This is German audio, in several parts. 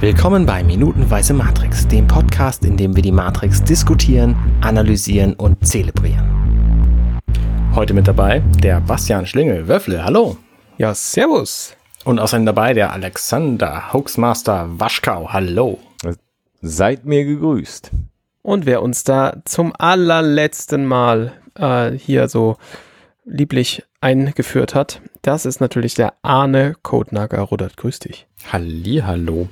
Willkommen bei Minutenweise Matrix, dem Podcast, in dem wir die Matrix diskutieren, analysieren und zelebrieren. Heute mit dabei der Bastian Schlingel. Wöffle, hallo. Ja, servus. Und außerdem dabei der Alexander Hoaxmaster Waschkau. Hallo. Seid mir gegrüßt. Und wer uns da zum allerletzten Mal äh, hier so lieblich eingeführt hat, das ist natürlich der Arne Codenager Rudert. Grüß dich. Halli, hallo.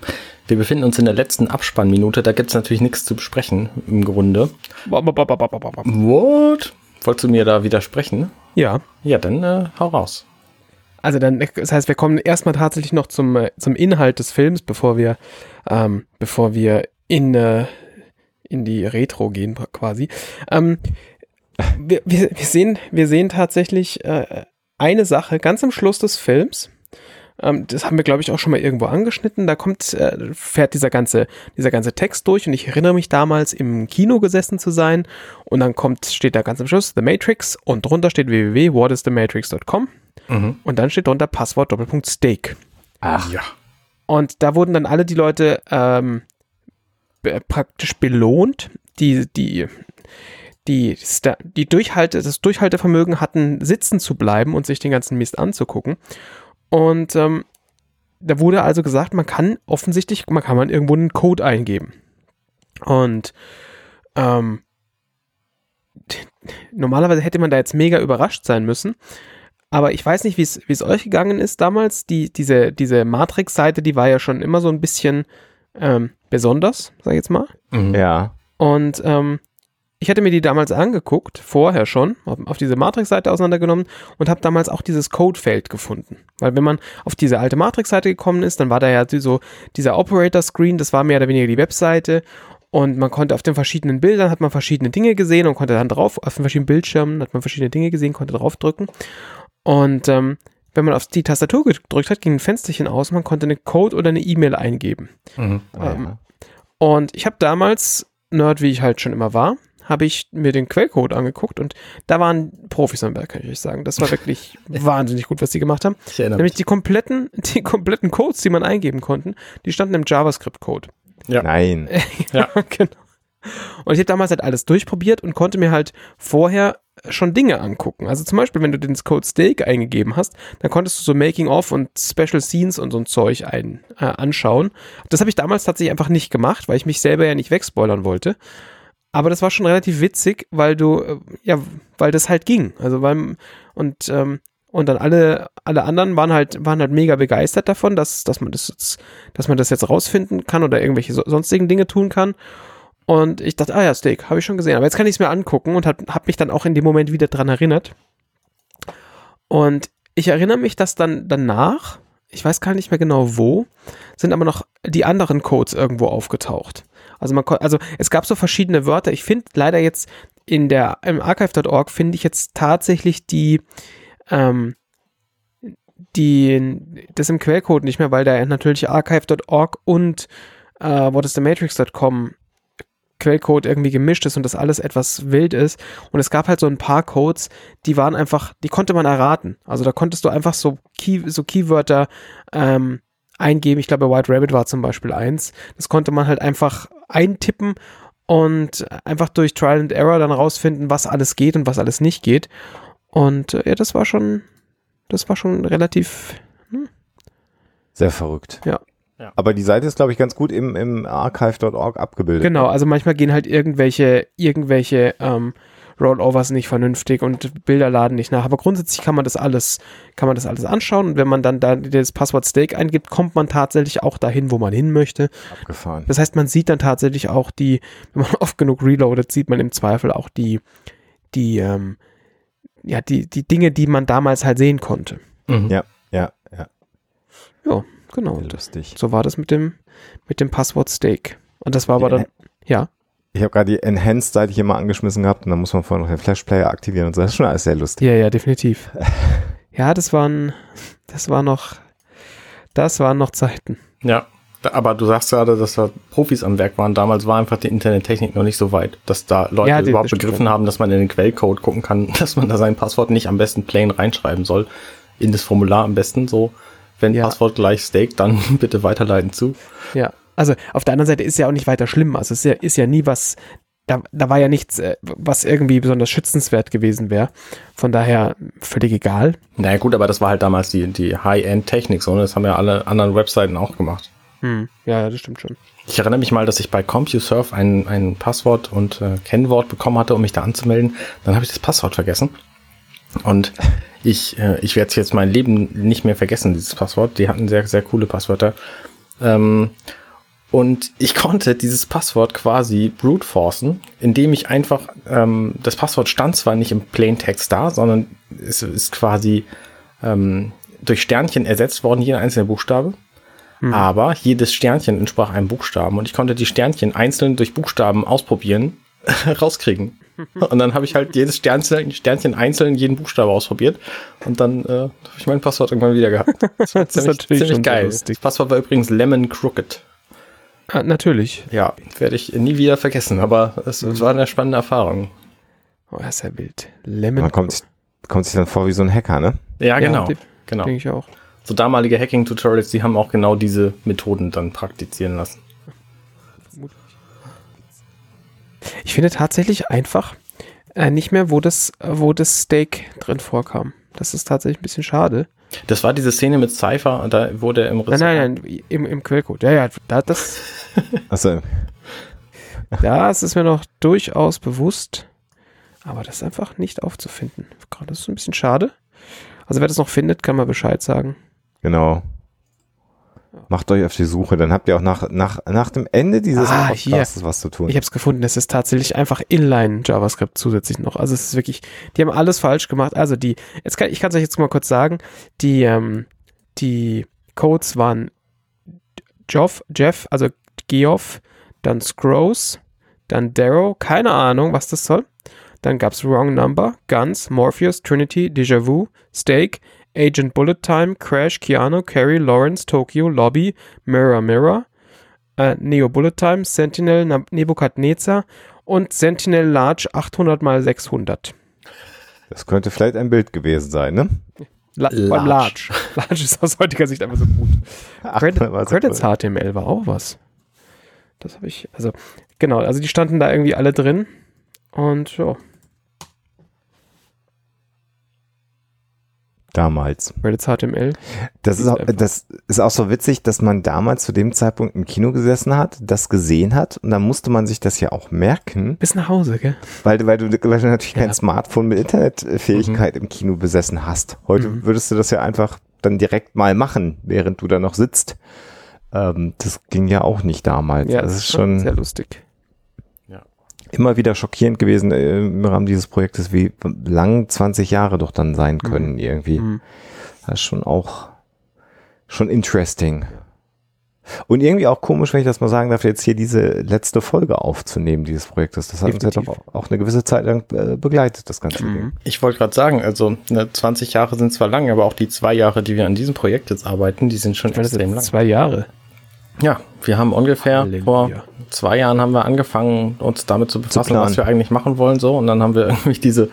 Wir befinden uns in der letzten Abspannminute. Da gibt es natürlich nichts zu besprechen im Grunde. What? Wolltest du mir da widersprechen? Ja. Ja, dann äh, hau raus. Also dann, das heißt, wir kommen erstmal tatsächlich noch zum, äh, zum Inhalt des Films, bevor wir, ähm, bevor wir in, äh, in die Retro gehen quasi. Ähm, wir, wir, wir, sehen, wir sehen tatsächlich äh, eine Sache ganz am Schluss des Films. Ähm, das haben wir, glaube ich, auch schon mal irgendwo angeschnitten. Da kommt, äh, fährt dieser ganze, dieser ganze Text durch und ich erinnere mich damals im Kino gesessen zu sein und dann kommt, steht da ganz am Schluss The Matrix und drunter steht www.whatisthematrix.com mhm. und dann steht drunter Passwort Doppelpunkt Steak. Ach ja. Und da wurden dann alle die Leute ähm, praktisch belohnt, die, die die, die Durchhalte, das Durchhaltevermögen hatten, sitzen zu bleiben und sich den ganzen Mist anzugucken. Und ähm, da wurde also gesagt, man kann offensichtlich, man kann man irgendwo einen Code eingeben. Und ähm, normalerweise hätte man da jetzt mega überrascht sein müssen. Aber ich weiß nicht, wie es euch gegangen ist damals. Die, diese, diese Matrix-Seite, die war ja schon immer so ein bisschen ähm, besonders, sag ich jetzt mal. Mhm. Ja. Und ähm, ich hatte mir die damals angeguckt, vorher schon, auf, diese Matrix-Seite auseinandergenommen und habe damals auch dieses Codefeld gefunden. Weil wenn man auf diese alte Matrix-Seite gekommen ist, dann war da ja so dieser Operator-Screen, das war mehr oder weniger die Webseite und man konnte auf den verschiedenen Bildern, hat man verschiedene Dinge gesehen und konnte dann drauf, auf den verschiedenen Bildschirmen hat man verschiedene Dinge gesehen, konnte draufdrücken. Und ähm, wenn man auf die Tastatur gedrückt hat, ging ein Fensterchen aus und man konnte eine Code oder eine E-Mail eingeben. Mhm, ähm. Und ich habe damals, Nerd wie ich halt schon immer war, habe ich mir den Quellcode angeguckt und da waren Profis am Werk, kann ich euch sagen. Das war wirklich wahnsinnig gut, was sie gemacht haben. Nämlich die kompletten, die kompletten Codes, die man eingeben konnten, die standen im JavaScript-Code. Ja. Nein. ja, genau. Und ich habe damals halt alles durchprobiert und konnte mir halt vorher schon Dinge angucken. Also zum Beispiel, wenn du den Code Steak eingegeben hast, dann konntest du so Making-of und Special Scenes und so ein Zeug ein, äh, anschauen. Das habe ich damals tatsächlich einfach nicht gemacht, weil ich mich selber ja nicht wegspoilern wollte. Aber das war schon relativ witzig, weil du, äh, ja, weil das halt ging. Also weil, und, ähm, und dann alle, alle anderen waren halt, waren halt mega begeistert davon, dass, dass man das jetzt, dass man das jetzt rausfinden kann oder irgendwelche so, sonstigen Dinge tun kann. Und ich dachte, ah ja, Steak, habe ich schon gesehen. Aber jetzt kann ich es mir angucken und habe hab mich dann auch in dem Moment wieder dran erinnert. Und ich erinnere mich, dass dann danach, ich weiß gar nicht mehr genau wo, sind aber noch die anderen Codes irgendwo aufgetaucht. Also man also es gab so verschiedene Wörter. Ich finde leider jetzt in der im archive.org finde ich jetzt tatsächlich die ähm, die das im Quellcode nicht mehr, weil da natürlich archive.org und äh, whatisthematrix.com Quellcode irgendwie gemischt ist und das alles etwas wild ist. Und es gab halt so ein paar Codes, die waren einfach, die konnte man erraten. Also da konntest du einfach so, Key, so Keywörter ähm, eingeben. Ich glaube, White Rabbit war zum Beispiel eins. Das konnte man halt einfach eintippen und einfach durch Trial and Error dann rausfinden, was alles geht und was alles nicht geht. Und äh, ja, das war schon, das war schon relativ hm. sehr verrückt. Ja. ja. Aber die Seite ist, glaube ich, ganz gut im, im archive.org abgebildet. Genau, also manchmal gehen halt irgendwelche, irgendwelche ähm, Rollovers nicht vernünftig und Bilder laden nicht nach. Aber grundsätzlich kann man das alles, kann man das alles anschauen. Und wenn man dann da das Passwort Steak eingibt, kommt man tatsächlich auch dahin, wo man hin möchte. Abgefahren. Das heißt, man sieht dann tatsächlich auch die, wenn man oft genug reloadet, sieht man im Zweifel auch die, die, ähm, ja, die, die Dinge, die man damals halt sehen konnte. Mhm. Ja, ja, ja. Ja, genau. lustig. So war das mit dem, mit dem Passwort Steak. Und das war aber dann, ja. Ich habe gerade die Enhanced-Seite hier mal angeschmissen gehabt und dann muss man vorher noch den Flash-Player aktivieren und so. Das ist schon alles sehr lustig. Ja, ja, definitiv. ja, das waren, das war noch, das waren noch Zeiten. Ja, aber du sagst gerade, dass da Profis am Werk waren. Damals war einfach die Internettechnik noch nicht so weit, dass da Leute ja, die, überhaupt begriffen haben, dass man in den Quellcode gucken kann, dass man da sein Passwort nicht am besten plain reinschreiben soll. In das Formular am besten so. Wenn ja. Passwort gleich Steak, dann bitte weiterleiten zu. Ja. Also auf der anderen Seite ist ja auch nicht weiter schlimm. Also es ist ja, ist ja nie was, da, da war ja nichts, äh, was irgendwie besonders schützenswert gewesen wäre. Von daher völlig egal. Naja gut, aber das war halt damals die, die High-End-Technik so. Und das haben ja alle anderen Webseiten auch gemacht. Hm. Ja, das stimmt schon. Ich erinnere mich mal, dass ich bei CompuServe ein, ein Passwort und äh, Kennwort bekommen hatte, um mich da anzumelden. Dann habe ich das Passwort vergessen. Und ich, äh, ich werde es jetzt mein Leben nicht mehr vergessen, dieses Passwort. Die hatten sehr, sehr coole Passwörter. Ähm, und ich konnte dieses Passwort quasi brute forcen, indem ich einfach, ähm, das Passwort stand zwar nicht im Plaintext da, sondern es ist quasi ähm, durch Sternchen ersetzt worden, jeder einzelne Buchstabe. Mhm. Aber jedes Sternchen entsprach einem Buchstaben und ich konnte die Sternchen einzeln durch Buchstaben ausprobieren, rauskriegen. Und dann habe ich halt jedes Sternchen, Sternchen einzeln jeden Buchstabe ausprobiert und dann äh, habe ich mein Passwort irgendwann wieder gehabt. Das, war das ziemlich, ist natürlich ziemlich geil. Das Passwort war übrigens Lemon Crooked. Ah, natürlich. Ja, werde ich nie wieder vergessen, aber es, es war eine spannende Erfahrung. Oh, das ist ja wild. Lemon. Man kommt, kommt sich dann vor wie so ein Hacker, ne? Ja, genau. Ja, genau. Denke ich auch. So damalige Hacking-Tutorials, die haben auch genau diese Methoden dann praktizieren lassen. Ich finde tatsächlich einfach äh, nicht mehr, wo das, wo das Steak drin vorkam. Das ist tatsächlich ein bisschen schade. Das war diese Szene mit Cypher und da wurde er im Restaurant. Nein, nein, nein, im, im Quellcode. Ja, ja, da, das. Achso. Das ist mir noch durchaus bewusst. Aber das ist einfach nicht aufzufinden. Gerade ist ein bisschen schade. Also wer das noch findet, kann mal Bescheid sagen. Genau. Macht euch auf die Suche, dann habt ihr auch nach, nach, nach dem Ende dieses ah, Podcasts was zu tun. Ich habe es gefunden, es ist tatsächlich einfach Inline JavaScript zusätzlich noch. Also es ist wirklich, die haben alles falsch gemacht. Also die, jetzt kann, ich kann es euch jetzt mal kurz sagen, die, ähm, die Codes waren Jeff, Jeff, also Geoff, dann Scrolls, dann Darrow, keine Ahnung, was das soll. Dann gab es Wrong Number, Guns, Morpheus, Trinity, Déjà Vu, Stake, Agent Bullet Time, Crash, Keanu, Carrie, Lawrence, Tokyo, Lobby, Mirror Mirror, äh, Neo Bullet Time, Sentinel, Nebukadnezar und Sentinel Large 800 x 600. Das könnte vielleicht ein Bild gewesen sein, ne? La Large. Large. Large ist aus heutiger Sicht einfach so gut. Credit, Credits HTML war auch was. Das habe ich, also, genau, also die standen da irgendwie alle drin. Und ja. Damals. Credits HTML. Das ist, auch, das ist auch so witzig, dass man damals zu dem Zeitpunkt im Kino gesessen hat, das gesehen hat und dann musste man sich das ja auch merken. Bis nach Hause, gell? Weil, weil, du, weil du natürlich ja. kein Smartphone mit Internetfähigkeit mhm. im Kino besessen hast. Heute mhm. würdest du das ja einfach dann direkt mal machen, während du da noch sitzt. Ähm, das ging ja auch nicht damals. Ja, das, das ist schon sehr lustig immer wieder schockierend gewesen äh, im Rahmen dieses Projektes, wie lang 20 Jahre doch dann sein mhm. können mhm. irgendwie. Mhm. Das ist schon auch schon interesting. Und irgendwie auch komisch, wenn ich das mal sagen darf, jetzt hier diese letzte Folge aufzunehmen dieses Projektes. Das hat Definitiv. uns ja doch auch eine gewisse Zeit lang äh, begleitet, das ganze mhm. Ding. Ich wollte gerade sagen, also ne, 20 Jahre sind zwar lang, aber auch die zwei Jahre, die wir an diesem Projekt jetzt arbeiten, die sind schon extrem lang. Zwei Jahre. Ja, wir haben ungefähr Halleluja. vor zwei Jahren haben wir angefangen, uns damit zu befassen, zu was wir eigentlich machen wollen, so. Und dann haben wir irgendwie diese,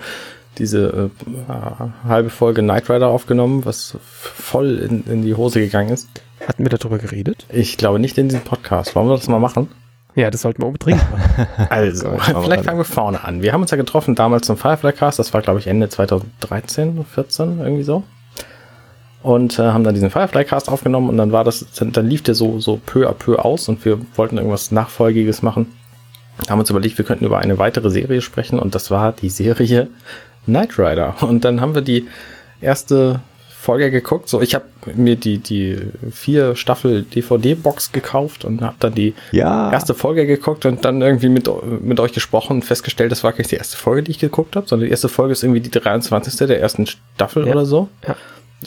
diese äh, halbe Folge Knight Rider aufgenommen, was voll in, in die Hose gegangen ist. Hatten wir darüber geredet? Ich glaube nicht in diesem Podcast. Wollen wir das mal machen? Ja, das sollten wir unbedingt machen. also, vielleicht fangen wir vorne an. Wir haben uns ja getroffen damals zum Firefly Cast. Das war, glaube ich, Ende 2013, 14, irgendwie so und äh, haben dann diesen Firefly-Cast aufgenommen und dann war das, dann, dann lief der so, so peu à peu aus und wir wollten irgendwas Nachfolgiges machen. Haben uns überlegt, wir könnten über eine weitere Serie sprechen und das war die Serie Knight Rider. Und dann haben wir die erste Folge geguckt. So, ich habe mir die, die vier Staffel DVD-Box gekauft und habe dann die ja. erste Folge geguckt und dann irgendwie mit, mit euch gesprochen und festgestellt, das war gar nicht die erste Folge, die ich geguckt habe, sondern die erste Folge ist irgendwie die 23. der ersten Staffel ja. oder so. Ja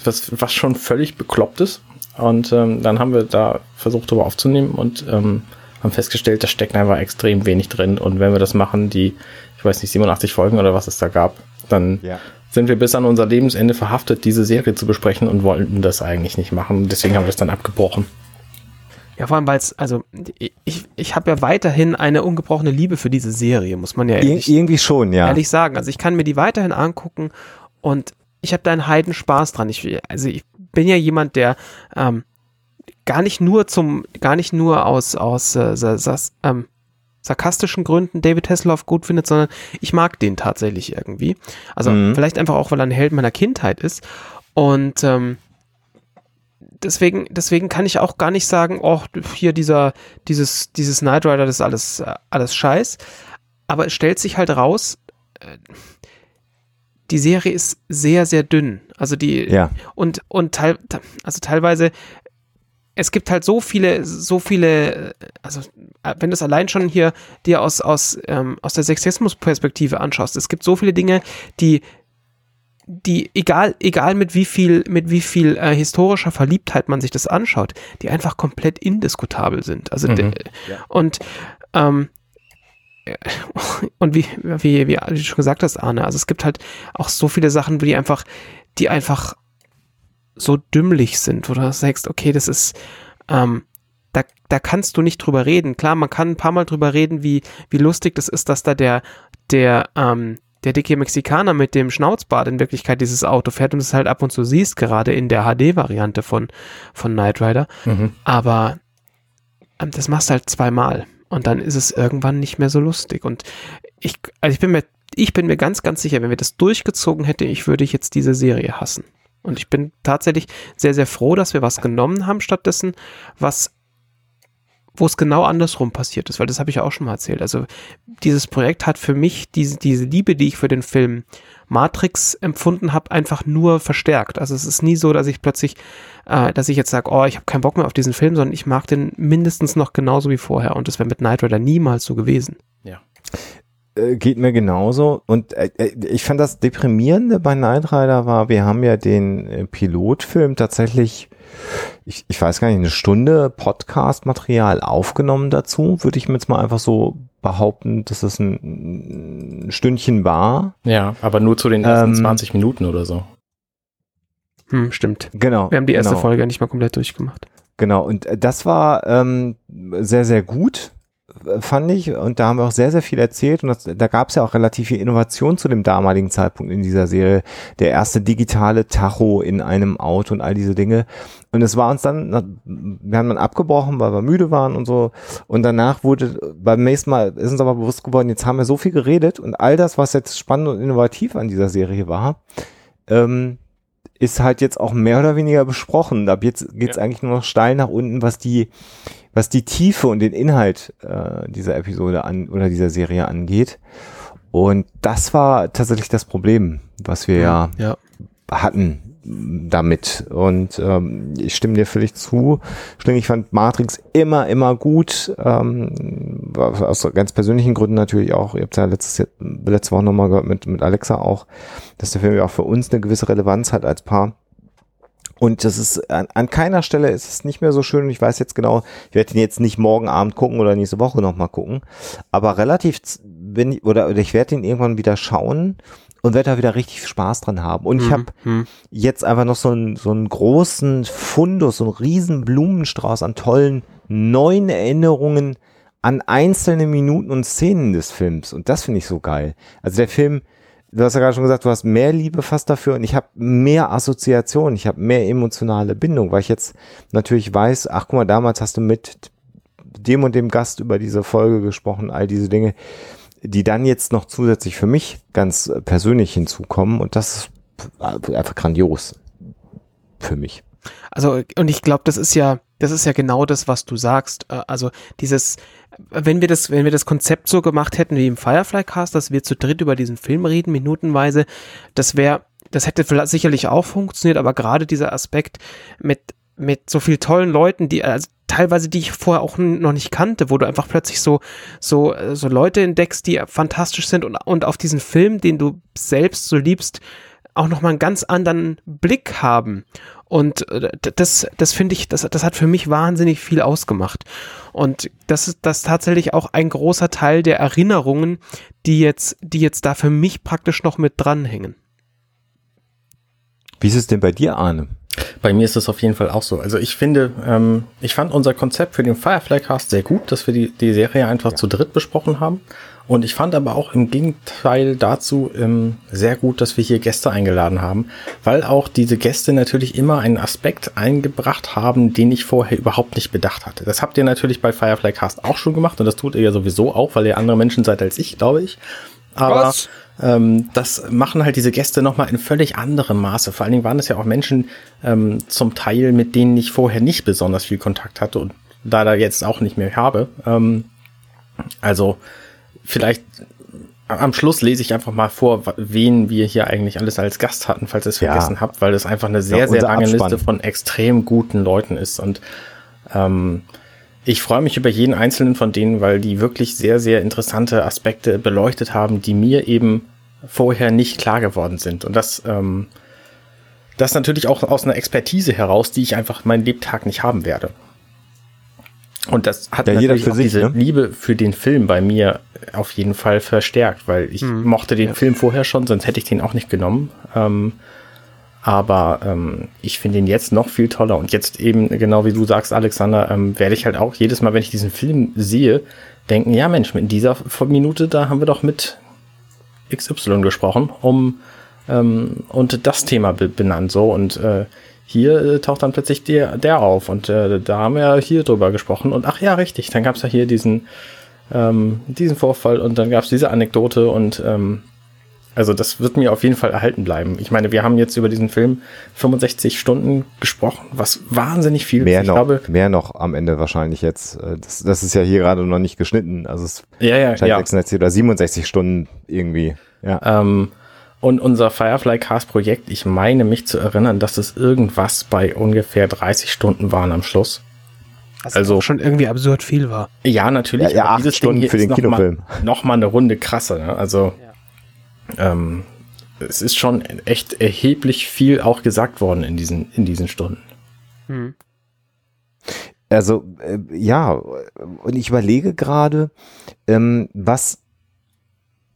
was, was schon völlig bekloppt ist. Und ähm, dann haben wir da versucht, darüber aufzunehmen und ähm, haben festgestellt, da steckt einfach extrem wenig drin. Und wenn wir das machen, die, ich weiß nicht, 87 Folgen oder was es da gab, dann ja. sind wir bis an unser Lebensende verhaftet, diese Serie zu besprechen und wollten das eigentlich nicht machen. Deswegen haben wir das dann abgebrochen. Ja, vor allem, weil es, also ich, ich habe ja weiterhin eine ungebrochene Liebe für diese Serie, muss man ja ehrlich, irgendwie schon, ja. ehrlich sagen. Also ich kann mir die weiterhin angucken und ich habe da einen Heiden Spaß dran. Ich, also ich bin ja jemand, der ähm, gar nicht nur zum, gar nicht nur aus, aus äh, ähm, sarkastischen Gründen David Hasselhoff gut findet, sondern ich mag den tatsächlich irgendwie. Also mhm. vielleicht einfach auch, weil er ein Held meiner Kindheit ist. Und ähm, deswegen, deswegen kann ich auch gar nicht sagen, oh, hier dieser, dieses, dieses Knight Rider, das ist alles, äh, alles Scheiß. Aber es stellt sich halt raus, äh, die Serie ist sehr, sehr dünn. Also die, ja. und, und teil, also teilweise, es gibt halt so viele, so viele, also wenn du es allein schon hier dir aus, aus, ähm, aus der Sexismus-Perspektive anschaust, es gibt so viele Dinge, die die, egal, egal mit wie viel, mit wie viel äh, historischer Verliebtheit man sich das anschaut, die einfach komplett indiskutabel sind. Also, mhm. ja. und, ähm, und wie, wie, wie du schon gesagt hast, Arne, also es gibt halt auch so viele Sachen, die einfach, die einfach so dümmlich sind, wo du sagst, okay, das ist, ähm, da, da kannst du nicht drüber reden. Klar, man kann ein paar Mal drüber reden, wie, wie lustig das ist, dass da der, der, ähm, der dicke Mexikaner mit dem Schnauzbart in Wirklichkeit dieses Auto fährt und es halt ab und zu siehst, gerade in der HD-Variante von, von Knight Rider. Mhm. Aber ähm, das machst du halt zweimal und dann ist es irgendwann nicht mehr so lustig. Und ich, also ich bin mir, ich bin mir ganz, ganz sicher, wenn wir das durchgezogen hätten, ich würde ich jetzt diese Serie hassen. Und ich bin tatsächlich sehr, sehr froh, dass wir was genommen haben stattdessen, was wo es genau andersrum passiert ist, weil das habe ich auch schon mal erzählt. Also dieses Projekt hat für mich diese, diese Liebe, die ich für den Film Matrix empfunden habe, einfach nur verstärkt. Also es ist nie so, dass ich plötzlich, äh, dass ich jetzt sage, oh, ich habe keinen Bock mehr auf diesen Film, sondern ich mag den mindestens noch genauso wie vorher. Und das wäre mit Knight Rider niemals so gewesen. Ja. Äh, geht mir genauso. Und äh, äh, ich fand das Deprimierende bei Knight Rider war, wir haben ja den äh, Pilotfilm tatsächlich, ich, ich weiß gar nicht, eine Stunde Podcast-Material aufgenommen dazu. Würde ich mir jetzt mal einfach so behaupten, dass es ein, ein Stündchen war. Ja, aber nur zu den ersten ähm, 20 Minuten oder so. Hm, stimmt. Genau. Wir haben die erste genau. Folge nicht mal komplett durchgemacht. Genau, und das war ähm, sehr, sehr gut fand ich. Und da haben wir auch sehr, sehr viel erzählt. Und das, da gab es ja auch relativ viel Innovation zu dem damaligen Zeitpunkt in dieser Serie. Der erste digitale Tacho in einem Auto und all diese Dinge. Und es war uns dann, wir haben dann abgebrochen, weil wir müde waren und so. Und danach wurde, beim nächsten Mal ist uns aber bewusst geworden, jetzt haben wir so viel geredet und all das, was jetzt spannend und innovativ an dieser Serie war, ähm, ist halt jetzt auch mehr oder weniger besprochen. Ab jetzt geht's ja. eigentlich nur noch steil nach unten, was die, was die Tiefe und den Inhalt äh, dieser Episode an oder dieser Serie angeht. Und das war tatsächlich das Problem, was wir ja, ja hatten damit. Und ähm, ich stimme dir völlig zu. Ich fand Matrix immer, immer gut. Ähm, aus ganz persönlichen Gründen natürlich auch. Ihr habt ja letztes, letzte Woche nochmal gehört mit, mit Alexa auch, dass der Film ja auch für uns eine gewisse Relevanz hat als Paar. Und das ist an, an keiner Stelle ist es nicht mehr so schön. Ich weiß jetzt genau, ich werde ihn jetzt nicht morgen Abend gucken oder nächste Woche nochmal gucken. Aber relativ, wenn ich, oder, oder ich werde ihn irgendwann wieder schauen und werde da wieder richtig Spaß dran haben. Und ich habe mhm. jetzt einfach noch so einen, so einen großen Fundus, so einen riesen Blumenstrauß an tollen neuen Erinnerungen an einzelne Minuten und Szenen des Films. Und das finde ich so geil. Also der Film, du hast ja gerade schon gesagt, du hast mehr Liebe fast dafür und ich habe mehr Assoziation, ich habe mehr emotionale Bindung, weil ich jetzt natürlich weiß, ach guck mal, damals hast du mit dem und dem Gast über diese Folge gesprochen, all diese Dinge, die dann jetzt noch zusätzlich für mich ganz persönlich hinzukommen und das ist einfach grandios für mich. Also und ich glaube, das ist ja das ist ja genau das, was du sagst. Äh, also dieses wenn wir das, wenn wir das Konzept so gemacht hätten wie im Firefly Cast, dass wir zu dritt über diesen Film reden, minutenweise, das wäre, das hätte vielleicht sicherlich auch funktioniert, aber gerade dieser Aspekt mit, mit so viel tollen Leuten, die, also teilweise, die ich vorher auch noch nicht kannte, wo du einfach plötzlich so, so, so Leute entdeckst, die fantastisch sind und, und auf diesen Film, den du selbst so liebst, auch nochmal einen ganz anderen Blick haben. Und äh, das, das finde ich, das, das hat für mich wahnsinnig viel ausgemacht. Und das ist das tatsächlich auch ein großer Teil der Erinnerungen, die jetzt, die jetzt da für mich praktisch noch mit dranhängen. Wie ist es denn bei dir, Arne? Bei mir ist es auf jeden Fall auch so. Also ich finde, ähm, ich fand unser Konzept für den Firefly Cast sehr gut, dass wir die, die Serie einfach ja. zu dritt besprochen haben. Und ich fand aber auch im Gegenteil dazu ähm, sehr gut, dass wir hier Gäste eingeladen haben, weil auch diese Gäste natürlich immer einen Aspekt eingebracht haben, den ich vorher überhaupt nicht bedacht hatte. Das habt ihr natürlich bei Firefly Cast auch schon gemacht und das tut ihr ja sowieso auch, weil ihr andere Menschen seid als ich, glaube ich. Aber ähm, das machen halt diese Gäste nochmal in völlig anderem Maße. Vor allen Dingen waren es ja auch Menschen ähm, zum Teil, mit denen ich vorher nicht besonders viel Kontakt hatte und leider jetzt auch nicht mehr habe. Ähm, also vielleicht am Schluss lese ich einfach mal vor, wen wir hier eigentlich alles als Gast hatten, falls ihr es ja. vergessen habt, weil das einfach eine sehr, ja, sehr lange Abspann. Liste von extrem guten Leuten ist. Und ähm, ich freue mich über jeden einzelnen von denen, weil die wirklich sehr, sehr interessante Aspekte beleuchtet haben, die mir eben vorher nicht klar geworden sind. Und das, ähm, das natürlich auch aus einer Expertise heraus, die ich einfach meinen Lebtag nicht haben werde. Und das hat ja, natürlich auch sich, diese ne? Liebe für den Film bei mir auf jeden Fall verstärkt, weil ich hm. mochte den. Film vorher schon, sonst hätte ich den auch nicht genommen. Ähm, aber ähm, ich finde ihn jetzt noch viel toller. Und jetzt eben, genau wie du sagst, Alexander, ähm, werde ich halt auch jedes Mal, wenn ich diesen Film sehe, denken, ja Mensch, in dieser Minute, da haben wir doch mit XY gesprochen, um ähm, und das Thema benannt so. Und äh, hier äh, taucht dann plötzlich der, der auf und äh, da haben wir hier drüber gesprochen und ach ja, richtig, dann gab es ja hier diesen, ähm, diesen Vorfall und dann gab es diese Anekdote und ähm, also das wird mir auf jeden Fall erhalten bleiben. Ich meine, wir haben jetzt über diesen Film 65 Stunden gesprochen, was wahnsinnig viel mehr ist. Noch, glaube, mehr noch am Ende wahrscheinlich jetzt. Äh, das, das ist ja hier gerade noch nicht geschnitten. Also es ja, ja, scheint ja. 66 oder 67 Stunden irgendwie. Ja. Ähm, und unser Firefly Cast Projekt, ich meine mich zu erinnern, dass es irgendwas bei ungefähr 30 Stunden waren am Schluss. Was also schon irgendwie absurd viel war. Ja, natürlich. Ja, ja acht Stunden für den noch Kinofilm. Mal, noch mal eine Runde krasser. Ne? Also ja. Ähm, es ist schon echt erheblich viel auch gesagt worden in diesen in diesen Stunden. Hm. Also äh, ja, und ich überlege gerade, ähm, was,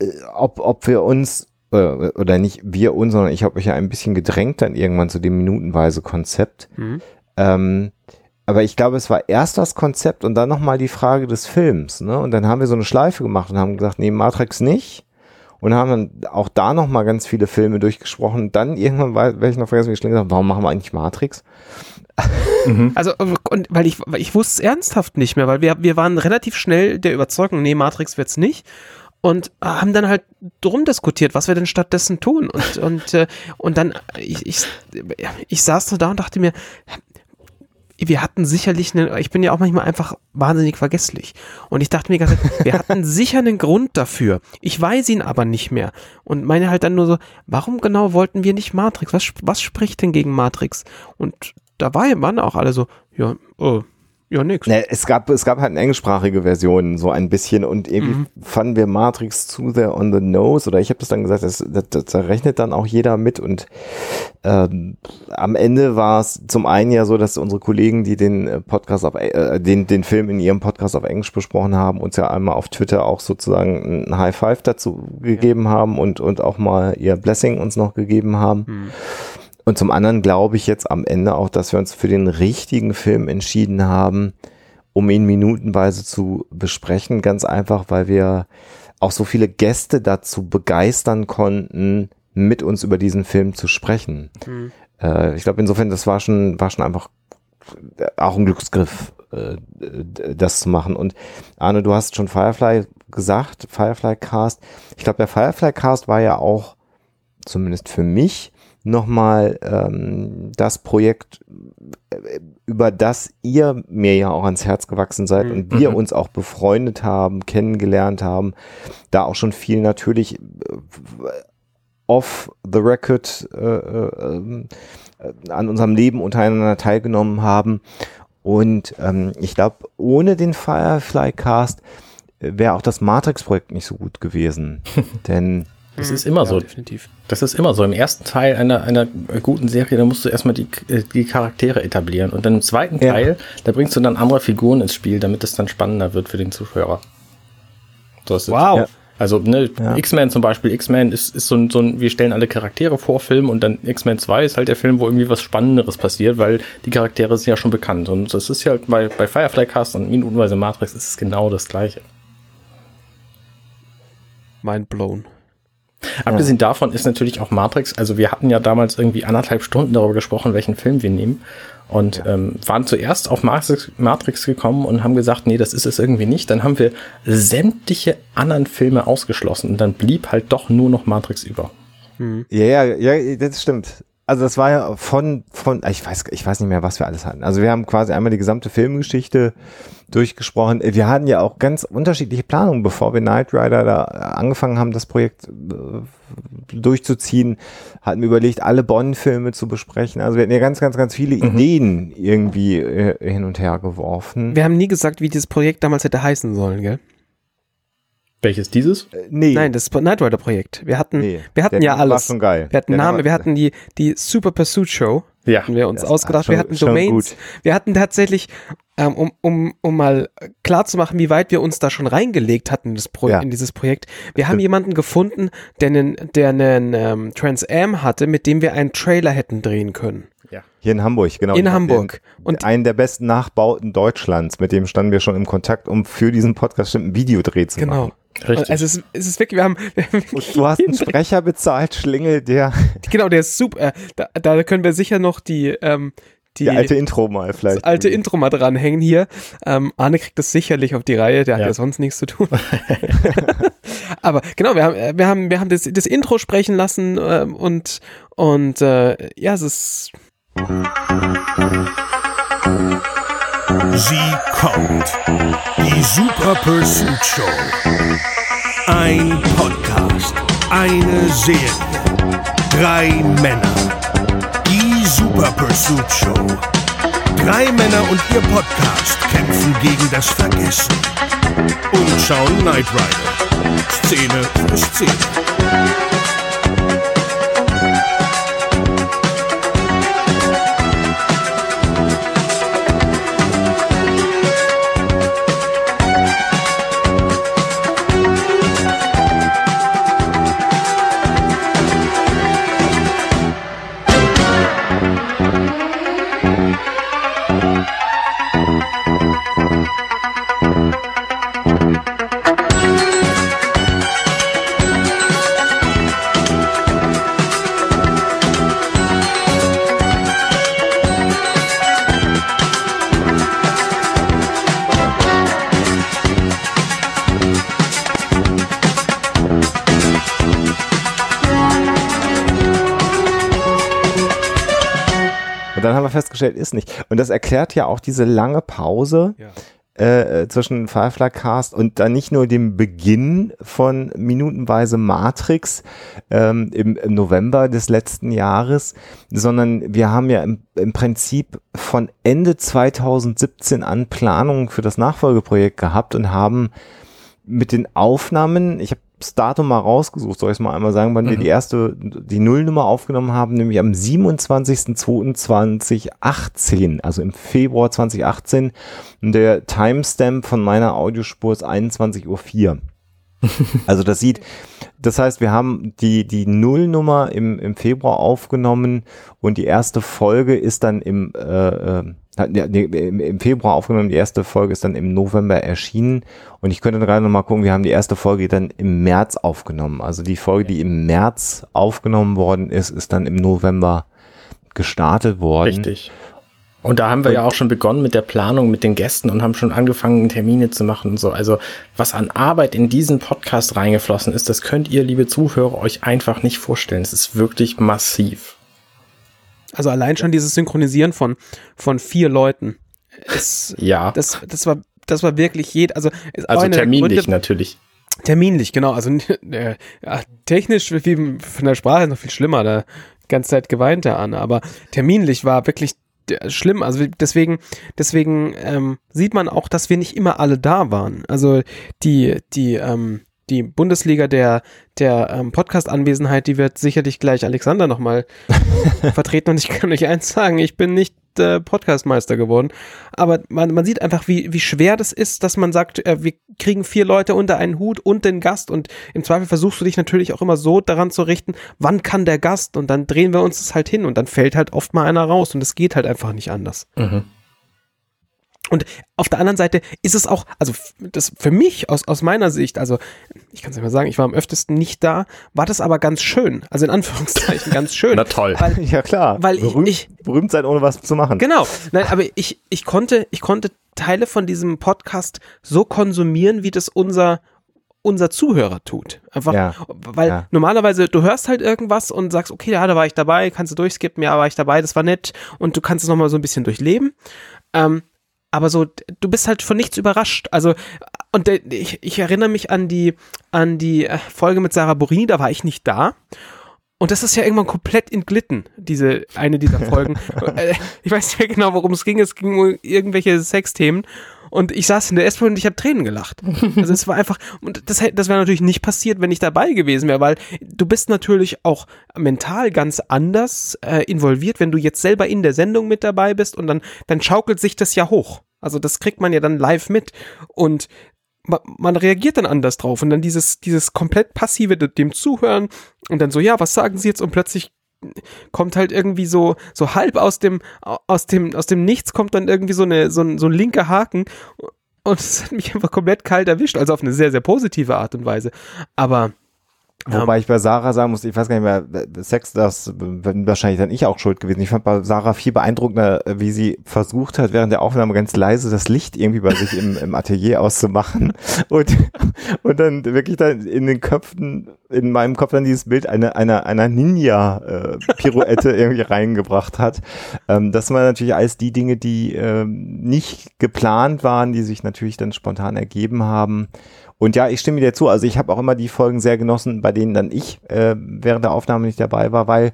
äh, ob ob wir uns äh, oder nicht wir uns, sondern ich habe mich ja ein bisschen gedrängt dann irgendwann zu dem minutenweise Konzept. Mhm. Ähm, aber ich glaube, es war erst das Konzept und dann nochmal die Frage des Films. Ne? Und dann haben wir so eine Schleife gemacht und haben gesagt, nee, Matrix nicht. Und haben dann auch da nochmal ganz viele Filme durchgesprochen. Dann irgendwann, weil ich noch vergessen, wie ich gesagt warum machen wir eigentlich Matrix? Mhm. Also, und weil ich, weil ich wusste es ernsthaft nicht mehr, weil wir, wir waren relativ schnell der Überzeugung, nee, Matrix wird's nicht und haben dann halt drum diskutiert, was wir denn stattdessen tun. Und, und, äh, und dann, ich, ich, ich saß so da und dachte mir, wir hatten sicherlich einen, ich bin ja auch manchmal einfach wahnsinnig vergesslich. Und ich dachte mir ganz, wir hatten sicher einen Grund dafür. Ich weiß ihn aber nicht mehr. Und meine halt dann nur so, warum genau wollten wir nicht Matrix? Was, was spricht denn gegen Matrix? Und da war, waren auch alle so, ja, oh, ja, nix. Ne, es gab, es gab halt eine englischsprachige Version, so ein bisschen, und irgendwie mhm. fanden wir Matrix zu sehr on the nose, oder ich habe das dann gesagt, das, das, das, da rechnet dann auch jeder mit und ähm, am Ende war es zum einen ja so, dass unsere Kollegen, die den äh, Podcast auf, äh, den, den Film in ihrem Podcast auf Englisch besprochen haben, uns ja einmal auf Twitter auch sozusagen ein High Five dazu gegeben haben und, und auch mal ihr Blessing uns noch gegeben haben. Mhm. Und zum anderen glaube ich jetzt am Ende auch, dass wir uns für den richtigen Film entschieden haben, um ihn minutenweise zu besprechen. Ganz einfach, weil wir auch so viele Gäste dazu begeistern konnten, mit uns über diesen Film zu sprechen. Mhm. Äh, ich glaube, insofern, das war schon, war schon einfach auch ein Glücksgriff, äh, das zu machen. Und Arne, du hast schon Firefly gesagt, Firefly Cast. Ich glaube, der Firefly Cast war ja auch, zumindest für mich, nochmal ähm, das Projekt, äh, über das ihr mir ja auch ans Herz gewachsen seid mhm. und wir mhm. uns auch befreundet haben, kennengelernt haben, da auch schon viel natürlich äh, off the record äh, äh, äh, an unserem Leben untereinander teilgenommen haben. Und ähm, ich glaube, ohne den Firefly Cast wäre auch das Matrix-Projekt nicht so gut gewesen. Denn das ist immer ja, so. Definitiv. Das ist immer so. Im ersten Teil einer, einer guten Serie, da musst du erstmal die, die Charaktere etablieren. Und dann im zweiten ja. Teil, da bringst du dann andere Figuren ins Spiel, damit es dann spannender wird für den Zuschauer. So wow. Ja. Also ne. X-Men zum Beispiel, X-Men ist, ist so, ein, so ein, wir stellen alle Charaktere vor, Film und dann X-Men 2 ist halt der Film, wo irgendwie was Spannenderes passiert, weil die Charaktere sind ja schon bekannt. Und das ist ja halt bei, bei Firefly Cast und minutenweise Matrix ist es genau das gleiche. Mind blown. Abgesehen davon ist natürlich auch Matrix, also wir hatten ja damals irgendwie anderthalb Stunden darüber gesprochen, welchen Film wir nehmen. Und ähm, waren zuerst auf Matrix, Matrix gekommen und haben gesagt, nee, das ist es irgendwie nicht. Dann haben wir sämtliche anderen Filme ausgeschlossen und dann blieb halt doch nur noch Matrix über. Ja, ja, ja, das stimmt. Also das war ja von, von, ich weiß, ich weiß nicht mehr, was wir alles hatten. Also wir haben quasi einmal die gesamte Filmgeschichte durchgesprochen. Wir hatten ja auch ganz unterschiedliche Planungen, bevor wir Knight Rider da angefangen haben, das Projekt äh, durchzuziehen, hatten wir überlegt, alle Bond-Filme zu besprechen. Also wir hatten ja ganz, ganz, ganz viele Ideen irgendwie äh, hin und her geworfen. Wir haben nie gesagt, wie dieses Projekt damals hätte heißen sollen, gell? Welches dieses? Äh, nee, Nein, das Knight Rider Projekt. Wir hatten, nee. wir hatten ja Name war alles. schon geil. Wir hatten Der Namen, Name- wir hatten die, die Super Pursuit Show, Ja. hatten wir uns ausgedacht. war wir schon- hatten schon Domains. gut. Wir hatten tatsächlich, ähm, um, um, um mal klar zu machen, wie weit wir uns da schon reingelegt hatten in, das Pro Ja. in dieses Projekt. Wir haben Stimmt. jemanden gefunden, der einen, der einen ähm, Trans Am hatte, mit dem wir einen Trailer hätten drehen können. ja. Hier in Hamburg, genau. In Hamburg. Den, Und- einen der besten Nachbauten Deutschlands, mit dem standen wir schon im Kontakt, um für diesen Podcast ein Videodreh zu Genau. machen. Richtig. Also es ist, es ist wirklich, wir haben, wir haben Und du hast einen Sprecher bezahlt, Schlingel, der genau, der ist super. Äh, da, da können wir sicher noch die, ähm, die, die alte Intro mal vielleicht. das alte Intro mal dranhängen hier. Ähm, Arne kriegt das sicherlich auf die Reihe, der hat Ja. ja sonst nichts zu tun. Aber genau, wir haben, äh, wir haben, wir haben das, das Intro sprechen lassen ähm, und, und äh, ja, es ist Sie kommt. Die Super Pursuit Show. Ein Podcast. Eine Serie. Drei Männer. Die Super Pursuit Show. Drei Männer und ihr Podcast kämpfen gegen das Vergessen. Und schauen Knight Rider. Szene für Szene. Und dann haben wir festgestellt, ist nicht. Und das erklärt ja auch diese lange Pause Ja. äh, zwischen Firefly Cast und dann nicht nur dem Beginn von minutenweise Matrix ähm, im, im November des letzten Jahres, sondern wir haben ja im, im Prinzip von Ende 2017 an Planungen für das Nachfolgeprojekt gehabt und haben mit den Aufnahmen, ich habe das Datum mal rausgesucht, soll ich es mal einmal sagen, wann wir die erste, die Nullnummer aufgenommen haben, nämlich am 27.02.2018, also im Februar 2018. Und der Timestamp von meiner Audiospur ist 21.04 Uhr. Also das sieht, das heißt, wir haben die, die Nullnummer im, im Februar aufgenommen und die erste Folge ist dann im, äh, äh, im, Februar aufgenommen, die erste Folge ist dann im November erschienen und ich könnte gerade noch mal gucken, wir haben die erste Folge dann im März aufgenommen. Also die Folge, die im März aufgenommen worden ist, ist dann im November gestartet worden. Richtig. Und da haben wir ja auch schon begonnen mit der Planung mit den Gästen und haben schon angefangen, Termine zu machen und so. Also was an Arbeit in diesen Podcast reingeflossen ist, das könnt ihr, liebe Zuhörer, euch einfach nicht vorstellen. Es ist wirklich massiv. Also allein schon dieses Synchronisieren von, von vier Leuten. Ist, Ja. das, das war, das war wirklich jed, also, also terminlich Gründe- natürlich. Terminlich, genau. Also äh, technisch wie von der Sprache noch viel schlimmer. Da ganze Zeit geweint er an. Aber terminlich war wirklich äh, schlimm. Also deswegen, deswegen ähm, sieht man auch, dass wir nicht immer alle da waren. Also die, die, ähm, die Bundesliga der, der ähm, Podcast-Anwesenheit, die wird sicherlich gleich Alexander nochmal vertreten. Und ich kann euch eins sagen, ich bin nicht äh, Podcastmeister geworden. Aber man, man sieht einfach, wie, wie schwer das ist, dass man sagt, äh, wir kriegen vier Leute unter einen Hut und den Gast. Und im Zweifel versuchst du dich natürlich auch immer so daran zu richten, wann kann der Gast? Und dann drehen wir uns das halt hin und dann fällt halt oft mal einer raus. Und es geht halt einfach nicht anders. Mhm. Und auf der anderen Seite ist es auch, also das für mich aus, aus meiner Sicht, also ich kann es nicht mal sagen, ich war am öftesten nicht da, war das aber ganz schön. Also in Anführungszeichen ganz schön. Na toll. Weil, Ja klar. Weil berühmt, ich- berühmt sein, ohne was zu machen. Genau. Nein, aber ich, ich konnte, ich konnte Teile von diesem Podcast so konsumieren, wie das unser unser Zuhörer tut. Einfach, Ja. weil Ja. normalerweise du hörst halt irgendwas und sagst, okay, ja, da war ich dabei, kannst du durchskippen, ja, war ich dabei, das war nett und du kannst es nochmal so ein bisschen durchleben. Ähm, aber so, du bist halt von nichts überrascht. Also, und ich, ich erinnere mich an die, an die äh, Folge mit Sarah Borini, da war ich nicht da. Und das ist ja irgendwann komplett entglitten, diese, eine dieser Folgen. Äh, ich weiß nicht mehr genau, worum es ging. Es ging um irgendwelche Sexthemen. Und ich saß in der S-Bahn und ich habe Tränen gelacht. Also es war einfach, und das, das wäre natürlich nicht passiert, wenn ich dabei gewesen wäre, weil du bist natürlich auch mental ganz anders äh, involviert, wenn du jetzt selber in der Sendung mit dabei bist und dann, dann schaukelt sich das ja hoch. Also das kriegt man ja dann live mit. Und ma- man reagiert dann anders drauf und dann dieses, dieses komplett passive de- dem Zuhören und dann so, ja, was sagen sie jetzt? Und plötzlich kommt halt irgendwie so, so halb aus dem, aus dem, aus dem Nichts kommt dann irgendwie so eine, so ein, so ein linker Haken und es hat mich einfach komplett kalt erwischt, also auf eine sehr, sehr positive Art und Weise. Aber, Wobei ich bei Sarah sagen muss, ich weiß gar nicht mehr, Sex, das bin wahrscheinlich dann ich auch schuld gewesen. Ich fand bei Sarah viel beeindruckender, wie sie versucht hat, während der Aufnahme ganz leise das Licht irgendwie bei sich im, im Atelier auszumachen und, und dann wirklich dann in den Köpfen, in meinem Kopf dann dieses Bild einer, einer, einer Ninja-Pirouette irgendwie reingebracht hat. Ähm, das waren natürlich alles die Dinge, die ähm, nicht geplant waren, die sich natürlich dann spontan ergeben haben. Und ja, ich stimme dir zu. Also ich habe auch immer die Folgen sehr genossen, bei denen dann ich äh, während der Aufnahme nicht dabei war, weil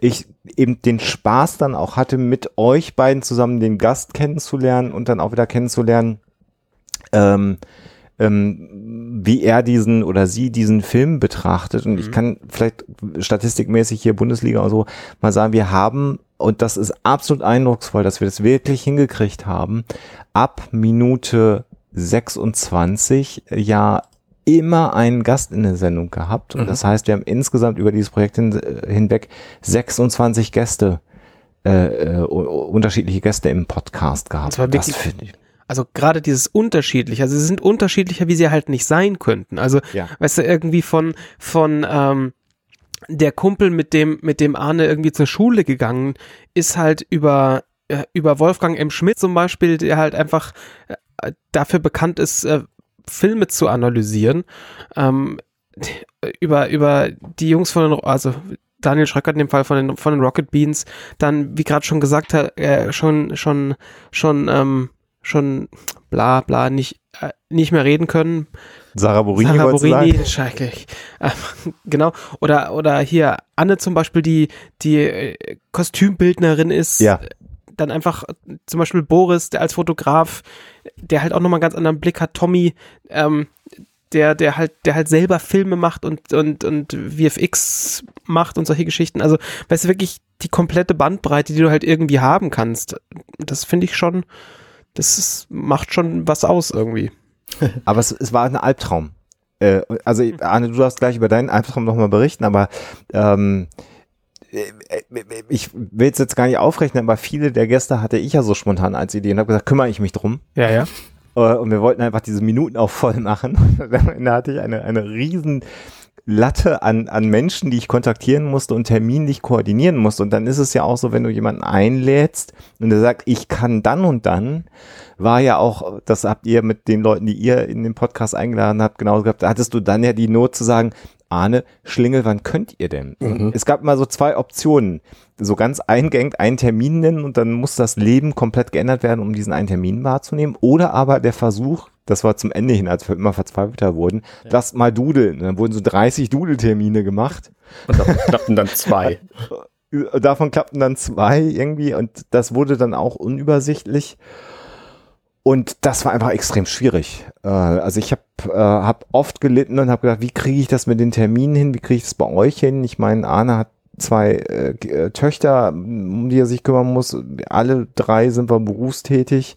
ich eben den Spaß dann auch hatte, mit euch beiden zusammen den Gast kennenzulernen und dann auch wieder kennenzulernen, ähm, ähm, wie er diesen oder sie diesen Film betrachtet. Und ich kann vielleicht statistikmäßig hier Bundesliga und so mal sagen, wir haben, und das ist absolut eindrucksvoll, dass wir das wirklich hingekriegt haben, ab Minute 26 ja immer einen Gast in der Sendung gehabt. Und das heißt, wir haben insgesamt über dieses Projekt hin, äh, hinweg 26 Gäste, äh, äh, unterschiedliche Gäste im Podcast gehabt. Das war wirklich- finde ich. also gerade dieses unterschiedlich, also sie sind unterschiedlicher, wie sie halt nicht sein könnten. Also, Ja. weißt du, irgendwie von, von, ähm, der Kumpel, mit dem, mit dem Arne irgendwie zur Schule gegangen ist, halt über, äh, über Wolfgang M. Schmidt zum Beispiel, der halt einfach äh, dafür bekannt ist, äh, Filme zu analysieren. Ähm, über, über die Jungs von den, also Daniel Schröckert in dem Fall von den, von den Rocket Beans, dann, wie gerade schon gesagt hat, äh, schon, schon, schon, ähm, schon bla bla nicht, äh, nicht mehr reden können. Sarah Borini, Sarah Borini, schrecklich. Ähm, genau. Oder, oder hier Anne zum Beispiel, die, die äh, Kostümbildnerin ist. Ja. Dann einfach zum Beispiel Boris, der als Fotograf, der halt auch nochmal einen ganz anderen Blick hat. Tommy, ähm, der, der halt, der halt selber Filme macht und, und, und VFX macht und solche Geschichten. Also, weißt du, wirklich die komplette Bandbreite, die du halt irgendwie haben kannst. Das finde ich schon, das ist, macht schon was aus irgendwie. Aber es, es war ein Albtraum. Äh, also, Arne, du darfst gleich über deinen Albtraum nochmal berichten, aber ähm, äh, äh, ich will es jetzt gar nicht aufrechnen, aber viele der Gäste hatte ich ja so spontan als Idee und habe gesagt, kümmere ich mich drum. Ja, ja. Äh, Und wir wollten einfach diese Minuten auch voll machen. Ende hatte ich eine, eine riesen Latte an, an Menschen, die ich kontaktieren musste und terminlich koordinieren musste. Und dann ist es ja auch so, wenn du jemanden einlädst und der sagt, ich kann dann und dann, war ja auch, das habt ihr mit den Leuten, die ihr in den Podcast eingeladen habt, genauso gehabt, da hattest du dann ja die Not zu sagen, Arne, Schlingel, wann könnt ihr denn? Es gab mal so zwei Optionen. So ganz eingängig einen Termin nennen und dann muss das Leben komplett geändert werden, um diesen einen Termin wahrzunehmen. Oder aber der Versuch, das war zum Ende hin, als wir immer verzweifelter wurden, lass mal dudeln. Dann wurden so 30 Dudeltermine gemacht. Und davon klappten dann zwei. Davon klappten dann zwei irgendwie und das wurde dann auch unübersichtlich. Und das war einfach extrem schwierig. Äh, also ich habe äh, hab oft gelitten und habe gedacht, wie kriege ich das mit den Terminen hin? Wie kriege ich das bei euch hin? Ich meine, Arne hat zwei äh, Töchter, um die er sich kümmern muss. Alle drei sind wir berufstätig.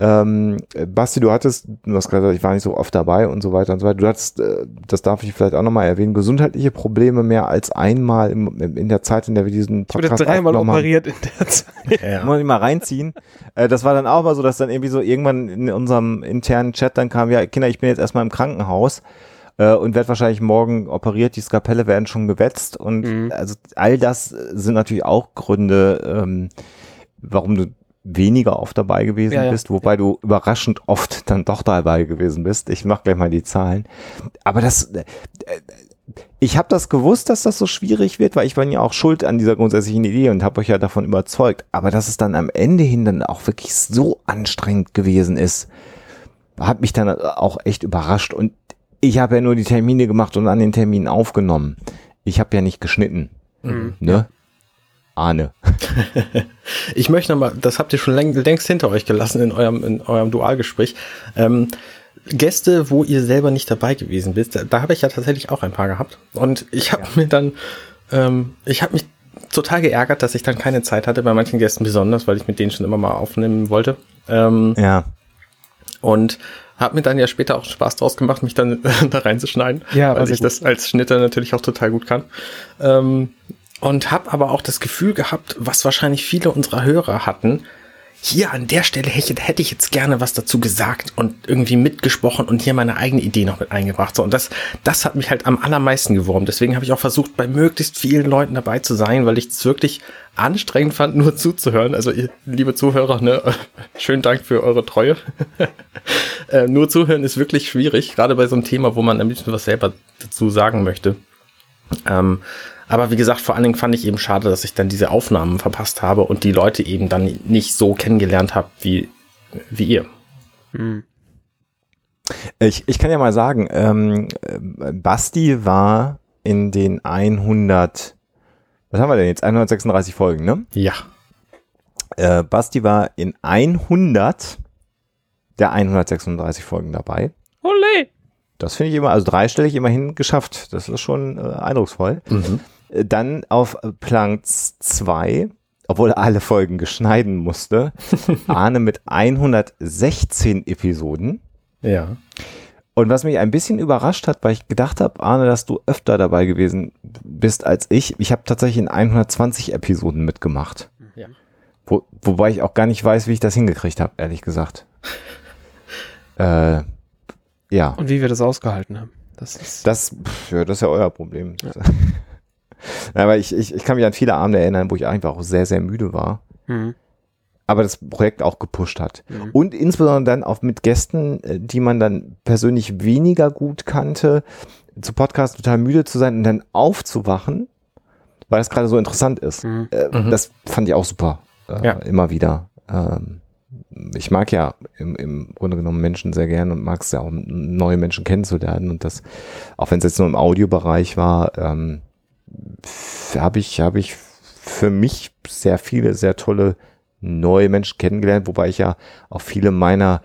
Ähm, Basti, du hattest, du hast gerade gesagt, ich war nicht so oft dabei und so weiter und so weiter. Du hattest, äh, das darf ich vielleicht auch nochmal erwähnen, gesundheitliche Probleme mehr als einmal im, in der Zeit, in der wir diesen Podcast Ich wurde dreimal operiert in der Zeit. Ja. Muss ich mal reinziehen. Äh, das war dann auch mal so, dass dann irgendwie so irgendwann in unserem internen Chat dann kam, ja, Kinder, ich bin jetzt erstmal im Krankenhaus äh, und werde wahrscheinlich morgen operiert, die Skapelle werden schon gewetzt und mhm. also all das sind natürlich auch Gründe, ähm, warum du weniger oft dabei gewesen ja, ja. bist, wobei du überraschend oft dann doch dabei gewesen bist. Ich mach gleich mal die Zahlen. Aber das, äh, ich habe das gewusst, dass das so schwierig wird, weil ich war ja auch schuld an dieser grundsätzlichen Idee und habe euch ja davon überzeugt. Aber dass es dann am Ende hin dann auch wirklich so anstrengend gewesen ist, hat mich dann auch echt überrascht. Und ich habe ja nur die Termine gemacht und an den Terminen aufgenommen. Ich habe ja nicht geschnitten. Mhm. Ne? Ahne. ich möchte nochmal, das habt ihr schon längst hinter euch gelassen in eurem, in eurem Dualgespräch. Ähm, Gäste, wo ihr selber nicht dabei gewesen bist, da, da habe ich ja tatsächlich auch ein paar gehabt. Und ich habe ja. mir dann, ähm, ich habe mich total geärgert, dass ich dann keine Zeit hatte, bei manchen Gästen besonders, weil ich mit denen schon immer mal aufnehmen wollte. Ähm, ja. Und habe mir dann ja später auch Spaß draus gemacht, mich dann da reinzuschneiden, ja, weil ich gut. das als Schnitter natürlich auch total gut kann. Ähm, und habe aber auch das Gefühl gehabt, was wahrscheinlich viele unserer Hörer hatten, hier an der Stelle hätte ich jetzt gerne was dazu gesagt und irgendwie mitgesprochen und hier meine eigene Idee noch mit eingebracht. So, und das, das hat mich halt am allermeisten gewurmt. Deswegen habe ich auch versucht, bei möglichst vielen Leuten dabei zu sein, weil ich es wirklich anstrengend fand, nur zuzuhören. Also, ihr, liebe Zuhörer, ne, schönen Dank für eure Treue. äh, nur zuhören ist wirklich schwierig, gerade bei so einem Thema, wo man ein bisschen was selber dazu sagen möchte. Ähm, aber wie gesagt, vor allen Dingen fand ich eben schade, dass ich dann diese Aufnahmen verpasst habe und die Leute eben dann nicht so kennengelernt habe wie, wie ihr. Hm. Ich, ich kann ja mal sagen, ähm, Basti war in den 100, was haben wir denn jetzt? 136 Folgen, ne? Ja. Äh, Basti war in 100 der 136 Folgen dabei. Ole! Das finde ich immer, also dreistellig immerhin geschafft. Das ist schon äh, eindrucksvoll. Mhm. Dann auf Planks 2, obwohl er alle Folgen geschneiden musste, Arne mit 116 Episoden. Ja. Und was mich ein bisschen überrascht hat, weil ich gedacht habe, Arne, dass du öfter dabei gewesen bist als ich. Ich habe tatsächlich in 120 Episoden mitgemacht. Ja. Wo, wobei ich auch gar nicht weiß, wie ich das hingekriegt habe, ehrlich gesagt. äh, ja. Und wie wir das ausgehalten haben. Das ist, das, pff, ja, das ist ja euer Problem. Ja. Aber ich, ich, ich kann mich an viele Abende erinnern, wo ich einfach auch sehr, sehr müde war. Mhm. Aber das Projekt auch gepusht hat. Mhm. Und insbesondere dann auch mit Gästen, äh, die man dann persönlich weniger gut kannte, zu Podcast total müde zu sein und dann aufzuwachen, weil das gerade so interessant ist. Mhm. Äh, mhm. das fand ich auch super. Äh, ja. Immer wieder. Ähm, ich mag ja im, im Grunde genommen Menschen sehr gern und mag es ja auch, neue Menschen kennenzulernen. Und das, auch wenn es jetzt nur im Audiobereich war, ähm, habe ich, habe ich für mich sehr viele, sehr tolle neue Menschen kennengelernt, wobei ich ja auch viele meiner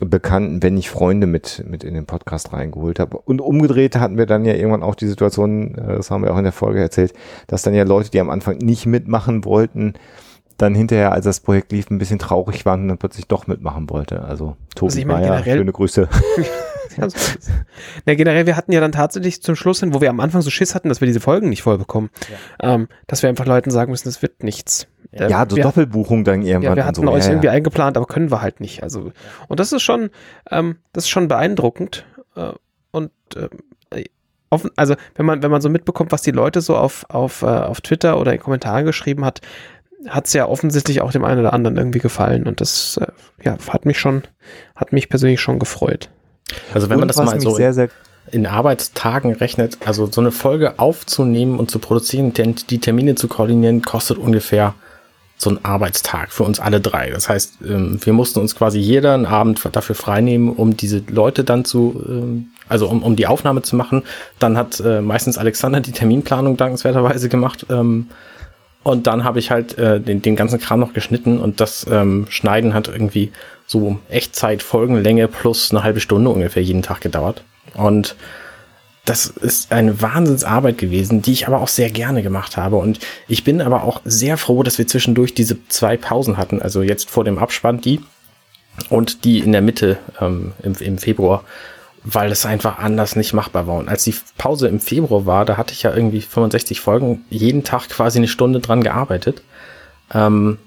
Bekannten, wenn nicht Freunde mit, mit in den Podcast reingeholt habe. Und umgedreht hatten wir dann ja irgendwann auch die Situation, äh, das haben wir auch in der Folge erzählt, dass dann ja Leute, die am Anfang nicht mitmachen wollten, dann hinterher, als das Projekt lief, ein bisschen traurig waren und dann plötzlich doch mitmachen wollte. Also Tobi also Meier, schöne Grüße. Na, generell, wir hatten ja dann tatsächlich zum Schluss hin, wo wir am Anfang so Schiss hatten, dass wir diese Folgen nicht voll bekommen, ja. ähm, dass wir einfach Leuten sagen müssen, es wird nichts. Ja, ja so wir, Doppelbuchung dann irgendwann. Ja, wir hatten so. euch ja, irgendwie eingeplant, aber können wir halt nicht. Also, und das ist schon, ähm, das ist schon beeindruckend. Äh, und äh, offen, also wenn man, wenn man so mitbekommt, was die Leute so auf, auf, äh, auf Twitter oder in Kommentaren geschrieben hat, hat es ja offensichtlich auch dem einen oder anderen irgendwie gefallen. Und das äh, ja, hat mich schon, hat mich persönlich schon gefreut. Also wenn und man das mal so sehr, sehr in Arbeitstagen rechnet, also so eine Folge aufzunehmen und zu produzieren, die Termine zu koordinieren, kostet ungefähr so ein Arbeitstag für uns alle drei. Das heißt, ähm, wir mussten uns quasi jeder einen Abend dafür freinehmen, um diese Leute dann zu, ähm, also um, um die Aufnahme zu machen. Dann hat äh, meistens Alexander die Terminplanung dankenswerterweise gemacht. Ähm, Und dann habe ich halt äh, den, den ganzen Kram noch geschnitten und das Schneiden hat irgendwie so Echtzeit, Folgenlänge plus eine halbe Stunde ungefähr jeden Tag gedauert. Und das ist eine Wahnsinnsarbeit gewesen, die ich aber auch sehr gerne gemacht habe. Und ich bin aber auch sehr froh, dass wir zwischendurch diese zwei Pausen hatten. Also jetzt vor dem Abspann die und die in der Mitte ähm, im, im Februar, weil es einfach anders nicht machbar war. Und als die Pause im Februar war, da hatte ich ja irgendwie 65 Folgen, jeden Tag quasi eine Stunde dran gearbeitet. Ähm,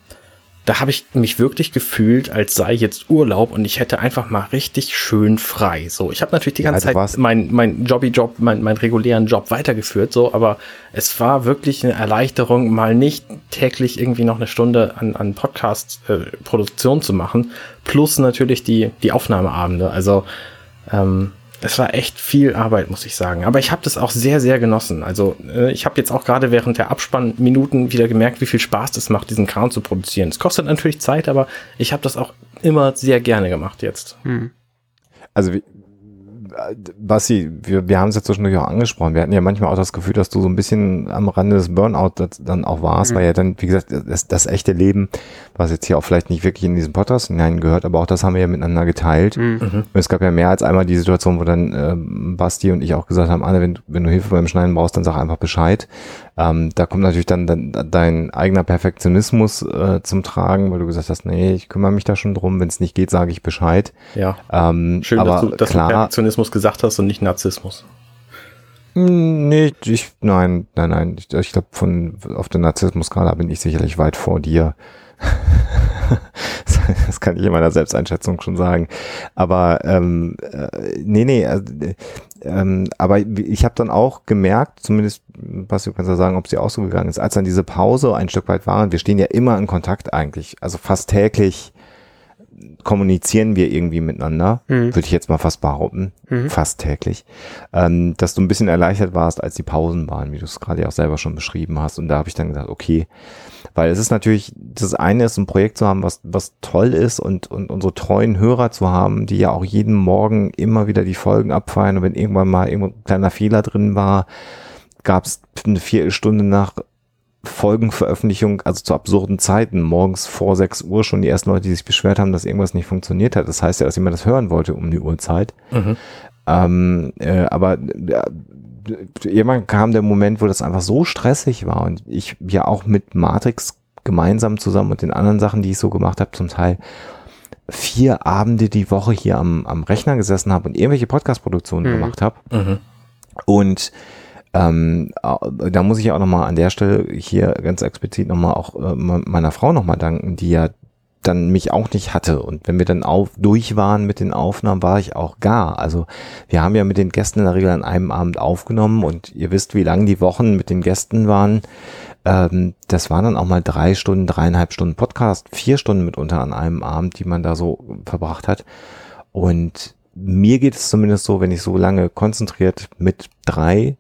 da habe ich mich wirklich gefühlt, als sei jetzt Urlaub und ich hätte einfach mal richtig schön frei. So, ich habe natürlich die ganze ja, Zeit mein mein Jobby-Job, mein, mein regulären Job weitergeführt, so, aber es war wirklich eine Erleichterung, mal nicht täglich irgendwie noch eine Stunde an, an Podcast-Produktion äh, zu machen, plus natürlich die die Aufnahmeabende. Also ähm, es war echt viel Arbeit, muss ich sagen. Aber ich habe das auch sehr, sehr genossen. Also äh, ich habe jetzt auch gerade während der Abspannminuten wieder gemerkt, wie viel Spaß das macht, diesen Kram zu produzieren. Es kostet natürlich Zeit, aber ich habe das auch immer sehr gerne gemacht jetzt. Hm. Also wie, Basti, wir, wir haben es jetzt zwischendurch auch angesprochen. Wir hatten ja manchmal auch das Gefühl, dass du so ein bisschen am Rande des Burnout dann auch warst, mhm. weil ja dann, wie gesagt, das, das echte Leben, was jetzt hier auch vielleicht nicht wirklich in diesen Podcast hineingehört, aber auch das haben wir ja miteinander geteilt. Mhm. Es gab ja mehr als einmal die Situation, wo dann äh, Basti und ich auch gesagt haben, Anne, wenn, wenn du Hilfe beim Schneiden brauchst, dann sag einfach Bescheid. Ähm, da kommt natürlich dann, dann dein eigener Perfektionismus äh, zum Tragen, weil du gesagt hast, nee, ich kümmere mich da schon drum, wenn es nicht geht, sage ich Bescheid. Ja. Ähm, Schön, aber dass, du, dass klar, du Perfektionismus gesagt hast und nicht Narzissmus. Hm, nee, ich, nein, nein, nein. Ich, ich glaube, von auf der Narzissmus-Skala bin ich sicherlich weit vor dir. das kann ich in meiner Selbsteinschätzung schon sagen. Aber ähm, äh, nee, nee, also, ähm, aber ich habe dann auch gemerkt, zumindest, was du kannst ja sagen, ob sie auch so gegangen ist, als dann diese Pause ein Stück weit war, und wir stehen ja immer in Kontakt eigentlich, also fast täglich kommunizieren wir irgendwie miteinander, mhm. würde ich jetzt mal fast behaupten, mhm. fast täglich, ähm, dass du ein bisschen erleichtert warst, als die Pausen waren, wie du es gerade auch selber schon beschrieben hast. Und da habe ich dann gesagt, okay, weil es ist natürlich, das eine ist, ein Projekt zu haben, was, was toll ist und, und unsere treuen Hörer zu haben, die ja auch jeden Morgen immer wieder die Folgen abfeiern und wenn irgendwann mal irgendwo ein kleiner Fehler drin war, gab es eine Viertelstunde nach Folgenveröffentlichung, also zu absurden Zeiten, morgens vor 6 Uhr schon die ersten Leute, die sich beschwert haben, dass irgendwas nicht funktioniert hat. Das heißt ja, dass jemand das hören wollte um die Uhrzeit. Mhm. Ähm, äh, aber äh, irgendwann kam der Moment, wo das einfach so stressig war und ich ja auch mit Matrix gemeinsam zusammen und den anderen Sachen, die ich so gemacht habe, zum Teil vier Abende die Woche hier am, am Rechner gesessen habe und irgendwelche Podcast-Produktionen mhm. gemacht habe. Mhm. Und ähm, da muss ich auch nochmal an der Stelle hier ganz explizit nochmal auch äh, meiner Frau nochmal danken, die ja dann mich auch nicht hatte. Und wenn wir dann auf, durch waren mit den Aufnahmen, war ich auch gar. Also wir haben ja mit den Gästen in der Regel an einem Abend aufgenommen und ihr wisst, wie lang die Wochen mit den Gästen waren. Ähm, das waren dann auch mal drei Stunden, dreieinhalb Stunden Podcast, vier Stunden mitunter an einem Abend, die man da so verbracht hat. Und mir geht es zumindest so, wenn ich so lange konzentriert mit drei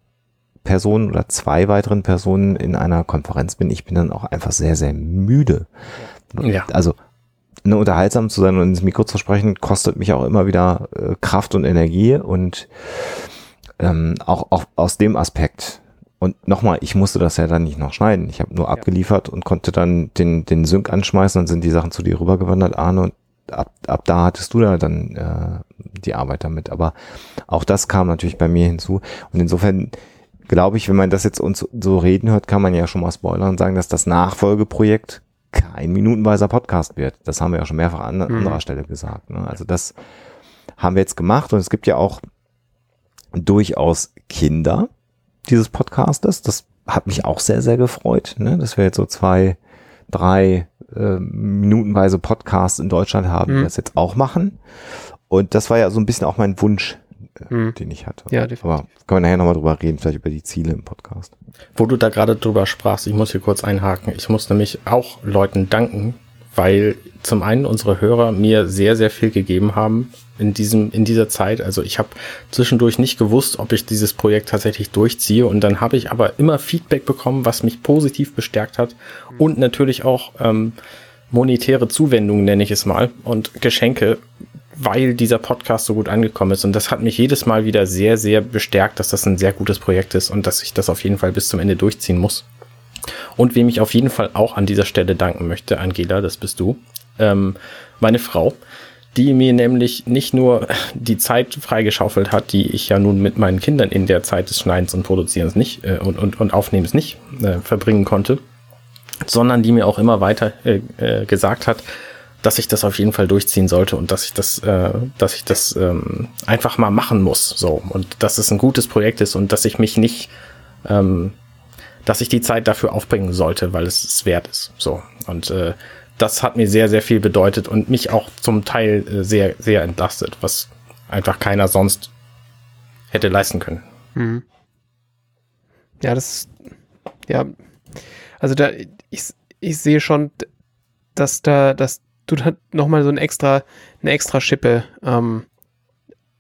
Personen oder zwei weiteren Personen in einer Konferenz bin, ich bin dann auch einfach sehr, sehr müde. Ja. Also ne, unterhaltsam zu sein und ins Mikro zu sprechen, kostet mich auch immer wieder äh, Kraft und Energie und ähm, auch, auch aus dem Aspekt. Und nochmal, ich musste das ja dann nicht noch schneiden. Ich habe nur ja. abgeliefert und konnte dann den, den Sync anschmeißen, dann sind die Sachen zu dir rübergewandert, Arne, und ab, ab da hattest du da dann äh, die Arbeit damit. Aber auch das kam natürlich bei mir hinzu. Und insofern glaube ich, wenn man das jetzt uns so reden hört, kann man ja schon mal spoilern und sagen, dass das Nachfolgeprojekt kein minutenweiser Podcast wird. Das haben wir ja schon mehrfach an mhm. anderer Stelle gesagt. Ne? Also das haben wir jetzt gemacht und es gibt ja auch durchaus Kinder dieses Podcastes. Das hat mich auch sehr, sehr gefreut, ne? dass wir jetzt so zwei, drei äh, minutenweise Podcasts in Deutschland haben, mhm. die das jetzt auch machen. Und das war ja so ein bisschen auch mein Wunsch mhm. den ich hatte. Ja, definitiv. Aber können wir nachher nochmal drüber reden, vielleicht über die Ziele im Podcast. Wo du da gerade drüber sprachst, ich muss hier kurz einhaken. Ich muss nämlich auch Leuten danken, weil zum einen unsere Hörer mir sehr, sehr viel gegeben haben in diesem, in dieser Zeit. Also ich habe zwischendurch nicht gewusst, ob ich dieses Projekt tatsächlich durchziehe. Und dann habe ich aber immer Feedback bekommen, was mich positiv bestärkt hat. Und natürlich auch ähm, monetäre Zuwendungen, nenne ich es mal, und Geschenke, weil dieser Podcast so gut angekommen ist. Und das hat mich jedes Mal wieder sehr, sehr bestärkt, dass das ein sehr gutes Projekt ist und dass ich das auf jeden Fall bis zum Ende durchziehen muss. Und wem ich auf jeden Fall auch an dieser Stelle danken möchte, Angela, das bist du, ähm, meine Frau, die mir nämlich nicht nur die Zeit freigeschaufelt hat, die ich ja nun mit meinen Kindern in der Zeit des Schneidens und Produzierens nicht äh, und, und, und Aufnehmens nicht äh, verbringen konnte, sondern die mir auch immer weiter äh, äh, gesagt hat, dass ich das auf jeden Fall durchziehen sollte und dass ich das, äh, dass ich das ähm, einfach mal machen muss. So und dass es ein gutes Projekt ist und dass ich mich nicht, ähm, dass ich die Zeit dafür aufbringen sollte, weil es es wert ist. So und äh, das hat mir sehr, sehr viel bedeutet und mich auch zum Teil äh, sehr, sehr entlastet, was einfach keiner sonst hätte leisten können. Mhm. Ja, das, ja, also da, ich, ich sehe schon, dass da, dass du da nochmal so ein extra, eine extra Schippe ähm,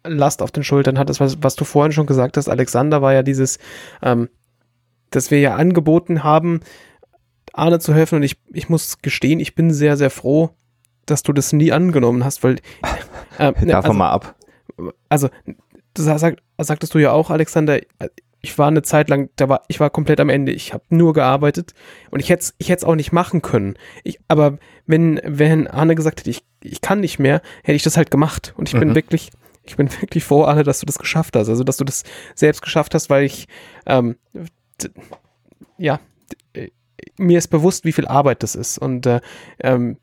Last auf den Schultern. Hattest, was, was du vorhin schon gesagt hast, Alexander, war ja dieses, ähm, dass wir ja angeboten haben, Arne zu helfen. Und ich, ich muss gestehen, ich bin sehr, sehr froh, dass du das nie angenommen hast, weil äh, ne, Davon also, mal ab. Also, das sag, sagtest du ja auch, Alexander, ich war eine Zeit lang, da war, ich war komplett am Ende. Ich habe nur gearbeitet und ich hätte ich hätte es auch nicht machen können. Ich, aber wenn, wenn Arne gesagt hätte, ich, ich kann nicht mehr, hätte ich das halt gemacht. Und ich mhm. bin wirklich, ich bin wirklich froh, Arne, dass du das geschafft hast. Also, dass du das selbst geschafft hast, weil ich, ähm, ja, mir ist bewusst, wie viel Arbeit das ist. Und äh, ähm,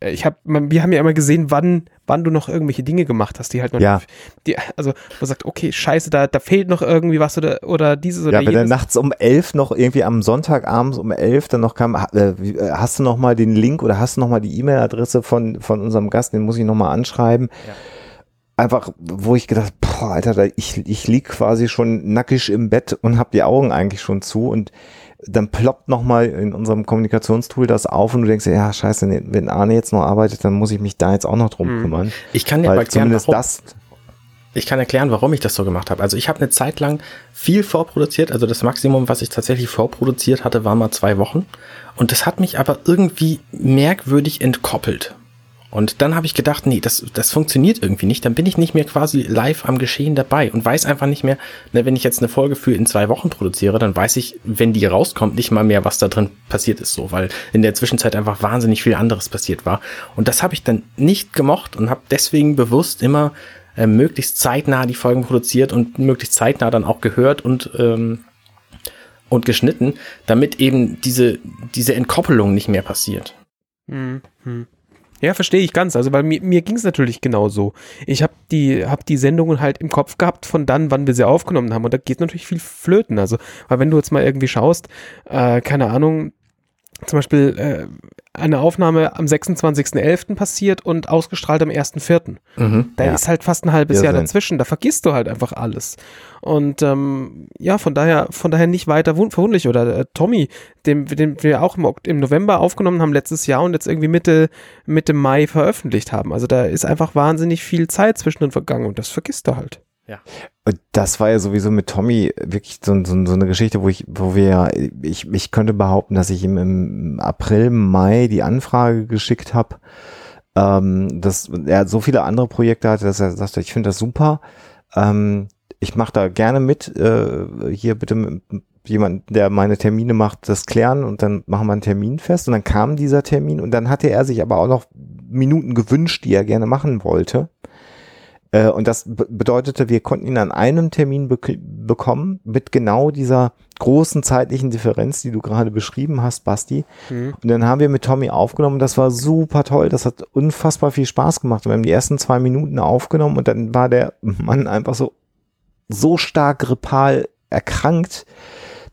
ich habe, wir haben ja immer gesehen, wann, wann du noch irgendwelche Dinge gemacht hast, die halt noch, ja. die, also man sagt, okay, scheiße, da, da fehlt noch irgendwie was oder oder dieses oder ja, wenn dann nachts um elf noch irgendwie am Sonntagabends um elf dann noch kam, äh, äh, hast du noch mal den Link oder hast du noch mal die E-Mail-Adresse von von unserem Gast, den muss ich noch mal anschreiben. Ja. Einfach, wo ich gedacht, boah, Alter, ich ich lieg quasi schon nackig im Bett und habe die Augen eigentlich schon zu und dann ploppt nochmal in unserem Kommunikationstool das auf und du denkst, ja, scheiße, wenn Arne jetzt noch arbeitet, dann muss ich mich da jetzt auch noch drum mhm. kümmern. Ich kann dir aber erklären, warum, das ich kann erklären, warum ich das so gemacht habe. Also ich habe eine Zeit lang viel vorproduziert, also das Maximum, was ich tatsächlich vorproduziert hatte, war mal zwei Wochen. Und das hat mich aber irgendwie merkwürdig entkoppelt. Und dann habe ich gedacht, nee, das, das funktioniert irgendwie nicht. Dann bin ich nicht mehr quasi live am Geschehen dabei und weiß einfach nicht mehr, ne, wenn ich jetzt eine Folge für in zwei Wochen produziere, dann weiß ich, wenn die rauskommt, nicht mal mehr, was da drin passiert ist, so, weil in der Zwischenzeit einfach wahnsinnig viel anderes passiert war. Und das habe ich dann nicht gemocht und habe deswegen bewusst immer äh, möglichst zeitnah die Folgen produziert und möglichst zeitnah dann auch gehört und ähm, und geschnitten, damit eben diese diese Entkoppelung nicht mehr passiert. Mhm. Ja, verstehe ich ganz. Also, weil mir, mir ging es natürlich genauso. Ich habe die, hab die Sendungen halt im Kopf gehabt von dann, wann wir sie aufgenommen haben. Und da geht natürlich viel flöten. Also, weil wenn du jetzt mal irgendwie schaust, äh, keine Ahnung, zum Beispiel äh, eine Aufnahme am 26.11. passiert und ausgestrahlt am 1.4. Mhm, da ja. ist halt fast ein halbes ja, Jahr sein. dazwischen. Da vergisst du halt einfach alles. Und ähm, ja, von daher, von daher nicht weiter verwundlich. Oder äh, Tommy, den, den wir auch im, im, November aufgenommen haben letztes Jahr und jetzt irgendwie Mitte, Mitte Mai veröffentlicht haben. Also da ist einfach wahnsinnig viel Zeit zwischen den vergangen und das vergisst du halt. Ja. Das war ja sowieso mit Tommy wirklich so, so, so, eine Geschichte, wo ich, wo wir ja, ich, ich könnte behaupten, dass ich ihm im April, Mai die Anfrage geschickt habe, ähm, dass er so viele andere Projekte hatte, dass er sagte, ich finde das super. Ähm, ich mache da gerne mit. Äh, hier bitte mit jemand, der meine Termine macht, das klären und dann machen wir einen Termin fest. Und dann kam dieser Termin und dann hatte er sich aber auch noch Minuten gewünscht, die er gerne machen wollte. Äh, und das bedeutete, wir konnten ihn an einem Termin be bekommen mit genau dieser großen zeitlichen Differenz, die du gerade beschrieben hast, Basti. Mhm. Und dann haben wir mit Tommy aufgenommen. Das war super toll. Das hat unfassbar viel Spaß gemacht. Wir haben die ersten zwei Minuten aufgenommen und dann war der Mann einfach so, so stark grippal erkrankt,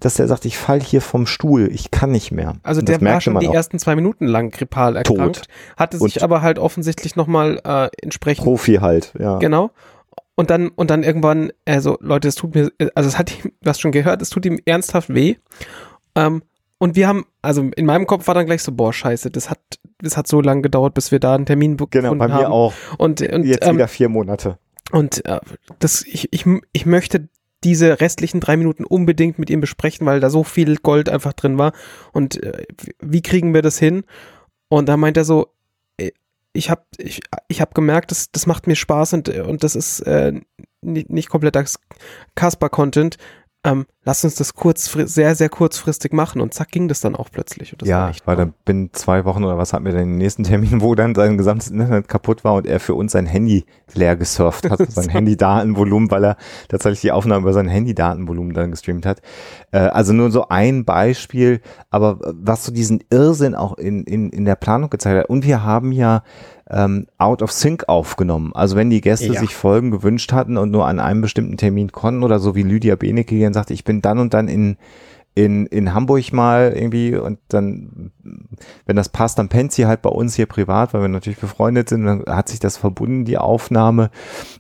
dass er sagt, ich fall hier vom Stuhl, ich kann nicht mehr. Also der war schon die auch. ersten zwei Minuten lang grippal erkrankt, Tot. hatte sich und aber halt offensichtlich nochmal äh, entsprechend. Profi halt, ja. Genau. Und dann, und dann irgendwann, also Leute, es tut mir, also es hat ihm, du hast schon gehört, es tut ihm ernsthaft weh. Ähm, und wir haben, also in meinem Kopf war dann gleich so, boah, scheiße, das hat, das hat so lange gedauert, bis wir da einen Termin bekommen haben. Genau, bei mir haben. auch. Und, und jetzt ähm, wieder vier Monate. Und äh, das, ich, ich, ich möchte diese restlichen drei Minuten unbedingt mit ihm besprechen, weil da so viel Gold einfach drin war. Und äh, wie kriegen wir das hin? Und da meint er so, äh, ich habe ich, ich hab gemerkt, das, das macht mir Spaß und, und das ist äh, nicht, nicht kompletter Casper-Content. Ähm, lass uns das kurz, sehr, sehr kurzfristig machen und zack ging das dann auch plötzlich. ja, war weil dann bin zwei Wochen oder was hatten wir dann den nächsten Termin, wo dann sein gesamtes Internet kaputt war und er für uns sein Handy leer gesurft hat, sein Handy-Datenvolumen, weil er tatsächlich die Aufnahme über sein Handy-Datenvolumen dann gestreamt hat. Äh, also nur so ein Beispiel, aber was so diesen Irrsinn auch in, in, in der Planung gezeigt hat. Und wir haben ja ähm, out of sync aufgenommen. Also wenn die Gäste ja. sich Folgen gewünscht hatten und nur an einem bestimmten Termin konnten oder so wie Lydia Benecke, die dann sagte, ich bin dann und dann in in, in Hamburg mal irgendwie und dann, wenn das passt, dann pennt sie halt bei uns hier privat, weil wir natürlich befreundet sind, dann hat sich das verbunden, die Aufnahme.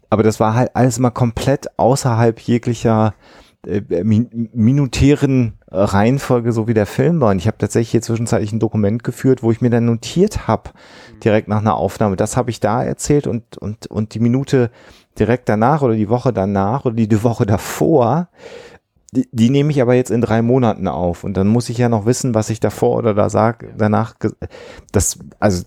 Aber das war halt alles mal komplett außerhalb jeglicher minutären Reihenfolge, so wie der Film war. Und ich habe tatsächlich hier zwischenzeitlich ein Dokument geführt, wo ich mir dann notiert habe, direkt nach einer Aufnahme, das habe ich da erzählt und, und, und die Minute direkt danach oder die Woche danach oder die Woche davor, die, die nehme ich aber jetzt in drei Monaten auf und dann muss ich ja noch wissen, was ich davor oder da sag, danach, das, also,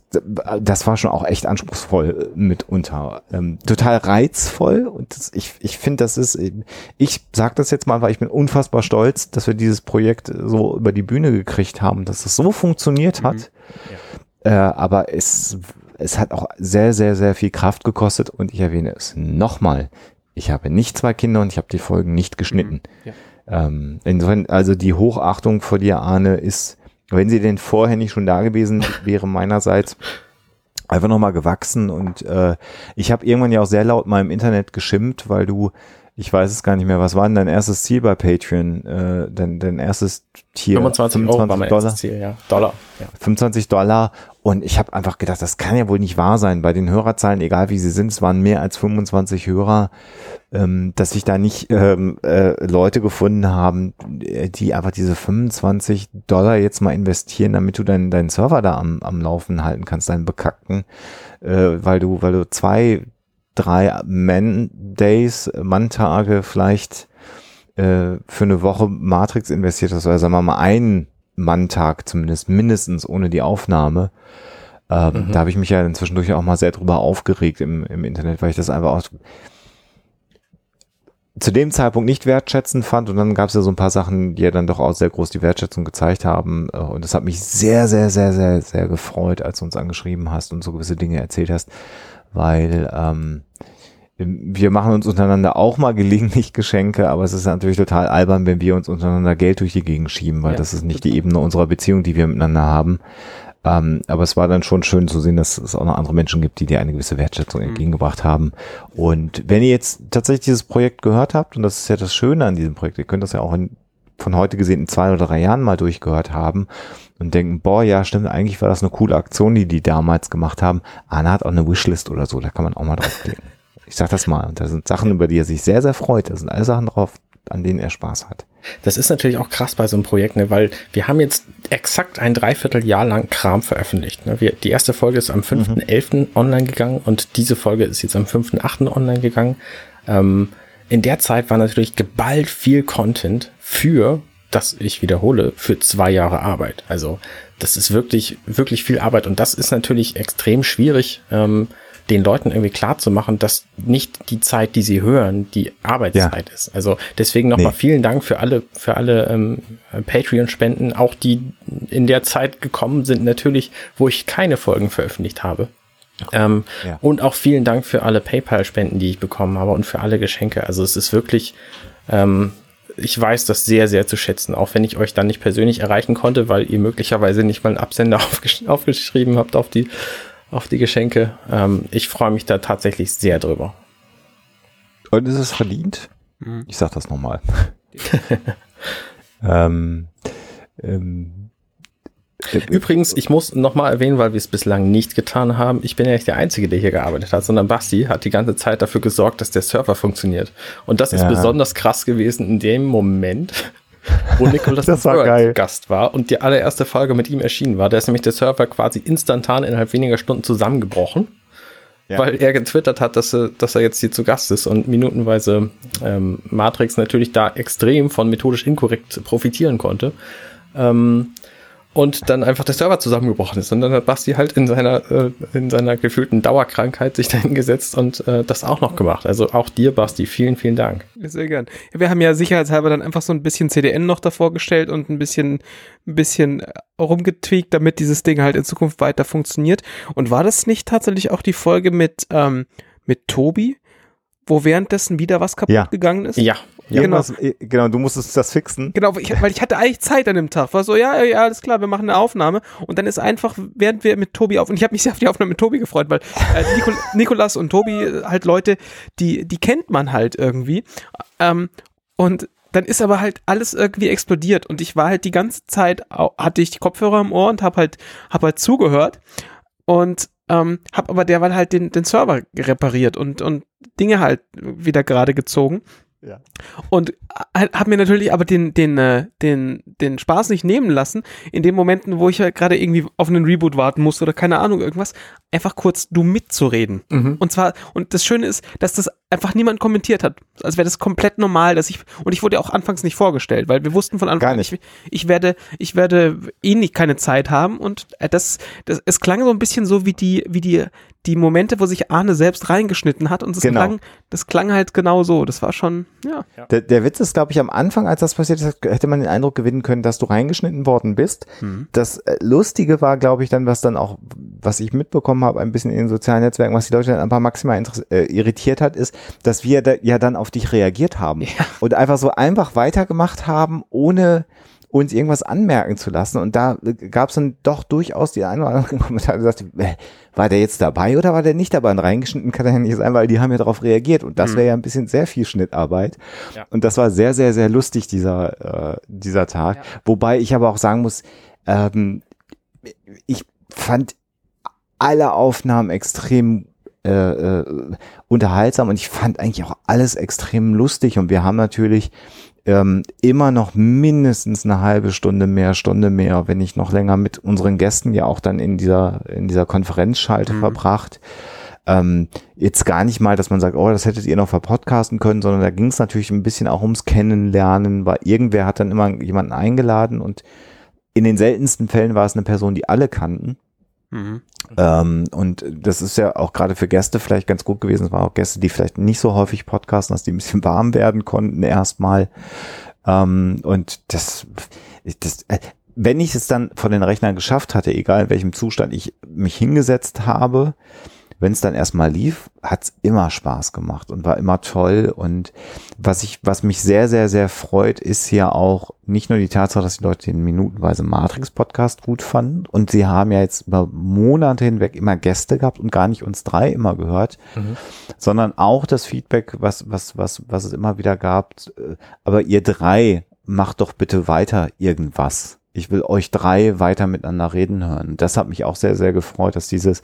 das war schon auch echt anspruchsvoll mitunter. Ähm, total reizvoll und das, ich, ich finde, das ist, ich sag das jetzt mal, weil ich bin unfassbar stolz, dass wir dieses Projekt so über die Bühne gekriegt haben, dass es so funktioniert hat. Mhm. Ja. Äh, aber es, es hat auch sehr, sehr, sehr viel Kraft gekostet und ich erwähne es nochmal. Ich habe nicht zwei Kinder und ich habe die Folgen nicht geschnitten. Mhm. Ja. Ähm, insofern, also die Hochachtung vor dir, Arne, ist, wenn sie denn vorher nicht schon da gewesen wäre, meinerseits einfach nochmal gewachsen und äh, ich habe irgendwann ja auch sehr laut mal im Internet geschimpft, weil du ich weiß es gar nicht mehr, was war denn dein erstes Ziel bei Patreon? Äh, dein, dein erstes Tier? 25, 25 Euro war mein Dollar. Ziel, ja. Dollar. Ja. 25 Dollar. Und ich habe einfach gedacht, das kann ja wohl nicht wahr sein. Bei den Hörerzahlen, egal wie sie sind, es waren mehr als 25 Hörer, ähm, dass sich da nicht ähm, äh, Leute gefunden haben, die einfach diese 25 Dollar jetzt mal investieren, damit du deinen deinen Server da am, am Laufen halten kannst, deinen bekackten, äh, weil du, weil du zwei drei Man-Days, Manntage vielleicht äh, für eine Woche Matrix investiert hast, oder sagen wir mal einen Manntag zumindest, mindestens ohne die Aufnahme. Ähm, mhm. Da habe ich mich ja inzwischen durch auch mal sehr drüber aufgeregt im, im Internet, weil ich das einfach auch zu dem Zeitpunkt nicht wertschätzend fand und dann gab es ja so ein paar Sachen, die ja dann doch auch sehr groß die Wertschätzung gezeigt haben äh, und das hat mich sehr, sehr, sehr, sehr, sehr gefreut, als du uns angeschrieben hast und so gewisse Dinge erzählt hast weil ähm, wir machen uns untereinander auch mal gelegentlich Geschenke, aber es ist natürlich total albern, wenn wir uns untereinander Geld durch die Gegend schieben, weil ja, das ist nicht die Ebene unserer Beziehung, die wir miteinander haben. Ähm, aber es war dann schon schön zu sehen, dass es auch noch andere Menschen gibt, die dir eine gewisse Wertschätzung mhm. entgegengebracht haben. Und wenn ihr jetzt tatsächlich dieses Projekt gehört habt, und das ist ja das Schöne an diesem Projekt, ihr könnt das ja auch in, von heute gesehen in zwei oder drei Jahren mal durchgehört haben und denken, boah, ja, stimmt, eigentlich war das eine coole Aktion, die die damals gemacht haben. Anna hat auch eine Wishlist oder so, da kann man auch mal draufklicken. Ich sag das mal. Und da sind Sachen, über die er sich sehr, sehr freut. Da sind alle Sachen drauf, an denen er Spaß hat. Das ist natürlich auch krass bei so einem Projekt, ne, weil wir haben jetzt exakt ein Dreivierteljahr lang Kram veröffentlicht. Ne. Wir, die erste Folge ist am 5.11. Mhm. online gegangen und diese Folge ist jetzt am 5.8. online gegangen. Ähm, in der Zeit war natürlich geballt viel Content für das ich wiederhole, für zwei Jahre Arbeit. Also das ist wirklich, wirklich viel Arbeit und das ist natürlich extrem schwierig, ähm, den Leuten irgendwie klar zu machen, dass nicht die Zeit, die sie hören, die Arbeitszeit ja. ist. Also deswegen nochmal nee. vielen Dank für alle, für alle ähm, Patreon-Spenden, auch die in der Zeit gekommen sind, natürlich, wo ich keine Folgen veröffentlicht habe. Ähm, ja. Und auch vielen Dank für alle PayPal-Spenden, die ich bekommen habe und für alle Geschenke. Also es ist wirklich ähm, ich weiß das sehr, sehr zu schätzen, auch wenn ich euch dann nicht persönlich erreichen konnte, weil ihr möglicherweise nicht mal einen Absender aufgesch aufgeschrieben habt auf die, auf die Geschenke. Ähm, ich freue mich da tatsächlich sehr drüber. Und ist es verdient? Mhm. Ich sag das nochmal. ähm, ähm, Übrigens, ich muss nochmal erwähnen, weil wir es bislang nicht getan haben, ich bin ja nicht der Einzige, der hier gearbeitet hat, sondern Basti hat die ganze Zeit dafür gesorgt, dass der Server funktioniert. Und das ist ja. besonders krass gewesen in dem Moment, wo Nicholas war Gast war und die allererste Folge mit ihm erschienen war. Da ist nämlich der Server quasi instantan innerhalb weniger Stunden zusammengebrochen. Ja. Weil er getwittert hat, dass er, dass er jetzt hier zu Gast ist und minutenweise ähm, Matrix natürlich da extrem von methodisch inkorrekt profitieren konnte. Ähm, und dann einfach der Server zusammengebrochen ist. Und dann hat Basti halt in seiner, äh, in seiner gefühlten Dauerkrankheit sich dahin gesetzt und äh, das auch noch gemacht. Also auch dir, Basti, vielen, vielen Dank. Sehr gern. Wir haben ja sicherheitshalber dann einfach so ein bisschen CDN noch davor gestellt und ein bisschen, ein bisschen rumgetweakt, damit dieses Ding halt in Zukunft weiter funktioniert. Und war das nicht tatsächlich auch die Folge mit, ähm, mit Tobi, wo währenddessen wieder was kaputt Ja. gegangen ist? Ja, Ja, Genau. genau. genau, du musstest das fixen. Genau, weil ich, weil ich hatte eigentlich Zeit an dem Tag. War so, ja, ja, alles klar, wir machen eine Aufnahme. Und dann ist einfach, während wir mit Tobi auf, und ich habe mich sehr auf die Aufnahme mit Tobi gefreut, weil äh, Nikol Nikolas und Tobi äh, halt Leute, die, die kennt man halt irgendwie. Ähm, und dann ist aber halt alles irgendwie explodiert und ich war halt die ganze Zeit, hatte ich die Kopfhörer im Ohr und habe halt, hab halt zugehört und ähm, habe aber derweil halt den, den Server repariert und, und Dinge halt wieder gerade gezogen. Ja. Und habe mir natürlich aber den, den, äh, den, den Spaß nicht nehmen lassen, in den Momenten, wo ich halt gerade irgendwie auf einen Reboot warten musste oder keine Ahnung, irgendwas, einfach kurz du mitzureden. Mhm. Und zwar, und das Schöne ist, dass das einfach niemand kommentiert hat. Als wäre das komplett normal, dass ich, und ich wurde ja auch anfangs nicht vorgestellt, weil wir wussten von Anfang an, nicht. ich, ich werde, ich werde eh nicht keine Zeit haben und äh, das, das, es klang so ein bisschen so wie die, wie die, die Momente, wo sich Arne selbst reingeschnitten hat und es Genau. klang, das klang halt genau so. Das war schon, ja. Der, der Witz ist, glaube ich, am Anfang, als das passiert ist, hätte man den Eindruck gewinnen können, dass du reingeschnitten worden bist. Das äh, Lustige war, glaube ich, dann, was dann auch, was ich mitbekommen habe, ein bisschen in den sozialen Netzwerken, was die Leute dann ein paar maximal äh, irritiert hat, ist, dass wir da, ja dann auf dich reagiert haben und einfach so einfach weitergemacht haben, ohne uns irgendwas anmerken zu lassen. Und da gab es dann doch durchaus die einen oder anderen Kommentare, die sagten, äh, war der jetzt dabei oder war der nicht dabei? Und reingeschnitten kann er ja nicht sein, weil die haben ja darauf reagiert. Und das wäre ja ein bisschen sehr viel Schnittarbeit. Ja. Und das war sehr, sehr, sehr lustig, dieser, äh, dieser Tag. Wobei ich aber auch sagen muss, ähm, ich fand alle Aufnahmen extrem äh, äh, unterhaltsam und ich fand eigentlich auch alles extrem lustig und wir haben natürlich ähm, immer noch mindestens eine halbe Stunde mehr, Stunde mehr, wenn nicht noch länger mit unseren Gästen ja auch dann in dieser, in dieser Konferenzschalte verbracht. Ähm, jetzt gar nicht mal, dass man sagt, oh, das hättet ihr noch verpodcasten können, sondern da ging es natürlich ein bisschen auch ums Kennenlernen, weil irgendwer hat dann immer jemanden eingeladen und in den seltensten Fällen war es eine Person, die alle kannten. Ähm, und das ist ja auch gerade für Gäste vielleicht ganz gut gewesen. Es waren auch Gäste, die vielleicht nicht so häufig podcasten, dass die ein bisschen warm werden konnten erstmal. Ähm, und das, das, äh, wenn ich es dann von den Rechnern geschafft hatte, egal in welchem Zustand ich mich hingesetzt habe, wenn es dann erstmal lief, hat's immer Spaß gemacht und war immer toll. Und was ich, was mich sehr, sehr, sehr freut, ist ja auch nicht nur die Tatsache, dass die Leute den minutenweise Matrix-Podcast gut fanden. Und sie haben ja jetzt über Monate hinweg immer Gäste gehabt und gar nicht uns drei immer gehört, sondern auch das Feedback, was, was, was, was es immer wieder gab. Aber ihr drei macht doch bitte weiter irgendwas. Ich will euch drei weiter miteinander reden hören. Das hat mich auch sehr, sehr gefreut, dass dieses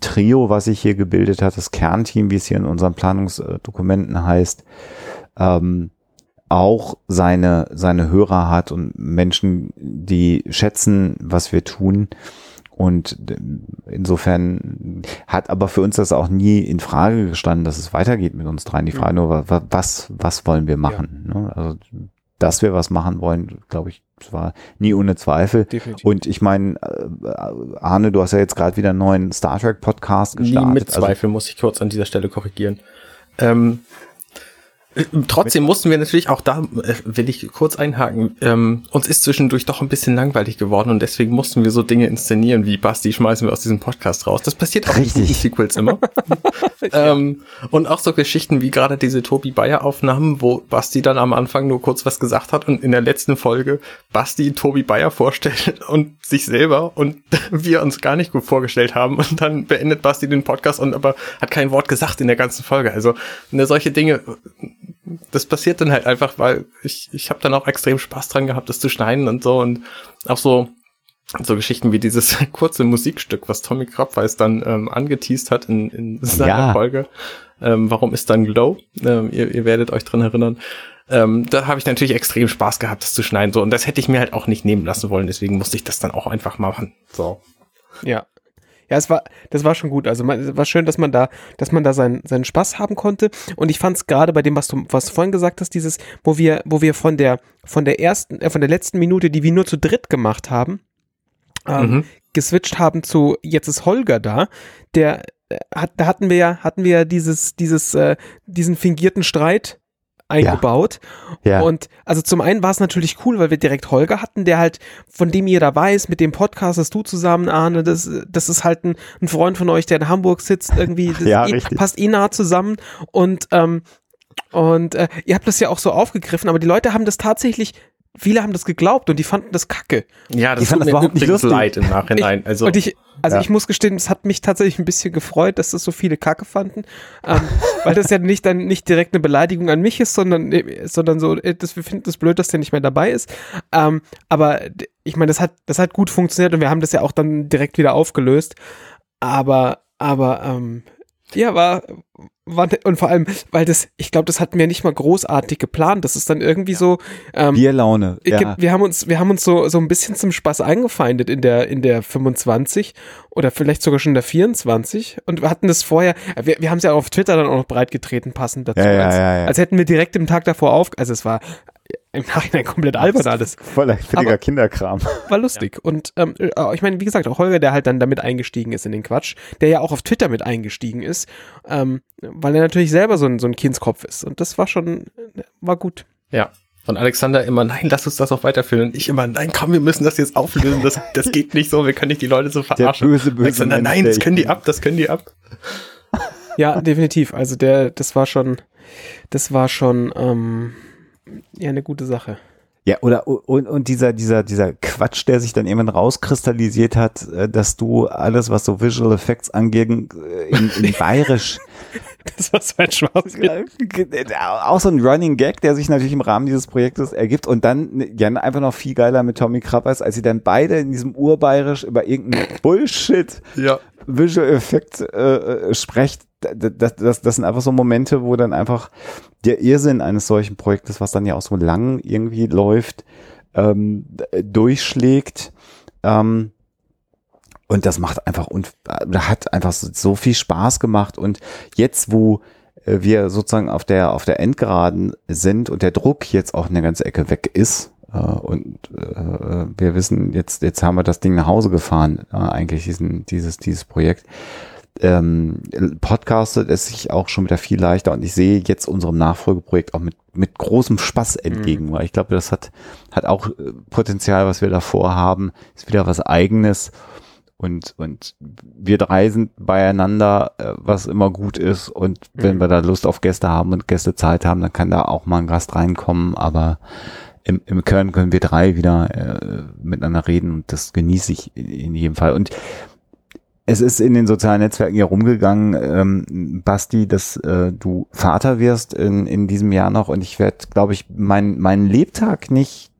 Trio, was sich hier gebildet hat, das Kernteam, wie es hier in unseren Planungsdokumenten heißt, ähm, auch seine, seine Hörer hat und Menschen, die schätzen, was wir tun. Und insofern hat aber für uns das auch nie in Frage gestanden, dass es weitergeht mit uns dreien. Die Frage nur, wa- wa- was, was wollen wir machen? Ne? Also, dass wir was machen wollen, glaube ich, war nie ohne Zweifel. Definitiv. Und ich meine, äh, Arne, du hast ja jetzt gerade wieder einen neuen Star Trek Podcast Nie gestartet. mit Zweifel, muss ich kurz an dieser Stelle korrigieren. Ähm, äh, trotzdem mussten wir natürlich auch da, äh, will ich kurz einhaken, ähm, uns ist zwischendurch doch ein bisschen langweilig geworden und deswegen mussten wir so Dinge inszenieren wie Basti schmeißen wir aus diesem Podcast raus. Das passiert auch Richtig. in guten Sequels immer. ähm, und auch so Geschichten wie gerade diese Tobi Bayer Aufnahmen, wo Basti dann am Anfang nur kurz was gesagt hat und in der letzten Folge Basti Tobi Bayer vorstellt und sich selber und wir uns gar nicht gut vorgestellt haben und dann beendet Basti den Podcast und aber hat kein Wort gesagt in der ganzen Folge. Also ne, solche Dinge, das passiert dann halt einfach, weil ich, ich habe dann auch extrem Spaß dran gehabt, das zu schneiden und so und auch so so Geschichten wie dieses kurze Musikstück, was Tommy Krabweis dann ähm, angeteased hat in, in seiner Ja. Folge. Ähm, warum ist dann Glow? Ähm, ihr, ihr werdet euch dran erinnern. Ähm, da habe ich natürlich extrem Spaß gehabt, das zu schneiden. So, und das hätte ich mir halt auch nicht nehmen lassen wollen, deswegen musste ich das dann auch einfach machen. So. Ja. Ja, es war, das war schon gut. Also man, es war schön, dass man da, dass man da seinen, seinen Spaß haben konnte. Und ich fand es gerade bei dem, was du, was du vorhin gesagt hast, dieses, wo wir, wo wir von der, von der ersten, äh, von der letzten Minute, die wir nur zu dritt gemacht haben, ähm, Mhm. geswitcht haben zu jetzt ist Holger da, der äh, hat, da hatten wir ja, hatten wir ja dieses, dieses, äh, diesen fingierten Streit eingebaut. Ja. Und also zum einen war es natürlich cool, weil wir direkt Holger hatten, der halt, von dem jeder weiß, mit dem Podcast, das du zusammen, Arne, das, das ist halt ein, ein Freund von euch, der in Hamburg sitzt, irgendwie, das Ja, eh, passt eh nah zusammen. Und, ähm, und äh, ihr habt das ja auch so aufgegriffen, aber die Leute haben das tatsächlich, viele haben das geglaubt und die fanden das kacke. Ja, das Ich das mir überhaupt nicht lustig. leid im Nachhinein. Also, Und ich, also Ja. ich muss gestehen, es hat mich tatsächlich ein bisschen gefreut, dass das so viele Kacke fanden, ähm, weil das ja nicht dann nicht direkt eine Beleidigung an mich ist, sondern, äh, sondern so, äh, das, wir finden es blöd, dass der nicht mehr dabei ist. Ähm, aber ich meine, das hat, das hat gut funktioniert und wir haben das ja auch dann direkt wieder aufgelöst. Aber, aber, ähm, ja, war, und vor allem, weil das, ich glaube, das hatten wir nicht mal großartig geplant. Das ist dann irgendwie so, ähm, Bierlaune. Ja. Wir haben uns, wir haben uns so, so ein bisschen zum Spaß eingefeindet in der, in der 25 oder vielleicht sogar schon in der 24 und wir hatten das vorher, wir, wir haben es ja auf Twitter dann auch noch breit getreten, passend dazu, Ja, ja, als, ja, ja. als hätten wir direkt im Tag davor auf, also es war im Nachhinein komplett albern alles. Voller billiger Aber- Kinderkram. War lustig. Und ähm, äh, ich meine, wie gesagt, auch Holger, der halt dann damit eingestiegen ist in den Quatsch, der ja auch auf Twitter mit eingestiegen ist, ähm, weil er natürlich selber so ein, so ein Kindskopf ist. Und das war schon, war gut. ja. Und Alexander immer, nein, lass uns das auch weiterführen. Und ich immer, nein, komm, wir müssen das jetzt auflösen. Das, das geht nicht so, wir können nicht die Leute so verarschen. böse, böse Alexander, Mensch, nein, der das können die ab, das können die ab. Ja, definitiv. Also der, das war schon, das war schon ähm, ja eine gute Sache. Ja, oder und, und dieser, dieser, dieser Quatsch, der sich dann irgendwann rauskristallisiert hat, äh, dass du alles, was so Visual Effects angeht, äh, in, in bayerisch Das war so ein Spaß. auch so ein Running Gag, der sich natürlich im Rahmen dieses Projektes ergibt und dann ja einfach noch viel geiler mit Tommy Krappers, als sie dann beide in diesem Urbayerisch über irgendeinen Bullshit Ja. Visual Effekt äh, äh, sprecht. Das, das, das, sind einfach so Momente, wo dann einfach der Irrsinn eines solchen Projektes, was dann ja auch so lang irgendwie läuft, ähm, d- durchschlägt. Ähm, und das macht einfach, und da hat einfach so, so viel Spaß gemacht. Und jetzt, wo äh, wir sozusagen auf der, auf der Endgeraden sind und der Druck jetzt auch eine ganze Ecke weg ist, äh, und äh, wir wissen, jetzt, jetzt haben wir das Ding nach Hause gefahren, äh, eigentlich diesen, dieses, dieses Projekt. Ähm, podcastet es sich auch schon wieder viel leichter. Und ich sehe jetzt unserem Nachfolgeprojekt auch mit, mit großem Spaß entgegen, weil ich glaube, das hat, hat auch äh, Potenzial, was wir davor haben, ist wieder was eigenes. Und, und wir drei sind beieinander, äh, was immer gut ist. Und wenn wir da Lust auf Gäste haben und Gäste Zeit haben, dann kann da auch mal ein Gast reinkommen. Aber im, im Kern können wir drei wieder äh, miteinander reden. Und das genieße ich in, in jedem Fall. Und es ist in den sozialen Netzwerken ja rumgegangen, ähm, Basti, dass äh, du Vater wirst in, in diesem Jahr noch. Und ich werde, glaube ich, mein, meinen Lebtag nicht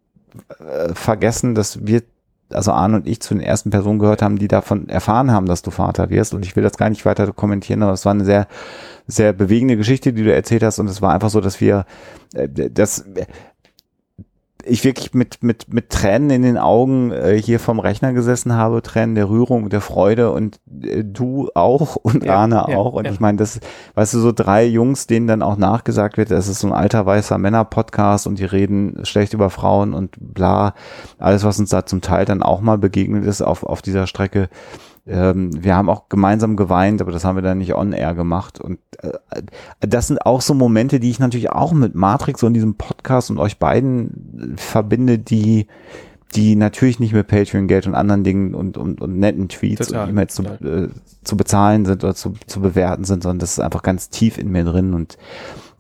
äh, vergessen, dass wir also Arne und ich zu den ersten Personen gehört haben, die davon erfahren haben, dass du Vater wirst. Und ich will das gar nicht weiter kommentieren, aber es war eine sehr, sehr bewegende Geschichte, die du erzählt hast. Und es war einfach so, dass wir, äh, das, ich wirklich mit, mit, mit Tränen in den Augen äh, hier vom Rechner gesessen habe, Tränen der Rührung, der Freude und äh, du auch und Ja, Arne ja, auch. Und ja. ich meine, das, weißt du, so drei Jungs, denen dann auch nachgesagt wird, das ist so ein alter weißer Männer-Podcast und die reden schlecht über Frauen und bla, alles, was uns da zum Teil dann auch mal begegnet ist auf, auf dieser Strecke. Ähm, wir haben auch gemeinsam geweint, aber das haben wir dann nicht on-air gemacht. Und äh, das sind auch so Momente, die ich natürlich auch mit Matrix und diesem Podcast und euch beiden äh, verbinde, die die natürlich nicht mit Patreon Geld und anderen Dingen und, und, und netten Tweets Total, und E-Mails zu, äh, zu bezahlen sind oder zu, zu bewerten sind, sondern das ist einfach ganz tief in mir drin und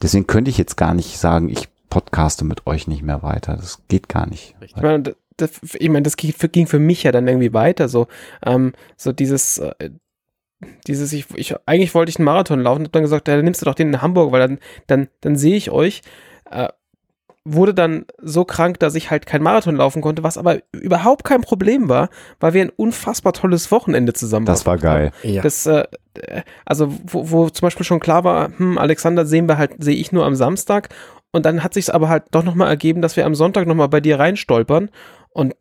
deswegen könnte ich jetzt gar nicht sagen, ich podcaste mit euch nicht mehr weiter. Das geht gar nicht. Ich meine, das, ich meine, das ging für, ging für mich ja dann irgendwie weiter, so, ähm, so dieses, äh, dieses, ich, ich, eigentlich wollte ich einen Marathon laufen, hab dann gesagt, ja, dann nimmst du doch den in Hamburg, weil dann, dann, dann sehe ich euch, äh, wurde dann so krank, dass ich halt kein Marathon laufen konnte, was aber überhaupt kein Problem war, weil wir ein unfassbar tolles Wochenende zusammen Das war geil. Ja. Das, äh, also wo, wo zum Beispiel schon klar war, hm, Alexander sehen wir halt, sehe ich nur am Samstag. Und dann hat sich aber halt doch nochmal ergeben, dass wir am Sonntag nochmal bei dir reinstolpern. Und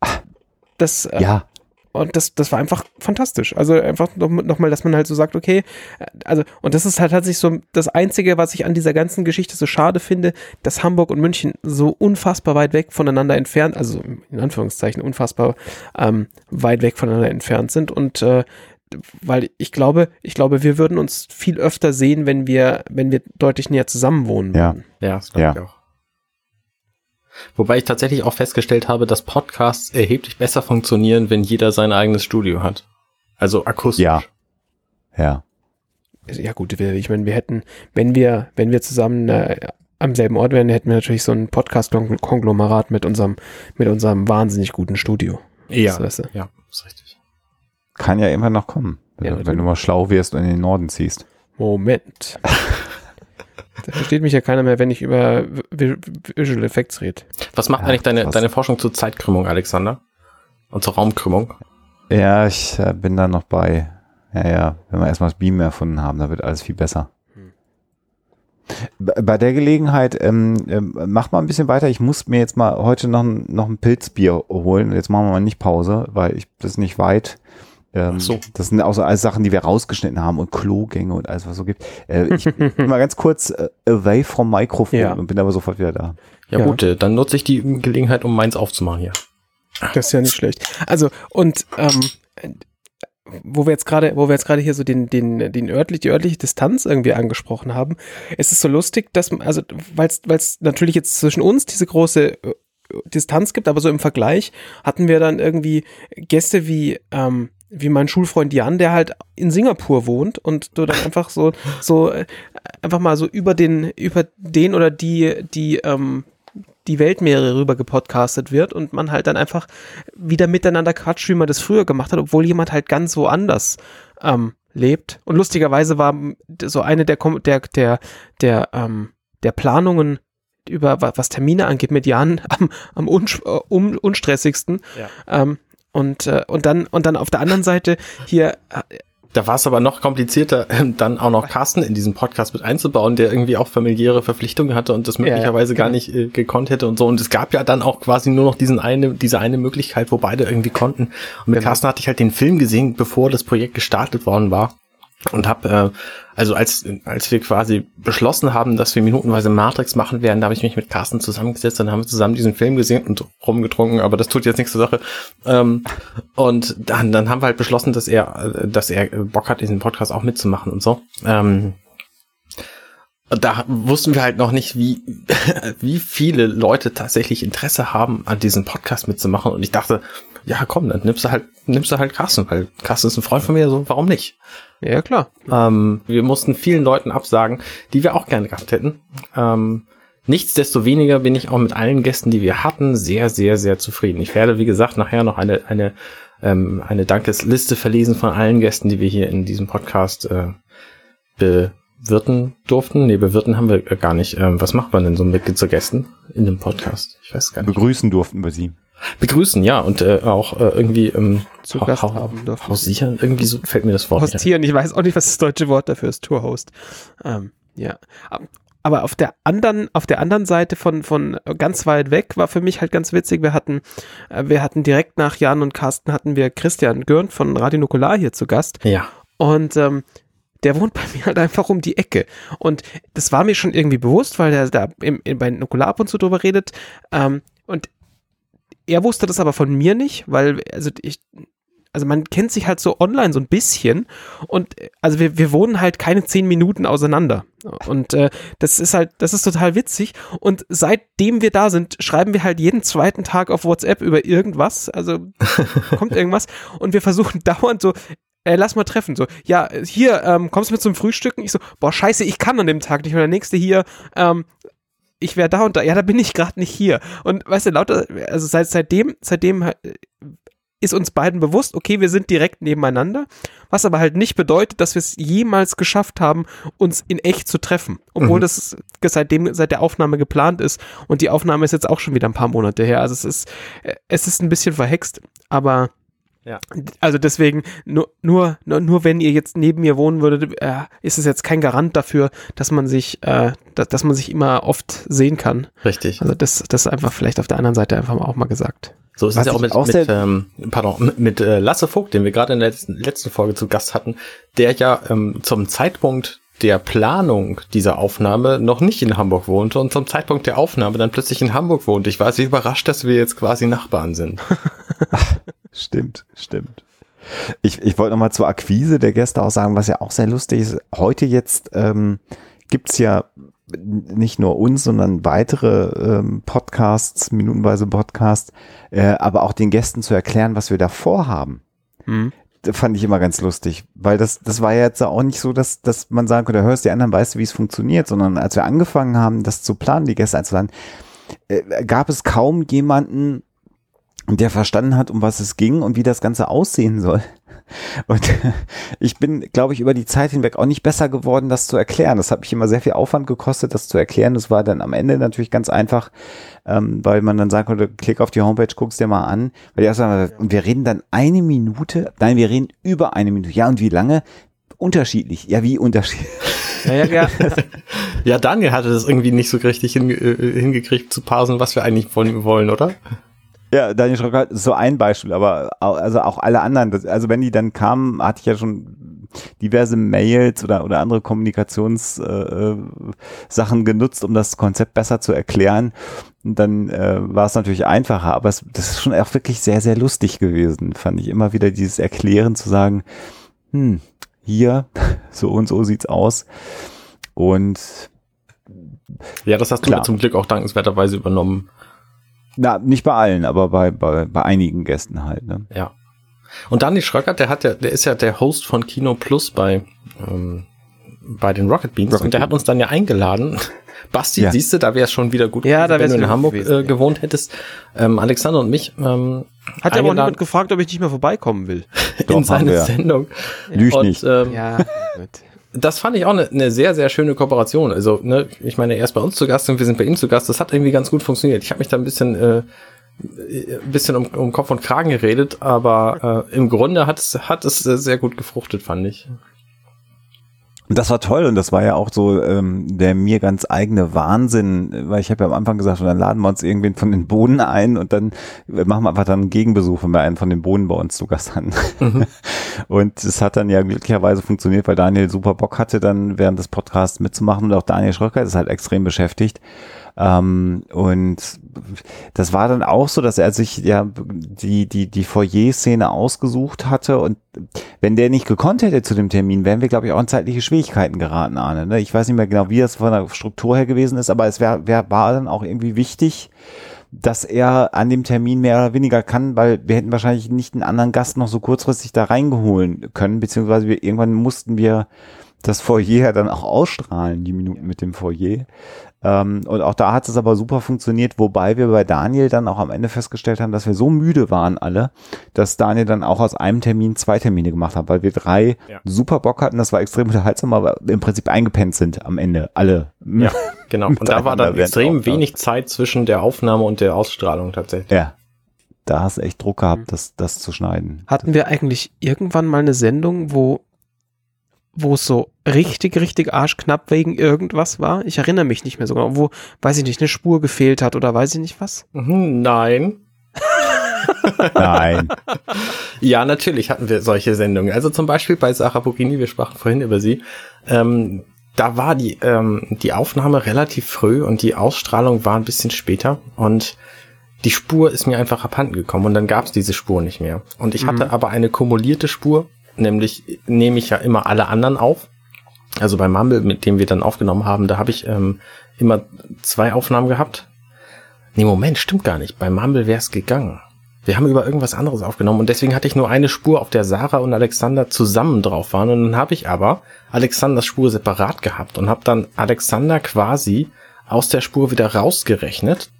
das, äh, Ja, und das, das war einfach fantastisch. Also einfach nochmal, noch dass man halt so sagt, okay, also, und das ist halt tatsächlich so das Einzige, was ich an dieser ganzen Geschichte so schade finde, dass Hamburg und München so unfassbar weit weg voneinander entfernt, also in Anführungszeichen unfassbar ähm, weit weg voneinander entfernt sind und äh, weil ich glaube, ich glaube, wir würden uns viel öfter sehen, wenn wir, wenn wir deutlich näher zusammen wohnen Ja. würden. Ja, das glaube Ja. ich auch. Wobei ich tatsächlich auch festgestellt habe, dass Podcasts erheblich besser funktionieren, wenn jeder sein eigenes Studio hat. Also akustisch. Ja. Ja. Ja gut, ich meine, wir hätten, wenn wir, wenn wir zusammen äh, am selben Ort wären, hätten wir natürlich so ein Podcast-Konglomerat mit unserem, mit unserem wahnsinnig guten Studio. Ja, Das weißt du. ja, ist richtig. Kann ja immer noch kommen. Wenn, Ja, du, wenn du mal schlau wirst und in den Norden ziehst. Moment. da versteht mich ja keiner mehr, wenn ich über Vi- Visual Effects rede. Was macht Ja, eigentlich deine, deine Forschung zur Zeitkrümmung, Alexander? Und zur Raumkrümmung? Ja, ich äh, bin da noch bei. Ja, ja, wenn wir erstmal das Beam erfunden haben, dann wird alles viel besser. Bei der Gelegenheit, ähm, ähm, mach mal ein bisschen weiter. Ich muss mir jetzt mal heute noch, ein- noch ein Pilzbier holen. Jetzt machen wir mal nicht Pause, weil ich das nicht weit. Ähm, so. Das sind auch so alles Sachen, die wir rausgeschnitten haben und Klogänge und alles, was es so gibt. Äh, ich bin mal ganz kurz äh, away vom Mikrofon Ja. und bin aber sofort wieder da. Ja, Ja. gut, äh, dann nutze ich die Gelegenheit, um meins aufzumachen hier. Das ist ja nicht schlecht. Also, und ähm, wo wir jetzt gerade, wo wir jetzt gerade hier so den, den, den örtlich, die örtliche Distanz irgendwie angesprochen haben, es ist so lustig, dass, man- also, weil es natürlich jetzt zwischen uns diese große äh, Distanz gibt, aber so im Vergleich hatten wir dann irgendwie Gäste wie, ähm, wie mein Schulfreund Jan, der halt in Singapur wohnt und du dann einfach so, so äh, einfach mal so über den, über den oder die, die, ähm, die Weltmeere rüber gepodcastet wird und man halt dann einfach wieder miteinander quatscht, wie man das früher gemacht hat, obwohl jemand halt ganz woanders ähm, lebt. Und lustigerweise war so eine der, der, der, der, ähm, der Planungen über wa- was Termine angeht mit Jan am, am unsch- äh, um, unstressigsten. Ja. Ähm, und, äh, und dann und dann auf der anderen Seite hier äh, Da war es aber noch komplizierter, dann auch noch Carsten in diesen Podcast mit einzubauen, der irgendwie auch familiäre Verpflichtungen hatte und das möglicherweise ja, gar genau. nicht äh, gekonnt hätte und so. Und es gab ja dann auch quasi nur noch diesen eine, diese eine Möglichkeit, wo beide irgendwie konnten. Und mit Genau. Carsten hatte ich halt den Film gesehen, bevor das Projekt gestartet worden war. Und hab, äh, also als, als wir quasi beschlossen haben, dass wir minutenweise Matrix machen werden, da habe ich mich mit Carsten zusammengesetzt, dann haben wir zusammen diesen Film gesehen und rumgetrunken, aber das tut jetzt nichts zur Sache. Ähm, und dann, dann haben wir halt beschlossen, dass er, dass er Bock hat, diesen Podcast auch mitzumachen und so. Ähm, da wussten wir halt noch nicht, wie, wie viele Leute tatsächlich Interesse haben, an diesem Podcast mitzumachen. Und ich dachte, ja, komm, dann nimmst du halt, nimmst du halt Carsten, weil Carsten ist ein Freund von mir, so, warum nicht? ja klar. Ähm, wir mussten vielen Leuten absagen, die wir auch gerne gehabt hätten. Ähm, nichtsdestoweniger bin ich auch mit allen Gästen, die wir hatten, sehr, sehr, sehr zufrieden. Ich werde, wie gesagt, nachher noch eine, eine, ähm, eine Dankesliste verlesen von allen Gästen, die wir hier in diesem Podcast äh, bewirten durften. Nee, bewirten haben wir gar nicht. Ähm, was macht man denn so mit zu Gästen in dem Podcast? Ich weiß gar nicht. Begrüßen durften wir sie. Begrüßen, ja, und äh, auch äh, irgendwie ähm, Zu Gast hau- haben dürfen. Hausieren, irgendwie so fällt mir das Wort. Hostieren. Ich weiß auch nicht, was das deutsche Wort dafür ist. Tourhost. Ähm, ja. Aber auf der anderen, auf der anderen Seite von, von ganz weit weg war für mich halt ganz witzig. Wir hatten, äh, wir hatten direkt nach Jan und Carsten hatten wir Christian Görn von Radio Nukular hier zu Gast. Ja. Und ähm, der wohnt bei mir halt einfach um die Ecke. Und das war mir schon irgendwie bewusst, weil der da im, im, bei Nukular ab und zu drüber redet. Ähm, und er wusste das aber von mir nicht, weil, also ich, also man kennt sich halt so online so ein bisschen und also wir, wir wohnen halt keine zehn Minuten auseinander. Und äh, das ist halt, das ist total witzig. Und seitdem wir da sind, schreiben wir halt jeden zweiten Tag auf WhatsApp über irgendwas. Also kommt irgendwas. Und wir versuchen dauernd so, äh, lass mal treffen. So, ja, hier, ähm, kommst du mit zum Frühstücken? Ich so, boah, scheiße, ich kann an dem Tag nicht. Und der nächste hier, ähm, ich wäre da und da. Ja, da bin ich gerade nicht hier. Und weißt du, lauter, also seit, seitdem, seitdem äh, ist uns beiden bewusst, okay, wir sind direkt nebeneinander, was aber halt nicht bedeutet, dass wir es jemals geschafft haben, uns in echt zu treffen. Obwohl Mhm. das seitdem, seit der Aufnahme geplant ist. Und die Aufnahme ist jetzt auch schon wieder ein paar Monate her. Also es ist, äh, es ist ein bisschen verhext, aber Ja. also deswegen, nur, nur, nur, nur wenn ihr jetzt neben mir wohnen würdet, äh, ist es jetzt kein Garant dafür, dass man sich, äh, dass, dass man sich immer oft sehen kann. Richtig. Also das, das ist einfach vielleicht auf der anderen Seite einfach auch mal gesagt. So ist Was es ja auch mit, auch mit, ähm, pardon, mit, mit äh, Lasse Vogt, den wir gerade in der letzten, letzten Folge zu Gast hatten, der ja ähm, zum Zeitpunkt der Planung dieser Aufnahme noch nicht in Hamburg wohnte und zum Zeitpunkt der Aufnahme dann plötzlich in Hamburg wohnt. Ich war sehr überrascht, dass wir jetzt quasi Nachbarn sind. Stimmt, stimmt. Ich, ich wollte nochmal zur Akquise der Gäste auch sagen, was ja auch sehr lustig ist. Heute jetzt ähm, gibt's ja nicht nur uns, sondern weitere ähm, Podcasts, minutenweise Podcasts, äh, aber auch den Gästen zu erklären, was wir da vorhaben. Hm. Fand ich immer ganz lustig, weil das, das war ja jetzt auch nicht so, dass, dass man sagen könnte, hörst die anderen, weißt du, wie es funktioniert, sondern als wir angefangen haben, das zu planen, die Gäste einzuladen, äh, gab es kaum jemanden, der verstanden hat, um was es ging und wie das Ganze aussehen soll. Und ich bin, glaube ich, über die Zeit hinweg auch nicht besser geworden, das zu erklären. Das hat mich immer sehr viel Aufwand gekostet, das zu erklären. Das war dann am Ende natürlich ganz einfach, ähm, weil man dann sagen konnte, klick auf die Homepage, guck's dir mal an. Weil die auch sagen, und wir reden dann eine Minute, nein, wir reden über eine Minute. Ja, und wie lange? Unterschiedlich. Ja, wie unterschiedlich? Ja, ja, ja. Ja, Daniel hatte das irgendwie nicht so richtig hinge äh, hingekriegt zu parsen, was wir eigentlich von ihm wollen, oder? Ja, Daniel Schrocker ist so ein Beispiel, aber au- also auch alle anderen. Das, also wenn die dann kamen, hatte ich ja schon diverse Mails oder, oder andere Kommunikationssachen äh, Sachen genutzt, um das Konzept besser zu erklären. Und dann äh, war es natürlich einfacher, aber es, das ist schon auch wirklich sehr, sehr lustig gewesen, fand ich immer wieder dieses Erklären zu sagen, hm, hier, so und so sieht's aus. Und Ja, das hast du Klar. mir zum Glück auch dankenswerterweise übernommen. Na, nicht bei allen, aber bei, bei, bei einigen Gästen halt. Ne? Ja. Und Daniel Schröckert, der hat ja, der ist ja der Host von Kino Plus bei, ähm, bei den Rocket Beans Rocket und der hat uns dann ja eingeladen. Basti, Ja. siehst du, da wäre es schon wieder gut, Ja, da wenn du in Hamburg gewesen, äh, ja. gewohnt hättest. Ähm, Alexander und mich ähm, Hat ja aber auch niemand gefragt, ob ich nicht mehr vorbeikommen will. Doch, in haben seine. Sendung. Lüg nicht. Ähm, Ja, gut. Das fand ich auch eine ne sehr, sehr schöne Kooperation. Also, ne, ich meine, er ist bei uns zu Gast und wir sind bei ihm zu Gast. Das hat irgendwie ganz gut funktioniert. Ich habe mich da ein bisschen, äh, ein bisschen um, um Kopf und Kragen geredet, aber äh, im Grunde hat es, hat es sehr gut gefruchtet, fand ich. Und das war toll und das war ja auch so ähm, der mir ganz eigene Wahnsinn, weil ich habe ja am Anfang gesagt, und dann laden wir uns irgendwen von den Bohnen ein und dann machen wir einfach dann einen Gegenbesuch, wenn wir einen von den Bohnen bei uns zu Gast hatten. Und es hat dann ja glücklicherweise funktioniert, weil Daniel super Bock hatte, dann während des Podcasts mitzumachen und auch Daniel Schröcker ist halt extrem beschäftigt. Ähm, und das war dann auch so, dass er sich ja die, die, die Foyer-Szene ausgesucht hatte und wenn der nicht gekonnt hätte zu dem Termin, wären wir, glaube ich, auch in zeitliche Schwierigkeiten geraten, Arne. Ne? Ich weiß nicht mehr genau, wie das von der Struktur her gewesen ist, aber es wär, wär, war dann auch irgendwie wichtig, dass er an dem Termin mehr oder weniger kann, weil wir hätten wahrscheinlich nicht einen anderen Gast noch so kurzfristig da reingeholen können, beziehungsweise wir, irgendwann mussten wir das Foyer dann auch ausstrahlen, die Minuten mit dem Foyer. Ähm, und auch da hat es aber super funktioniert, wobei wir bei Daniel dann auch am Ende festgestellt haben, dass wir so müde waren alle, dass Daniel dann auch aus einem Termin zwei Termine gemacht hat, weil wir drei Ja. super Bock hatten, das war extrem unterhaltsam, aber im Prinzip eingepennt sind am Ende alle. Ja, genau. Und da war dann extrem wenig Zeit zwischen der Aufnahme und der Ausstrahlung tatsächlich. Ja. Da hast du echt Druck gehabt, das, das zu schneiden. Hatten wir eigentlich irgendwann mal eine Sendung, wo wo es so richtig, richtig arschknapp wegen irgendwas war? Ich erinnere mich nicht mehr so genau. Wo, weiß ich nicht, eine Spur gefehlt hat oder weiß ich nicht was? Mhm, Nein. Nein. Ja, natürlich hatten wir solche Sendungen. Also zum Beispiel bei Sarah Bugini, wir sprachen vorhin über sie. Ähm, da war die, ähm, die Aufnahme relativ früh und die Ausstrahlung war ein bisschen später. Und die Spur ist mir einfach abhanden gekommen und dann gab es diese Spur nicht mehr. Und ich hatte aber eine kumulierte Spur, nämlich nehme ich ja immer alle anderen auf. Also bei Mumble, mit dem wir dann aufgenommen haben, da habe ich ähm, immer zwei Aufnahmen gehabt. Nee, Moment, stimmt gar nicht. Bei Mumble wäre es gegangen. Wir haben über irgendwas anderes aufgenommen und deswegen hatte ich nur eine Spur, auf der Sarah und Alexander zusammen drauf waren. Und dann habe ich aber Alexanders Spur separat gehabt und habe dann Alexander quasi aus der Spur wieder rausgerechnet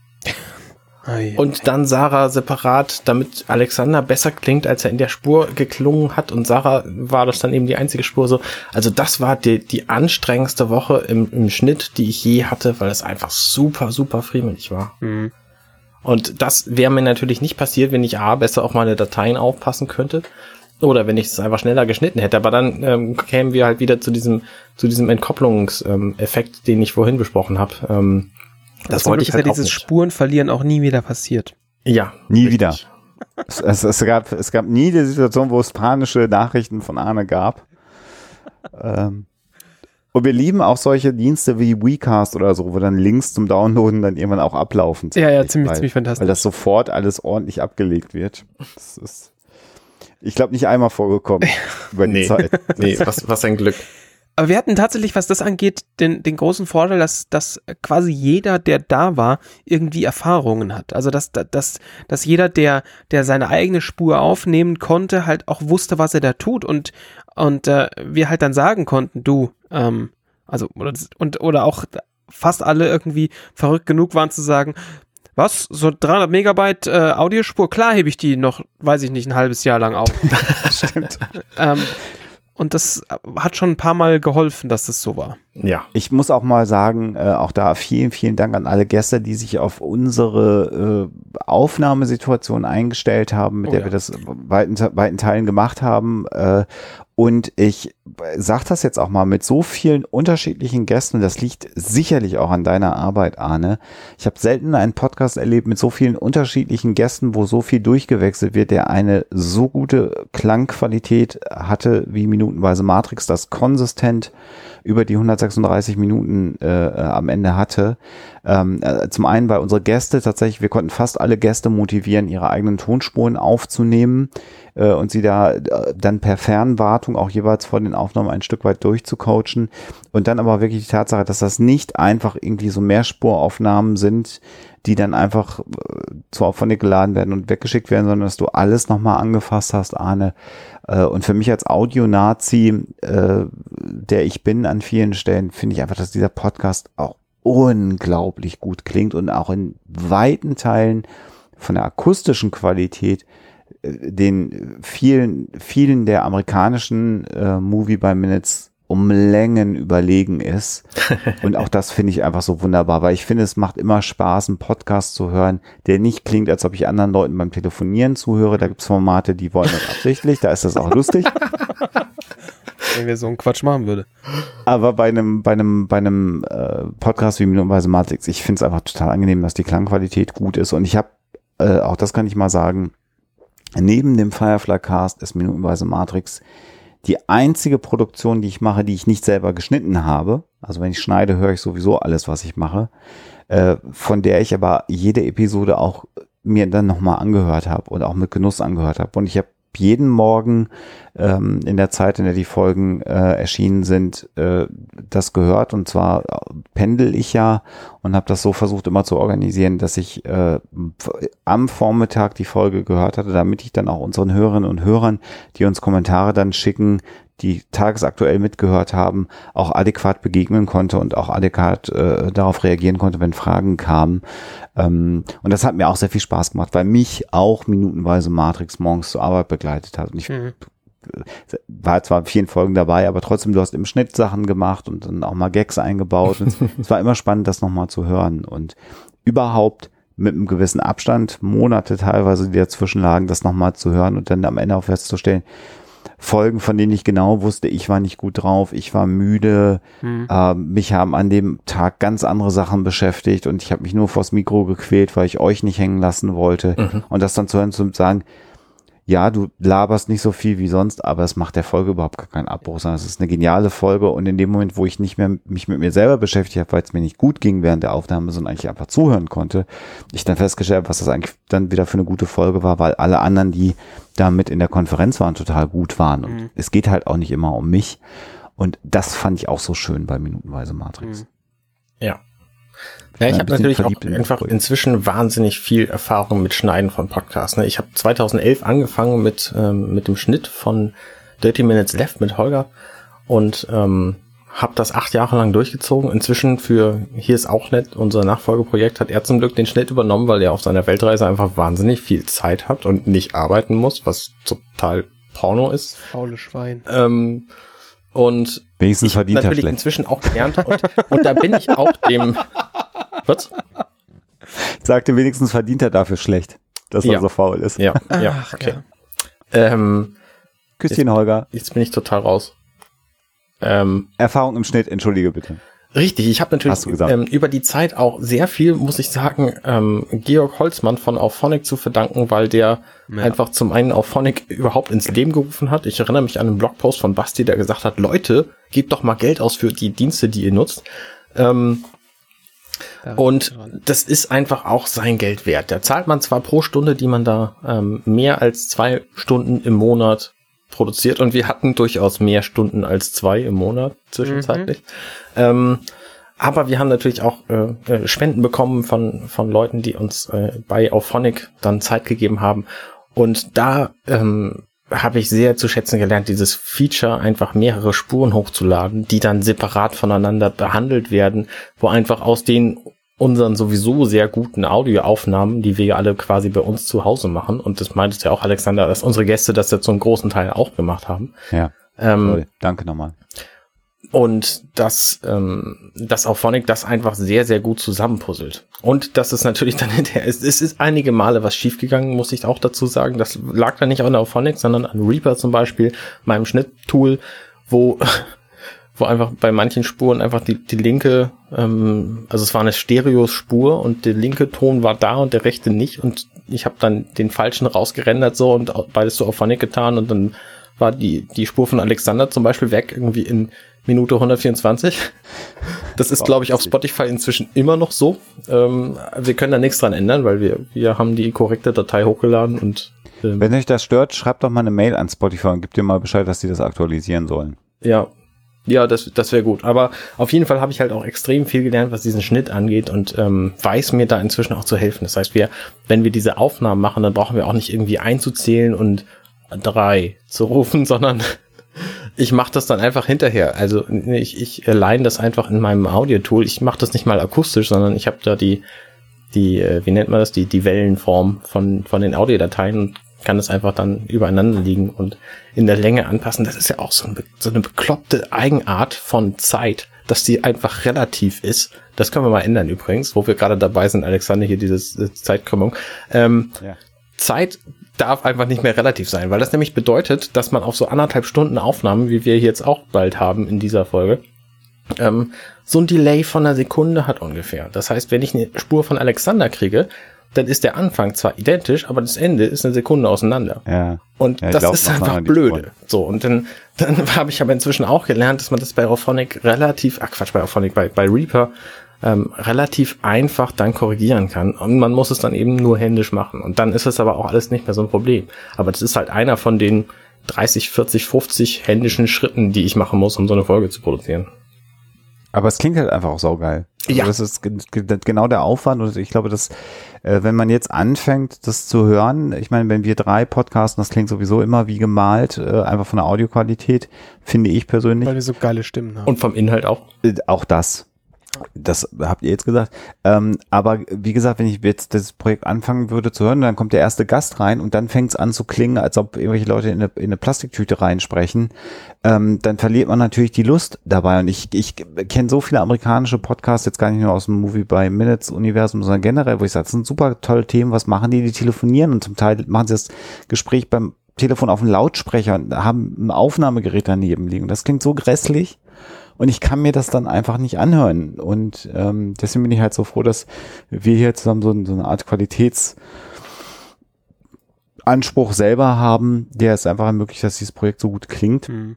und dann Sarah separat, damit Alexander besser klingt, als er in der Spur geklungen hat. Und Sarah war das dann eben die einzige Spur so. Also das war die, die anstrengendste Woche im, im Schnitt, die ich je hatte, weil es einfach super, super friemelig war. Mhm. Und das wäre mir natürlich nicht passiert, wenn ich A, besser auf meine Dateien aufpassen könnte. Oder wenn ich es einfach schneller geschnitten hätte. Aber dann ähm, kämen wir halt wieder zu diesem, zu diesem Entkopplungseffekt, den ich vorhin besprochen habe. Ähm, das wollte Glück ich ist halt ja auch dieses nicht. Spurenverlieren auch nie wieder passiert. Ja. Nie richtig. wieder. Es, es, es, gab, es gab nie die Situation, wo es panische Nachrichten von Arne gab. ähm, und wir lieben auch solche Dienste wie WeCast oder so, wo dann Links zum Downloaden dann irgendwann auch ablaufen. Ja, ja, ziemlich, weil, ziemlich fantastisch. Weil das sofort alles ordentlich abgelegt wird. Das ist, ich glaube, nicht einmal vorgekommen über die Nee. Zeit. Nee, was, was ein Glück. Aber wir hatten tatsächlich, was das angeht, den, den großen Vorteil, dass, dass quasi jeder, der da war, irgendwie Erfahrungen hat. Also dass, dass, dass jeder, der, der seine eigene Spur aufnehmen konnte, halt auch wusste, was er da tut und, und äh, wir halt dann sagen konnten, du, ähm, also oder, und, oder auch fast alle irgendwie verrückt genug waren zu sagen, was, so 300 Megabyte äh, Audiospur, klar hebe ich die noch, weiß ich nicht, ein halbes Jahr lang auf. Stimmt. ähm, und das hat schon ein paar Mal geholfen, dass das so war. Ja. Ich muss auch mal sagen, äh, auch da vielen, vielen Dank an alle Gäste, die sich auf unsere äh, Aufnahmesituation eingestellt haben, mit Oh der ja. wir das weiten, weiten Teilen gemacht haben. Äh, und ich sage das jetzt auch mal mit so vielen unterschiedlichen Gästen, das liegt sicherlich auch an deiner Arbeit, Arne. Ich habe selten einen Podcast erlebt mit so vielen unterschiedlichen Gästen, wo so viel durchgewechselt wird, der eine so gute Klangqualität hatte wie minutenweise Matrix, das konsistent über die 136 Minuten äh, am Ende hatte. Ähm, äh, zum einen, weil unsere Gäste tatsächlich, wir konnten fast alle Gäste motivieren, ihre eigenen Tonspuren aufzunehmen äh, und sie da äh, dann per Fernwartung auch jeweils vor den Aufnahmen ein Stück weit durchzucoachen. Und dann aber wirklich die Tatsache, dass das nicht einfach irgendwie so Mehrspuraufnahmen sind, die dann einfach äh, zu Auphonic geladen werden und weggeschickt werden, sondern dass du alles nochmal angefasst hast, Arne. Äh, und für mich als Audio-Nazi, äh, der ich bin an vielen Stellen, finde ich einfach, dass dieser Podcast auch unglaublich gut klingt und auch in weiten Teilen von der akustischen Qualität den vielen, vielen der amerikanischen äh, Movie by Minutes um Längen überlegen ist. Und auch das finde ich einfach so wunderbar, weil ich finde, es macht immer Spaß, einen Podcast zu hören, der nicht klingt, als ob ich anderen Leuten beim Telefonieren zuhöre. Da gibt es Formate, die wollen das absichtlich, da ist das auch lustig. Wenn wir so einen Quatsch machen würde. Aber bei einem, bei einem, bei einem äh, Podcast wie Minutenweise Matrix, ich finde es einfach total angenehm, dass die Klangqualität gut ist. Und ich habe, äh, auch das kann ich mal sagen, neben dem Firefly Cast ist Minutenweise Matrix die einzige Produktion, die ich mache, die ich nicht selber geschnitten habe. Also wenn ich schneide, höre ich sowieso alles, was ich mache. Äh, von der ich aber jede Episode auch mir dann nochmal angehört habe und auch mit Genuss angehört habe. Und ich habe jeden Morgen ähm, in der Zeit, in der die Folgen äh, erschienen sind, äh, das gehört. Und zwar pendel ich ja und habe das so versucht immer zu organisieren, dass ich äh, am Vormittag die Folge gehört hatte, damit ich dann auch unseren Hörerinnen und Hörern, die uns Kommentare dann schicken, die tagesaktuell mitgehört haben, auch adäquat begegnen konnte und auch adäquat äh, darauf reagieren konnte, wenn Fragen kamen. Ähm, und das hat mir auch sehr viel Spaß gemacht, weil mich auch minutenweise Matrix morgens zur Arbeit begleitet hat. Und ich Mhm. war zwar in vielen Folgen dabei, aber trotzdem, du hast im Schnitt Sachen gemacht und dann auch mal Gags eingebaut. Und es war immer spannend, das nochmal zu hören. Und überhaupt mit einem gewissen Abstand, Monate teilweise, die dazwischen lagen, das nochmal zu hören und dann am Ende auch festzustellen, Folgen, von denen ich genau wusste, ich war nicht gut drauf, ich war müde, Hm. äh, mich haben an dem Tag ganz andere Sachen beschäftigt und ich habe mich nur vors Mikro gequält, weil ich euch nicht hängen lassen wollte. Und das dann zu hören, zu sagen, ja, du laberst nicht so viel wie sonst, aber es macht der Folge überhaupt gar keinen Abbruch, sondern es ist eine geniale Folge und in dem Moment, wo ich nicht mehr mich mit mir selber beschäftigt habe, weil es mir nicht gut ging während der Aufnahme, sondern eigentlich einfach zuhören konnte, ich dann festgestellt habe, was das eigentlich dann wieder für eine gute Folge war, weil alle anderen, die da mit in der Konferenz waren, total gut waren und Mhm. es geht halt auch nicht immer um mich und das fand ich auch so schön bei Minutenweise Matrix. Mhm. Ja. Ja, ich habe natürlich auch in einfach Projekt. inzwischen wahnsinnig viel Erfahrung mit Schneiden von Podcasts. Ne? Ich habe 2011 angefangen mit, ähm, mit dem Schnitt von Dirty Minutes Left mit Holger und ähm, habe das acht Jahre lang durchgezogen. Inzwischen für Hier ist auch nett, unser Nachfolgeprojekt, hat er zum Glück den Schnitt übernommen, weil er auf seiner Weltreise einfach wahnsinnig viel Zeit hat und nicht arbeiten muss, was total Porno ist. Faule Schwein. Ähm, und Wenigstens ich verdient er natürlich schlecht. inzwischen auch gelernt und, und da bin ich auch dem was? Sagte wenigstens verdient er dafür schlecht, dass er Ja. so faul ist. Ja, ja, Ach, okay. ja. Ähm, Küsschen, Holger. jetzt bin ich total raus. Ähm, Erfahrung im Schnitt, entschuldige bitte. Richtig, ich habe natürlich ähm, über die Zeit auch sehr viel, muss ich sagen, ähm, Georg Holzmann von Auphonic zu verdanken, weil der Ja. einfach zum einen Auphonic überhaupt ins Leben gerufen hat. Ich erinnere mich an einen Blogpost von Basti, der gesagt hat, Leute, gebt doch mal Geld aus für die Dienste, die ihr nutzt. Ähm, Da und das ist einfach auch sein Geld wert. Da zahlt man zwar pro Stunde, die man da ähm, mehr als zwei Stunden im Monat produziert und wir hatten durchaus mehr Stunden als zwei im Monat zwischenzeitlich. Ähm, aber wir haben natürlich auch äh, äh, Spenden bekommen von, von Leuten, die uns äh, bei Auphonic dann Zeit gegeben haben. Und da ähm, habe ich sehr zu schätzen gelernt, dieses Feature einfach mehrere Spuren hochzuladen, die dann separat voneinander behandelt werden, wo einfach aus den unseren sowieso sehr guten Audioaufnahmen, die wir ja alle quasi bei uns zu Hause machen, und das meintest ja auch, Alexander, dass unsere Gäste das ja zum großen Teil auch gemacht haben. Ja, Ähm, toll. Danke nochmal. Und dass, ähm, dass Auphonic das einfach sehr, sehr gut zusammenpuzzelt. Und dass es natürlich dann hinterher ist, es ist einige Male was schiefgegangen, muss ich auch dazu sagen. Das lag dann nicht an Auphonic, sondern an Reaper zum Beispiel, meinem Schnitttool, wo, wo einfach bei manchen Spuren einfach die, die linke, ähm, also es war eine Stereospur und der linke Ton war da und der rechte nicht und ich habe dann den falschen rausgerendert so und beides so Auphonic getan und dann war die, die Spur von Alexander zum Beispiel weg, irgendwie in Minute 124. Das ist, glaube ich, auf Spotify inzwischen immer noch so. Ähm, wir können da nichts dran ändern, weil wir, wir haben die korrekte Datei hochgeladen und ähm, Wenn euch das stört, schreibt doch mal eine Mail an Spotify und gebt dir mal Bescheid, dass die das aktualisieren sollen. ja, ja, das, das wäre gut. Aber auf jeden Fall habe ich halt auch extrem viel gelernt, was diesen Schnitt angeht und ähm, weiß mir da inzwischen auch zu helfen. Das heißt, wir, wenn wir diese Aufnahmen machen, dann brauchen wir auch nicht irgendwie einzuzählen und drei zu rufen, sondern ich mache das dann einfach hinterher. Also ich, ich line das einfach in meinem Audio-Tool. Ich mache das nicht mal akustisch, sondern ich habe da die, die, äh, wie nennt man das, die, die Wellenform von, von den Audiodateien und kann das einfach dann übereinander liegen und in der Länge anpassen. Das ist ja auch so, ein, so eine bekloppte Eigenart von Zeit, dass die einfach relativ ist. Das können wir mal ändern übrigens, wo wir gerade dabei sind, Alexander, hier dieses äh, Zeitkrümmung. Ähm, Ja. Zeit darf einfach nicht mehr relativ sein, weil das nämlich bedeutet, dass man auf so anderthalb Stunden Aufnahmen, wie wir jetzt auch bald haben in dieser Folge, ähm, so ein Delay von einer Sekunde hat ungefähr. Das heißt, wenn ich eine Spur von Alexander kriege, dann ist der Anfang zwar identisch, aber das Ende ist eine Sekunde auseinander. Ja. Und Ja, das glaub, ist einfach blöde. So, und dann, dann habe ich aber inzwischen auch gelernt, dass man das bei Auphonic relativ, ach Quatsch, bei Auphonic, bei, bei Reaper ähm, relativ einfach dann korrigieren kann. Und man muss es dann eben nur händisch machen. Und dann ist es aber auch alles nicht mehr so ein Problem. Aber das ist halt einer von den 30, 40, 50 händischen Schritten, die ich machen muss, um so eine Folge zu produzieren. Aber es klingt halt einfach auch saugeil. Also Ja. Das ist ge- ge- genau der Aufwand und ich glaube, dass, äh, wenn man jetzt anfängt, das zu hören, ich meine, wenn wir drei podcasten, das klingt sowieso immer wie gemalt, äh, einfach von der Audioqualität, finde ich persönlich. Weil wir so geile Stimmen haben. Und vom Inhalt auch. Äh, Auch das. Das habt ihr jetzt gesagt. Ähm, aber wie gesagt, wenn ich jetzt das Projekt anfangen würde zu hören, dann kommt der erste Gast rein und dann fängt es an zu klingen, als ob irgendwelche Leute in eine, in eine Plastiktüte reinsprechen. Ähm, dann verliert man natürlich die Lust dabei. Und ich, ich kenne so viele amerikanische Podcasts, jetzt gar nicht nur aus dem Movie by Minutes Universum, sondern generell, wo ich sage, das sind super tolle Themen. Was machen die? Die telefonieren und zum Teil machen sie das Gespräch beim Telefon auf den Lautsprecher und haben ein Aufnahmegerät daneben liegen. Das klingt so grässlich. Und ich kann mir das dann einfach nicht anhören. Und ähm, deswegen bin ich halt so froh, dass wir hier zusammen so, so eine Art Qualitätsanspruch selber haben, der es einfach ermöglicht, dass dieses Projekt so gut klingt. Hm.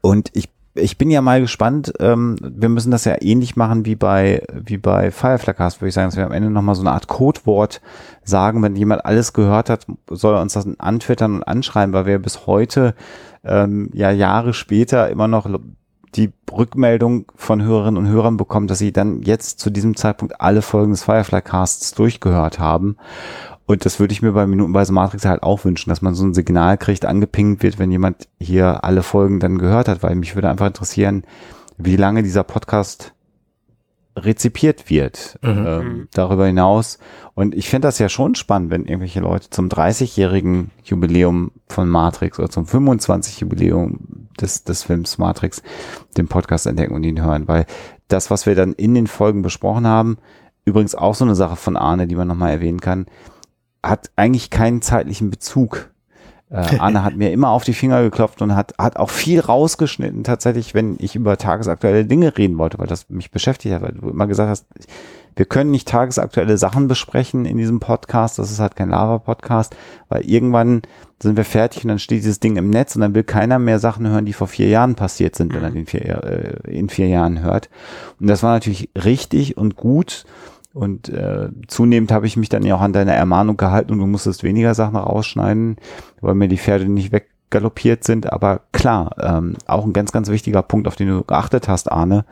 Und ich, ich bin ja mal gespannt, ähm, wir müssen das ja ähnlich machen wie bei, wie bei Fireflycast, würde ich sagen, dass wir am Ende nochmal so eine Art Codewort sagen, wenn jemand alles gehört hat, soll er uns das antwittern und anschreiben, weil wir bis heute, ähm, ja Jahre später immer noch die Rückmeldung von Hörerinnen und Hörern bekommen, dass sie dann jetzt zu diesem Zeitpunkt alle Folgen des Firefly-Casts durchgehört haben. Und das würde ich mir bei Minutenweise Matrix halt auch wünschen, dass man so ein Signal kriegt, angepingt wird, wenn jemand hier alle Folgen dann gehört hat, weil mich würde einfach interessieren, wie lange dieser Podcast rezipiert wird. Mhm. Ähm, darüber hinaus. Und ich finde das ja schon spannend, wenn irgendwelche Leute zum 30-jährigen Jubiläum von Matrix oder zum 25 Jubiläum des, des Films Matrix den Podcast entdecken und ihn hören, weil das, was wir dann in den Folgen besprochen haben, übrigens auch so eine Sache von Arne, die man nochmal erwähnen kann, hat eigentlich keinen zeitlichen Bezug. Äh, Arne hat mir immer auf die Finger geklopft und hat, hat auch viel rausgeschnitten, tatsächlich, wenn ich über tagesaktuelle Dinge reden wollte, weil das mich beschäftigt hat, weil du immer gesagt hast, wir können nicht tagesaktuelle Sachen besprechen in diesem Podcast, das ist halt kein Lava-Podcast, weil irgendwann sind wir fertig und dann steht dieses Ding im Netz und dann will keiner mehr Sachen hören, die vor vier Jahren passiert sind, wenn er den vier, äh, in vier Jahren hört. Und das war natürlich richtig und gut. Und äh, zunehmend habe ich mich dann ja auch an deine Ermahnung gehalten und du musstest weniger Sachen rausschneiden, weil mir die Pferde nicht weggaloppiert sind. Aber klar, ähm, auch ein ganz, ganz wichtiger Punkt, auf den du geachtet hast, Arne.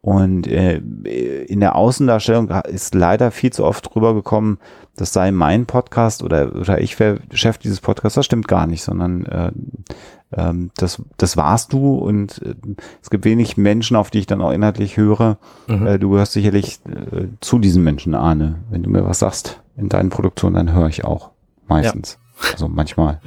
Und äh, in der Außendarstellung ist leider viel zu oft rübergekommen, das sei mein Podcast oder, oder ich wäre Chef dieses Podcasts. Das stimmt gar nicht, sondern äh, ähm, das, das warst du und äh, es gibt wenig Menschen, auf die ich dann auch inhaltlich höre. Mhm. Äh, du gehörst sicherlich äh, zu diesen Menschen, Arne. Wenn du mir was sagst in deinen Produktionen, dann höre ich auch meistens. Ja. Also manchmal.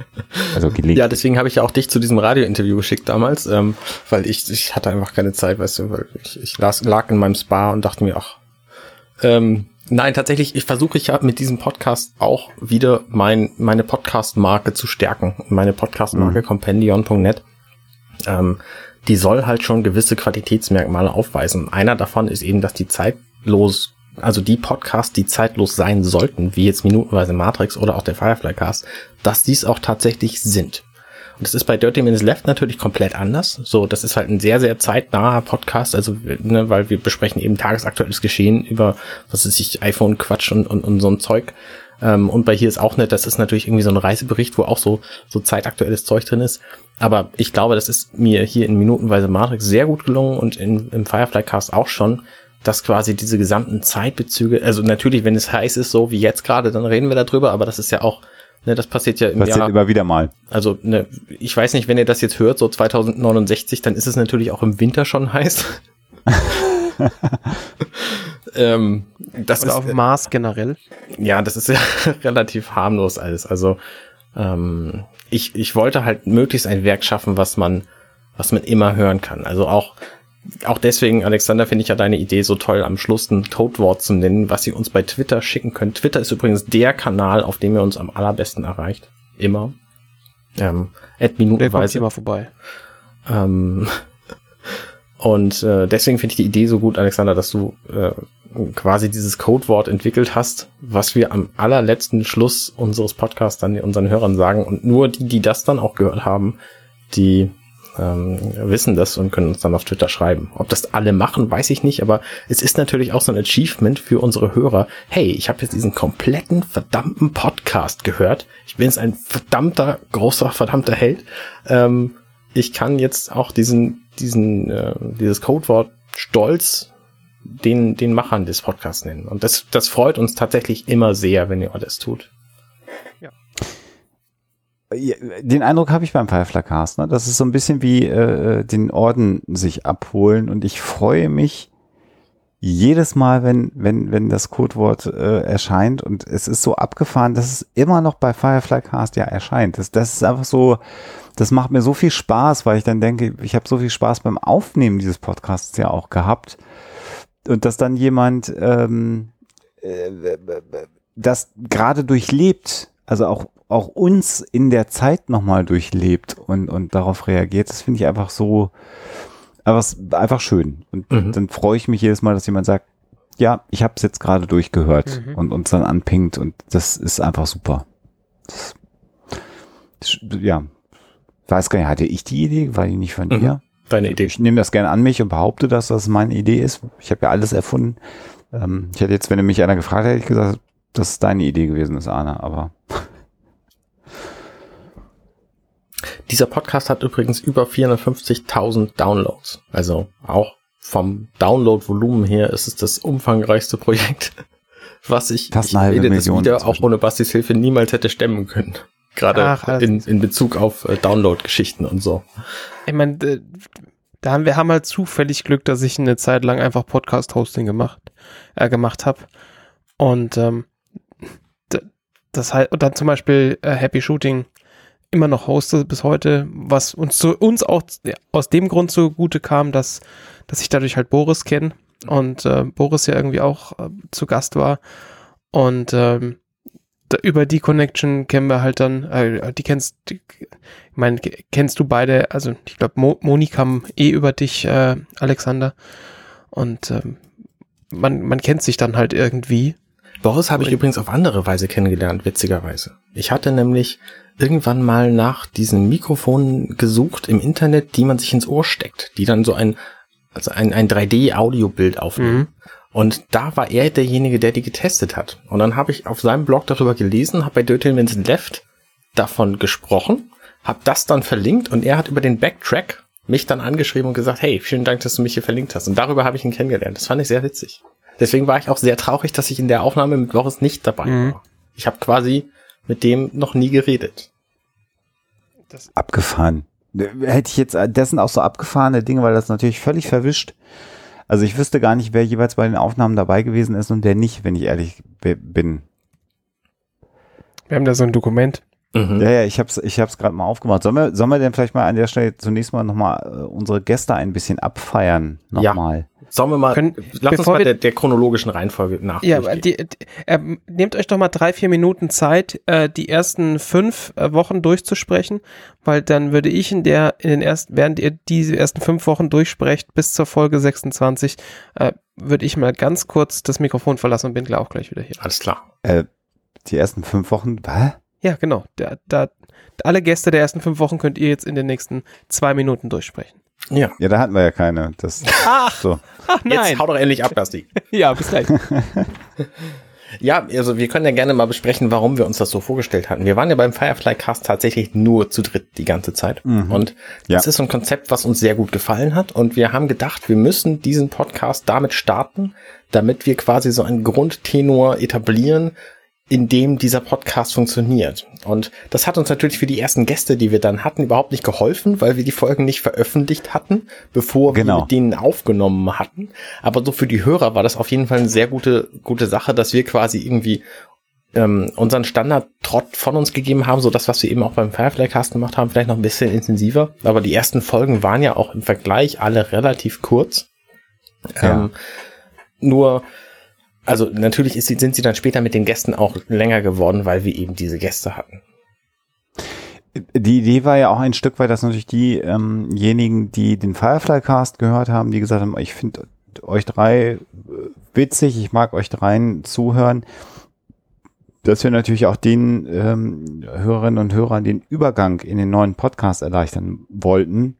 Also gelegentlich. Ja, deswegen habe ich ja auch dich zu diesem Radiointerview geschickt damals, ähm, weil ich, ich hatte einfach keine Zeit, weißt du, weil ich, ich las, lag in meinem Spa und dachte mir, ach, ähm, nein, tatsächlich, ich versuche ich ja mit diesem Podcast auch wieder mein, meine Podcast-Marke zu stärken. Meine Podcast-Marke mhm. compendion.net. Ähm, die soll halt schon gewisse Qualitätsmerkmale aufweisen. Einer davon ist eben, dass die zeitlos also die Podcasts, die zeitlos sein sollten, wie jetzt minutenweise Matrix oder auch der Firefly Cast, dass dies auch tatsächlich sind. Und das ist bei Dirty Minutes Left natürlich komplett anders. So, das ist halt ein sehr, sehr zeitnaher Podcast, also, ne, weil wir besprechen eben tagesaktuelles Geschehen über, was ist ich, iPhone-Quatsch und, und, und so ein Zeug. Ähm, und bei hier ist auch nicht, das ist natürlich irgendwie so ein Reisebericht, wo auch so, so zeitaktuelles Zeug drin ist. Aber ich glaube, das ist mir hier in minutenweise Matrix sehr gut gelungen und in, im Firefly Cast auch schon dass quasi diese gesamten Zeitbezüge, also natürlich, wenn es heiß ist, so wie jetzt gerade, dann reden wir darüber, aber das ist ja auch, ne, das passiert ja im passiert Jahr. immer wieder mal. Also, ne, ich weiß nicht, wenn ihr das jetzt hört, so 2069, dann ist es natürlich auch im Winter schon heiß. ähm, das Oder ist, auf Mars generell. Ja, das ist ja relativ harmlos alles. Also, ähm, ich, ich wollte halt möglichst ein Werk schaffen, was man, was man immer hören kann. Also auch auch deswegen, Alexander, finde ich ja deine Idee so toll, am Schluss ein Codewort zu nennen, was ihr uns bei Twitter schicken könnt. Twitter ist übrigens der Kanal, auf dem ihr uns am allerbesten erreicht. Immer. Ähm, at minutenweise. immer vorbei. Ähm, und äh, deswegen finde ich die Idee so gut, Alexander, dass du äh, quasi dieses Codewort entwickelt hast, was wir am allerletzten Schluss unseres Podcasts dann unseren Hörern sagen. Und nur die, die das dann auch gehört haben, die ähm, wissen das und können uns dann auf Twitter schreiben. Ob das alle machen, weiß ich nicht, aber es ist natürlich auch so ein Achievement für unsere Hörer. Hey, ich habe jetzt diesen kompletten verdammten Podcast gehört. Ich bin jetzt ein verdammter, großer, verdammter Held. Ähm, ich kann jetzt auch diesen, diesen, äh, dieses Codewort Stolz den, den Machern des Podcasts nennen. Und das, das freut uns tatsächlich immer sehr, wenn ihr alles tut. Den Eindruck habe ich beim Firefly Cast. Ne? Das ist so ein bisschen wie äh, den Orden sich abholen und ich freue mich jedes Mal, wenn wenn wenn das Codewort äh, erscheint und es ist so abgefahren, dass es immer noch bei Firefly Cast ja erscheint. Das, das ist einfach so, das macht mir so viel Spaß, weil ich dann denke, ich habe so viel Spaß beim Aufnehmen dieses Podcasts ja auch gehabt und dass dann jemand ähm, äh, das gerade durchlebt, also auch auch uns in der Zeit nochmal durchlebt und, und darauf reagiert, das finde ich einfach so, einfach, einfach schön. Und mhm. dann freue ich mich jedes Mal, dass jemand sagt, ja, ich habe es jetzt gerade durchgehört mhm. und uns dann anpingt und das ist einfach super. Das, das, ja, weiß gar nicht, hatte ich die Idee, war die nicht von mhm. dir? Deine Idee. Ich nehme das gerne an mich und behaupte, dass das meine Idee ist. Ich habe ja alles erfunden. Ähm, ich hätte jetzt, wenn mich einer gefragt hätte, ich gesagt, dass es deine Idee gewesen ist, Anna, aber Dieser Podcast hat übrigens über 450.000 Downloads. Also auch vom Download-Volumen her ist es das umfangreichste Projekt, was ich, Fast ich rede das wieder auch ohne Bastis Hilfe niemals hätte stemmen können. Gerade Ach, in, in Bezug auf äh, Download-Geschichten und so. Ich meine, da haben wir haben halt zufällig Glück, dass ich eine Zeit lang einfach Podcast-Hosting gemacht, äh, gemacht habe. Und ähm, das halt, und dann zum Beispiel äh, Happy Shooting immer noch hoste bis heute, was uns zu uns auch aus dem Grund zugute kam, dass, dass ich dadurch halt Boris kenne und äh, Boris ja irgendwie auch äh, zu Gast war. Und ähm, über die Connection kennen wir halt dann, äh, die kennst, die, ich meine, kennst du beide, also ich glaube, Mo, Moni kam eh über dich, äh, Alexander. Und ähm, man, man kennt sich dann halt irgendwie. Boris habe ich übrigens auf andere Weise kennengelernt, witzigerweise. Ich hatte nämlich irgendwann mal nach diesen Mikrofonen gesucht im Internet, die man sich ins Ohr steckt, die dann so ein, also ein, ein 3D-Audiobild aufnehmen. Mhm. Und da war er derjenige, der die getestet hat. Und dann habe ich auf seinem Blog darüber gelesen, habe bei Dirty Vincent Left davon gesprochen, habe das dann verlinkt und er hat über den Backtrack mich dann angeschrieben und gesagt, hey, vielen Dank, dass du mich hier verlinkt hast. Und darüber habe ich ihn kennengelernt. Das fand ich sehr witzig. Deswegen war ich auch sehr traurig, dass ich in der Aufnahme mit Boris nicht dabei mhm. war. Ich habe quasi mit dem noch nie geredet. Das Abgefahren. Hätte ich jetzt, das sind auch so abgefahrene Dinge, weil das natürlich völlig verwischt. Also ich wüsste gar nicht, wer jeweils bei den Aufnahmen dabei gewesen ist und der nicht, wenn ich ehrlich bin. Wir haben da so ein Dokument. Mhm. Ja, ja, ich hab's, ich hab's gerade mal aufgemacht. Sollen wir, sollen wir denn vielleicht mal an der Stelle zunächst mal nochmal äh, unsere Gäste ein bisschen abfeiern? Nochmal. Ja. Sollen wir mal, Können, lass uns mal der, der, chronologischen Reihenfolge nach. Ja, die, die, äh, nehmt euch doch mal drei, vier Minuten Zeit, äh, die ersten fünf äh, Wochen durchzusprechen, weil dann würde ich in der, in den ersten, während ihr diese ersten fünf Wochen durchsprecht, bis zur Folge 26, äh, würde ich mal ganz kurz das Mikrofon verlassen und bin gleich auch gleich wieder hier. Alles klar. Äh, die ersten fünf Wochen, was? Ja, genau. Da, da, alle Gäste der ersten fünf Wochen könnt ihr jetzt in den nächsten zwei Minuten durchsprechen. Ja. Ja, da hatten wir ja keine. Das, ach, so. ach nein. Jetzt hau doch endlich ab, Basti. ja, bis gleich. ja, also wir können ja gerne mal besprechen, warum wir uns das so vorgestellt hatten. Wir waren ja beim Firefly Cast tatsächlich nur zu dritt die ganze Zeit. Mhm. Und das ja. ist so ein Konzept, was uns sehr gut gefallen hat. Und wir haben gedacht, wir müssen diesen Podcast damit starten, damit wir quasi so einen Grundtenor etablieren, in dem dieser Podcast funktioniert. Und das hat uns natürlich für die ersten Gäste, die wir dann hatten, überhaupt nicht geholfen, weil wir die Folgen nicht veröffentlicht hatten, bevor genau. wir mit denen aufgenommen hatten. Aber so für die Hörer war das auf jeden Fall eine sehr gute, gute Sache, dass wir quasi irgendwie ähm, unseren Standard-Trott von uns gegeben haben, so das, was wir eben auch beim Firefly-Cast gemacht haben, vielleicht noch ein bisschen intensiver. Aber die ersten Folgen waren ja auch im Vergleich alle relativ kurz. Ja. Ähm, nur also natürlich ist, sind sie dann später mit den Gästen auch länger geworden, weil wir eben diese Gäste hatten. Die Idee war ja auch ein Stück weit, dass natürlich diejenigen, ähm die den Firefly Cast gehört haben, die gesagt haben, ich finde euch drei äh, witzig, ich mag euch dreien zuhören, dass wir natürlich auch den ähm, Hörerinnen und Hörern den Übergang in den neuen Podcast erleichtern wollten,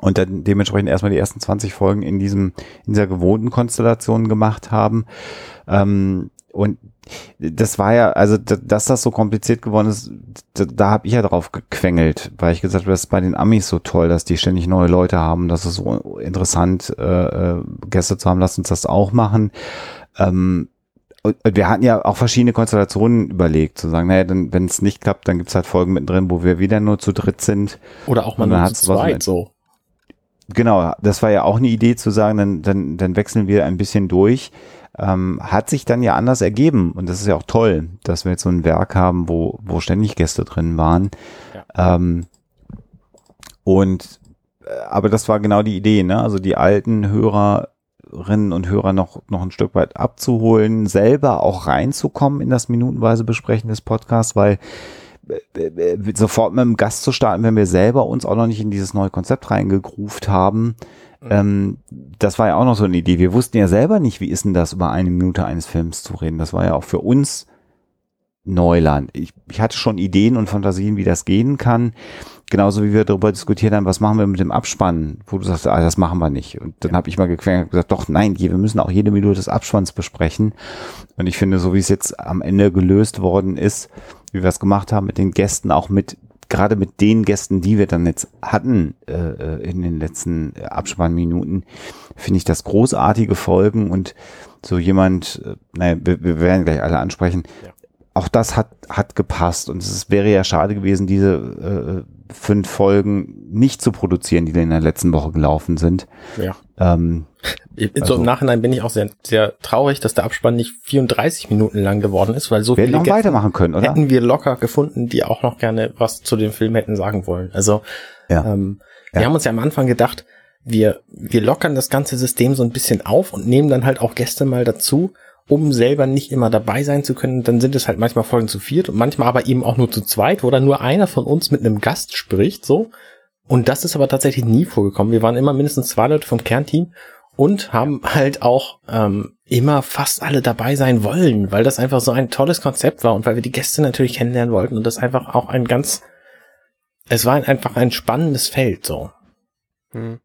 und dann dementsprechend erstmal die ersten 20 Folgen in diesem, in dieser gewohnten Konstellation gemacht haben. Ähm, und das war ja, also dass das so kompliziert geworden ist, da, da habe ich ja drauf gequengelt, weil ich gesagt habe, das ist bei den Amis so toll, dass die ständig neue Leute haben, das ist so interessant, äh, äh, Gäste zu haben, lasst uns das auch machen. Ähm, und wir hatten ja auch verschiedene Konstellationen überlegt, zu sagen, naja, dann, wenn es nicht klappt, dann gibt's halt Folgen mittendrin, wo wir wieder nur zu dritt sind. Oder auch mal nur zu zweit, so. Genau, das war ja auch eine Idee zu sagen, dann, dann, dann wechseln wir ein bisschen durch. Ähm, hat sich dann ja anders ergeben und das ist ja auch toll, dass wir jetzt so ein Werk haben, wo, wo ständig Gäste drin waren. Ja. Ähm, und äh, aber das war genau die Idee, ne? Also die alten Hörerinnen und Hörer noch, noch ein Stück weit abzuholen, selber auch reinzukommen in das minutenweise Besprechen des Podcasts, weil sofort mit einem Gast zu starten, wenn wir selber uns auch noch nicht in dieses neue Konzept reingegruft haben. Mhm. Ähm, das war ja auch noch so eine Idee. Wir wussten ja selber nicht, wie ist denn das, über eine Minute eines Films zu reden. Das war ja auch für uns Neuland. Ich, ich hatte schon Ideen und Fantasien, wie das gehen kann. Genauso wie wir darüber diskutiert haben, was machen wir mit dem Abspann, wo du sagst, ah, das machen wir nicht. Und dann ja. habe ich mal gequengelt und gesagt, doch, nein, wir müssen auch jede Minute des Abspanns besprechen. Und ich finde, so wie es jetzt am Ende gelöst worden ist, wie wir es gemacht haben mit den Gästen, auch mit gerade mit den Gästen, die wir dann jetzt hatten äh, äh in den letzten Abspannminuten, finde ich das großartige Folgen und so jemand, äh, naja, wir, wir werden gleich alle ansprechen. Ja. Auch das hat, hat gepasst und es wäre ja schade gewesen, diese äh, fünf Folgen nicht zu produzieren, die in der letzten Woche gelaufen sind. Ja. Ähm, also, so im Nachhinein bin ich auch sehr, sehr traurig, dass der Abspann nicht 34 Minuten lang geworden ist, weil so viele noch weitermachen können, oder? hätten wir locker gefunden, die auch noch gerne was zu dem Film hätten sagen wollen. Also ja. ähm, wir haben uns ja am Anfang gedacht, wir, wir lockern das ganze System so ein bisschen auf und nehmen dann halt auch Gäste mal dazu um selber nicht immer dabei sein zu können, dann sind es halt manchmal Folgen zu viert und manchmal aber eben auch nur zu zweit, wo dann nur einer von uns mit einem Gast spricht, so. Und das ist aber tatsächlich nie vorgekommen. Wir waren immer mindestens zwei Leute vom Kernteam und haben halt auch ähm, immer fast alle dabei sein wollen, weil das einfach so ein tolles Konzept war und weil wir die Gäste natürlich kennenlernen wollten und das einfach auch ein ganz, es war einfach ein spannendes Feld, so. Hm.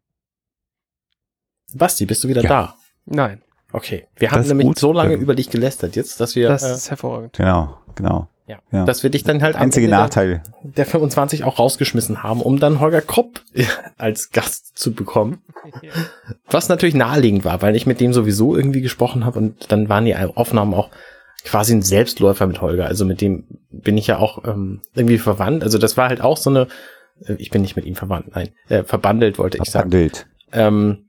Basti, bist du wieder Ja. da? Nein, Okay. Wir Das haben nämlich gut. so lange Ähm, über dich gelästert jetzt, dass wir, das äh, ist hervorragend. Genau, genau. Ja, ja. dass wir dich dann halt Einzige Ende der- Nachteil. der 25 auch rausgeschmissen haben, um dann Holger Kopp als Gast zu bekommen. Was natürlich naheliegend war, weil ich mit dem sowieso irgendwie gesprochen habe und dann waren die Aufnahmen auch quasi ein Selbstläufer mit Holger. Also mit dem bin ich ja auch ähm, irgendwie verwandt. Also das war halt auch so eine, äh, ich bin nicht mit ihm verwandt, nein, äh, verbandelt wollte ich sagen. Bild. Ähm,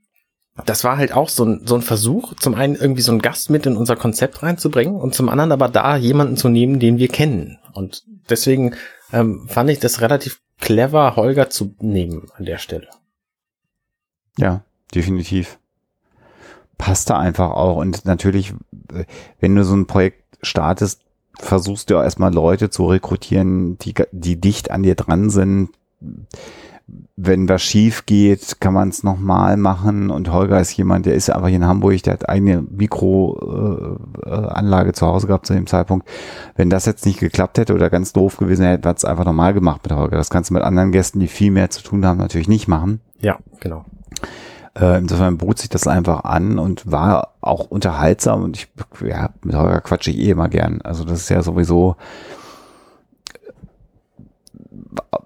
das war halt auch so ein, so ein Versuch, zum einen irgendwie so einen Gast mit in unser Konzept reinzubringen und zum anderen aber da jemanden zu nehmen, den wir kennen. Und deswegen ähm, fand ich das relativ clever, Holger zu nehmen an der Stelle. Ja, definitiv. Passt da einfach auch. Und natürlich, äh, wenn du so ein Projekt startest, versuchst du auch erstmal Leute zu rekrutieren, die, die dicht an dir dran sind. Wenn was schief geht, kann man es nochmal machen. Und Holger ist jemand, der ist einfach hier in Hamburg, der hat eigene Mikroanlage zu Hause gehabt zu dem Zeitpunkt. Wenn das jetzt nicht geklappt hätte oder ganz doof gewesen hätte, hat es einfach normal gemacht mit Holger. Das kannst du mit anderen Gästen, die viel mehr zu tun haben, natürlich nicht machen. Ja, genau. Äh, insofern bot sich das einfach an und war auch unterhaltsam und ich, ja, mit Holger quatsche ich eh immer gern. Also das ist ja sowieso äh,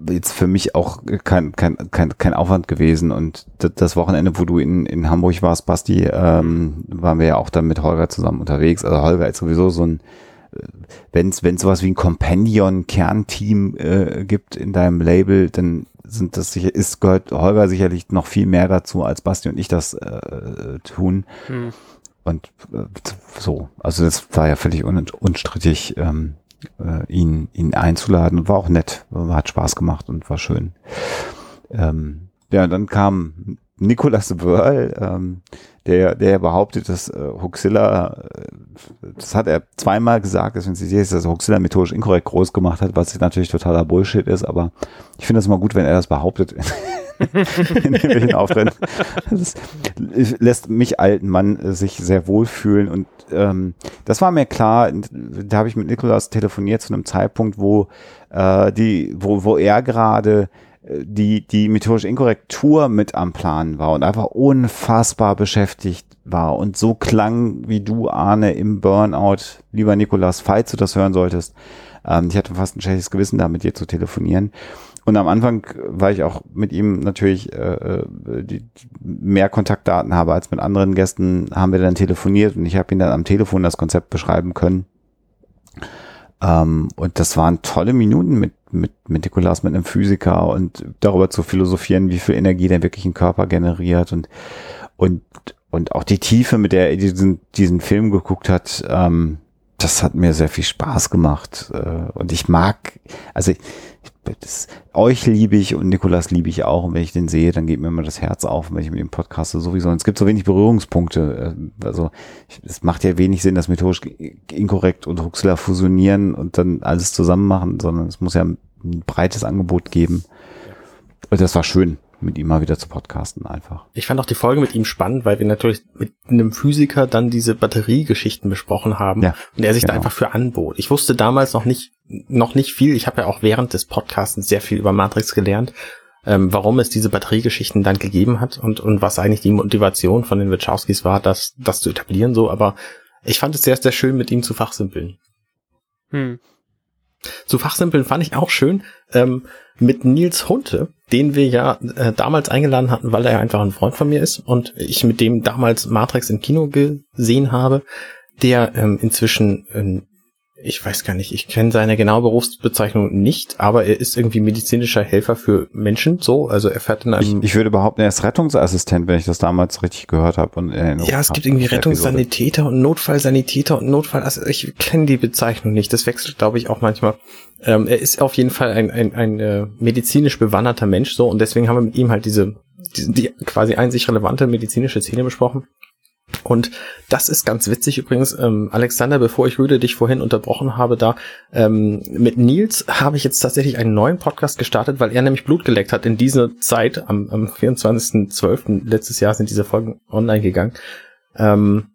jetzt für mich auch kein, kein, kein, kein Aufwand gewesen und das, Wochenende, wo du in, in Hamburg warst, Basti, ähm, waren wir ja auch dann mit Holger zusammen unterwegs. Also Holger ist sowieso so ein wenn es sowas wie ein Companion-Kernteam äh, gibt in deinem Label, dann sind das sicher, ist gehört Holger sicherlich noch viel mehr dazu, als Basti und ich das äh, tun. Hm. Und äh, so, also das war ja völlig un unstrittig, ähm, äh, ihn, ihn einzuladen war auch nett, hat Spaß gemacht und war schön. Ähm, ja, dann kam Nicolas Wörl, ähm, der, der behauptet, dass äh, Huxilla, äh, das hat er zweimal gesagt, deswegen sie ist, dass Huxilla methodisch inkorrekt groß gemacht hat, was natürlich totaler Bullshit ist, aber ich finde das immer gut, wenn er das behauptet in irgendwelchen Auftritten. Das lässt mich alten Mann äh, sich sehr wohlfühlen und ähm, das war mir klar, da habe ich mit Nicolas telefoniert zu einem Zeitpunkt, wo äh, die, wo, wo er gerade die, die methodisch Inkorrektur mit am Plan war und einfach unfassbar beschäftigt war und so klang wie du, Arne, im Burnout, lieber Nikolas, falls du das hören solltest. Ähm, ich hatte fast ein schlechtes Gewissen da mit dir zu telefonieren. Und am Anfang, weil ich auch mit ihm natürlich äh, die, mehr Kontaktdaten habe als mit anderen Gästen, haben wir dann telefoniert und ich habe ihm dann am Telefon das Konzept beschreiben können. Ähm, und das waren tolle Minuten mit, mit, mit Nikolaus, mit einem Physiker und darüber zu philosophieren, wie viel Energie der wirklich ein Körper generiert und, und, und auch die Tiefe, mit der er diesen, diesen Film geguckt hat, ähm, das hat mir sehr viel Spaß gemacht. Äh, und ich mag, also ich, das, euch liebe ich und Nikolas liebe ich auch. Und wenn ich den sehe, dann geht mir immer das Herz auf. Wenn ich mit ihm podcaste, sowieso. Und es gibt so wenig Berührungspunkte. äh, Also es macht ja wenig Sinn, dass methodisch inkorrekt und Huxler fusionieren und dann alles zusammen machen, sondern es muss ja ein breites Angebot geben. Und das war schön, mit ihm mal wieder zu podcasten einfach. Ich fand auch die Folge mit ihm spannend, weil wir natürlich mit einem Physiker dann diese Batteriegeschichten besprochen haben Ja, und er sich da genau. einfach für anbot. Ich wusste damals noch nicht noch nicht viel. Ich habe ja auch während des Podcasts sehr viel über Matrix gelernt, ähm, warum es diese Batteriegeschichten dann gegeben hat und und was eigentlich die Motivation von den Wachowskis war, das das zu etablieren so. Aber ich fand es sehr sehr schön, mit ihm zu fachsimpeln. Hm. Zu fachsimpeln fand ich auch schön ähm, mit Nils Hunte, den wir ja äh, damals eingeladen hatten, weil er einfach ein Freund von mir ist und ich mit dem damals Matrix im Kino gesehen habe, der ähm, inzwischen, ähm, ich weiß gar nicht, ich kenne seine genaue Berufsbezeichnung nicht, aber er ist irgendwie medizinischer Helfer für Menschen, so, also er fährt in Ich, einem ich würde behaupten, er ist Rettungsassistent, wenn ich das damals richtig gehört habe. Und in Erinnerung Ja, es gibt irgendwie. Rettungssanitäter und Notfallsanitäter und Notfall. Also ich kenne die Bezeichnung nicht. Das wechselt, glaube ich, auch manchmal. Ähm, er ist auf jeden Fall ein, ein, ein äh, medizinisch bewanderter Mensch so und deswegen haben wir mit ihm halt diese, diese die quasi einzig relevante medizinische Szene besprochen. Und das ist ganz witzig übrigens, ähm, Alexander, bevor ich Rüde dich vorhin unterbrochen habe, da ähm, mit Nils habe ich jetzt tatsächlich einen neuen Podcast gestartet, weil er nämlich Blut geleckt hat in dieser Zeit, am, am 24.12. letztes Jahr sind diese Folgen online gegangen, ähm,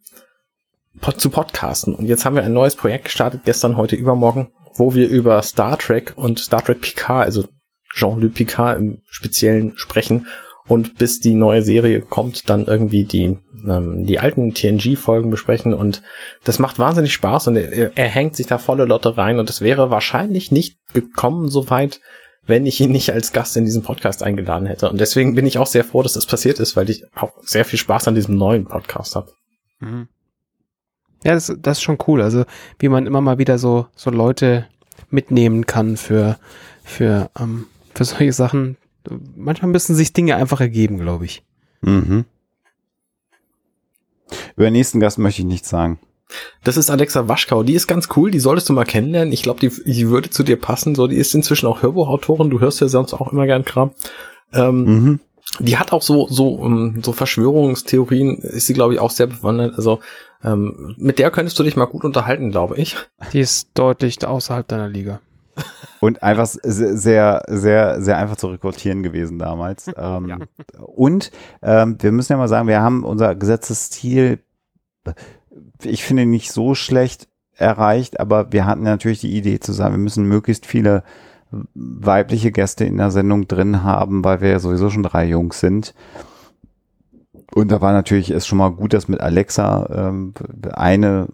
zu podcasten. Und jetzt haben wir ein neues Projekt gestartet, gestern, heute, übermorgen, wo wir über Star Trek und Star Trek Picard, also Jean-Luc Picard im Speziellen sprechen und bis die neue Serie kommt, dann irgendwie die, ähm, die alten TNG-Folgen besprechen und das macht wahnsinnig Spaß und er, er hängt sich da volle Lotte rein und es wäre wahrscheinlich nicht gekommen so weit, wenn ich ihn nicht als Gast in diesen Podcast eingeladen hätte. Und deswegen bin ich auch sehr froh, dass das passiert ist, weil ich auch sehr viel Spaß an diesem neuen Podcast habe. Mhm. Ja, das, das ist schon cool. Also wie man immer mal wieder so, so Leute mitnehmen kann für, für, ähm, für solche Sachen, manchmal müssen sich Dinge einfach ergeben, glaube ich. Mhm. Über den nächsten Gast möchte ich nichts sagen. Das ist Alexa Waschkau. Die ist ganz cool. Die solltest du mal kennenlernen. Ich glaube, die, die würde zu dir passen. So, die ist inzwischen auch Hörbuchautorin. Du hörst ja sonst auch immer gern Kram. Ähm, mhm. Die hat auch so so um, ähm, so Verschwörungstheorien. Ist sie glaube ich auch sehr bewandert. Also ähm, mit der könntest du dich mal gut unterhalten, glaube ich. Die ist deutlich außerhalb deiner Liga. Und einfach sehr, sehr, sehr einfach zu rekrutieren gewesen damals. Ähm, ja. Und ähm, wir müssen ja mal sagen, wir haben unser Gesetzesziel, ich finde nicht so schlecht erreicht, aber wir hatten natürlich die Idee zu sagen, wir müssen möglichst viele weibliche Gäste in der Sendung drin haben, weil wir ja sowieso schon drei Jungs sind. Und da war natürlich es schon mal gut, dass mit Alexa ähm, eine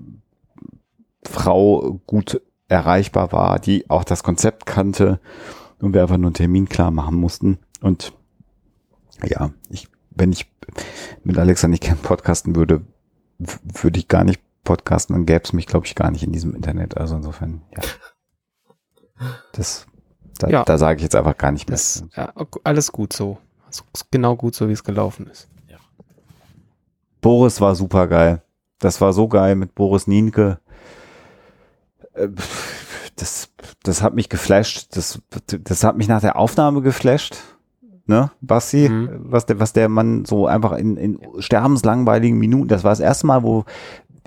Frau gut erreichbar war, die auch das Konzept kannte und wir einfach nur einen Termin klar machen mussten. Und ja, ich, wenn ich mit Alexa nicht gern podcasten würde, würde ich gar nicht podcasten, dann gäbe es mich, glaube ich, gar nicht in diesem Internet. Also insofern, ja. Das, da, ja. da sage ich jetzt einfach gar nicht mehr. Das, ja, alles gut so. Genau gut so, wie es gelaufen ist. Ja. Boris war super geil. Das war so geil mit Boris Nienke. Äh, das, das hat mich geflasht. Das, das hat mich nach der Aufnahme geflasht. Ne, Basti, mhm. was der, was der Mann so einfach in, in sterbenslangweiligen Minuten, das war das erste Mal, wo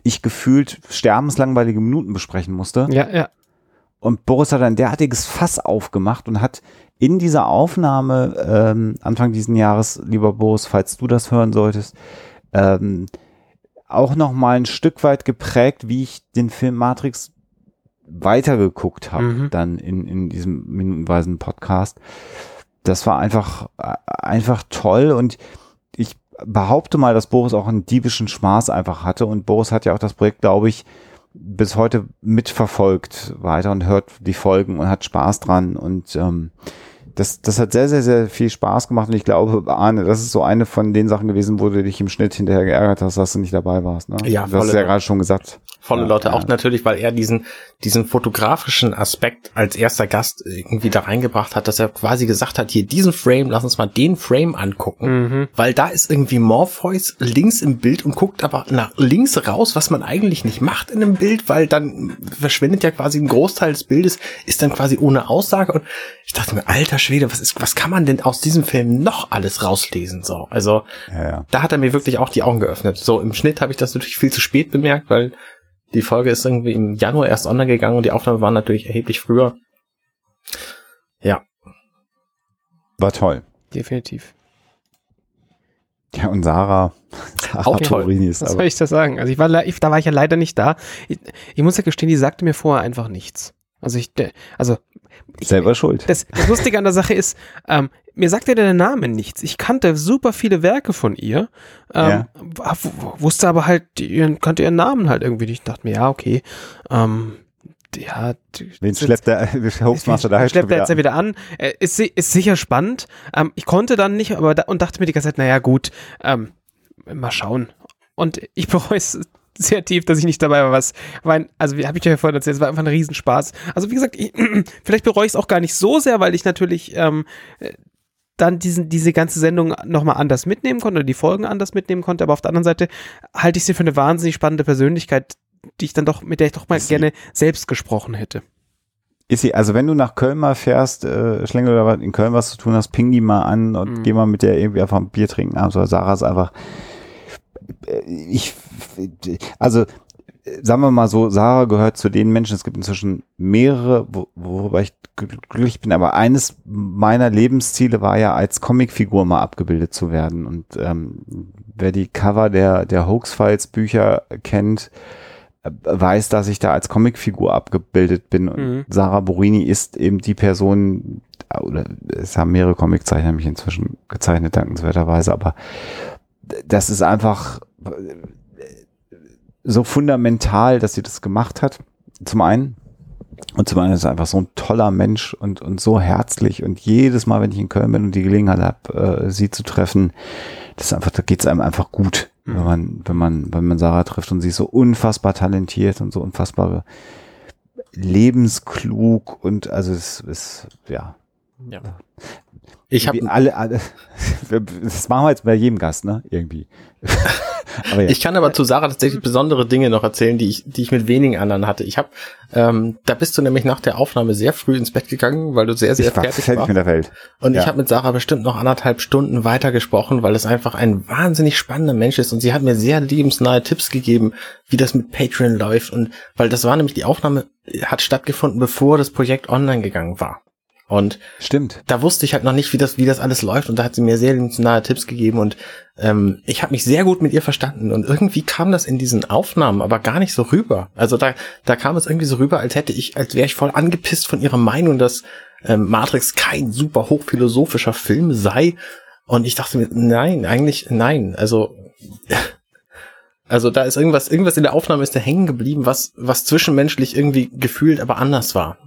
ich gefühlt sterbenslangweilige Minuten besprechen musste. Ja, ja. Und Boris hat ein derartiges Fass aufgemacht und hat in dieser Aufnahme ähm, Anfang diesen Jahres, lieber Boris, falls du das hören solltest, ähm, auch noch mal ein Stück weit geprägt, wie ich den Film Matrix weitergeguckt habe, mhm. dann in, in diesem minutenweisen Podcast. Das war einfach, einfach toll und ich behaupte mal, dass Boris auch einen diebischen Spaß einfach hatte und Boris hat ja auch das Projekt, glaube ich, bis heute mitverfolgt weiter und hört die Folgen und hat Spaß dran und ähm, das, das hat sehr, sehr, sehr viel Spaß gemacht und ich glaube, Arne, das ist so eine von den Sachen gewesen, wo du dich im Schnitt hinterher geärgert hast, dass du nicht dabei warst. Ne? Ja, du hast ja gerade schon gesagt volle ja, Lotte. Ja. Auch natürlich, weil er diesen, diesen fotografischen Aspekt als erster Gast irgendwie da reingebracht hat, dass er quasi gesagt hat, hier diesen Frame, lass uns mal den Frame angucken. Mhm. Weil da ist irgendwie Morpheus links im Bild und guckt aber nach links raus, was man eigentlich nicht macht in einem Bild, weil dann verschwindet ja quasi ein Großteil des Bildes, ist dann quasi ohne Aussage. Und ich dachte mir, alter Schwede, was ist, was kann man denn aus diesem Film noch alles rauslesen? So, also ja, da hat er mir wirklich auch die Augen geöffnet. So im Schnitt habe ich das natürlich viel zu spät bemerkt, weil die Folge ist irgendwie im Januar erst online gegangen und die Aufnahme war natürlich erheblich früher. Ja. War toll. Definitiv. Ja, und Sarah. Sarah auch toll. Ist Was soll ich da sagen? Also ich war, ich, da war ich ja leider nicht da. Ich, ich muss ja gestehen, die sagte mir vorher einfach nichts. Also ich, also ich, selber schuld. Das, das Lustige an der Sache ist, ähm, mir sagte der Name nichts. Ich kannte super viele Werke von ihr, ähm, ja. wusste aber halt, ihren, kannte ihren Namen halt irgendwie nicht. Ich dachte mir, ja, okay. Ähm, ja, Wen schleppt der Hostmaster da schleppt er jetzt ja wieder an? Äh, ist, ist sicher spannend. Ähm, ich konnte dann nicht, aber da, und dachte mir die ganze Zeit, naja, gut, ähm, mal schauen. Und ich bereue es sehr tief, dass ich nicht dabei war. Was, weil, also wie habe ich ja vorhin erzählt, es war einfach ein Riesenspaß. Also wie gesagt, ich, vielleicht bereue ich es auch gar nicht so sehr, weil ich natürlich ähm, dann diesen, diese ganze Sendung nochmal anders mitnehmen konnte oder die Folgen anders mitnehmen konnte. Aber auf der anderen Seite halte ich sie für eine wahnsinnig spannende Persönlichkeit, die ich dann doch, mit der ich doch mal gerne selbst gesprochen hätte. Ist sie, also wenn du nach Köln mal fährst, äh, Schlingel oder in Köln was zu tun hast, ping die mal an und mhm. geh mal mit der irgendwie einfach ein Bier trinken. Also Sarah ist einfach, ich, also sagen wir mal so, Sarah gehört zu den Menschen, es gibt inzwischen mehrere, wo, worüber ich glücklich bin, aber eines meiner Lebensziele war ja, als Comicfigur mal abgebildet zu werden. Und ähm, wer die Cover der, der Hoax-Files Bücher kennt, äh, weiß, dass ich da als Comicfigur abgebildet bin. Und mhm. Sarah Borini ist eben die Person, oder es haben mehrere Comiczeichner mich inzwischen gezeichnet, dankenswerterweise, aber das ist einfach so fundamental, dass sie das gemacht hat. Zum einen. Und zum anderen ist er einfach so ein toller Mensch und, und so herzlich. Und jedes Mal, wenn ich in Köln bin und die Gelegenheit habe, äh, sie zu treffen, das ist einfach, da geht es einem einfach gut, mhm. wenn man, wenn man, wenn man Sarah trifft und sie ist so unfassbar talentiert und so unfassbar lebensklug und also es ist, ja. Ja. Ich habe alle, alle, das machen wir jetzt bei jedem Gast, ne? Irgendwie. aber ja. Ich kann aber zu Sarah tatsächlich besondere Dinge noch erzählen, die ich, die ich mit wenigen anderen hatte. Ich habe, ähm, da bist du nämlich nach der Aufnahme sehr früh ins Bett gegangen, weil du sehr, sehr ich fertig, fertig warst. Mit der Welt. Und ja. ich habe mit Sarah bestimmt noch anderthalb Stunden weitergesprochen, weil es einfach ein wahnsinnig spannender Mensch ist und sie hat mir sehr lebensnahe Tipps gegeben, wie das mit Patreon läuft und weil das war nämlich die Aufnahme hat stattgefunden, bevor das Projekt online gegangen war. Und stimmt. Da wusste ich halt noch nicht, wie das, wie das alles läuft. Und da hat sie mir sehr nahe Tipps gegeben. Und ähm, ich habe mich sehr gut mit ihr verstanden. Und irgendwie kam das in diesen Aufnahmen aber gar nicht so rüber. Also da, da kam es irgendwie so rüber, als hätte ich, als wäre ich voll angepisst von ihrer Meinung, dass ähm, Matrix kein super hochphilosophischer Film sei. Und ich dachte mir, nein, eigentlich nein. Also also da ist irgendwas, irgendwas in der Aufnahme ist da hängen geblieben, was, was zwischenmenschlich irgendwie gefühlt aber anders war.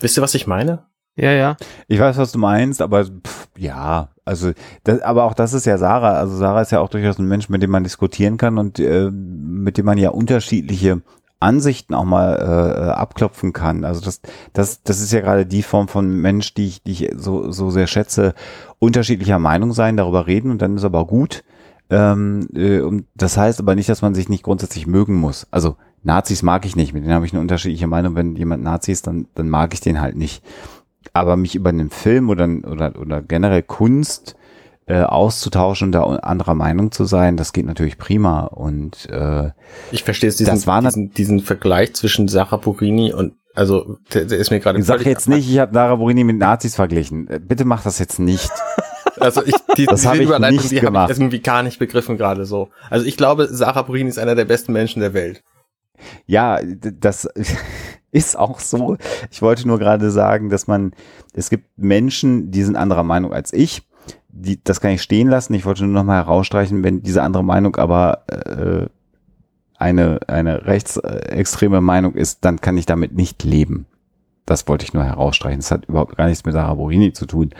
Wisst ihr, was ich meine? Ja, ja. Ich weiß, was du meinst, aber pff, ja, also, das, aber auch das ist ja Sarah. Also Sarah ist ja auch durchaus ein Mensch, mit dem man diskutieren kann und äh, mit dem man ja unterschiedliche Ansichten auch mal äh, abklopfen kann. Also das, das, das ist ja gerade die Form von Mensch, die ich, die ich so, so sehr schätze, unterschiedlicher Meinung sein, darüber reden und dann ist aber gut. Ähm, äh, das heißt aber nicht, dass man sich nicht grundsätzlich mögen muss. Also Nazis mag ich nicht, mit denen habe ich eine unterschiedliche Meinung. Wenn jemand Nazi ist, dann, dann mag ich den halt nicht. Aber mich über einen Film oder, oder, oder generell Kunst äh, auszutauschen und da anderer Meinung zu sein, das geht natürlich prima. Und äh, ich verstehe es, diesen, diesen, diesen Vergleich zwischen Sarah Purini und also der, der ist mir gerade. Ich sag jetzt nicht, ich habe Sarah Purini mit Nazis verglichen. Äh, bitte mach das jetzt nicht. Also ich, die, das diese Überleitung, nicht die habe ich irgendwie gar nicht begriffen gerade so. Also ich glaube, Sarah Purini ist einer der besten Menschen der Welt. Ja, das ist auch so. Ich wollte nur gerade sagen, dass man, es gibt Menschen, die sind anderer Meinung als ich. Die, das kann ich stehen lassen. Ich wollte nur noch mal herausstreichen, wenn diese andere Meinung aber äh, eine, eine rechtsextreme Meinung ist, dann kann ich damit nicht leben. Das wollte ich nur herausstreichen. Das hat überhaupt gar nichts mit Sarah Borini zu tun.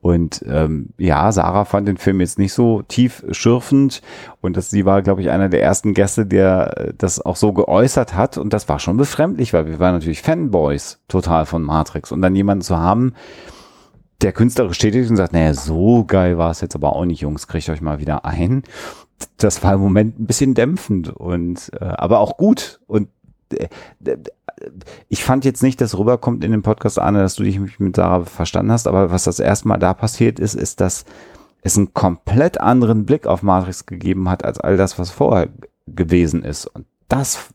Und ähm, ja, Sarah fand den Film jetzt nicht so tief schürfend. Und das, sie war, glaube ich, einer der ersten Gäste, der äh, das auch so geäußert hat. Und das war schon befremdlich, weil wir waren natürlich Fanboys total von Matrix. Und dann jemanden zu haben, der künstlerisch tätig und sagt, naja, so geil war es jetzt aber auch nicht, Jungs, kriegt euch mal wieder ein. Das war im Moment ein bisschen dämpfend und äh, aber auch gut. Und äh, ich fand jetzt nicht, dass rüberkommt in dem Podcast, Arne, dass du dich mit Sarah verstanden hast, aber was das erste Mal da passiert ist, ist, dass es einen komplett anderen Blick auf Matrix gegeben hat, als all das, was vorher gewesen ist. Und das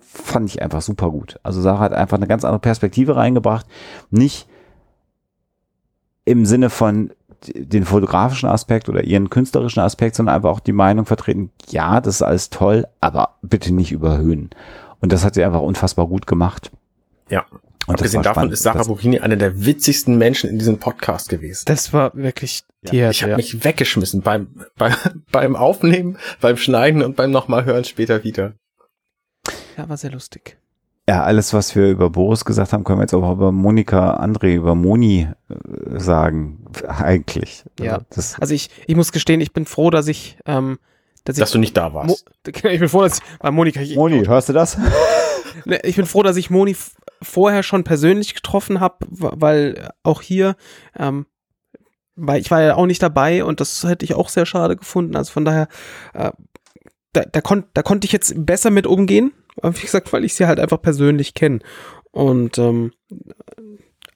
fand ich einfach super gut. Also Sarah hat einfach eine ganz andere Perspektive reingebracht. Nicht im Sinne von den fotografischen Aspekt oder ihren künstlerischen Aspekt, sondern einfach auch die Meinung vertreten, ja, das ist alles toll, aber bitte nicht überhöhen. Und das hat sie einfach unfassbar gut gemacht. Ja. Und Abgesehen davon spannend. ist Sarah Buchini einer der witzigsten Menschen in diesem Podcast gewesen. Das war wirklich die ja, Ich habe ja. mich weggeschmissen beim, beim, beim Aufnehmen, beim Schneiden und beim nochmal hören später wieder. Ja, war sehr lustig. Ja, alles, was wir über Boris gesagt haben, können wir jetzt auch über Monika André, über Moni äh, sagen, eigentlich. Ja, also, also ich, ich muss gestehen, ich bin froh, dass ich ähm, dass, dass du nicht da warst. Mo ich bin froh, dass ich, weil Monika. Ich, Moni, hörst du das? Ne, ich bin froh, dass ich Moni vorher schon persönlich getroffen habe, weil auch hier, ähm, weil ich war ja auch nicht dabei und das hätte ich auch sehr schade gefunden. Also von daher, äh, da, da, kon da konnte ich jetzt besser mit umgehen. Wie gesagt, weil ich sie halt einfach persönlich kenne. Und ähm,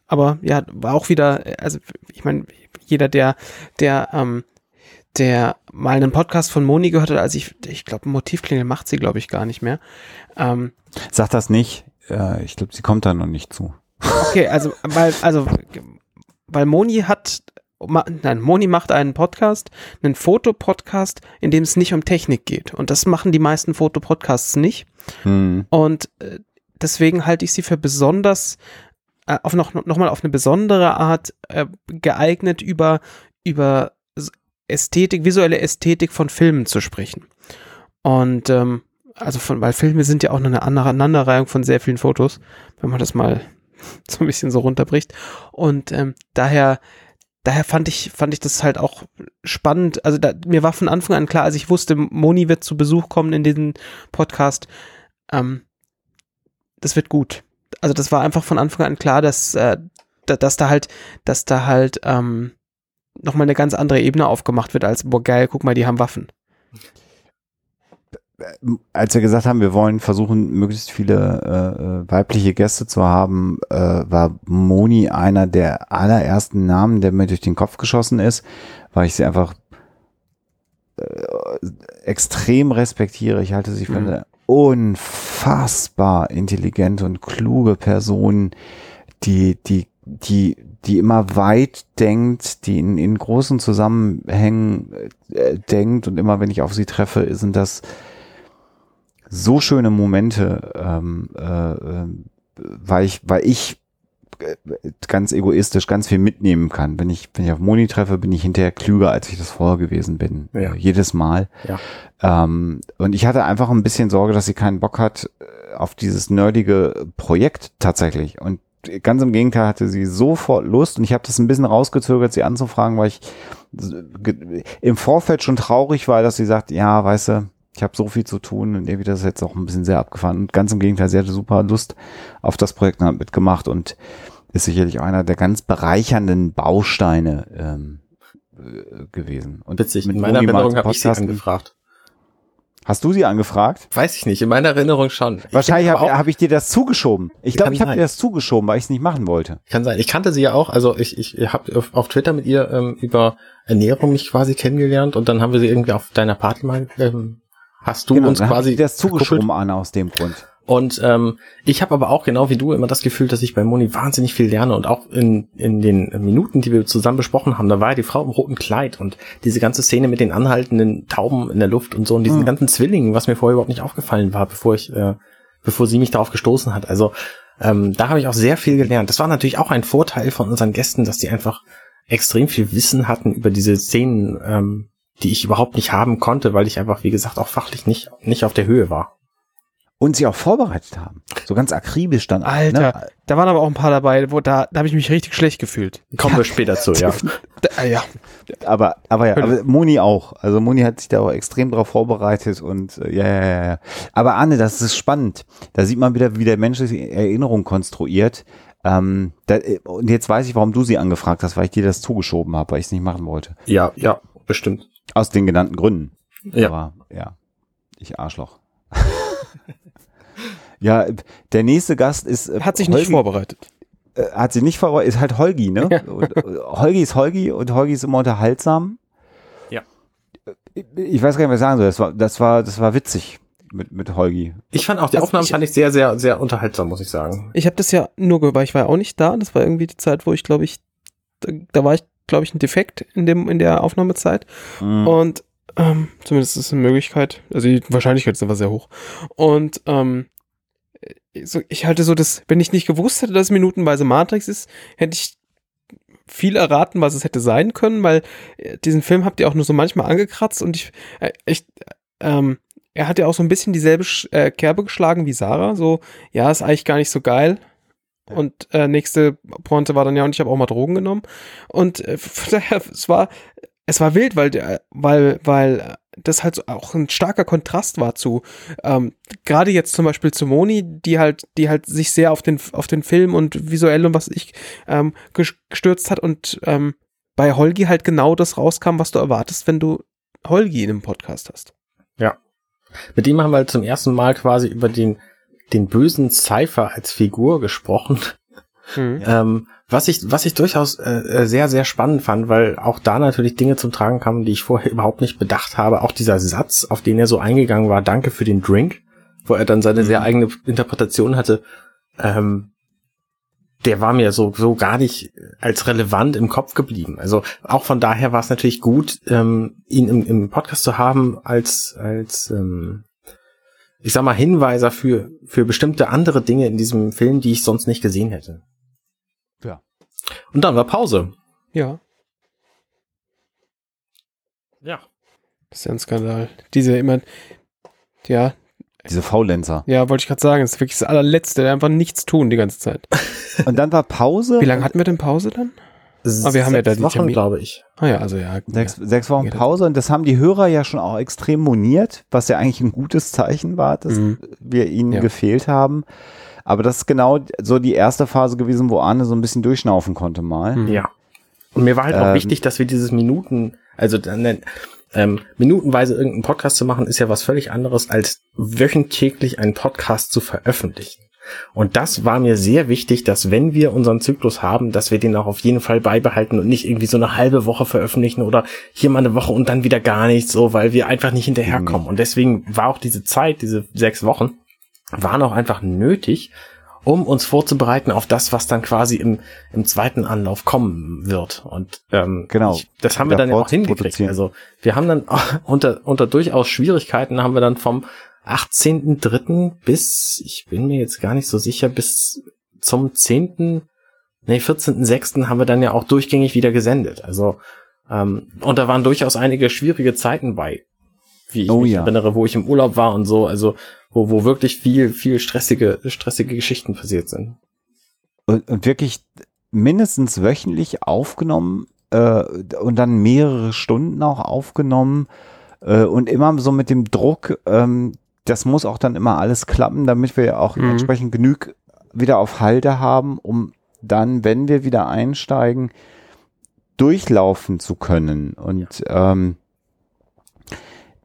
aber ja, war auch wieder, also ich meine, jeder, der, der ähm, der mal einen Podcast von Moni gehört hat, als ich, ich glaube, Motivklingel macht sie, glaube ich, gar nicht mehr. Ähm, Sag das nicht. Äh, ich glaube, sie kommt da noch nicht zu. okay, also, weil, also, weil Moni hat, nein, Moni macht einen Podcast, einen Fotopodcast, in dem es nicht um Technik geht. Und das machen die meisten Fotopodcasts nicht. Hm. Und äh, deswegen halte ich sie für besonders, äh, auf noch, noch mal auf eine besondere Art äh, geeignet, über, über Ästhetik, visuelle Ästhetik von Filmen zu sprechen. Und ähm, also von, weil Filme sind ja auch eine Aneinanderreihung von sehr vielen Fotos, wenn man das mal so ein bisschen so runterbricht. Und ähm, daher, daher fand ich, fand ich das halt auch spannend. Also da, mir war von Anfang an klar, als ich wusste, Moni wird zu Besuch kommen in diesem Podcast, ähm, das wird gut. Also das war einfach von Anfang an klar, dass, äh, da, dass da halt, dass da halt ähm, nochmal eine ganz andere Ebene aufgemacht wird, als, boah geil, guck mal, die haben Waffen. als wir gesagt haben, wir wollen versuchen, möglichst viele äh, äh, weibliche Gäste zu haben, äh, war Moni einer der allerersten Namen, der mir durch den Kopf geschossen ist, weil ich sie einfach äh, extrem respektiere. Ich halte sie für Mhm. eine unfassbar intelligente und kluge Person, die, die, die, die immer weit denkt, die in, in großen Zusammenhängen äh, denkt und immer, wenn ich auf sie treffe, sind das so schöne Momente, ähm, äh, weil ich, weil ich äh, ganz egoistisch ganz viel mitnehmen kann. Wenn ich, wenn ich auf Moni treffe, bin ich hinterher klüger, als ich das vorher gewesen bin. Ja. Äh, jedes Mal. Ja. Ähm, und ich hatte einfach ein bisschen Sorge, dass sie keinen Bock hat äh, auf dieses nerdige Projekt tatsächlich. Und ganz im Gegenteil hatte sie sofort Lust und ich habe das ein bisschen rausgezögert, sie anzufragen, weil ich im Vorfeld schon traurig war, dass sie sagt, ja, weißt du, ich habe so viel zu tun und irgendwie das ist jetzt auch ein bisschen sehr abgefahren. Und ganz im Gegenteil, sie hatte super Lust auf das Projekt und hat mitgemacht und ist sicherlich auch einer der ganz bereichernden Bausteine ähm, äh, gewesen. Und Witzig, mit in meiner Erinnerung habe ich sie angefragt. Hast du sie angefragt? Weiß ich nicht, in meiner Erinnerung schon. Ich Wahrscheinlich habe hab ich dir das zugeschoben. Ich glaube, ich habe dir das zugeschoben, weil ich es nicht machen wollte. Kann sein. Ich kannte sie ja auch. Also ich, ich habe auf, auf Twitter mit ihr ähm, über Ernährung mich quasi kennengelernt und dann haben wir sie irgendwie auf deiner Party mal, ähm, hast du uns dann hab quasi das zugeschoben, Anna, aus dem Grund. Und ähm, ich habe aber auch genau wie du immer das Gefühl, dass ich bei Moni wahnsinnig viel lerne und auch in, in den Minuten, die wir zusammen besprochen haben, da war ja die Frau im roten Kleid und diese ganze Szene mit den anhaltenden Tauben in der Luft und so und diesen Mhm. ganzen Zwillingen, was mir vorher überhaupt nicht aufgefallen war, bevor ich, äh, bevor sie mich darauf gestoßen hat. Also ähm, da habe ich auch sehr viel gelernt. Das war natürlich auch ein Vorteil von unseren Gästen, dass die einfach extrem viel Wissen hatten über diese Szenen, ähm, die ich überhaupt nicht haben konnte, weil ich einfach, wie gesagt, auch fachlich nicht, nicht auf der Höhe war. Und sie auch vorbereitet haben. So ganz akribisch dann. Alter, Ne? da waren aber auch ein paar dabei, wo da, da habe ich mich richtig schlecht gefühlt. Kommen wir später zu, ja. Da, ja. Aber, aber ja, Hölle. aber Moni auch. Also Moni hat sich da auch extrem drauf vorbereitet und äh, ja, ja, ja, ja. Aber Anne, das ist spannend. Da sieht man wieder, wie der Mensch die Erinnerung konstruiert. Ähm, da, äh, und jetzt weiß ich, warum du sie angefragt hast, weil ich dir das zugeschoben habe, weil ich es nicht machen wollte. Ja, ja, bestimmt. Aus den genannten Gründen. Ja. Aber ja, ich Arschloch. ja, der nächste Gast ist. äh, Hat sich nicht Holgi- vorbereitet. äh, hat sie nicht vorbereitet, ist halt Holgi, ne? Ja. Und, äh, Holgi ist Holgi und Holgi ist immer unterhaltsam. Ja. Ich, ich weiß gar nicht, was ich sagen soll. Das war, das war, das war witzig mit, mit Holgi. Ich fand auch die Also Aufnahmen ich- fand ich sehr, sehr, sehr unterhaltsam, muss ich sagen. Ich habe das ja nur gehört, weil ich war ja auch nicht da. Das war irgendwie die Zeit, wo ich, glaube ich, da, da war ich, glaube ich, ein Defekt in dem in der Aufnahmezeit. Mhm. Und ähm, zumindest ist es eine Möglichkeit. Also die Wahrscheinlichkeit ist aber sehr hoch. Und ähm, so, ich halte so das, wenn ich nicht gewusst hätte, dass es minutenweise Matrix ist, hätte ich viel erraten, was es hätte sein können, weil äh, diesen Film habt ihr auch nur so manchmal angekratzt und ich, äh, ich ähm, er hat ja auch so ein bisschen dieselbe äh, Kerbe geschlagen wie Sarah. So, ja, ist eigentlich gar nicht so geil. Und äh, nächste Pointe war dann ja, und ich habe auch mal Drogen genommen. Und äh, von daher, es war, es war wild, weil, der- weil, weil das halt auch ein starker Kontrast war zu, ähm, gerade jetzt zum Beispiel zu Moni, die halt, die halt sich sehr auf den, auf den Film und visuell und was ich ähm, ges- gestürzt hat und ähm, bei Holgi halt genau das rauskam, was du erwartest, wenn du Holgi in einem Podcast hast. Mit dem haben wir zum ersten Mal quasi über den, den bösen Cypher als Figur gesprochen. Mhm. Ähm, was ich, was ich durchaus äh, sehr, sehr spannend fand, weil auch da natürlich Dinge zum Tragen kamen, die ich vorher überhaupt nicht bedacht habe. Auch dieser Satz, auf den er so eingegangen war, danke für den Drink, wo er dann seine sehr eigene Interpretation hatte, ähm, der war mir so, so gar nicht als relevant im Kopf geblieben. Also auch von daher war es natürlich gut, ähm, ihn im, im Podcast zu haben als, als ähm, ich sag mal, Hinweiser für, für bestimmte andere Dinge in diesem Film, die ich sonst nicht gesehen hätte. Und dann war Pause. Ja, Ja. das ist ja ein Skandal. Diese immer, ja, Diese Faulenzer. ja, wollte ich gerade sagen, das ist wirklich das allerletzte, der einfach nichts tun die ganze Zeit. Und dann war Pause. Wie lange hatten wir denn Pause dann? Ah, wir haben ja da die Wochen, glaube ich. Ah ja, also ja. Sechs, ja. sechs Wochen Pause und das haben die Hörer ja schon auch extrem moniert, was ja eigentlich ein gutes Zeichen war, dass Mhm. wir ihnen Ja. gefehlt haben. Aber das ist genau so die erste Phase gewesen, wo Arne so ein bisschen durchschnaufen konnte mal. Mhm. Ja. Und mir war halt auch Ähm. wichtig, dass wir dieses Minuten, also dann, ähm, minutenweise irgendeinen Podcast zu machen, ist ja was völlig anderes, als wöchentlich einen Podcast zu veröffentlichen. Und das war mir sehr wichtig, dass wenn wir unseren Zyklus haben, dass wir den auch auf jeden Fall beibehalten und nicht irgendwie so eine halbe Woche veröffentlichen oder hier mal eine Woche und dann wieder gar nichts, so, weil wir einfach nicht hinterherkommen. Und deswegen war auch diese Zeit, diese sechs Wochen, waren auch einfach nötig, um uns vorzubereiten auf das, was dann quasi im, im zweiten Anlauf kommen wird. Und ähm, Genau. ich, das haben wir dann ja auch hingekriegt. Also wir haben dann unter, unter durchaus Schwierigkeiten haben wir dann vom 18.3. bis, ich bin mir jetzt gar nicht so sicher, bis zum 10., nee, 14.6. haben wir dann ja auch durchgängig wieder gesendet. Also ähm, und da waren durchaus einige schwierige Zeiten bei, wie ich Oh mich ja. erinnere, wo ich im Urlaub war und so, also wo, wo wirklich viel, viel stressige, stressige Geschichten passiert sind. Und, und wirklich mindestens wöchentlich aufgenommen äh, und dann mehrere Stunden auch aufgenommen äh, und immer so mit dem Druck, ähm, das muss auch dann immer alles klappen, damit wir auch Mhm. entsprechend genug wieder auf Halde haben, um dann, wenn wir wieder einsteigen, durchlaufen zu können. Und ähm,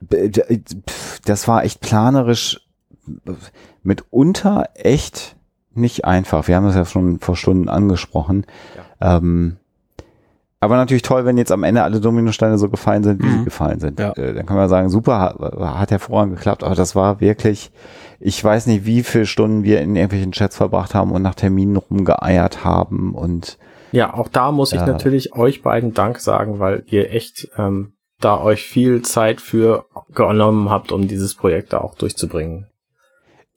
d- pf, das war echt planerisch mitunter echt nicht einfach. Wir haben das ja schon vor Stunden angesprochen. Ähm, aber natürlich toll, wenn jetzt am Ende alle Dominosteine so gefallen sind, wie Mhm. sie gefallen sind. Ja. Äh, dann kann man sagen, super, hat, hervorragend geklappt, aber das war wirklich, ich weiß nicht, wie viele Stunden wir in irgendwelchen Chats verbracht haben und nach Terminen rumgeeiert haben und Ja, auch da muss ich Ja. natürlich euch beiden Dank sagen, weil ihr echt ähm, da euch viel Zeit für genommen habt, um dieses Projekt da auch durchzubringen.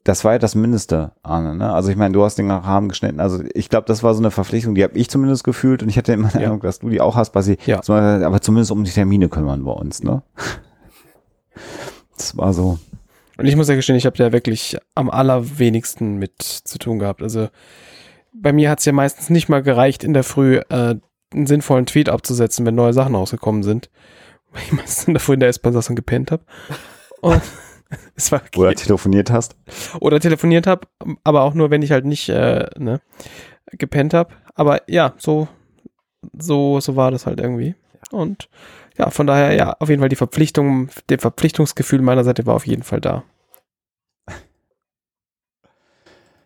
Das war ja das Mindeste, Arne. Ne? Also ich meine, du hast den Rahmen geschnitten. Also ich glaube, das war so eine Verpflichtung, die habe ich zumindest gefühlt und ich hatte immer die Ja. Ahnung, dass du die auch hast, Basi. Ja. Aber zumindest um die Termine kümmern wir uns. Ne? Das war so. Und ich muss ja gestehen, ich habe da wirklich am allerwenigsten mit zu tun gehabt. Also bei mir hat es ja meistens nicht mal gereicht, in der Früh äh, einen sinnvollen Tweet abzusetzen, wenn neue Sachen rausgekommen sind. Weil ich meistens davor in der S-Bahn saß und gepennt habe. Und es war Oder telefoniert hast. oder telefoniert habe, aber auch nur, wenn ich halt nicht äh, ne, gepennt habe. Aber ja, so, so, so war das halt irgendwie. Und ja, von daher, ja, auf jeden Fall die Verpflichtung, der Verpflichtungsgefühl meiner Seite war auf jeden Fall da.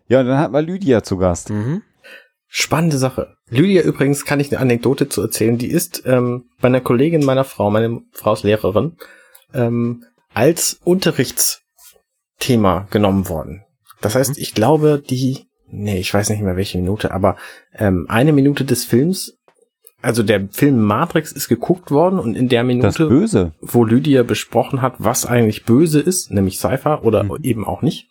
Ja, und dann hatten wir Lydia zu Gast. Mhm. Spannende Sache. Lydia übrigens kann ich eine Anekdote zu erzählen. Die ist ähm, bei einer Kollegin meiner Frau, meine Frau ist Lehrerin, ähm, als Unterrichtsthema genommen worden. Das heißt, ich glaube, die, nee, ich weiß nicht mehr welche Minute, aber ähm, eine Minute des Films, also der Film Matrix ist geguckt worden und in der Minute, Böse. wo Lydia besprochen hat, was eigentlich böse ist, nämlich Cypher oder Mhm. eben auch nicht.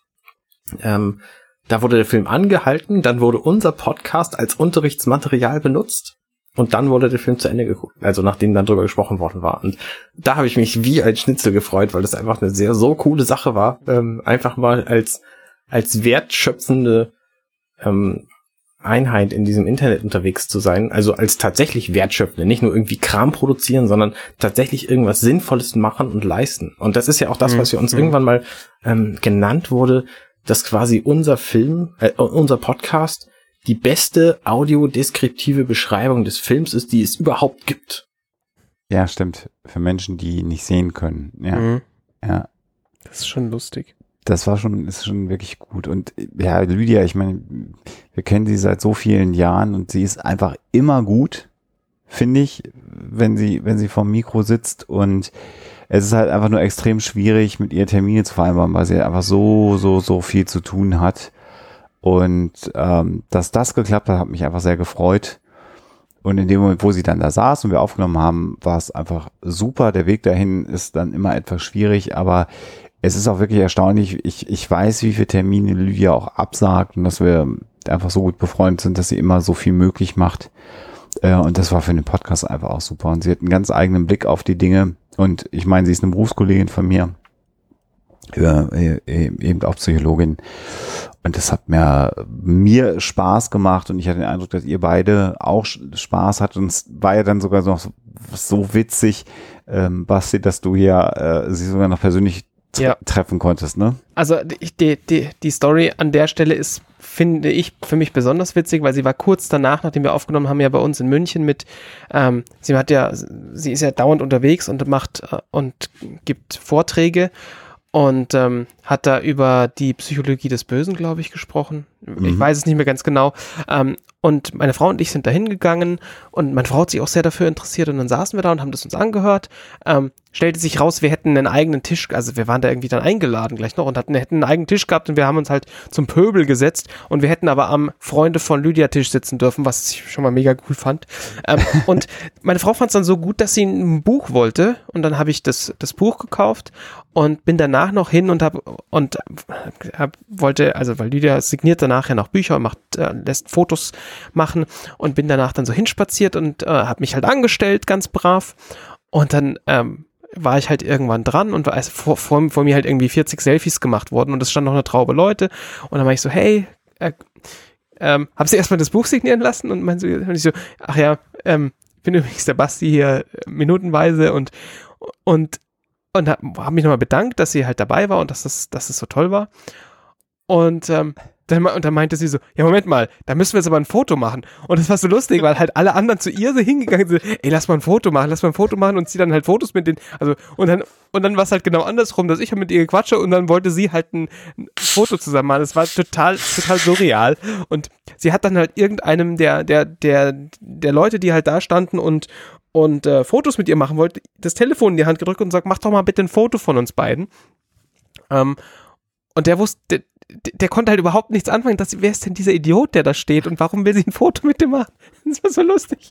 Ähm, da wurde der Film angehalten, dann wurde unser Podcast als Unterrichtsmaterial benutzt und dann wurde der Film zu Ende geguckt, also nachdem dann drüber gesprochen worden war. Und da habe ich mich wie ein Schnitzel gefreut, weil das einfach eine sehr so coole Sache war, ähm, einfach mal als als wertschöpfende ähm, Einheit in diesem Internet unterwegs zu sein, also als tatsächlich wertschöpfende, nicht nur irgendwie Kram produzieren, sondern tatsächlich irgendwas Sinnvolles machen und leisten. Und das ist ja auch das, was wir uns Mhm. irgendwann mal ähm, genannt wurde, dass quasi unser Film, äh, unser Podcast die beste audiodeskriptive Beschreibung des Films ist, die es überhaupt gibt. Ja, stimmt. Für Menschen, die nicht sehen können. Ja, Mhm. ja. Das ist schon lustig. das war schon, ist schon wirklich gut. Und ja, Lydia, ich meine, wir kennen sie seit so vielen Jahren und sie ist einfach immer gut, finde ich, wenn sie, wenn sie vom Mikro sitzt und es ist halt einfach nur extrem schwierig, mit ihr Termine zu vereinbaren, weil sie einfach so, so, so viel zu tun hat. Und ähm, dass das geklappt hat, hat mich einfach sehr gefreut. Und in dem Moment, wo sie dann da saß und wir aufgenommen haben, war es einfach super. Der Weg dahin ist dann immer etwas schwierig, aber es ist auch wirklich erstaunlich. Ich, ich weiß, wie viele Termine Lydia auch absagt und dass wir einfach so gut befreundet sind, dass sie immer so viel möglich macht. Äh, und das war für den Podcast einfach auch super. Und sie hat einen ganz eigenen Blick auf die Dinge. Und ich meine, sie ist eine Berufskollegin von mir. Ja, äh, eben auch Psychologin. Und das hat mir, mir Spaß gemacht und ich hatte den Eindruck, dass ihr beide auch Spaß hattet. Und es war ja dann sogar noch so, so witzig, ähm, Basti, dass du ja äh, sie sogar noch persönlich ja. treffen konntest, ne? Also die, die, die Story an der Stelle ist, finde ich, für mich besonders witzig, weil sie war kurz danach, nachdem wir aufgenommen haben, ja bei uns in München mit, ähm, sie hat ja, sie ist ja dauernd unterwegs und macht äh, und gibt Vorträge und ähm, hat da über die Psychologie des Bösen, glaube ich, gesprochen. Mhm. Ich weiß es nicht mehr ganz genau. Ähm, und meine Frau und ich sind da hingegangen und meine Frau hat sich auch sehr dafür interessiert und dann saßen wir da und haben das uns angehört. Ähm, stellte sich raus, wir hätten einen eigenen Tisch, also wir waren da irgendwie dann eingeladen gleich noch und hatten, hätten einen eigenen Tisch gehabt und wir haben uns halt zum Pöbel gesetzt und wir hätten aber am Freunde von Lydia Tisch sitzen dürfen, was ich schon mal mega cool fand. Ähm, und meine Frau fand es dann so gut, dass sie ein Buch wollte und dann habe ich das, das Buch gekauft und bin danach noch hin und habe und hab, wollte, also weil Lydia signiert danach ja noch Bücher und macht, äh, lässt Fotos machen und bin danach dann so hinspaziert und äh, habe mich halt angestellt, ganz brav. Und dann ähm, war ich halt irgendwann dran und war, also vor, vor, vor mir halt irgendwie 40 Selfies gemacht worden und es stand noch eine Traube Leute und dann war ich so, hey, äh, ähm, hab sie erstmal das Buch signieren lassen und meinte so, so, ach ja, ähm, bin übrigens der Basti hier äh, minutenweise und und und habe hab mich nochmal bedankt, dass sie halt dabei war und dass das, dass das so toll war. Und ähm, dann, und dann meinte sie so, ja, Moment mal, da müssen wir jetzt aber ein Foto machen. Und das war so lustig, weil halt alle anderen zu ihr so hingegangen sind, ey, lass mal ein Foto machen, lass mal ein Foto machen und sie dann halt Fotos mit den, also, und dann, und dann war es halt genau andersrum, dass ich halt mit ihr quatsche und dann wollte sie halt ein, ein Foto zusammen machen. Das war total, total surreal. Und sie hat dann halt irgendeinem der, der, der, der Leute, die halt da standen und, und äh, Fotos mit ihr machen wollte, das Telefon in die Hand gedrückt und sagt, mach doch mal bitte ein Foto von uns beiden. Ähm, und der wusste, der, der, konnte halt überhaupt nichts anfangen. Dass, wer ist denn dieser Idiot, der da steht und warum will sie ein Foto mit dem machen? Das war so lustig.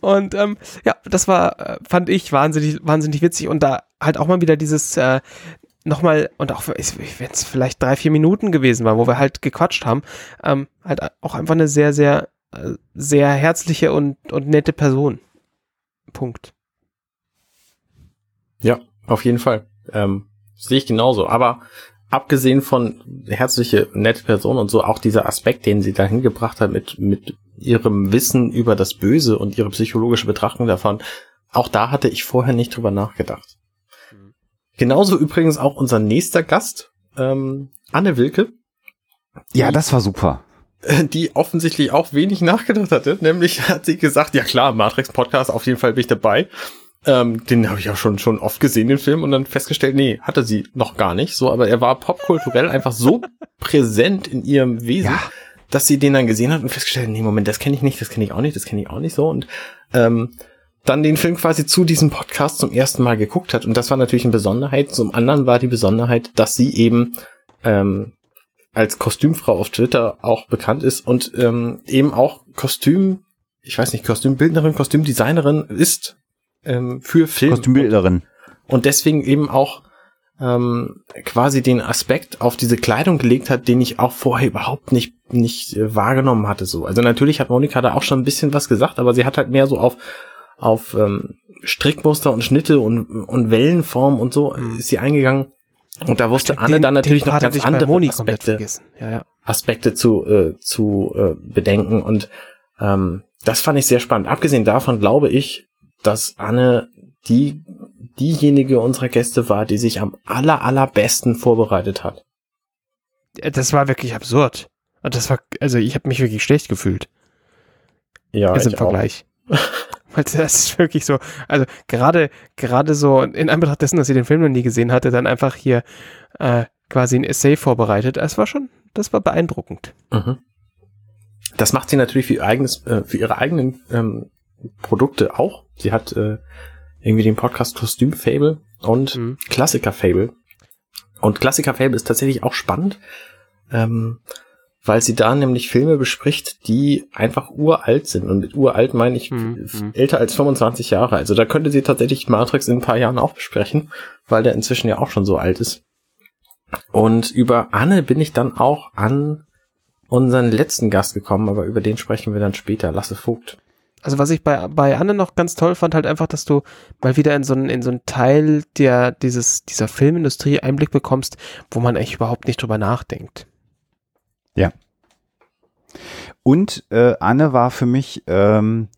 Und ähm, ja, das war, äh, fand ich wahnsinnig, wahnsinnig witzig und da halt auch mal wieder dieses äh, nochmal, und auch wenn es vielleicht drei, vier Minuten gewesen war, wo wir halt gequatscht haben, ähm, halt auch einfach eine sehr, sehr, äh, sehr herzliche und, und nette Person. Punkt. Ja, auf jeden Fall. Ähm, sehe ich genauso. Aber abgesehen von herzliche, nette Person und so, auch dieser Aspekt, den sie da hingebracht hat mit, mit ihrem Wissen über das Böse und ihre psychologische Betrachtung davon, auch da hatte ich vorher nicht drüber nachgedacht. Mhm. Genauso übrigens auch unser nächster Gast, ähm, Anne Wilke. Ja, das war super. Die offensichtlich auch wenig nachgedacht hatte, nämlich hat sie gesagt, ja klar, Matrix Podcast, auf jeden Fall bin ich dabei. Ähm, den habe ich auch schon schon oft gesehen, den Film, und dann festgestellt, nee, hatte sie noch gar nicht. So, aber er war popkulturell einfach so präsent in ihrem Wesen, ja. dass sie den dann gesehen hat und festgestellt, nee, Moment, das kenne ich nicht, das kenne ich auch nicht, das kenne ich auch nicht so. Und ähm, dann den Film quasi zu diesem Podcast zum ersten Mal geguckt hat. Und das war natürlich eine Besonderheit. Zum anderen war die Besonderheit, dass sie eben ähm, als Kostümfrau auf Twitter auch bekannt ist und ähm, eben auch Kostüm, ich weiß nicht, Kostümbildnerin, Kostümdesignerin ist ähm, für Film. Kostümbilderin. Und deswegen eben auch ähm, quasi den Aspekt auf diese Kleidung gelegt hat, den ich auch vorher überhaupt nicht nicht äh, wahrgenommen hatte. So, also natürlich hat Monika da auch schon ein bisschen was gesagt, aber sie hat halt mehr so auf auf ähm, Strickmuster und Schnitte und und Wellenform und so mhm. ist sie eingegangen. Und da wusste Anne dann natürlich noch ganz andere Aspekte, ja, ja. Aspekte zu äh, zu äh, bedenken und ähm, das fand ich sehr spannend. Abgesehen davon glaube ich, dass Anne die diejenige unserer Gäste war, die sich am aller allerbesten vorbereitet hat. Das war wirklich absurd. Das war, also ich habe mich wirklich schlecht gefühlt. Ja, also im Vergleich. Weil das ist wirklich so, also gerade, gerade so in Anbetracht dessen, dass sie den Film noch nie gesehen hatte, dann einfach hier, äh, quasi ein Essay vorbereitet. Es war schon, das war beeindruckend. Mhm. Das macht sie natürlich für, ihr eigenes, äh, für ihre eigenen ähm, Produkte auch. Sie hat äh, irgendwie den Podcast Kostüm Fable und Mhm. Klassiker Fable. Und Klassiker Fable ist tatsächlich auch spannend, ähm, weil sie da nämlich Filme bespricht, die einfach uralt sind. Und mit uralt meine ich Mhm, mhm. älter als 25 Jahre. Also da könnte sie tatsächlich Matrix in ein paar Jahren auch besprechen, weil der inzwischen ja auch schon so alt ist. Und über Anne bin ich dann auch an unseren letzten Gast gekommen, aber über den sprechen wir dann später. Lasse Vogt. Also was ich bei, bei Anne noch ganz toll fand, halt einfach, dass du mal wieder in so einen, in so einen Teil der, dieses, dieser Filmindustrie Einblick bekommst, wo man eigentlich überhaupt nicht drüber nachdenkt. Und äh, Anne war für mich ähm,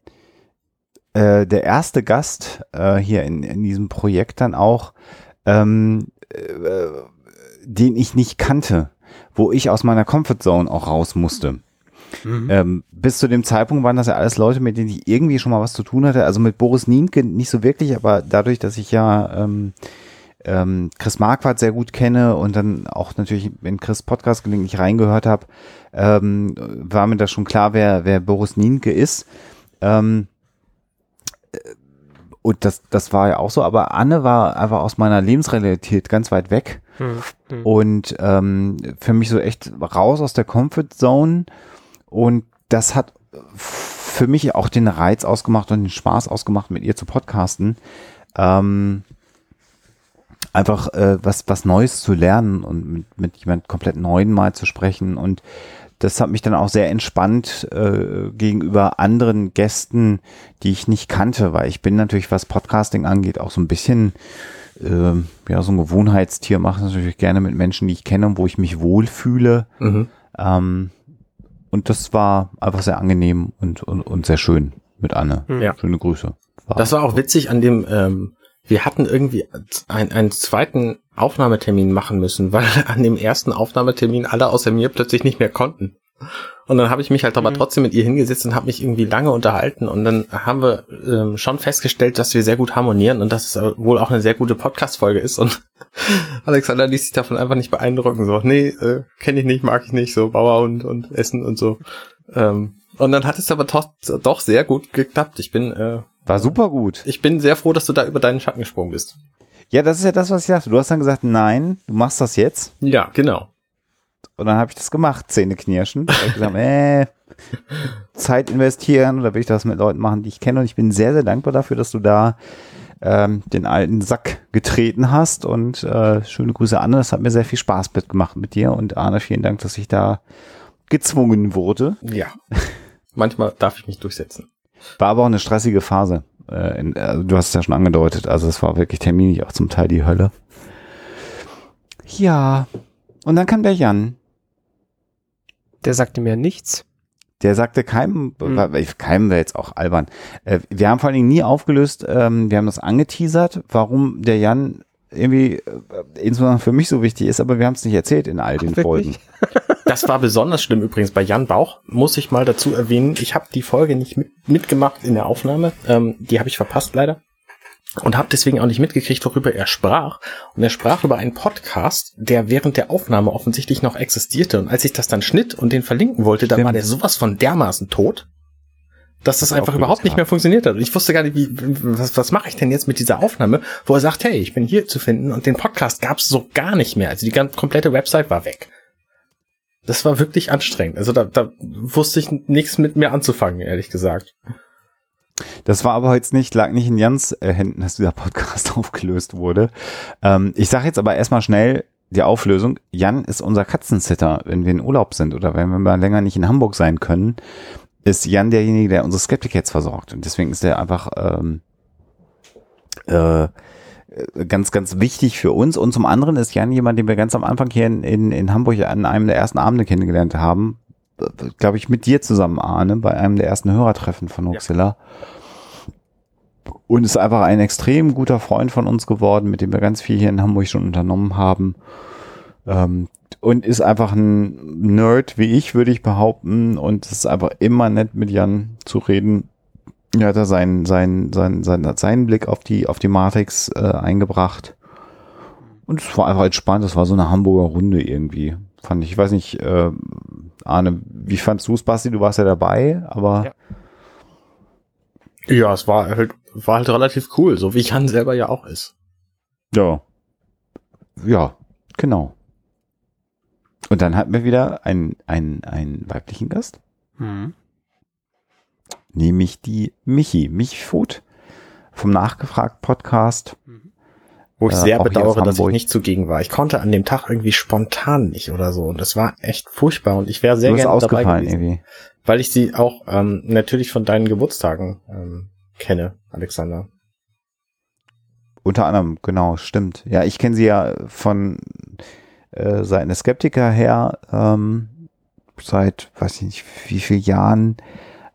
äh, der erste Gast äh, hier in, in diesem Projekt dann auch, ähm, äh, den ich nicht kannte, wo ich aus meiner Comfortzone auch raus musste. Ähm, bis zu dem Zeitpunkt waren das ja alles Leute, mit denen ich irgendwie schon mal was zu tun hatte. Also mit Boris Nienke nicht so wirklich, aber dadurch, dass ich ja ähm, ähm, Chris Marquardt sehr gut kenne und dann auch natürlich in Chris Podcast gelegentlich reingehört habe, ähm, war mir da schon klar, wer, wer Boris Nienke ist. Ähm, äh, und das, das war ja auch so, aber Anne war einfach aus meiner Lebensrealität ganz weit weg Hm, hm. und ähm, für mich so echt raus aus der Comfort Zone und das hat für mich auch den Reiz ausgemacht und den Spaß ausgemacht, mit ihr zu podcasten. Ähm, einfach äh, was, was Neues zu lernen und mit, mit jemand komplett Neuen mal zu sprechen und das hat mich dann auch sehr entspannt äh, gegenüber anderen Gästen, die ich nicht kannte, weil ich bin natürlich, was Podcasting angeht, auch so ein bisschen ähm, ja, so ein Gewohnheitstier, mache das natürlich gerne mit Menschen, die ich kenne und wo ich mich wohlfühle. Mhm. Ähm, und das war einfach sehr angenehm und, und, und sehr schön mit Anne. Ja. Schöne Grüße. War Das war auch witzig an dem, ähm, wir hatten irgendwie ein, einen zweiten Aufnahmetermin machen müssen, weil an dem ersten Aufnahmetermin alle außer mir plötzlich nicht mehr konnten. Und dann habe ich mich halt aber Mhm. trotzdem mit ihr hingesetzt und habe mich irgendwie lange unterhalten und dann haben wir ähm, schon festgestellt, dass wir sehr gut harmonieren und dass es wohl auch eine sehr gute Podcast-Folge ist und Alexander ließ sich davon einfach nicht beeindrucken, so, nee, äh, kenne ich nicht, mag ich nicht, so Bauer und, und Essen und so. Ähm, und dann hat es aber doch, doch sehr gut geklappt. Ich bin äh, war super gut. ich bin sehr froh, dass du da über deinen Schatten gesprungen bist. Ja, das ist ja das, was ich dachte. Du hast dann gesagt, nein, du machst das jetzt. Ja, genau. Und dann habe ich das gemacht, Zähne knirschen. Ich gesagt, äh, Zeit investieren oder will ich das mit Leuten machen, die ich kenne. Und ich bin sehr, sehr dankbar dafür, dass du da ähm, den alten Sack getreten hast. Und äh, schöne Grüße Anne. Das hat mir sehr viel Spaß mitgemacht mit dir. Und Arne, vielen Dank, dass ich da gezwungen wurde. Ja. Manchmal darf ich mich durchsetzen. War aber auch eine stressige Phase. Äh, in, also du hast es ja schon angedeutet. Also es war wirklich terminlich auch zum Teil die Hölle. Ja. Und dann kam der Jan. Der sagte mir nichts. Der sagte keinem, Hm. wa- keinem wäre jetzt auch albern. Äh, wir haben vor allen Dingen nie aufgelöst, ähm, wir haben das angeteasert, warum der Jan irgendwie, äh, insbesondere für mich so wichtig ist, aber wir haben es nicht erzählt in all den wirklich? Folgen. Das war besonders schlimm übrigens bei Jan Bauch, muss ich mal dazu erwähnen. Ich habe die Folge nicht mit, mitgemacht in der Aufnahme. Ähm, die habe ich verpasst leider. Und habe deswegen auch nicht mitgekriegt, worüber er sprach. Und er sprach über einen Podcast, der während der Aufnahme offensichtlich noch existierte. Und als ich das dann schnitt und den verlinken wollte, dann Stimmt. war der sowas von dermaßen tot, dass das Das einfach überhaupt nicht mehr funktioniert hat. Und ich wusste gar nicht, wie, was, was mache ich denn jetzt mit dieser Aufnahme, wo er sagt, hey, ich bin hier zu finden. Und den Podcast gab es so gar nicht mehr. Also die ganze komplette Website war weg. Das war wirklich anstrengend. Also da, da wusste ich nichts mit mir anzufangen, ehrlich gesagt. Das war aber jetzt nicht, lag nicht in Jans äh, Händen, dass dieser Podcast aufgelöst wurde. Ähm, ich sage jetzt aber erstmal schnell die Auflösung. Jan ist unser Katzensitter, wenn wir in Urlaub sind oder wenn wir mal länger nicht in Hamburg sein können, ist Jan derjenige, der unsere Skeptic-Cats versorgt. Und deswegen ist er einfach ähm, äh, ganz, ganz wichtig für uns. Und zum anderen ist Jan jemand, den wir ganz am Anfang hier in, in, in Hamburg an einem der ersten Abende kennengelernt haben. Glaube ich, mit dir zusammen, Arne, bei einem der ersten Hörertreffen von Hoaxilla. Und ist einfach ein extrem guter Freund von uns geworden, mit dem wir ganz viel hier in Hamburg schon unternommen haben. Ähm, und ist einfach ein Nerd wie ich, würde ich behaupten. Und es ist einfach immer nett, mit Jan zu reden. Hat da seinen, seinen, seinen, seinen, seinen Blick auf die, auf die Matrix äh, eingebracht. Und es war einfach entspannt, es war so eine Hamburger Runde irgendwie. Fand ich, ich weiß nicht, äh, Arne, wie fandst du es, Basti? Du warst ja dabei, aber. Ja. ja, es war halt, war halt relativ cool, so wie Jan selber ja auch ist. Ja. Ja, genau. Und dann hatten wir wieder einen, einen, einen weiblichen Gast. Mhm. Nämlich die Michi, Michi Food vom Nachgefragt Podcast. Mhm. Wo ich äh, sehr bedauere, dass ich nicht zugegen war. Ich konnte an dem Tag irgendwie spontan nicht oder so. Und es war echt furchtbar. Und ich wäre sehr gerne dabei gewesen. Irgendwie. Weil ich sie auch ähm, natürlich von deinen Geburtstagen ähm, kenne, Alexander. Unter anderem, genau, stimmt. Ja, ich kenne sie ja von äh, seine Skeptiker her, ähm, seit, weiß ich nicht, wie viel Jahren.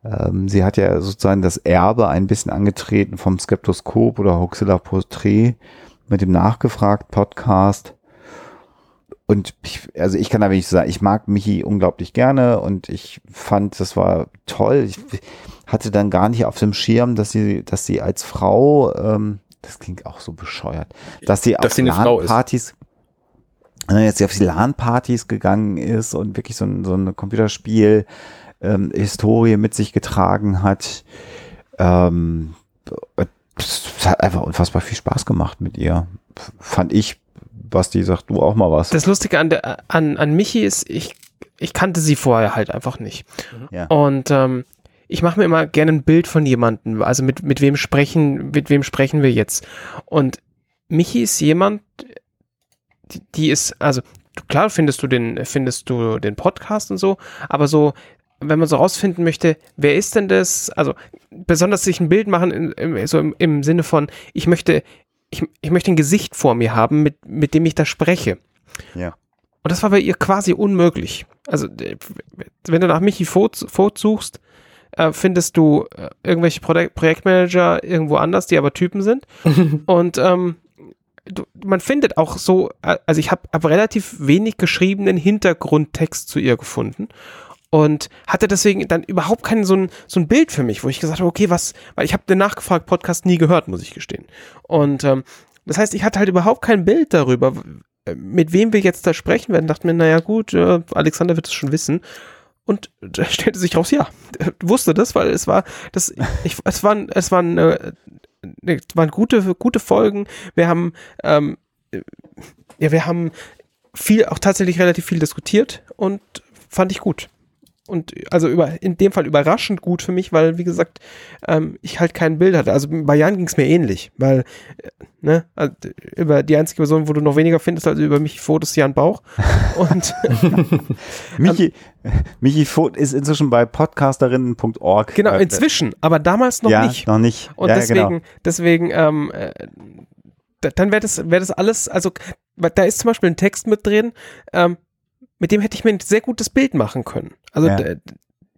Ähm, sie hat ja sozusagen das Erbe ein bisschen angetreten vom Skeptoskop oder Hoaxilla Portrait mit dem Nachgefragt Podcast. Und ich, also ich kann da wirklich sagen, ich mag Michi unglaublich gerne und ich fand, das war toll. Ich hatte dann gar nicht auf dem Schirm, dass sie, dass sie als Frau ähm, das klingt auch so bescheuert, dass sie dass auf LAN-Partys, äh, jetzt auf die LAN-Partys gegangen ist und wirklich so ein, so ein Computerspiel ähm, Historie mit sich getragen hat. Ähm, es hat einfach unfassbar viel Spaß gemacht mit ihr. Fand ich, Basti, sag du auch mal was. Das Lustige an, der, an, an Michi ist, ich, ich kannte sie vorher halt einfach nicht. Ja. Und ähm, ich mache mir immer gerne ein Bild von jemandem, also mit, mit wem sprechen, mit wem sprechen wir jetzt. Und Michi ist jemand, die, die ist, also klar findest du den, findest du den Podcast und so, aber so, wenn man so rausfinden möchte, wer ist denn das? Also besonders sich ein Bild machen, in, im, so im, im Sinne von, ich möchte, ich, ich möchte ein Gesicht vor mir haben, mit, mit dem ich da spreche. Ja. Und das war bei ihr quasi unmöglich. Also, wenn du nach Michi Vogt, suchst, äh, findest du äh, irgendwelche Projek Projektmanager irgendwo anders, die aber Typen sind. und ähm, du, man findet auch so, äh, also ich habe hab relativ wenig geschriebenen Hintergrundtext zu ihr gefunden und hatte deswegen dann überhaupt kein so ein, so ein Bild für mich, wo ich gesagt habe, okay, was, weil ich habe den nachgefragt Podcast nie gehört, muss ich gestehen. Und ähm, das heißt, ich hatte halt überhaupt kein Bild darüber, mit wem wir jetzt da sprechen werden. Dachte mir, naja gut, äh, Alexander wird es schon wissen. Und da stellte sich raus, ja, wusste das, weil es war, das, ich, es waren, es waren, äh, es waren gute, gute Folgen. Wir haben, ähm, ja, wir haben viel, auch tatsächlich relativ viel diskutiert und fand ich gut und also über, in dem Fall überraschend gut für mich, weil, wie gesagt, ähm, ich halt kein Bild hatte. Also bei Jan ging es mir ähnlich, weil, äh, ne, also über die einzige Person, wo du noch weniger findest, als über Michi Vogt, ist Jan Bauch. Und Michi, ähm, Michi Vogt ist inzwischen bei podcasterinnen.org. Genau, äh, inzwischen, aber damals noch ja, nicht. noch nicht. Und ja, deswegen, genau. deswegen, ähm, äh, dann wäre das, wäre das alles, also da ist zum Beispiel ein Text mit drin, ähm, mit dem hätte ich mir ein sehr gutes Bild machen können. Also ja.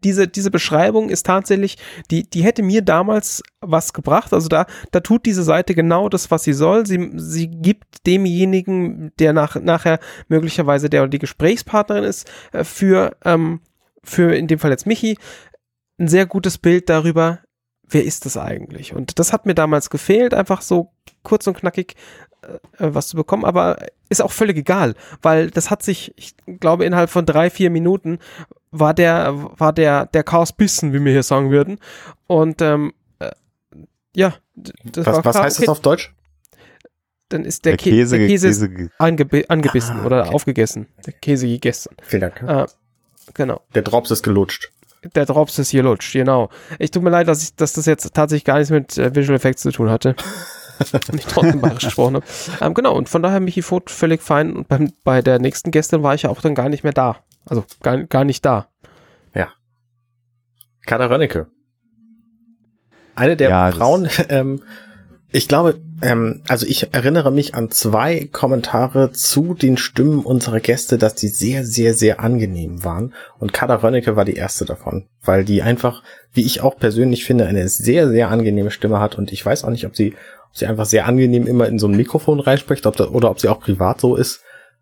diese, diese Beschreibung ist tatsächlich, die, die hätte mir damals was gebracht. Also da, da tut diese Seite genau das, was sie soll. Sie, sie gibt demjenigen, der nach, nachher möglicherweise der oder die Gesprächspartnerin ist, äh, für, ähm, für in dem Fall jetzt Michi, ein sehr gutes Bild darüber, wer ist das eigentlich? Und das hat mir damals gefehlt, einfach so kurz und knackig äh, was zu bekommen, aber ist auch völlig egal, weil das hat sich, ich glaube, innerhalb von drei, vier Minuten war der, war der, der Chaos bissen, wie wir hier sagen würden. Und ähm, äh, ja, das was, war was heißt okay. das auf Deutsch? Dann ist der, der Käse, der Käse, Käse angeb angebissen ah, oder aufgegessen. Der Käse gegessen. Vielen Dank. Äh, genau. Der Drops ist gelutscht. Der Drops ist gelutscht, genau. Ich tut mir leid, dass, ich, dass das jetzt tatsächlich gar nichts mit äh, Visual Effects zu tun hatte. und ich trotzdem bayerisch gesprochen habe. Ähm, genau, und von daher Michi Vogt völlig fein. Und beim, bei der nächsten Gästin war ich ja auch dann gar nicht mehr da. Also gar, gar nicht da. Ja. Kader Rönnecke. Eine der ja, Frauen, ähm, ich glaube, ähm, also ich erinnere mich an zwei Kommentare zu den Stimmen unserer Gäste, dass die sehr, sehr, sehr angenehm waren. Und Kada Rönnecke war die erste davon, weil die einfach, wie ich auch persönlich finde, eine sehr, sehr angenehme Stimme hat. Und ich weiß auch nicht, ob sie, ob sie einfach sehr angenehm immer in so ein Mikrofon reinspricht ob da, oder ob sie auch privat so ist.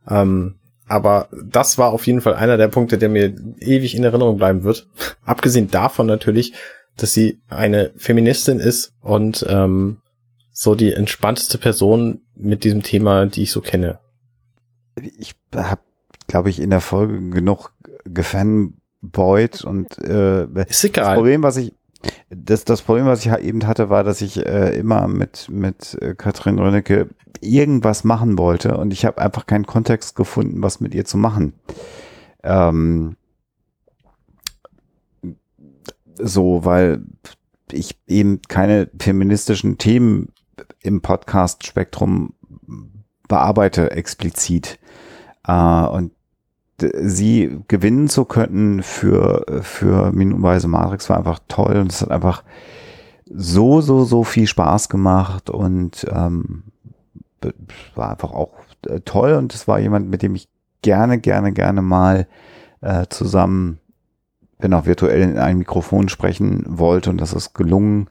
Ähm, aber das war auf jeden Fall einer der Punkte, der mir ewig in Erinnerung bleiben wird. Abgesehen davon natürlich, dass sie eine Feministin ist und ähm, so die entspannteste Person mit diesem Thema, die ich so kenne. Ich habe, glaube ich, in der Folge genug gefanboyt und äh, Ist egal. das Problem, was ich das, das Problem, was ich eben hatte, war, dass ich äh, immer mit, mit äh, Katrin Rönnecke irgendwas machen wollte und ich habe einfach keinen Kontext gefunden, was mit ihr zu machen. Ähm, so, weil ich eben keine feministischen Themen im Podcast-Spektrum bearbeite explizit. Äh, und sie gewinnen zu können für, für minutenweise Matrix war einfach toll und es hat einfach so, so, so viel Spaß gemacht und ähm, war einfach auch äh, toll und es war jemand, mit dem ich gerne, gerne, gerne mal äh, zusammen, wenn auch virtuell in ein Mikrofon sprechen wollte und das ist gelungen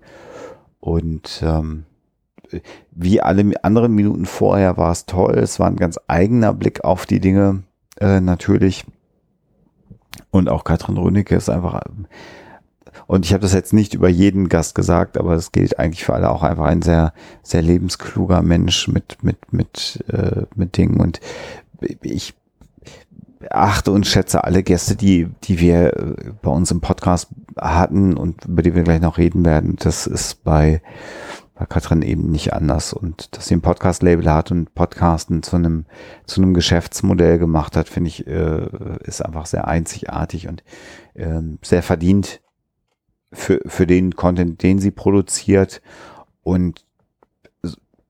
und ähm, wie alle anderen Minuten vorher war es toll. Es war ein ganz eigener Blick auf die Dinge, äh, natürlich. Und auch Katrin Rönecke ist einfach, und ich habe das jetzt nicht über jeden Gast gesagt, aber es gilt eigentlich für alle auch einfach ein sehr, sehr lebenskluger Mensch mit, mit, mit, äh, mit Dingen. Und ich achte und schätze alle Gäste, die, die wir äh, bei uns im Podcast hatten und über die wir gleich noch reden werden. Das ist bei, bei Katrin eben nicht anders. Und dass sie ein Podcast-Label hat und Podcasten zu einem, zu einem Geschäftsmodell gemacht hat, finde ich, äh, ist einfach sehr einzigartig und ähm, sehr verdient für, für den Content, den sie produziert. Und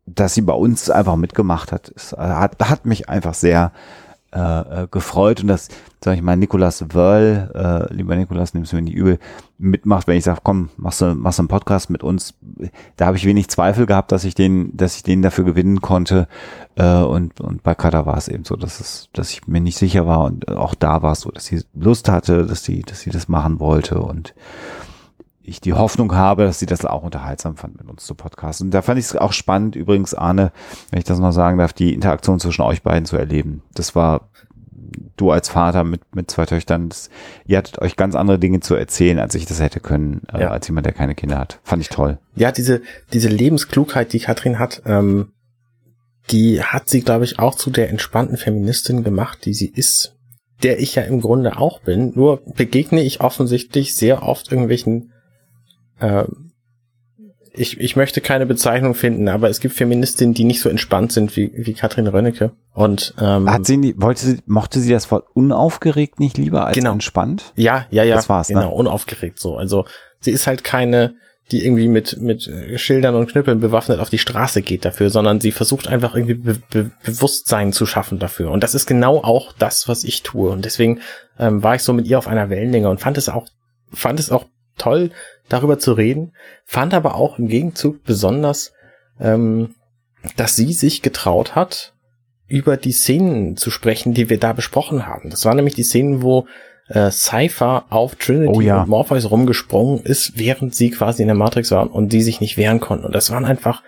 dass sie bei uns einfach mitgemacht hat, ist, hat, hat mich einfach sehr äh, äh, gefreut und dass, sag ich mal, Nikolas Wörl, äh, lieber Nikolas, nimmst du mir nicht übel, mitmacht, wenn ich sage, komm, machst du, machst du einen Podcast mit uns. Da habe ich wenig Zweifel gehabt, dass ich den, dass ich den dafür gewinnen konnte. Äh, und, und bei Kada war es eben so, dass es, dass ich mir nicht sicher war und auch da war es so, dass sie Lust hatte, dass sie, dass sie das machen wollte und ich die Hoffnung habe, dass sie das auch unterhaltsam fand, mit uns zu podcasten. Und da fand ich es auch spannend, übrigens, Arne, wenn ich das noch sagen darf, die Interaktion zwischen euch beiden zu erleben. Das war du als Vater mit, mit zwei Töchtern, das, ihr hattet euch ganz andere Dinge zu erzählen, als ich das hätte können, äh, Ja. als jemand, der keine Kinder hat. Fand ich toll. Ja, diese, diese Lebensklugheit, die Katrin hat, ähm, die hat sie, glaube ich, auch zu der entspannten Feministin gemacht, die sie ist, der ich ja im Grunde auch bin. Nur begegne ich offensichtlich sehr oft irgendwelchen, äh, ich, ich möchte keine Bezeichnung finden, aber es gibt Feministinnen, die nicht so entspannt sind wie, wie Katrin Rönnecke. Und ähm, Hat sie, wollte sie, mochte sie das Wort unaufgeregt nicht lieber als Genau. entspannt? Ja, ja, ja. Das war's, ne? Genau, unaufgeregt so. Also sie ist halt keine, die irgendwie mit, mit äh, Schildern und Knüppeln bewaffnet auf die Straße geht dafür, sondern sie versucht einfach irgendwie Be Be Bewusstsein zu schaffen dafür. Und das ist genau auch das, was ich tue. Und deswegen ähm, war ich so mit ihr auf einer Wellenlänge und fand es auch, fand es auch toll, darüber zu reden, fand aber auch im Gegenzug besonders, ähm, dass sie sich getraut hat, über die Szenen zu sprechen, die wir da besprochen haben. Das waren nämlich die Szenen, wo äh, Cypher auf Trinity Oh ja. und Morpheus rumgesprungen ist, während sie quasi in der Matrix waren und die sich nicht wehren konnten. Und das waren einfach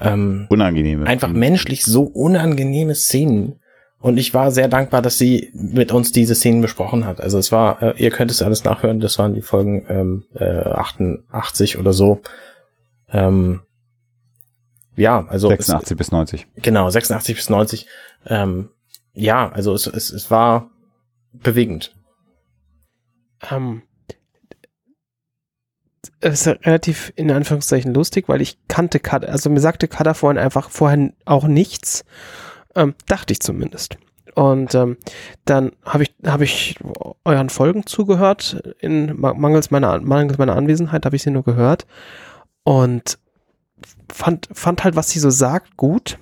ähm, Unangenehme. einfach menschlich so unangenehme Szenen. Und ich war sehr dankbar, dass sie mit uns diese Szenen besprochen hat. Also es war, äh, ihr könnt es alles nachhören, das waren die Folgen ähm, äh, 88 oder so. Ähm, ja, also es, 86 bis 90. Genau, 86 bis 90. Ähm, ja, also es, es, es war bewegend. Ähm, es ist relativ in Anführungszeichen lustig, weil ich kannte Kada, also mir sagte Kada vorhin einfach vorher auch nichts, ähm, dachte ich zumindest. Und ähm, dann habe ich, habe ich euren Folgen zugehört, in ma- mangels meiner, mangels meiner Anwesenheit habe ich sie nur gehört und fand, fand halt, was sie so sagt, gut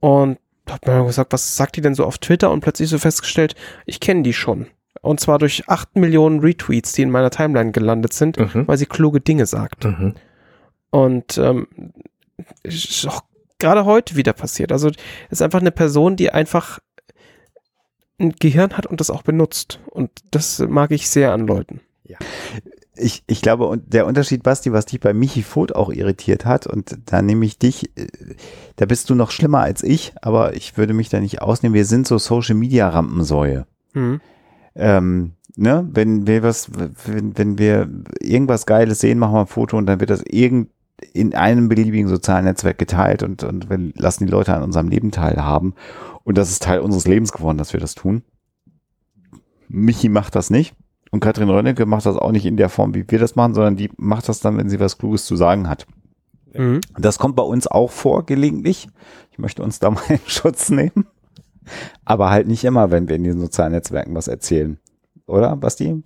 und hab mir gesagt, was sagt die denn so auf Twitter und plötzlich so festgestellt, ich kenne die schon. Und zwar durch 8 Millionen Retweets, die in meiner Timeline gelandet sind, Mhm. weil sie kluge Dinge sagt. Mhm. Und ähm, ist auch gerade heute wieder passiert. Also ist einfach eine Person, die einfach ein Gehirn hat und das auch benutzt. Und das mag ich sehr an Leuten. Ich, ich glaube, und der Unterschied, Basti, was dich bei Michi Voth auch irritiert hat, und da nehme ich dich, äh, da bist du noch schlimmer als ich, aber ich würde mich da nicht ausnehmen. Wir sind so Social Media Rampensäue. Hm. Ähm, ne, wenn wir was, wenn, wenn wir irgendwas Geiles sehen, machen wir ein Foto und dann wird das irgend, in einem beliebigen sozialen Netzwerk geteilt und, und wir lassen die Leute an unserem Leben teilhaben. Und das ist Teil unseres Lebens geworden, dass wir das tun. Michi macht das nicht. Und Katrin Rönnecke macht das auch nicht in der Form, wie wir das machen, sondern die macht das dann, wenn sie was Kluges zu sagen hat. Mhm. Das kommt bei uns auch vor, gelegentlich. Ich möchte uns da mal in Schutz nehmen. Aber halt nicht immer, wenn wir in den sozialen Netzwerken was erzählen. Oder, Basti?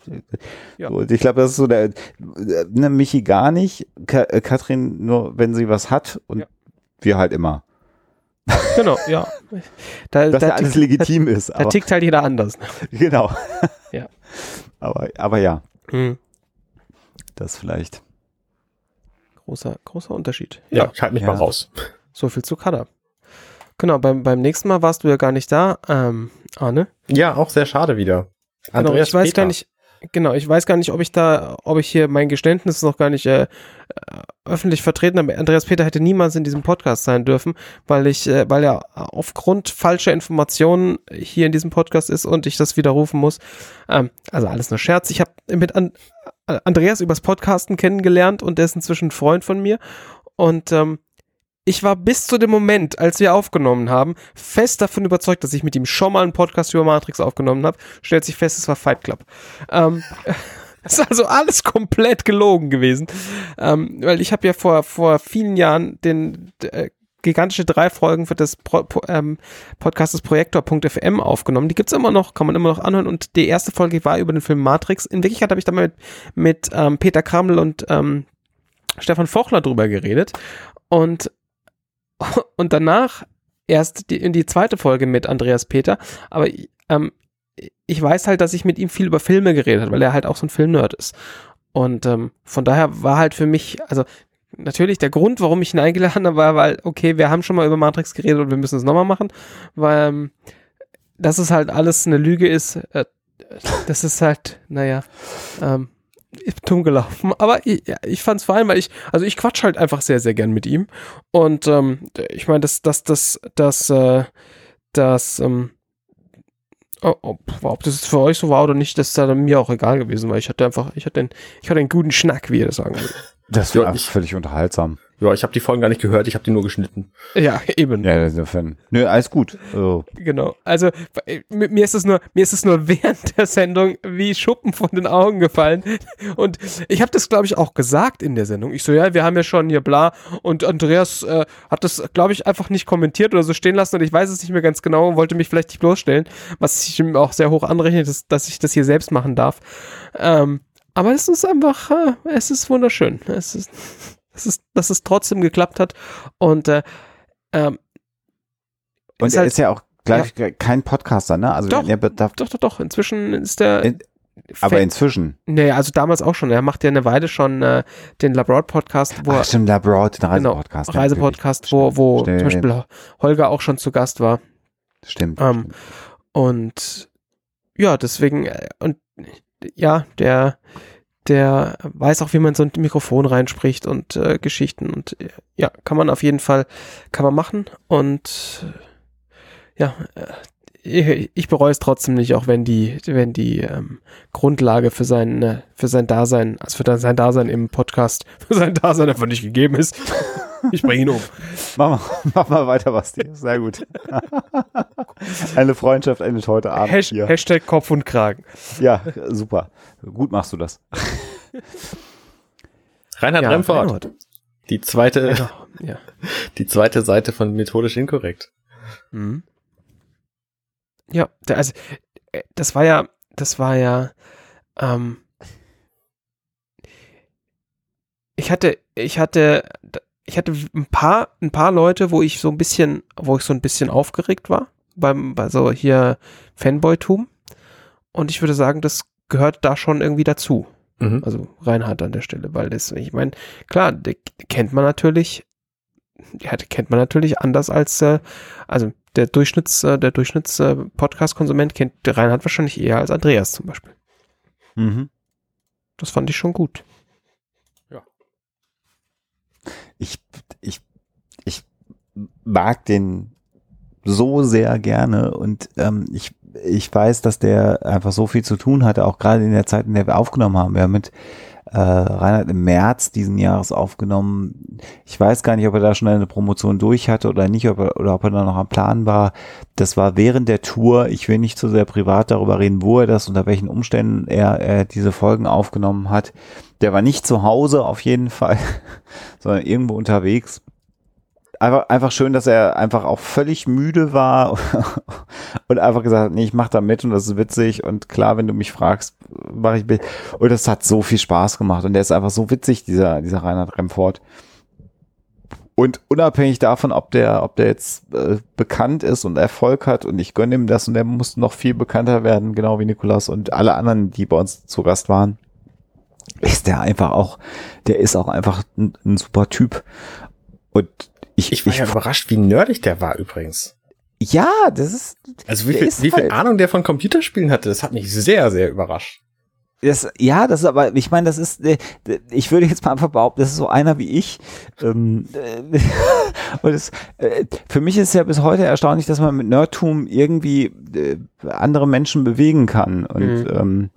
Ja. Ich glaube, das ist so der, ne, Michi gar nicht, Ka äh, Katrin nur, wenn sie was hat und Ja. wir halt immer. Genau, ja. Da, Dass da ja alles tickt- legitim ist. Da Aber, tickt halt jeder anders. genau. Ja. Aber, aber ja, Mhm. das vielleicht. Großer, großer Unterschied. Ja, ich halte mich Ja. mal raus. So viel zu Kada. Genau, beim, beim nächsten Mal warst du ja gar nicht da, ähm, Arne. Ja, auch sehr schade wieder. Genau, ich weiß Peter. gar nicht, genau, ich weiß gar nicht, ob ich da, ob ich hier mein Geständnis noch gar nicht äh, äh, öffentlich vertreten habe. Andreas Peter hätte niemals in diesem Podcast sein dürfen, weil ich, äh, weil er aufgrund falscher Informationen hier in diesem Podcast ist und ich das widerrufen muss. Ähm, also alles nur Scherz. Ich habe mit An Andreas übers Podcasten kennengelernt und der ist inzwischen ein Freund von mir. Und ähm, ich war bis zu dem Moment, als wir aufgenommen haben, fest davon überzeugt, dass ich mit ihm schon mal einen Podcast über Matrix aufgenommen habe. Stellt sich fest, es war Fight Club. Ähm, ist also alles komplett gelogen gewesen. Ähm, weil ich habe ja vor, vor vielen Jahren den äh, gigantische drei Folgen für das Pro, Pro, ähm, Podcast des Projektor.fm aufgenommen. Die gibt's immer noch, kann man immer noch anhören. Und die erste Folge war über den Film Matrix. In Wirklichkeit habe ich da mal mit, mit ähm, Peter Kraml und ähm, Stefan Fochler drüber geredet. Und und danach erst die, in die zweite Folge mit Andreas Peter. Aber ähm, ich weiß halt, dass ich mit ihm viel über Filme geredet habe, weil er halt auch so ein Filmnerd ist. Und ähm, von daher war halt für mich, also natürlich der Grund, warum ich ihn eingeladen habe, war, weil, okay, wir haben schon mal über Matrix geredet und wir müssen es nochmal machen, weil ähm, dass es halt alles eine Lüge ist, äh, das ist halt, naja, ähm, ist dumm gelaufen. Aber ich, ja, ich fand es vor allem, weil ich, also ich quatsch halt einfach sehr, sehr gern mit ihm. Und ähm, ich meine, dass das, das, das, äh, das, ähm, oh, ob, ob das jetzt für euch so war oder nicht, das ist dann mir auch egal gewesen, weil ich hatte einfach, ich hatte einen, ich hatte einen guten Schnack, wie ihr das sagen würdet. Das Ja, war ich- völlig unterhaltsam. Ja, ich habe die Folgen gar nicht gehört, ich habe die nur geschnitten. Ja, eben. Ja, insofern. Nö, alles gut. Also, Genau. Also äh, mi- mir ist es nur, mir ist es nur während der Sendung wie Schuppen von den Augen gefallen. Und ich habe das, glaube ich, auch gesagt in der Sendung. Ich so, ja, wir haben ja schon hier bla. Und Andreas äh, hat das, glaube ich, einfach nicht kommentiert oder so stehen lassen. Und ich weiß es nicht mehr ganz genau und wollte mich vielleicht nicht bloßstellen, was ich ihm auch sehr hoch anrechne, dass, dass ich das hier selbst machen darf. Ähm, aber es ist einfach, äh, es ist wunderschön. Es ist, es ist, dass es trotzdem geklappt hat. Und äh, ähm, und ist er halt- ist ja auch gleich kein Podcaster, ne? Also Doch, er Doch, doch, doch. Inzwischen ist der. In- aber Fan- inzwischen. nee, also damals auch schon. Er macht ja eine Weile schon äh, den Labroad-Podcast, wo Ach, er. stimmt, Labroad, den Genau, Reisepodcast. Reisepodcast, wo, wo Stimmt. zum Beispiel Holger auch schon zu Gast war. Stimmt. Ähm, und ja, deswegen, äh, und ja, der, der weiß auch, wie man so ein Mikrofon reinspricht und äh, Geschichten und äh, ja, kann man auf jeden Fall, kann man machen und äh, ja, äh, ich, ich bereue es trotzdem nicht, auch wenn die, wenn die ähm, Grundlage für sein, äh, für sein Dasein, also für sein Dasein im Podcast, für sein Dasein einfach nicht gegeben ist. Ich bringe ihn um. Mach mal, mach mal weiter, Basti. Sehr gut. eine Freundschaft endet heute Abend Hash, hier. Hashtag Kopf und Kragen. Ja, super. Gut machst du das. Reinhard Ja, Remford, Reinhard. die zweite, ja. die zweite Seite von methodisch inkorrekt. Mhm. Ja, also äh, das war ja, das war ja, ähm, ich hatte, ich hatte, ich hatte ein paar, ein paar Leute, wo ich so ein bisschen, wo ich so ein bisschen aufgeregt war, beim, bei so hier Fanboy-Tum. Und ich würde sagen, das gehört da schon irgendwie dazu. Mhm. Also Reinhard an der Stelle, weil das, ich meine, klar, der kennt man natürlich, ja, den kennt man natürlich anders als, äh, also der Durchschnitts, äh, der Durchschnitts äh, Podcast-Konsument kennt Reinhard wahrscheinlich eher als Andreas zum Beispiel. Mhm. Das fand ich schon gut. Ich, ich, ich mag den so sehr gerne und ähm, ich, ich weiß, dass der einfach so viel zu tun hatte, auch gerade in der Zeit, in der wir aufgenommen haben. Wir haben mit äh, Reinhard im März diesen Jahres aufgenommen. Ich weiß gar nicht, ob er da schon eine Promotion durch hatte oder nicht, ob er, oder ob er da noch am Plan war. Das war während der Tour. Ich will nicht zu sehr privat darüber reden, wo er das, unter welchen Umständen er, er diese Folgen aufgenommen hat. Der war nicht zu Hause auf jeden Fall, sondern irgendwo unterwegs einfach, einfach schön, dass er einfach auch völlig müde war und einfach gesagt hat, nee, ich mach da mit und das ist witzig und klar, wenn du mich fragst, mache ich mit. Und das hat so viel Spaß gemacht und der ist einfach so witzig, dieser, dieser Reinhard Remford. Und unabhängig davon, ob der, ob der jetzt äh, bekannt ist und Erfolg hat und ich gönne ihm das und der muss noch viel bekannter werden, genau wie Nikolas und alle anderen, die bei uns zu Gast waren, ist der einfach auch, der ist auch einfach ein, ein super Typ. Und ich, ich war ja überrascht, wie nerdig der war übrigens. Ja, das ist. Also wie viel, wie viel halt, Ahnung der von Computerspielen hatte, das hat mich sehr, sehr überrascht. Das, ja, das ist aber, ich meine, das ist, äh, ich würde jetzt mal einfach behaupten, das ist so einer wie ich. Ähm, und das, äh, für mich ist es ja bis heute erstaunlich, dass man mit Nerdtum irgendwie äh, andere Menschen bewegen kann. Und mhm.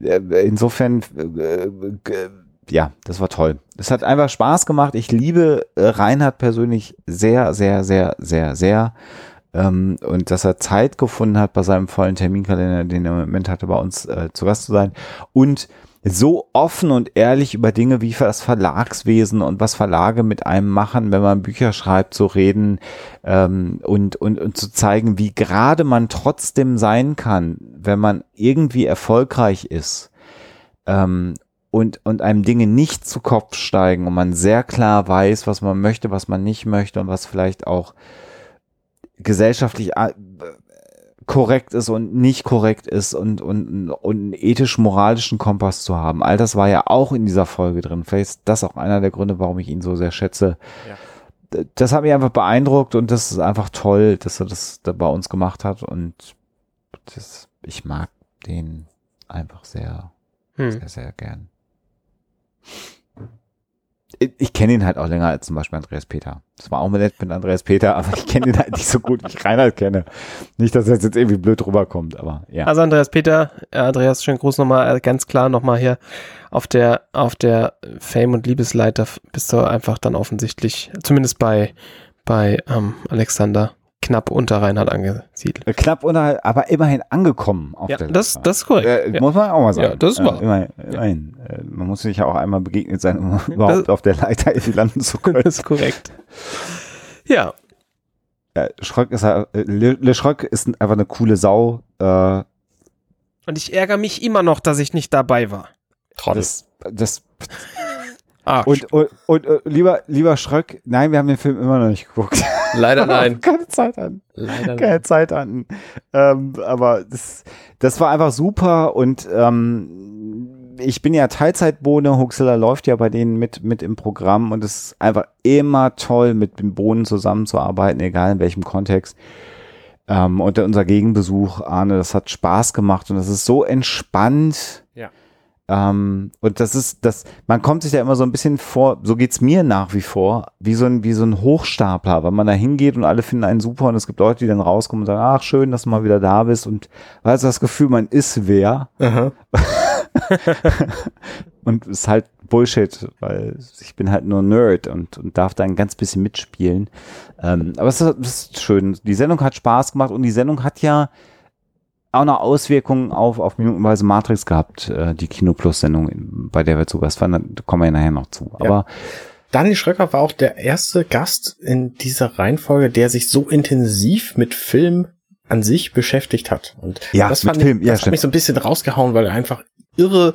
ähm, insofern ja, das war toll. Es hat einfach Spaß gemacht. Ich liebe äh, Reinhard persönlich sehr, sehr, sehr, sehr, sehr. Ähm, und dass er Zeit gefunden hat bei seinem vollen Terminkalender, den er im Moment hatte, bei uns äh, zu Gast zu sein. Und so offen und ehrlich über Dinge wie das Verlagswesen und was Verlage mit einem machen, wenn man Bücher schreibt, zu reden ähm, und, und, und zu zeigen, wie gerade man trotzdem sein kann, wenn man irgendwie erfolgreich ist ähm, und, und einem Dinge nicht zu Kopf steigen und man sehr klar weiß, was man möchte, was man nicht möchte und was vielleicht auch gesellschaftlich äh, korrekt ist und nicht korrekt ist und, und, und einen ethisch-moralischen Kompass zu haben. All das war ja auch in dieser Folge drin. Vielleicht ist das auch einer der Gründe, warum ich ihn so sehr schätze. Ja. Das hat mich einfach beeindruckt und das ist einfach toll, dass er das da bei uns gemacht hat und das, ich mag den einfach sehr, hm. sehr, sehr gern ich kenne ihn halt auch länger als zum Beispiel Andreas Peter. Das war auch mal nett mit Andreas Peter, aber ich kenne ihn halt nicht so gut, wie ich Reinhard kenne. Nicht, dass er jetzt irgendwie blöd rüberkommt, aber ja. Also Andreas Peter, äh, Andreas, schönen Gruß nochmal, äh, ganz klar nochmal hier auf der, auf der Fame- und Liebesleiter bist du einfach dann offensichtlich, zumindest bei, bei ähm, Alexander, knapp unter Reinhard angesiedelt. Äh, knapp unter, aber immerhin angekommen auf ja, der das, das ist korrekt. Äh, ja. Muss man auch mal sagen. Ja, das ist wahr. Äh, immerhin, immerhin. Ja. Man muss sich ja auch einmal begegnet sein, um überhaupt das, auf der Leiter landen zu können. Das ist korrekt. Ja. Äh, Schröck ist Le, Le Schröck ist einfach eine coole Sau. Äh, Und ich ärgere mich immer noch, dass ich nicht dabei war. Das, das Ah, und, und, und, und, lieber, lieber Schröck, nein, wir haben den Film immer noch nicht geguckt. Leider nein. Keine Zeit an. Leider Keine nein. Zeit an. Ähm, aber das, das war einfach super und ähm, ich bin ja Teilzeitbohne, Huxilla läuft ja bei denen mit, mit im Programm und es ist einfach immer toll, mit den Bohnen zusammenzuarbeiten, egal in welchem Kontext. Ähm, und unser Gegenbesuch, Arne, das hat Spaß gemacht und das ist so entspannt. Ja ähm, und das ist, das, man kommt sich da immer so ein bisschen vor, so geht's mir nach wie vor, wie so ein, wie so ein Hochstapler, weil man da hingeht und alle finden einen super und es gibt Leute, die dann rauskommen und sagen, ach schön, dass du mal wieder da bist und weißt du das Gefühl, man ist wer. und es ist halt Bullshit, weil ich bin halt nur Nerd und, und darf da ein ganz bisschen mitspielen. Ähm, aber es ist, es ist schön. Die Sendung hat Spaß gemacht und die Sendung hat ja, auch noch Auswirkungen auf, auf minutenweise Matrix gehabt, äh, die Kino Plus Sendung, bei der wir zu Gast waren, da kommen wir ja nachher noch zu. Aber ja. Daniel Schröcker war auch der erste Gast in dieser Reihenfolge, der sich so intensiv mit Film an sich beschäftigt hat. Und ja, das, fand Film, ich, das ja, hat mich so ein bisschen rausgehauen, weil er einfach irre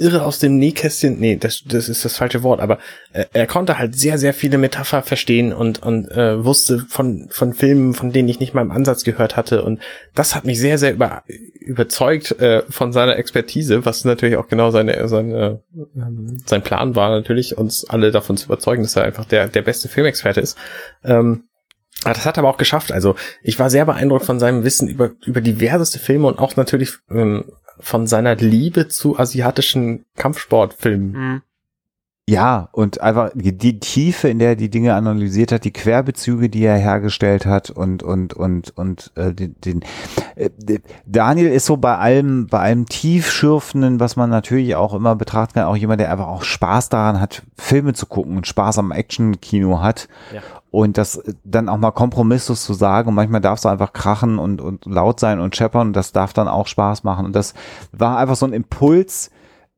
irre aus dem Nähkästchen, nee, das, das ist das falsche Wort, aber äh, er konnte halt sehr, sehr viele Metapher verstehen und, und äh, wusste von, von Filmen, von denen ich nicht mal im Ansatz gehört hatte und das hat mich sehr, sehr über, überzeugt äh, von seiner Expertise, was natürlich auch genau seine, seine, ähm, sein Plan war natürlich, uns alle davon zu überzeugen, dass er einfach der, der beste Filmexperte ist. Ähm, das hat er aber auch geschafft. Also ich war sehr beeindruckt von seinem Wissen über, über diverseste Filme und auch natürlich ähm, von seiner Liebe zu asiatischen Kampfsportfilmen. Mhm. Ja, und einfach die, Tiefe, in der er die Dinge analysiert hat, die Querbezüge, die er hergestellt hat und und und und äh, den, den äh, Daniel ist so bei allem bei allem tiefschürfenden, was man natürlich auch immer betrachten kann, auch jemand, der einfach auch Spaß daran hat, Filme zu gucken und Spaß am Actionkino hat. Ja. Und das dann auch mal kompromisslos zu sagen und manchmal darf es einfach krachen und, und laut sein und scheppern und das darf dann auch Spaß machen. Und das war einfach so ein Impuls,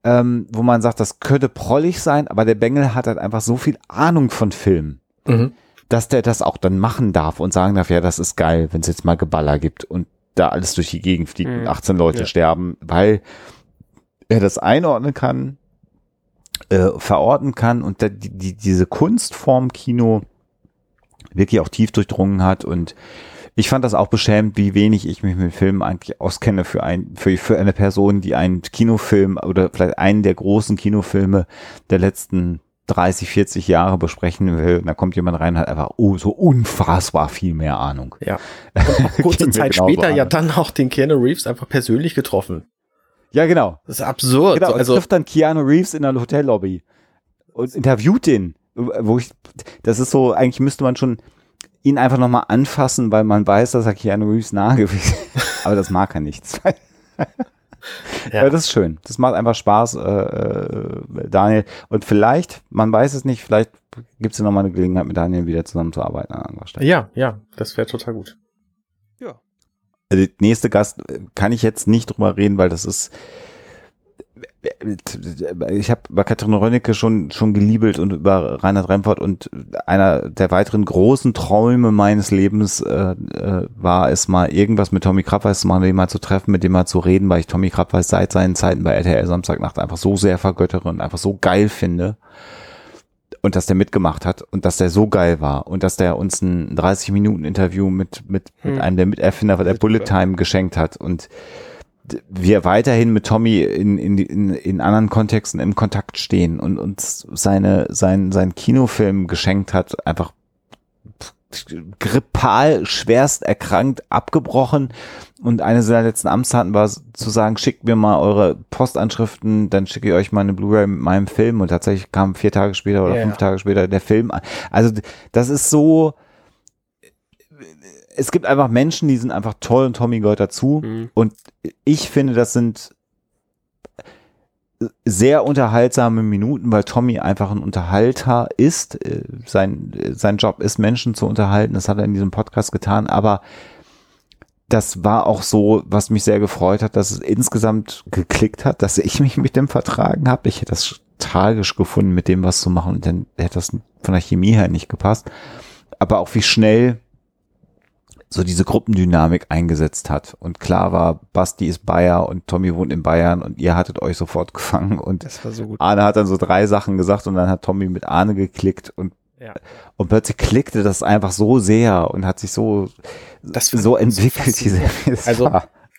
ähm, wo man sagt, das könnte prollig sein, aber der Bengel hat halt einfach so viel Ahnung von Film, Mhm. dass der das auch dann machen darf und sagen darf, ja, das ist geil, wenn es jetzt mal Geballer gibt und da alles durch die Gegend fliegt Mhm. und 18 Leute Ja. sterben, weil er das einordnen kann, äh, verorten kann und da, die, die, diese Kunstform Kino wirklich auch tief durchdrungen hat und ich fand das auch beschämend, wie wenig ich mich mit Filmen eigentlich auskenne für ein, für, für eine Person, die einen Kinofilm oder vielleicht einen der großen Kinofilme der letzten 30, 40 Jahre besprechen will. Und da kommt jemand rein und hat einfach oh, so unfassbar viel mehr Ahnung. Ja. Kurze Zeit später ja an. dann auch den Keanu Reeves einfach persönlich getroffen. Ja, genau. Das ist absurd. Genau, also, trifft dann Keanu Reeves in der Hotellobby und interviewt den, wo ich, das ist so, eigentlich müsste man schon ihn einfach nochmal anfassen, weil man weiß, dass er Keanu Reeves nahe gewesen ist. Aber das mag er nicht. Ja. Ja. das ist schön. Das macht einfach Spaß, äh, äh, Daniel. Und vielleicht, man weiß es nicht, vielleicht gibt es ja nochmal eine Gelegenheit, mit Daniel wieder zusammenzuarbeiten an anderer Stelle. ja, ja, das wäre total gut. Ja. Also, der nächste Gast äh, kann ich jetzt nicht drüber reden, weil das ist. Ich habe bei Katrin Rönnecke schon schon geliebelt und über Reinhard Remford und einer der weiteren großen Träume meines Lebens äh, äh, war es mal irgendwas mit Tommy Krabweis zu machen, den mal zu treffen, mit dem mal zu reden, weil ich Tommy Krabweis seit seinen Zeiten bei RTL Samstagnacht einfach so sehr vergöttere und einfach so geil finde und dass der mitgemacht hat und dass der so geil war und dass der uns ein 30 Minuten Interview mit mit, mit Hm. einem der Miterfinder der. Bullet Time geschenkt hat und wir weiterhin mit Tommy in, in, in, in anderen Kontexten im Kontakt stehen und uns seine, sein, sein Kinofilm geschenkt hat, einfach grippal schwerst erkrankt, abgebrochen und eine seiner letzten Amtstaten war zu sagen, schickt mir mal eure Postanschriften, dann schicke ich euch mal eine Blu-ray mit meinem Film und tatsächlich kam vier Tage später oder Ja. fünf Tage später der Film. Also d- das ist so, es gibt einfach Menschen, die sind einfach toll und Tommy gehört dazu Mhm. und ich finde, das sind sehr unterhaltsame Minuten, weil Tommy einfach ein Unterhalter ist. Äh, Sein, äh, sein Job ist, Menschen zu unterhalten. Das hat er in diesem Podcast getan. Aber das war auch so, was mich sehr gefreut hat, dass es insgesamt geklickt hat, dass ich mich mit dem vertragen habe. Ich hätte das tragisch gefunden, mit dem was zu machen. Und dann hätte das von der Chemie her nicht gepasst. Aber auch wie schnell so diese Gruppendynamik eingesetzt hat. Und klar war, Basti ist Bayer und Tommy wohnt in Bayern und ihr hattet euch sofort gefangen und Das war so gut. Arne hat dann so drei Sachen gesagt und dann hat Tommy mit Arne geklickt und, Ja. und plötzlich klickte das einfach so sehr und hat sich so, Das so entwickelt, diese. Also,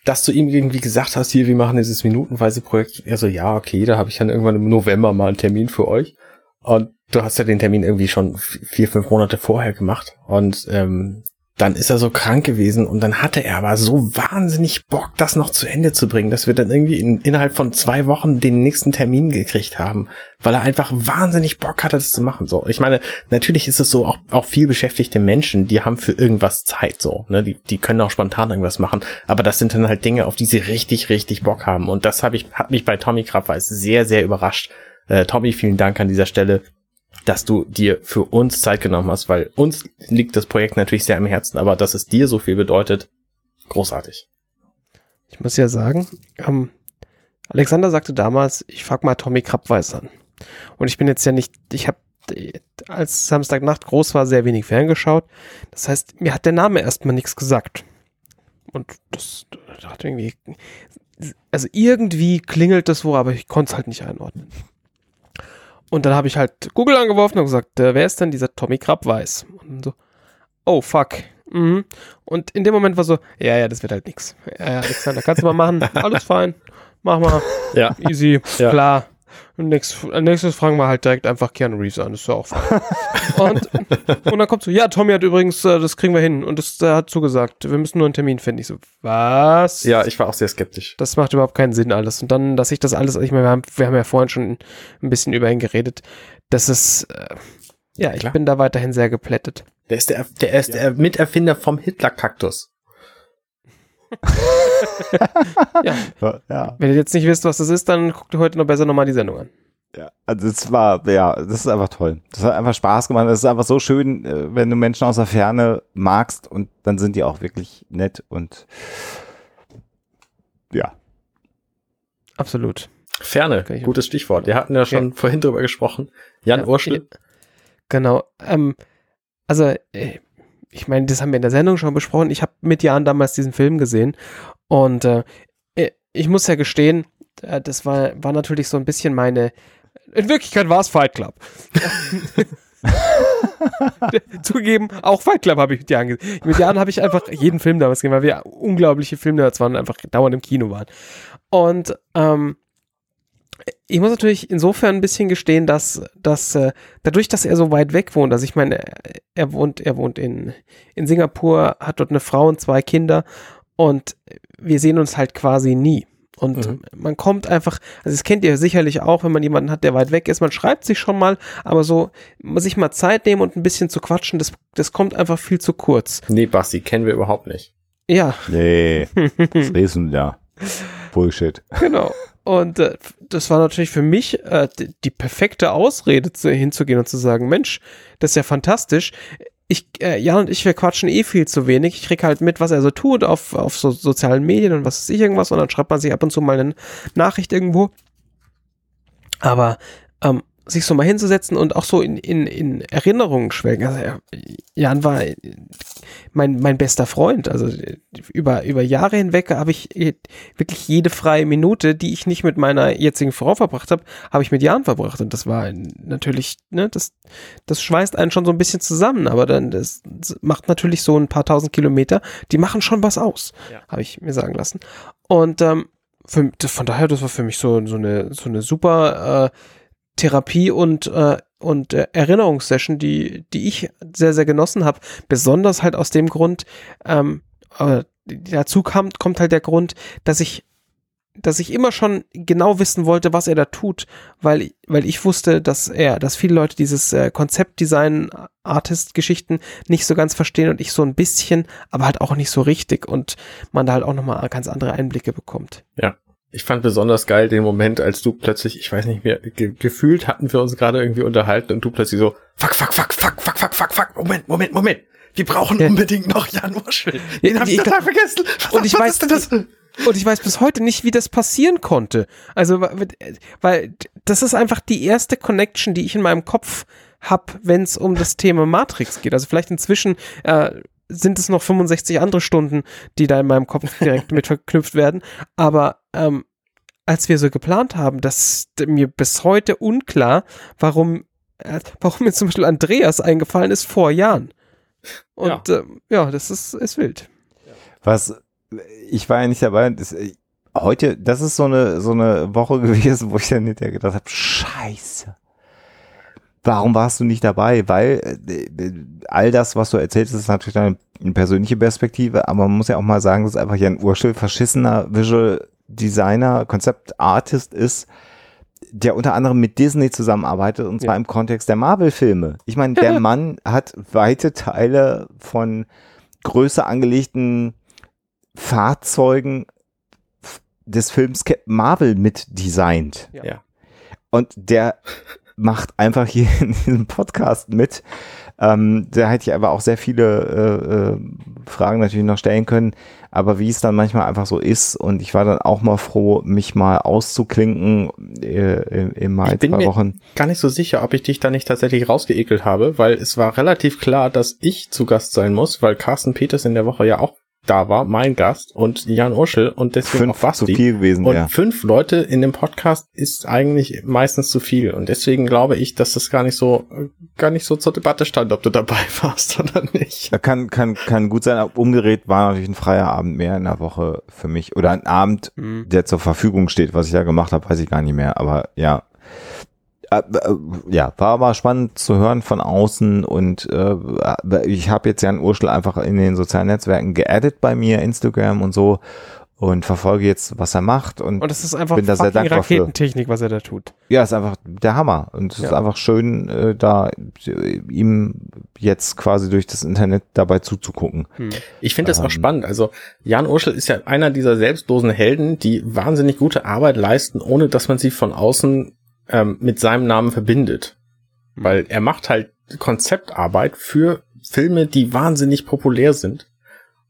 dass du ihm irgendwie gesagt hast, hier, wir machen dieses minutenweise Projekt. Er so, ja, okay, da habe ich dann irgendwann im November mal einen Termin für euch. Und du hast ja den Termin irgendwie schon vier, fünf Monate vorher gemacht. Und ähm, dann ist er so krank gewesen und dann hatte er aber so wahnsinnig Bock, das noch zu Ende zu bringen, dass wir dann irgendwie in, innerhalb von zwei Wochen den nächsten Termin gekriegt haben, weil er einfach wahnsinnig Bock hatte, das zu machen. So, ich meine, natürlich ist es so, auch, auch viel beschäftigte Menschen, die haben für irgendwas Zeit, so, ne, die, die können auch spontan irgendwas machen, aber das sind dann halt Dinge, auf die sie richtig, richtig Bock haben. Und das habe ich, hat mich bei Tommy Krabweis sehr, sehr überrascht. Äh, Tommy, vielen Dank an dieser Stelle dass du dir für uns Zeit genommen hast, weil uns liegt das Projekt natürlich sehr am Herzen, aber dass es dir so viel bedeutet, großartig. Ich muss ja sagen, ähm, Alexander sagte damals, ich frag mal Tommy Krabweis an. Und ich bin jetzt ja nicht, ich habe als Samstagnacht groß war, sehr wenig ferngeschaut. Das heißt, mir hat der Name erstmal nichts gesagt. Und das, das hat irgendwie, also irgendwie klingelt das wo, aber ich konnte es halt nicht einordnen. Und dann habe ich halt Google angeworfen und gesagt, äh, wer ist denn dieser Tommy Krabweis? Und dann so, oh fuck. Mhm. Und in dem Moment war so, ja, ja, das wird halt nix. Ja, ja, Alexander, kannst du mal machen. Alles fein. Mach mal. Ja. Easy. Ja. Klar. Und nächstes, nächstes fragen wir halt direkt einfach Keanu Reeves an, das ist ja auch fein. und, und dann kommt so, ja, Tommy hat übrigens, äh, das kriegen wir hin. Und das er hat zugesagt, wir müssen nur einen Termin finden. Ich so, was? Ja, ich war auch sehr skeptisch. Das macht überhaupt keinen Sinn alles. Und dann, dass ich das alles, ich meine, wir haben, wir haben ja vorhin schon ein bisschen über ihn geredet. Das ist, äh, ja, ich Klar. bin da weiterhin sehr geplättet. Der ist der, der, ist der Miterfinder vom Hitler-Kaktus. Ja, Ja. wenn ihr jetzt nicht wisst, was das ist, dann guckt ihr heute noch besser nochmal die Sendung an. Ja, also es war, ja, das ist einfach toll. Das hat einfach Spaß gemacht. Es ist einfach so schön, äh, wenn du Menschen aus der Ferne magst und dann sind die auch wirklich nett und ja. Absolut. Ferne, gutes Stichwort. Wir hatten ja schon vorhin drüber gesprochen. Jan Ja, Urschel. Genau. Ähm, also, äh, ich meine, das haben wir in der Sendung schon besprochen. Ich habe mit Jan damals diesen Film gesehen und äh, äh, ich muss ja gestehen, äh, das war, war natürlich so ein bisschen meine. In Wirklichkeit war es Fight Club. Zugegeben, auch Fight Club habe ich mit Jan gesehen. Mit Jan habe ich einfach jeden Film damals gesehen, weil wir unglaubliche Filmnerds waren und einfach dauernd im Kino waren. Und ähm, ich muss natürlich insofern ein bisschen gestehen, dass, dass äh, dadurch, dass er so weit weg wohnt, also ich meine, er, wohnt, er wohnt in, in Singapur, hat dort eine Frau und zwei Kinder und wir sehen uns halt quasi nie. Und Mhm. man kommt einfach, also das kennt ihr sicherlich auch, wenn man jemanden hat, der weit weg ist, man schreibt sich schon mal, aber so sich mal Zeit nehmen und ein bisschen zu quatschen, das, das kommt einfach viel zu kurz. Nee, Basti, kennen wir überhaupt nicht. Ja, Nee, das lesen ja. Bullshit. Genau. Und äh, das war natürlich für mich äh, die, die perfekte Ausrede, zu, hinzugehen und zu sagen, Mensch, das ist ja fantastisch. Ich, äh, Jan und ich, wir quatschen eh viel zu wenig. Ich krieg halt mit, was er so tut auf, auf so sozialen Medien und was weiß ich irgendwas und dann schreibt man sich ab und zu mal eine Nachricht irgendwo. Aber ähm, sich so mal hinzusetzen und auch so in, in, in Erinnerungen schwelgen. Also, er- Jan war äh, mein, mein bester Freund. Also äh, über, über Jahre hinweg habe ich äh, wirklich jede freie Minute, die ich nicht mit meiner jetzigen Frau verbracht habe, habe ich mit Jan verbracht. Und das war natürlich, ne, das, das schweißt einen schon so ein bisschen zusammen, aber dann das, das macht natürlich so ein paar tausend Kilometer, die machen schon was aus, Ja. habe ich mir sagen lassen. Und ähm, für, von daher, das war für mich so, so eine, so eine super äh, Therapie und, äh, und äh, Erinnerungssession, die, die ich sehr, sehr genossen habe. Besonders halt aus dem Grund, ähm, äh, dazu kam, kommt halt der Grund, dass ich dass ich immer schon genau wissen wollte, was er da tut, weil, weil ich wusste, dass er, dass viele Leute dieses äh, Konzeptdesign, Artist-Geschichten nicht so ganz verstehen und ich so ein bisschen, aber halt auch nicht so richtig und man da halt auch nochmal ganz andere Einblicke bekommt. Ich fand besonders geil den Moment, als du plötzlich, ich weiß nicht mehr, ge gefühlt hatten wir uns gerade irgendwie unterhalten und du plötzlich so, fuck, fuck, fuck, fuck, fuck, fuck, fuck, fuck, Moment, Moment, Moment. Wir brauchen Ja. unbedingt noch Jan Urschel. Den Ja, hab ich total vergessen. Was, und ich weiß- das? Und ich weiß bis heute nicht, wie das passieren konnte. Also, weil- weil das ist einfach die erste Connection, die ich in meinem Kopf hab, wenn es um das Thema Matrix geht. Also vielleicht inzwischen äh, sind es noch 65 andere Stunden, die da in meinem Kopf direkt mit verknüpft werden. Aber ähm, als wir so geplant haben, das ist mir bis heute unklar, warum, äh, warum mir zum Beispiel Andreas eingefallen ist vor Jahren. Und ja, ähm, ja das ist, ist wild. Was, ich war ja nicht dabei. Das, äh, heute, das ist so eine, so eine Woche gewesen, wo ich dann hinterher gedacht habe, scheiße. Warum warst du nicht dabei? Weil äh, all das, was du erzählst, ist natürlich deine persönliche Perspektive, aber man muss ja auch mal sagen, dass einfach Jan Urschel verschissener Visual Designer, Konzept Artist ist, der unter anderem mit Disney zusammenarbeitet und zwar Ja. im Kontext der Marvel-Filme. Ich meine, der Mann hat weite Teile von größer angelegten Fahrzeugen des Films Captain Marvel mit designt. Ja. Und der macht einfach hier in diesem Podcast mit. Ähm, da hätte ich aber auch sehr viele äh, äh, Fragen natürlich noch stellen können. Aber wie es dann manchmal einfach so ist, und ich war dann auch mal froh, mich mal auszuklinken äh, im- Mai Ich bin zwei mir- Wochen. Gar nicht so sicher, ob ich dich da nicht tatsächlich rausgeekelt habe, weil es war relativ klar, dass ich zu Gast sein muss, weil Carsten Peters in der Woche ja auch da war, mein Gast und Jan Urschel und deswegen auch Fünf zu Basti. viel gewesen, Und ja. fünf Leute in dem Podcast ist eigentlich meistens zu viel. Und deswegen glaube ich, dass das gar nicht so, gar nicht so zur Debatte stand, ob du dabei warst oder nicht. Ja, Kann, kann, kann gut sein. Umgedreht war natürlich ein freier Abend mehr in der Woche für mich. Oder ein Abend, Mhm. der zur Verfügung steht. Was ich da gemacht habe, weiß ich gar nicht mehr. Aber ja, ja, war aber spannend zu hören von außen und äh, ich habe jetzt Jan Urschel einfach in den sozialen Netzwerken geaddet bei mir, Instagram und so und verfolge jetzt, was er macht und, Und das ist einfach bin da sehr dankbar für. Raketentechnik, was er da tut. Ja, ist einfach der Hammer und es ist Ja. einfach schön, äh, da äh, ihm jetzt quasi durch das Internet dabei zuzugucken. Ich finde das auch Ähm. spannend. Also Jan Urschel ist ja einer dieser selbstlosen Helden, die wahnsinnig gute Arbeit leisten, ohne dass man sie von außen ähm, mit seinem Namen verbindet. Weil er macht halt Konzeptarbeit für Filme, die wahnsinnig populär sind.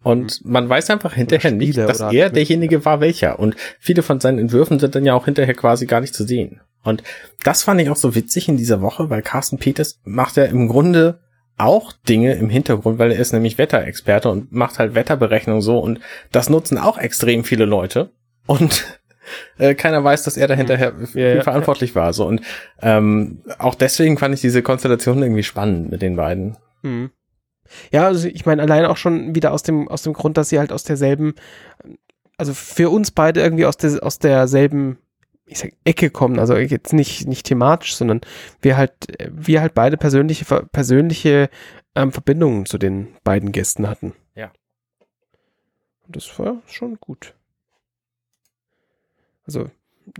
Und man weiß einfach hinterher nicht, dass er derjenige war welcher. Und viele von seinen Entwürfen sind dann ja auch hinterher quasi gar nicht zu sehen. Und das fand ich auch so witzig in dieser Woche, weil Carsten Peters macht ja im Grunde auch Dinge im Hintergrund, weil er ist nämlich Wetterexperte und macht halt Wetterberechnung so und das nutzen auch extrem viele Leute und äh, keiner weiß, dass er da hinterher für Ja, ja, verantwortlich war. So und ähm, auch deswegen fand ich diese Konstellation irgendwie spannend mit den beiden. Mhm. Ja, also ich meine, allein auch schon wieder aus dem, aus dem Grund, dass sie halt aus derselben, also für uns beide irgendwie aus, der, aus derselben, ich sag, Ecke kommen. Also jetzt nicht, nicht thematisch, sondern wir halt, wir halt beide persönliche, persönliche ähm, Verbindungen zu den beiden Gästen hatten. Ja. Und das war schon gut. Also,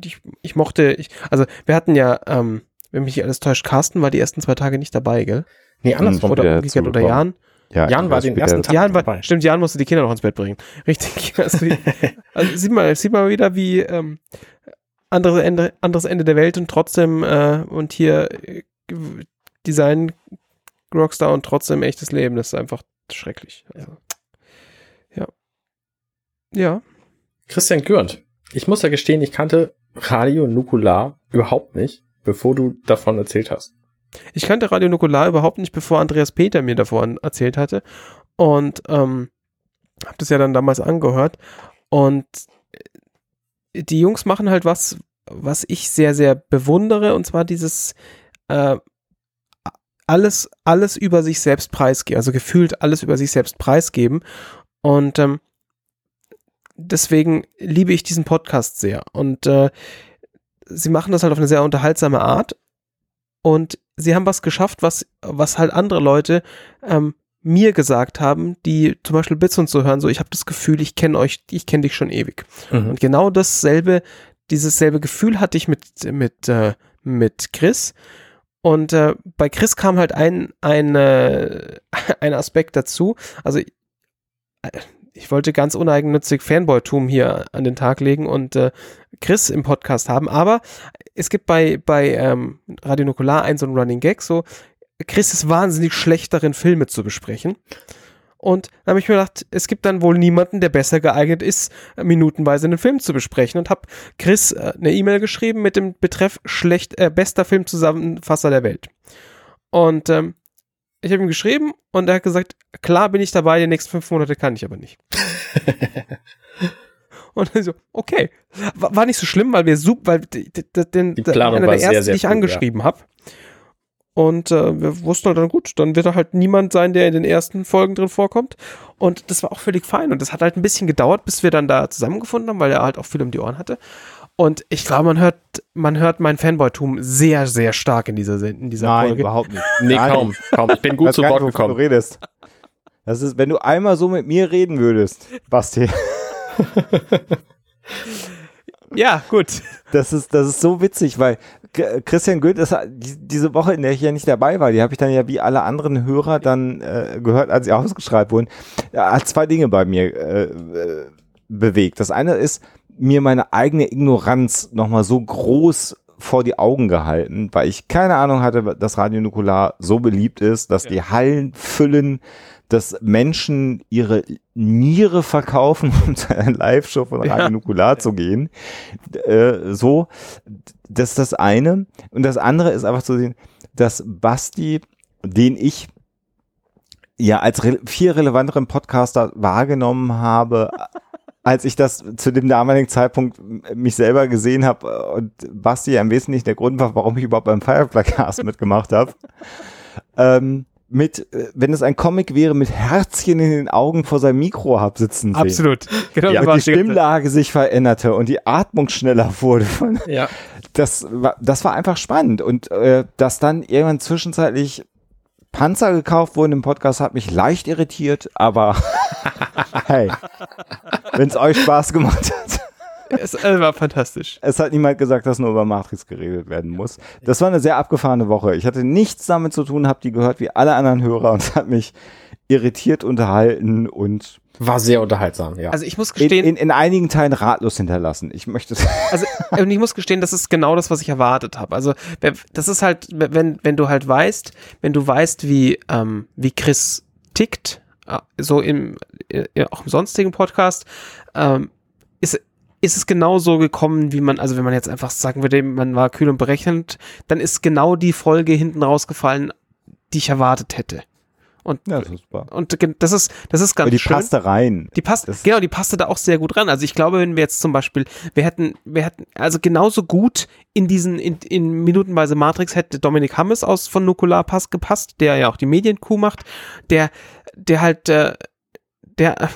ich, ich mochte, ich, also wir hatten ja, ähm, wenn mich nicht alles täuscht, Carsten war die ersten zwei Tage nicht dabei, gell? Nee, andersrum. Oder- Oder der umgekehrt, oder. Jan? Ja, Jan war den ersten Tag Jan war, dabei. stimmt, Jan musste die Kinder noch ins Bett bringen. Richtig. Also, also sieht man, sieht man wieder, wie ähm, andere Ende, anderes Ende der Welt und trotzdem äh, und hier äh, Design Rockstar und trotzdem echtes Leben. Das ist einfach schrecklich. Also, ja. Ja. Christian Gürnt. Ich muss ja gestehen, ich kannte Radio Nukular überhaupt nicht, bevor du davon erzählt hast. Ich kannte Radio Nukular überhaupt nicht, bevor Andreas Peter mir davon erzählt hatte. Und ähm, habe das ja dann damals angehört. Und äh, die Jungs machen halt was, was ich sehr, sehr bewundere. Und zwar dieses äh, alles, alles über sich selbst preisgeben. Also gefühlt alles über sich selbst preisgeben. Und ähm, deswegen liebe ich diesen Podcast sehr. Und äh, sie machen das halt auf eine sehr unterhaltsame Art. Und sie haben was geschafft, was, was halt andere Leute ähm, mir gesagt haben, die zum Beispiel Bits und so hören, so ich habe das Gefühl, ich kenne euch, ich kenne dich schon ewig. Und genau dasselbe, dieses selbe Gefühl hatte ich mit, mit, äh, mit Chris. Und äh, bei Chris kam halt ein, ein, äh, ein Aspekt dazu. Also äh, ich wollte ganz uneigennützig Fanboy-Tum hier an den Tag legen und äh, Chris im Podcast haben, aber es gibt bei, bei ähm, Radio Nukular ein so ein Running Gag, so Chris ist wahnsinnig schlecht darin, Filme zu besprechen. Und da habe ich mir gedacht, es gibt dann wohl niemanden, der besser geeignet ist, minutenweise einen Film zu besprechen. Und habe Chris äh, eine E-Mail geschrieben mit dem Betreff schlecht, äh, bester Filmzusammenfasser der Welt. Und ähm, ich habe ihm geschrieben und er hat gesagt, klar bin ich dabei, die nächsten fünf Monate kann ich aber nicht. und ich so, okay. War, war nicht so schlimm, weil wir super, weil den, Die Planung einer der ersten, sehr die ich angeschrieben habe. Und äh, wir wussten halt dann gut, dann wird da halt niemand sein, der in den ersten Folgen drin vorkommt. Und das war auch völlig fein. Und das hat halt ein bisschen gedauert, bis wir dann da zusammengefunden haben, weil er halt auch viel um die Ohren hatte. Und ich glaube, man hört, man hört mein Fanboy-Tum sehr, sehr stark in dieser, in dieser Nein, Folge. überhaupt nicht. Nee, Gar kaum, kaum. Ich bin gut zu Wort gekommen. Du redest. Das ist, wenn du einmal so mit mir reden würdest, Basti. Ja, gut. Das ist, das ist so witzig, weil Christian Goeth ist die- diese Woche, in der ich ja nicht dabei war, die habe ich dann ja wie alle anderen Hörer dann äh, gehört, als sie ausgeschreibt wurden. Er hat zwei Dinge bei mir äh, äh, bewegt. Das eine ist, mir meine eigene Ignoranz nochmal so groß vor die Augen gehalten, weil ich keine Ahnung hatte, dass Radio Nukular so beliebt ist, dass die Hallen füllen, dass Menschen ihre Niere verkaufen, um zu einer Live-Show von Radio Ja. Nukular zu gehen. Äh, so, das ist das eine. Und das andere ist einfach zu sehen, dass Basti, den ich ja als re viel relevanteren Podcaster wahrgenommen habe, als ich das zu dem damaligen Zeitpunkt mich selber gesehen habe und Basti ja im Wesentlichen der Grund war, warum ich überhaupt beim Firefly Cast mitgemacht habe. Ähm, mit, äh, wenn es ein Comic wäre, mit Herzchen in den Augen vor seinem Mikro hab sitzen sehen. Absolut. Genau Ja, und die. Stimmlage sich veränderte und die Atmung schneller wurde. Ja. das, war, das war einfach spannend. Und äh, dass dann irgendwann zwischenzeitlich Panzer gekauft wurden im Podcast, hat mich leicht irritiert, aber hey, wenn es euch Spaß gemacht hat. Es äh, war fantastisch. Es hat niemand gesagt, dass nur über Matrix geredet werden muss. Das war eine sehr abgefahrene Woche. Ich hatte nichts damit zu tun, habe die gehört wie alle anderen Hörer und es hat mich irritiert unterhalten und War sehr unterhaltsam, ja. Also ich muss in, gestehen, in, in einigen Teilen ratlos hinterlassen. Ich möchte also und ich muss gestehen, das ist genau das, was ich erwartet habe. Also das ist halt, wenn wenn du halt weißt, wenn du weißt, wie ähm, wie Chris tickt, äh, so im äh, auch im sonstigen Podcast, ähm, ist ist es genau so gekommen, wie man, also wenn man jetzt einfach sagen würde, man war kühl und berechnend, dann ist genau die Folge hinten rausgefallen, die ich erwartet hätte. Und, ja, das ist super. und das ist, das ist ganz Aber die schön. passte rein. Die passt, Das- genau, die passte da auch sehr gut ran. Also ich glaube, wenn wir jetzt zum Beispiel, wir hätten, wir hätten, also genauso gut in diesen, in, in minutenweise Matrix hätte Dominik Hammes aus von Nukular Pass gepasst, der ja auch die Medienkuh macht, der, der halt, äh, der äh,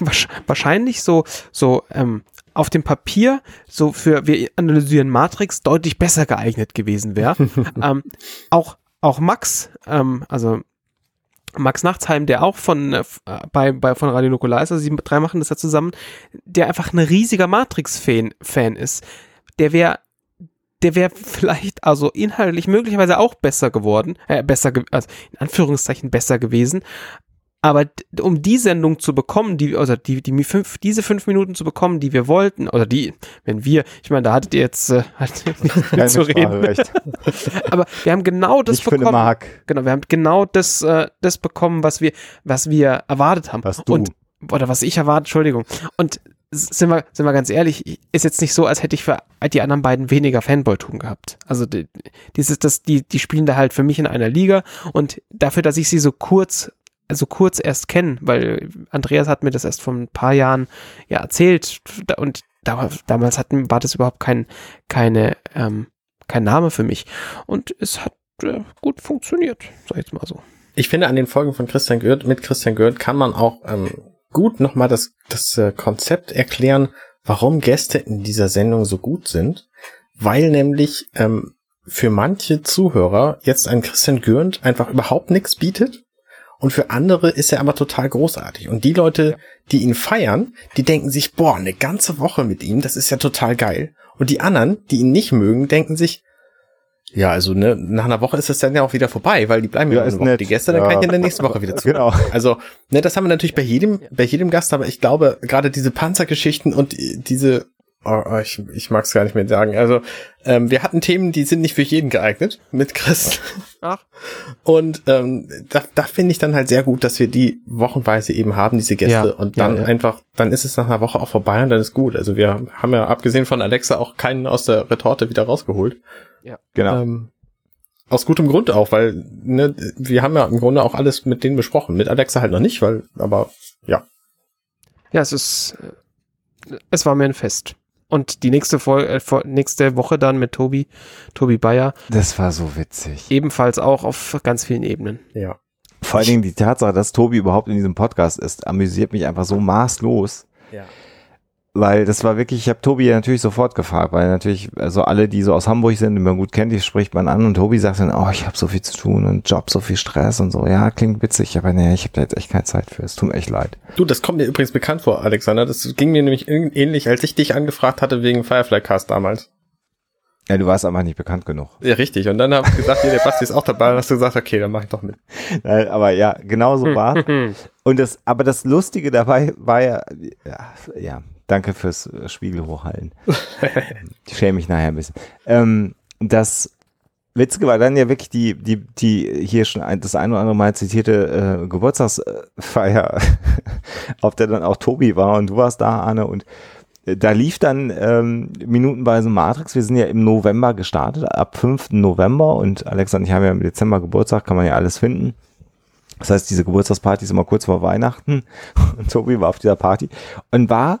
wahrsch- wahrscheinlich so, so, ähm, auf dem Papier so für wir analysieren Matrix deutlich besser geeignet gewesen wäre. ähm, auch auch Max, ähm, also Max Nachtsheim, der auch von, äh, äh, bei, bei, von Radio Nukular ist, also die drei machen das ja zusammen, der einfach ein riesiger Matrix-Fan Fan ist, der wäre der wäre vielleicht also inhaltlich möglicherweise auch besser geworden, äh, besser, also in Anführungszeichen besser gewesen. Aber um die Sendung zu bekommen, die, also die, die fünf, diese fünf Minuten zu bekommen, die wir wollten, oder die, wenn wir, ich meine, da hattet ihr jetzt äh, halt nichts mehr zu reden. Mitspracherecht. Aber wir haben genau das Nicht eine bekommen. Mark. Genau, wir haben genau das, äh, das bekommen, was wir, was wir erwartet haben. Was du. Und, oder was ich erwartet, Entschuldigung. Und sind wir, sind wir ganz ehrlich, ist jetzt nicht so, als hätte ich für die anderen beiden weniger Fanboy-Tum gehabt. Also die, dieses, das, die, die spielen da halt für mich in einer Liga und dafür, dass ich sie so kurz, so kurz erst kenne, weil Andreas hat mir das erst vor ein paar Jahren ja erzählt und da, damals hatten, war das überhaupt kein, keine, ähm, kein Name für mich. Und es hat äh, gut funktioniert, sag ich jetzt mal so. Ich finde, an den Folgen von Christian Goeth, mit Christian Goeth kann man auch ähm, gut nochmal das, das äh, Konzept erklären, warum Gäste in dieser Sendung so gut sind. Weil nämlich ähm, für manche Zuhörer jetzt ein Christian Goeth einfach überhaupt nichts bietet. Und für andere ist er aber total großartig. Und die Leute, die ihn feiern, die denken sich, boah, eine ganze Woche mit ihm, das ist ja total geil. Und die anderen, die ihn nicht mögen, denken sich, ja, also ne, nach einer Woche ist es dann ja auch wieder vorbei, weil die bleiben ja, Ja, eine Woche. nett. Die Gäste, dann Ja. kann ich in der nächsten Woche wieder zu. Genau. Also, ne, das haben wir natürlich bei jedem, bei jedem Gast, aber ich glaube, gerade diese Panzergeschichten und diese, oh, oh, ich, ich mag es gar nicht mehr sagen. Also, ähm, wir hatten Themen, die sind nicht für jeden geeignet mit Chris. Ach. Und ähm, da, da finde ich dann halt sehr gut, dass wir die wochenweise eben haben, diese Gäste. Ja, und ja, dann ja. einfach, dann ist es nach einer Woche auch vorbei und dann ist gut. Also wir haben ja abgesehen von Alexa auch keinen aus der Retorte wieder rausgeholt. Genau. Ähm, aus gutem Grund auch, weil ne, wir haben ja im Grunde auch alles mit denen besprochen. Mit Alexa halt noch nicht, weil, aber ja. Ja, es ist, äh, es war mir ein Fest. Und die nächste Folge, äh, nächste Woche dann mit Tobi, Tobi Bayer, Das war so witzig. ebenfalls auch auf ganz vielen Ebenen. Ja. Vor allen Dingen die Tatsache, dass Tobi überhaupt in diesem Podcast ist, amüsiert mich einfach so maßlos. Ja. Weil das war wirklich, ich habe Tobi ja natürlich sofort gefragt, weil natürlich, also alle, die so aus Hamburg sind, die man gut kennt, die spricht man an und Tobi sagt dann, oh, ich habe so viel zu tun und Job, so viel Stress und so. Ja, klingt witzig, aber nee, ich habe da jetzt echt keine Zeit für. Es tut mir echt leid. Du, das kommt mir übrigens bekannt vor, Alexander. Das ging mir nämlich ähn- ähnlich, als ich dich angefragt hatte wegen Firefly Cast damals. Ja, du warst aber nicht bekannt genug. Ja, richtig. Und dann habe ich gesagt, hier, der Basti ist auch dabei. Und hast du gesagt, okay, dann mach ich doch mit. Nein, aber ja, genau so war Und das, aber das Lustige dabei war ja, ja, ja danke fürs äh, Spiegel hochhalten. ich schäme mich nachher ein bisschen. Ähm, das Witzige war dann ja wirklich die, die, die hier schon ein, das ein oder andere Mal zitierte äh, Geburtstagsfeier, auf der dann auch Tobi war und du warst da, Arne, und äh, da lief dann ähm, minutenweise Matrix. Wir sind ja im November gestartet, ab 5. November und Alex und ich haben ja im Dezember Geburtstag, kann man ja alles finden. Das heißt, diese Geburtstagsparty ist immer kurz vor Weihnachten und Tobi war auf dieser Party und war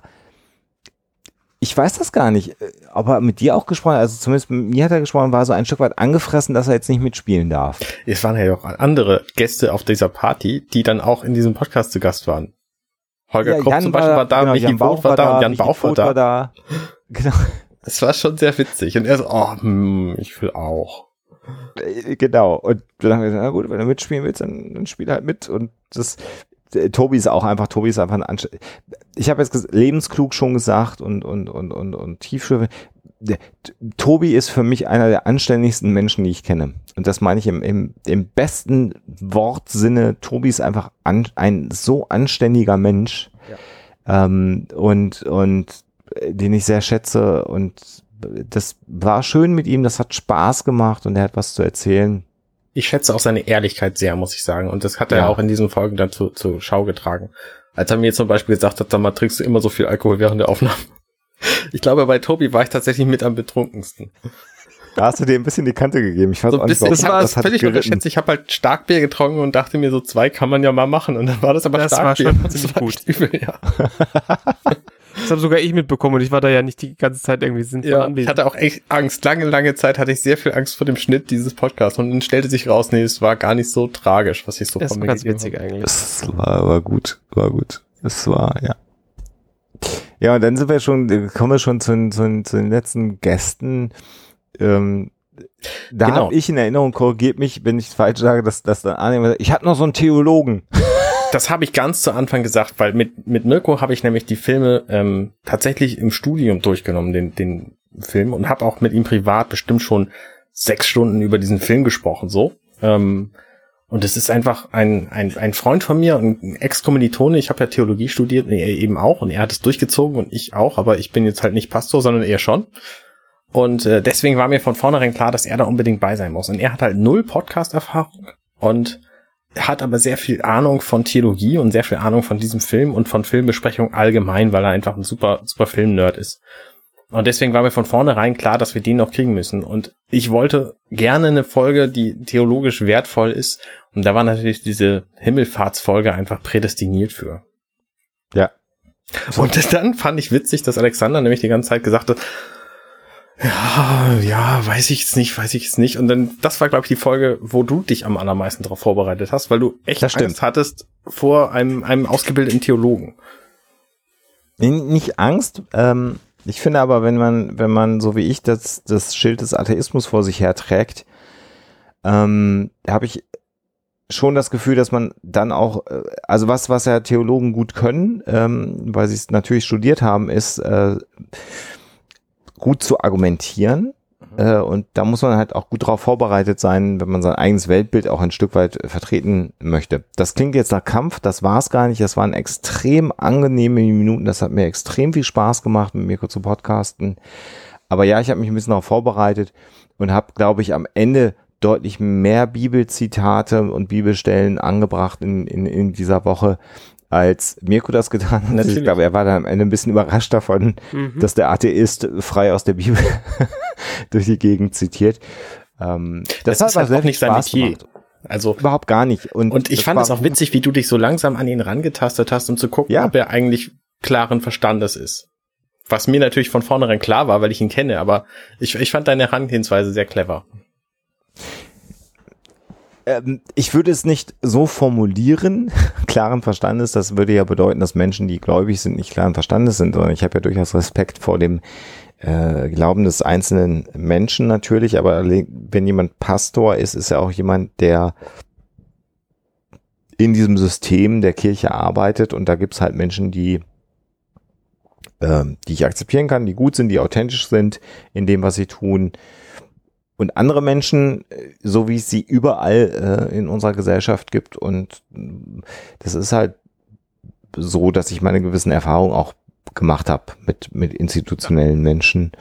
ich weiß das gar nicht, äh, ob er mit dir auch gesprochen. Also zumindest mit mir hat er gesprochen, war so ein Stück weit angefressen, dass er jetzt nicht mitspielen darf. Es waren ja auch andere Gäste auf dieser Party, die dann auch in diesem Podcast zu Gast waren. Holger Ja, Koch Jan zum Beispiel war, da, genau, Michi Voth war da und Jan Bauch war da. da. Genau. Es war schon sehr witzig. Und er so, oh, hm, ich will auch. Äh, Genau. Und dann haben wir gesagt, na gut, wenn du mitspielen willst, dann, dann spiel halt mit. Und das, äh, Tobi ist auch einfach, Tobi ist einfach ein Anst Ich habe jetzt lebensklug schon gesagt und, und, und, und, und tiefschürfend. Der- T- Tobi ist für mich einer der anständigsten Menschen, die ich kenne. Und das meine ich im, im, im besten Wortsinne. Tobi ist einfach an, ein so anständiger Mensch. Ähm, und, und äh, den ich sehr schätze. Und das war schön mit ihm, das hat Spaß gemacht und er hat was zu erzählen. Ich schätze auch seine Ehrlichkeit sehr, muss ich sagen. Und das hat er Ja. auch in diesen Folgen dann zu, zur Schau getragen. Als er mir zum Beispiel gesagt hat, sag mal, trinkst du immer so viel Alkohol während der Aufnahme? Ich glaube, bei Tobi war ich tatsächlich mit am betrunkensten. Da hast du dir ein bisschen die Kante gegeben. Ich weiß So auch ein nicht, warum ich habe das hat völlig geritten. unterschätzt. Ich habe halt Starkbier getrunken und dachte mir, so zwei kann man ja mal machen. Und dann war das aber Das war Starkbier. schon Das ziemlich war gut. übel, ja. Das habe sogar ich mitbekommen und ich war da ja nicht die ganze Zeit irgendwie sinnvoll Ja, ich anwesend. hatte auch echt Angst. Lange, lange Zeit hatte ich sehr viel Angst vor dem Schnitt dieses Podcasts. Und dann stellte sich raus, nee, es war gar nicht so tragisch, was ich so Das von war mir ganz witzig eigentlich. Es war, war gut, war gut. Es war, ja. Ja, und dann sind wir schon, äh, kommen wir schon zu, den- zu, den- zu den letzten Gästen. Ähm, da Genau. habe ich in Erinnerung, korrigiert mich, wenn ich falsch sage, dass das dann annehme. Ich hatte noch so einen Theologen. Das habe ich ganz zu Anfang gesagt, weil mit, mit Mirko habe ich nämlich die Filme ähm, tatsächlich im Studium durchgenommen, den, den Film, und habe auch mit ihm privat bestimmt schon sechs Stunden über diesen Film gesprochen, so. Ähm, und es ist einfach ein, ein, ein Freund von mir, ein Ex-Kommilitone, ich habe ja Theologie studiert, er eben auch, und er hat es durchgezogen und ich auch, aber ich bin jetzt halt nicht Pastor, sondern er schon. Und äh, deswegen war mir von vornherein klar, dass er da unbedingt bei sein muss. Und er hat halt null Podcast-Erfahrung und hat aber sehr viel Ahnung von Theologie und sehr viel Ahnung von diesem Film und von Filmbesprechung allgemein, weil er einfach ein super, super Film-Nerd ist. Und deswegen war mir von vornherein klar, dass wir den noch kriegen müssen. Und ich wollte gerne eine Folge, die theologisch wertvoll ist. Und da war natürlich diese Himmelfahrtsfolge einfach prädestiniert für. Ja. Und dann fand ich witzig, dass Alexander nämlich die ganze Zeit gesagt hat, ja, ja, weiß ich jetzt nicht, weiß ich jetzt nicht. Und dann, das war, glaube ich, die Folge, wo du dich am allermeisten darauf vorbereitet hast, weil du echt. Angst hattest vor einem, einem ausgebildeten Theologen. Nicht Angst. Ähm, ich finde aber, wenn man, wenn man, so wie ich, das, das Schild des Atheismus vor sich herträgt, ähm, habe ich schon das Gefühl, dass man dann auch, äh, also was, was ja Theologen gut können, ähm, weil sie es natürlich studiert haben, ist äh, gut zu argumentieren. Äh, und da muss man halt auch gut darauf vorbereitet sein, wenn man sein eigenes Weltbild auch ein Stück weit äh, vertreten möchte. Das klingt jetzt nach Kampf, das war es gar nicht. Das waren extrem angenehme Minuten. Das hat mir extrem viel Spaß gemacht, mit Mirko zu podcasten. Aber ja, ich habe mich ein bisschen darauf vorbereitet und habe, glaube ich, am Ende deutlich mehr Bibelzitate und Bibelstellen angebracht in, in, in dieser Woche, als Mirko das getan hat. Natürlich. Ich glaube, er war dann am Ende ein bisschen überrascht davon, Mhm. dass der Atheist frei aus der Bibel durch die Gegend zitiert. Ähm, Das, hat ist halt auch nicht sein Spaß Metier. gemacht. Also, Überhaupt gar nicht. Und, und ich das fand es auch witzig, wie du dich so langsam an ihn rangetastet hast, um zu gucken, Ja. ob er eigentlich klaren Verstandes ist. Was mir natürlich von vornherein klar war, weil ich ihn kenne, aber ich, ich fand deine Herangehensweise sehr clever. Ähm, ich würde es nicht so formulieren, klaren Verstandes, das würde ja bedeuten, dass Menschen, die gläubig sind, nicht klaren Verstandes sind, sondern ich habe ja durchaus Respekt vor dem äh, Glauben des einzelnen Menschen natürlich, aber wenn jemand Pastor ist, ist er auch jemand, der in diesem System der Kirche arbeitet. Und da gibt's halt Menschen, die ähm, die ich akzeptieren kann, die gut sind, die authentisch sind in dem, was sie tun. Und andere Menschen, äh, so wie es sie überall äh, in unserer Gesellschaft gibt. Und das ist halt so, dass ich meine gewissen Erfahrungen auch gemacht habe mit, mit institutionellen Menschen.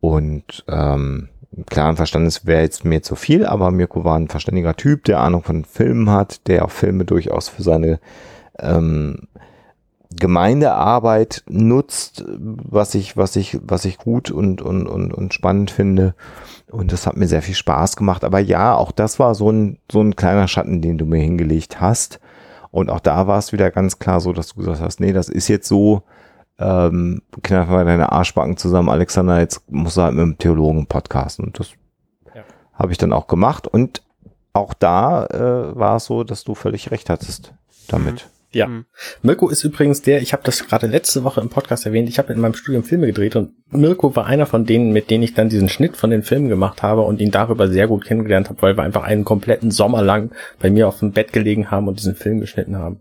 Und ähm, klaren Verstandes wäre jetzt mir zu viel, aber Mirko war ein verständiger Typ, der Ahnung von Filmen hat, der auch Filme durchaus für seine ähm, Gemeindearbeit nutzt, was ich, was ich, was ich gut und, und, und, und spannend finde. Und das hat mir sehr viel Spaß gemacht. Aber ja, auch das war so ein, so ein kleiner Schatten, den du mir hingelegt hast. Und auch da war es wieder ganz klar so, dass du gesagt hast, nee, das ist jetzt so, ähm, kneif mal deine Arschbacken zusammen, Alexander, jetzt musst du halt mit dem Theologen podcasten. Und das Ja. habe ich dann auch gemacht. Und auch da äh, war es so, dass du völlig recht hattest damit. Ja. Mhm. Mirko ist übrigens der, ich habe das gerade letzte Woche im Podcast erwähnt, ich habe in meinem Studium Filme gedreht und Mirko war einer von denen, mit denen ich dann diesen Schnitt von den Filmen gemacht habe und ihn darüber sehr gut kennengelernt habe, weil wir einfach einen kompletten Sommer lang bei mir auf dem Bett gelegen haben und diesen Film geschnitten haben.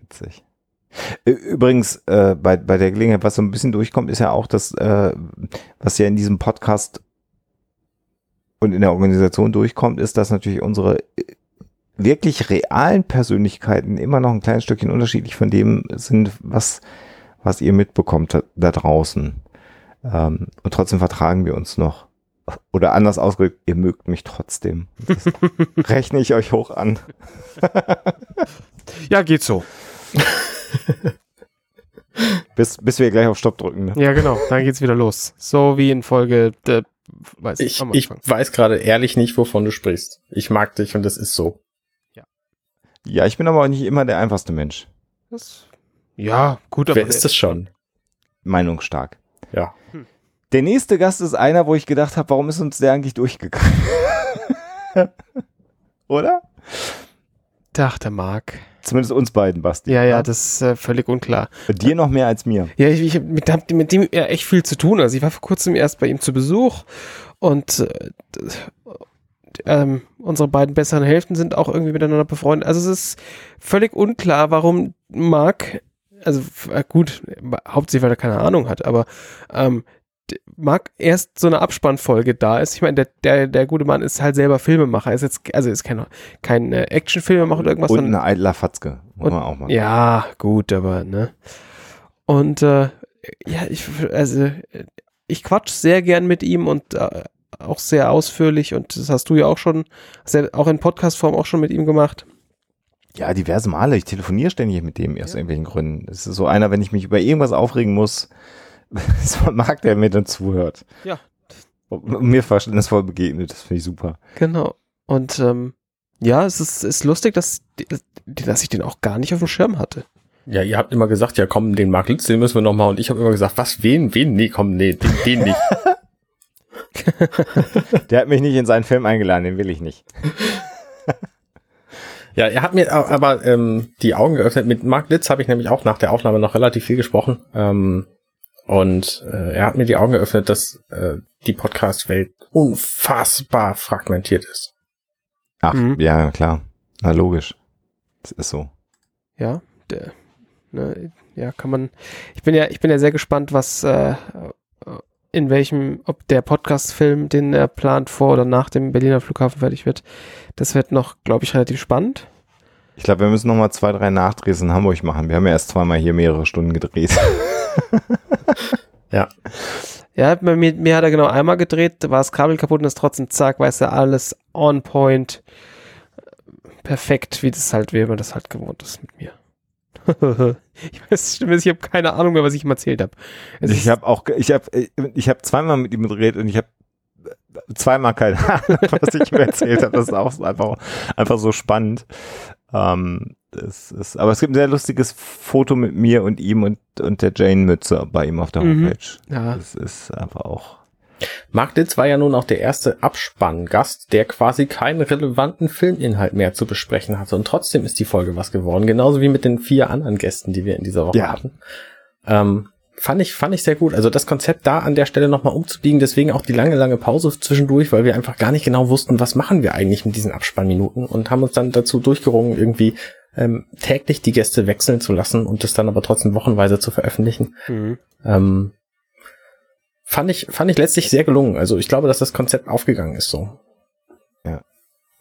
Witzig. Übrigens, äh, bei, bei der Gelegenheit, was so ein bisschen durchkommt, ist ja auch das, äh, was ja in diesem Podcast und in der Organisation durchkommt, ist, dass natürlich unsere äh, wirklich realen Persönlichkeiten immer noch ein kleines Stückchen unterschiedlich von dem sind, was, was ihr mitbekommt da, da draußen. Ähm, und trotzdem vertragen wir uns noch. Oder anders ausgedrückt, ihr mögt mich trotzdem. Das rechne ich euch hoch an. Ja, geht so. Bis, bis wir gleich auf Stopp drücken. Ne? Ja, genau. Dann geht's wieder los. So wie in Folge, äh, weiß Ich, ich weiß gerade ehrlich nicht, wovon du sprichst. Ich mag dich und das ist so. Ja, ich bin aber auch nicht immer der einfachste Mensch. Das, ja, gut, aber Wer ist das schon? Meinungsstark. Ja. Der nächste Gast ist einer, wo ich gedacht habe, warum ist uns der eigentlich durchgegangen? Oder? dachte Marc. Zumindest uns beiden, Basti. Ja, ja, das ist äh, völlig unklar. Dir noch mehr als mir. Ja, ich, ich hab mit, hab mit dem ja echt viel zu tun. Also ich war vor kurzem erst bei ihm zu Besuch und äh, ähm, unsere beiden besseren Hälften sind auch irgendwie miteinander befreundet. Also es ist völlig unklar, warum Marc, also äh, gut, hauptsächlich weil er keine Ahnung hat, aber ähm, Marc erst so eine Abspannfolge da ist. Ich meine, der, der, der gute Mann ist halt selber Filmemacher. Ist jetzt, also ist kein, kein äh, Actionfilmemacher oder irgendwas. Und eine eitler Fatzke. Muss man auch mal. ja, gut, aber, ne? Und äh, ja, ich, also, ich quatsch sehr gern mit ihm und äh, auch sehr ausführlich und das hast du ja auch schon, ja auch in Podcast-Form auch schon mit ihm gemacht. Ja, diverse Male. Ich telefoniere ständig mit dem aus irgendwelchen Gründen. Es ist so einer, wenn ich mich über irgendwas aufregen muss, so mag der mir dann zuhört. Ja. Und mir verständnisvoll begegnet. Das finde ich super. Genau. Und ähm, ja, es ist, ist lustig, dass, dass ich den auch gar nicht auf dem Schirm hatte. Ja, ihr habt immer gesagt, ja komm, den Mark Litz, den müssen wir noch mal. Und ich habe immer gesagt, was, wen, wen? Nee, komm, nee, den, den nicht. Der hat mich nicht in seinen Film eingeladen, den will ich nicht. Ja, er hat mir aber ähm, die Augen geöffnet. Mit Mark Litz habe ich nämlich auch nach der Aufnahme noch relativ viel gesprochen. Ähm, und äh, er hat mir die Augen geöffnet, dass äh, die Podcast-Welt unfassbar fragmentiert ist. Ach, Mhm. ja, klar. Na, logisch. Das ist so. Ja, der, ne, ja, kann man. Ich bin ja, ich bin ja sehr gespannt, was äh, in welchem, ob der Podcast-Film, den er plant, vor oder nach dem Berliner Flughafen fertig wird. Das wird noch, glaube ich, relativ spannend. Ich glaube, wir müssen noch mal zwei, drei Nachdrehs in Hamburg machen. Wir haben ja erst zweimal hier mehrere Stunden gedreht. Ja. Ja, bei mir, mir hat er genau einmal gedreht, da war das Kabel kaputt und ist trotzdem zack, weiß er alles on point. Perfekt, wie das halt, wie man das halt gewohnt ist mit mir. ich weiß, ich habe keine Ahnung mehr, was ich ihm erzählt habe. Ich habe auch, ich habe, ich habe zweimal mit ihm gedreht und ich habe zweimal keine Ahnung, was ich ihm erzählt habe. Das ist auch einfach, einfach so spannend. Ähm, das ist, aber es gibt ein sehr lustiges Foto mit mir und ihm und, und der Jane Mütze bei ihm auf der Mhm. Homepage. ja, Das ist einfach auch. Mark Litz war ja nun auch der erste Abspanngast, der quasi keinen relevanten Filminhalt mehr zu besprechen hatte. Und trotzdem ist die Folge was geworden. Genauso wie mit den vier anderen Gästen, die wir in dieser Woche Ja. hatten. Ähm, fand ich, fand ich sehr gut. Also das Konzept da an der Stelle nochmal umzubiegen, deswegen auch die lange, lange Pause zwischendurch, weil wir einfach gar nicht genau wussten, was machen wir eigentlich mit diesen Abspannminuten und haben uns dann dazu durchgerungen, irgendwie ähm, täglich die Gäste wechseln zu lassen und das dann aber trotzdem wochenweise zu veröffentlichen. mhm. Ähm, fand ich, fand ich letztlich sehr gelungen. Also ich glaube, dass das Konzept aufgegangen ist so. Ja.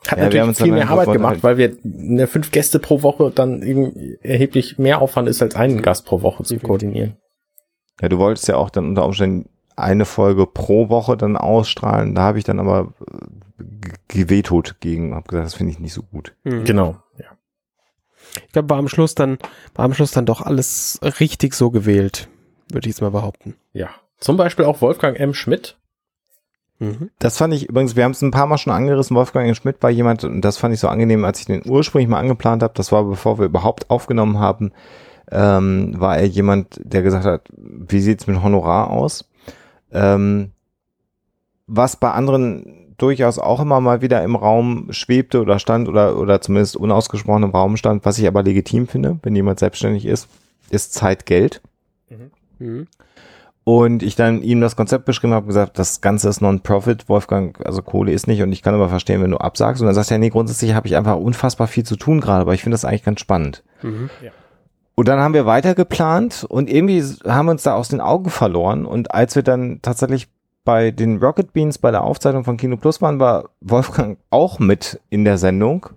Hat Ja, wir haben natürlich uns viel mehr Arbeit gemacht, weil wir eine fünf Gäste pro Woche dann irgendwie erheblich mehr Aufwand ist, als einen Gast pro Woche zu koordinieren. Ja, du wolltest ja auch dann unter Umständen eine Folge pro Woche dann ausstrahlen. Da habe ich dann aber g- gewetot gegen, habe gesagt, das finde ich nicht so gut. Mhm. Genau. Ja. Ich glaube, war am Schluss dann, war am Schluss dann doch alles richtig so gewählt, würde ich jetzt mal behaupten. ja. Zum Beispiel auch Wolfgang M. Schmidt. Mhm. Das fand ich übrigens, wir haben es ein paar Mal schon angerissen, Wolfgang Schmidt war jemand, und das fand ich so angenehm, als ich den ursprünglich mal angeplant habe, das war bevor wir überhaupt aufgenommen haben, ähm, war er jemand, der gesagt hat, wie sieht's mit Honorar aus? Ähm, was bei anderen durchaus auch immer mal wieder im Raum schwebte oder stand oder, oder zumindest unausgesprochen im Raum stand, was ich aber legitim finde, wenn jemand selbstständig ist, ist Zeit Geld. Mhm. Und ich dann ihm das Konzept beschrieben habe, gesagt, das Ganze ist Non-Profit, Wolfgang, also Kohle ist nicht und ich kann aber verstehen, wenn du absagst. Und dann sagst du ja, nee, grundsätzlich habe ich einfach unfassbar viel zu tun gerade, aber ich finde das eigentlich ganz spannend. Mhm. Und dann haben wir weiter geplant und irgendwie haben wir uns da aus den Augen verloren. Und als wir dann tatsächlich bei den Rocket Beans bei der Aufzeichnung von Kino Plus waren, war Wolfgang auch mit in der Sendung.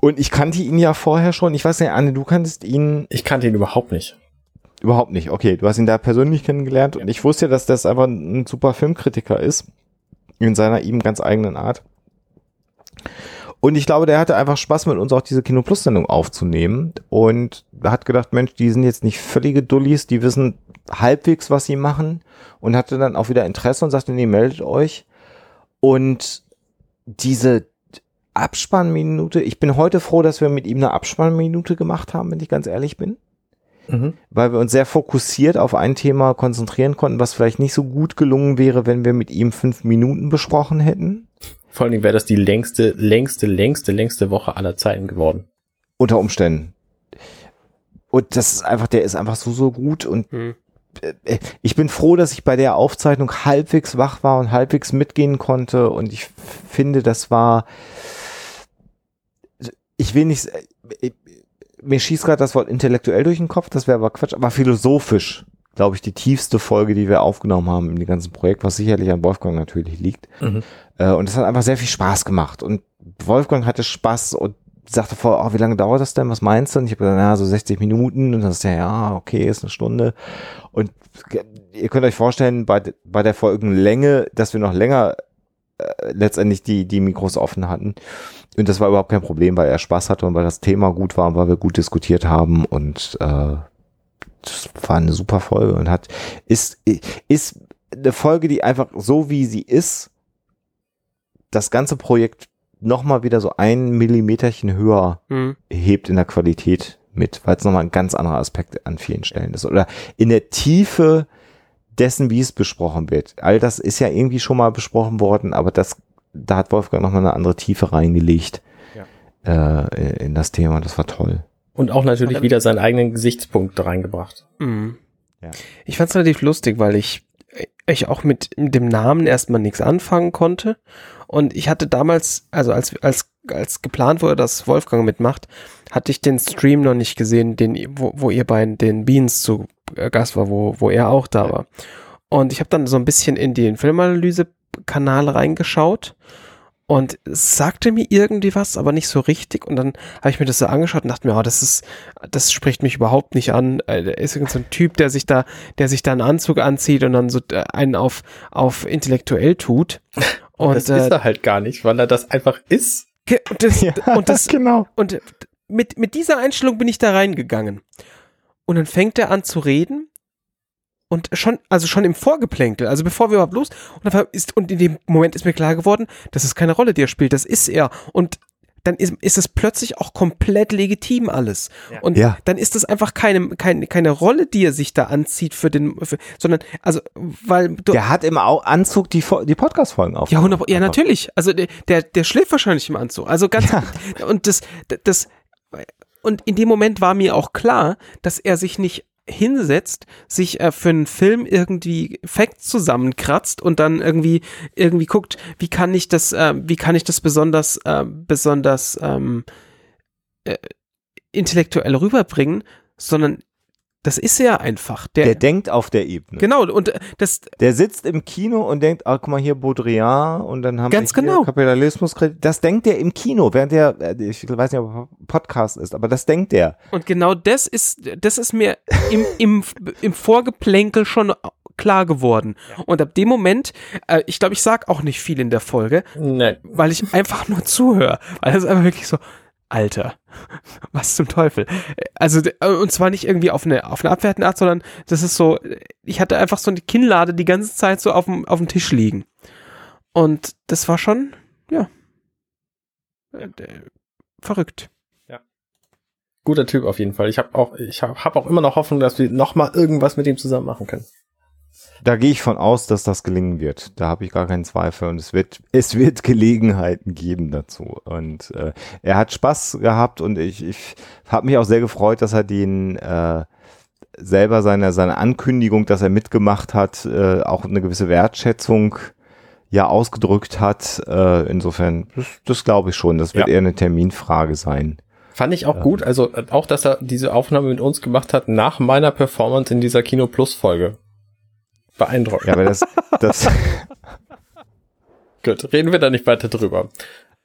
Und ich kannte ihn ja vorher schon. Ich weiß nicht, Anne, du kanntest ihn Ich kannte ihn überhaupt nicht. Überhaupt nicht. Okay, du hast ihn da persönlich kennengelernt und ich wusste ja, dass das einfach ein super Filmkritiker ist. In seiner ihm ganz eigenen Art. Und ich glaube, der hatte einfach Spaß mit uns auch diese Kino Plus Sendung aufzunehmen und hat gedacht, Mensch, die sind jetzt nicht völlige Dullis, die wissen halbwegs, was sie machen und hatte dann auch wieder Interesse und sagte, nee, meldet euch. Und diese Abspannminute, ich bin heute froh, dass wir mit ihm eine Abspannminute gemacht haben, wenn ich ganz ehrlich bin Mhm. weil wir uns sehr fokussiert auf ein Thema konzentrieren konnten, was vielleicht nicht so gut gelungen wäre, wenn wir mit ihm fünf Minuten besprochen hätten. Vor allen Dingen wäre das die längste, längste, längste, längste Woche aller Zeiten geworden. Unter Umständen. Und das ist einfach, der ist einfach so, so gut und Mhm. äh, ich bin froh, dass ich bei der Aufzeichnung halbwegs wach war und halbwegs mitgehen konnte und ich finde, das war, ich will nicht, äh, mir schießt gerade das Wort intellektuell durch den Kopf, das wäre aber Quatsch, aber philosophisch, glaube ich, die tiefste Folge, die wir aufgenommen haben in dem ganzen Projekt, was sicherlich an Wolfgang natürlich liegt. Mhm. Äh, und das hat einfach sehr viel Spaß gemacht. Und Wolfgang hatte Spaß und sagte vor, oh, wie lange dauert das denn? Was meinst du? Und ich habe gesagt, ja, so 60 Minuten. Und dann ist er, ja, okay, ist eine Stunde. Und ihr könnt euch vorstellen, bei, bei der Folgenlänge, dass wir noch länger äh, letztendlich die, die Mikros offen hatten. Und das war überhaupt kein Problem, weil er Spaß hatte und weil das Thema gut war und weil wir gut diskutiert haben und äh, das war eine super Folge und hat ist ist eine Folge, die einfach so wie sie ist, das ganze Projekt noch mal wieder so ein Millimeterchen höher Mhm. hebt in der Qualität mit, weil es nochmal ein ganz anderer Aspekt an vielen Stellen ist. Oder in der Tiefe dessen, wie es besprochen wird. All das ist ja irgendwie schon mal besprochen worden, aber das, da hat Wolfgang nochmal eine andere Tiefe reingelegt äh, in das Thema. Das war toll. Und auch natürlich wieder seinen eigenen Gesichtspunkt reingebracht. Mhm. Ja. Ich fand es relativ lustig, weil ich, ich auch mit dem Namen erstmal nichts anfangen konnte. Und ich hatte damals, also als, als, als geplant wurde, dass Wolfgang mitmacht, hatte ich den Stream noch nicht gesehen, den, wo, wo ihr bei den Beans zu äh, Gast war, wo, wo er auch da war. Und ich habe dann so ein bisschen in den Filmanalyse-Kanal reingeschaut und sagte mir irgendwie was, aber nicht so richtig. Und dann habe ich mir das so angeschaut und dachte mir, oh, das ist, das spricht mich überhaupt nicht an. Äh, Der ist irgend so ein Typ, der sich da, der sich da einen Anzug anzieht und dann so äh, einen auf, auf intellektuell tut. Und, das äh, ist er halt gar nicht, weil er das einfach ist. und das, und das, genau. und mit, mit dieser Einstellung bin ich da reingegangen. Und dann fängt er an zu reden. Und schon, also schon im Vorgeplänkel, also bevor wir überhaupt los, und, ist, und in dem Moment ist mir klar geworden, das ist keine Rolle, die er spielt, das ist er. Und dann ist, ist es plötzlich auch komplett legitim alles. Und Ja. dann ist es einfach keine, keine, keine Rolle, die er sich da anzieht für den, für, sondern, also, weil du, Der hat im Anzug die, die Podcast-Folgen auf. ja, 100, ja, natürlich. Also der, der, schläft wahrscheinlich im Anzug. Also ganz und das, das und in dem Moment war mir auch klar, dass er sich nicht hinsetzt, sich äh, für einen Film irgendwie Facts zusammenkratzt und dann irgendwie irgendwie guckt, wie kann ich das, äh, wie kann ich das besonders äh, besonders ähm, äh, intellektuell rüberbringen, sondern das ist er einfach. Der, Der denkt auf der Ebene. genau und äh, das Der sitzt im Kino und denkt, ah, guck mal hier Baudrillard und dann haben Ganz wir genau. Kapitalismus. Das denkt der im Kino, während der, äh, ich weiß nicht, ob er Podcast ist, aber das denkt der. Und genau das ist, das ist mir im, im, im Vorgeplänkel schon klar geworden. Und ab dem Moment, äh, ich glaube, ich sag auch nicht viel in der Folge, Nein. weil ich einfach nur zuhöre. Weil das ist einfach wirklich so, Alter, was zum Teufel. Also, äh, und zwar nicht irgendwie auf eine, auf eine abwertende Art, sondern das ist so, ich hatte einfach so eine Kinnlade die ganze Zeit so auf dem, auf dem Tisch liegen. Und das war schon, ja, äh, verrückt. guter Typ auf jeden Fall. Ich habe auch, ich habe hab auch immer noch Hoffnung, dass wir noch mal irgendwas mit ihm zusammen machen können. Da gehe ich von aus, dass das gelingen wird. Da habe ich gar keinen Zweifel und es wird, es wird Gelegenheiten geben dazu. Und äh, er hat Spaß gehabt und ich, ich habe mich auch sehr gefreut, dass er den äh, selber seine, seine Ankündigung, dass er mitgemacht hat, äh, auch eine gewisse Wertschätzung ja ausgedrückt hat. Äh, insofern, das, das glaube ich schon. Das wird Ja. eher eine Terminfrage sein. Fand ich auch gut, also äh, auch, dass er diese Aufnahme mit uns gemacht hat nach meiner Performance in dieser Kino Plus Folge. Beeindruckend. Ja, aber das, das, Gut, reden wir da nicht weiter drüber.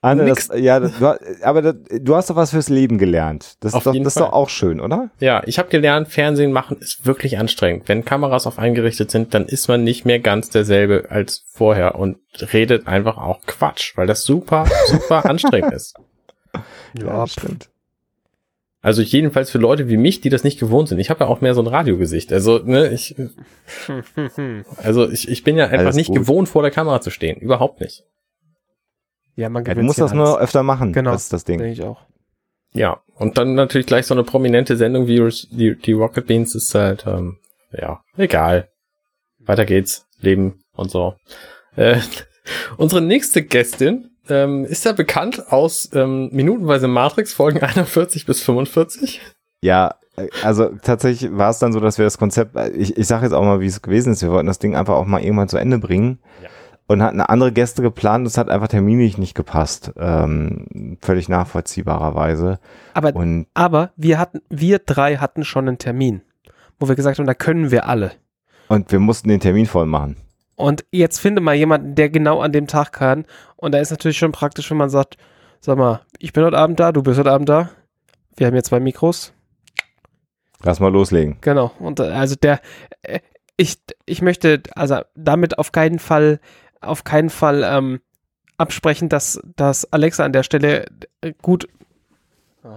Anne, das, ja, das, du, aber das, du hast doch was fürs Leben gelernt. Das, Auf ist doch, jeden das ist doch auch schön, oder? Ja, ich habe gelernt, Fernsehen machen ist wirklich anstrengend. Wenn Kameras auf eingerichtet sind, dann ist man nicht mehr ganz derselbe als vorher und redet einfach auch Quatsch, weil das super, super anstrengend ist. Ja, stimmt. Also jedenfalls für Leute wie mich, die das nicht gewohnt sind. Ich habe ja auch mehr so ein Radiogesicht. Also, ne, ich, also ich, ich bin ja einfach Alles nicht gut. gewohnt, vor der Kamera zu stehen. Überhaupt nicht. ja, man Ja, du gewöhnt musst das an nur alles. öfter machen. Genau. Das ist das Ding. Denke ich auch. Ja. Und dann natürlich gleich so eine prominente Sendung wie die, die Rocket Beans ist halt, ähm, ja, egal. Weiter geht's. Leben und so. Äh, unsere nächste Gästin ähm, ist ja bekannt aus ähm, Minutenweise Matrix, Folgen 41 bis 45. Ja, äh, also tatsächlich war es dann so, dass wir das Konzept, äh, ich, ich sage jetzt auch mal, wie es gewesen ist, wir wollten das Ding einfach auch mal irgendwann zu Ende bringen Ja. und hatten andere Gäste geplant, das hat einfach terminlich nicht gepasst, ähm, völlig nachvollziehbarerweise. Aber, Und aber wir hatten, wir drei hatten schon einen Termin, wo wir gesagt haben, da können wir alle. Und wir mussten den Termin voll machen. Und jetzt finde mal jemanden, der genau an dem Tag kann. Und da ist natürlich schon praktisch, wenn man sagt, sag mal, ich bin heute Abend da, du bist heute Abend da. Wir haben hier zwei Mikros. Lass mal loslegen. Genau. Und äh, also der, äh, ich, ich möchte also damit auf keinen Fall, auf keinen Fall ähm, absprechen, dass, dass Alexa an der Stelle äh, gut,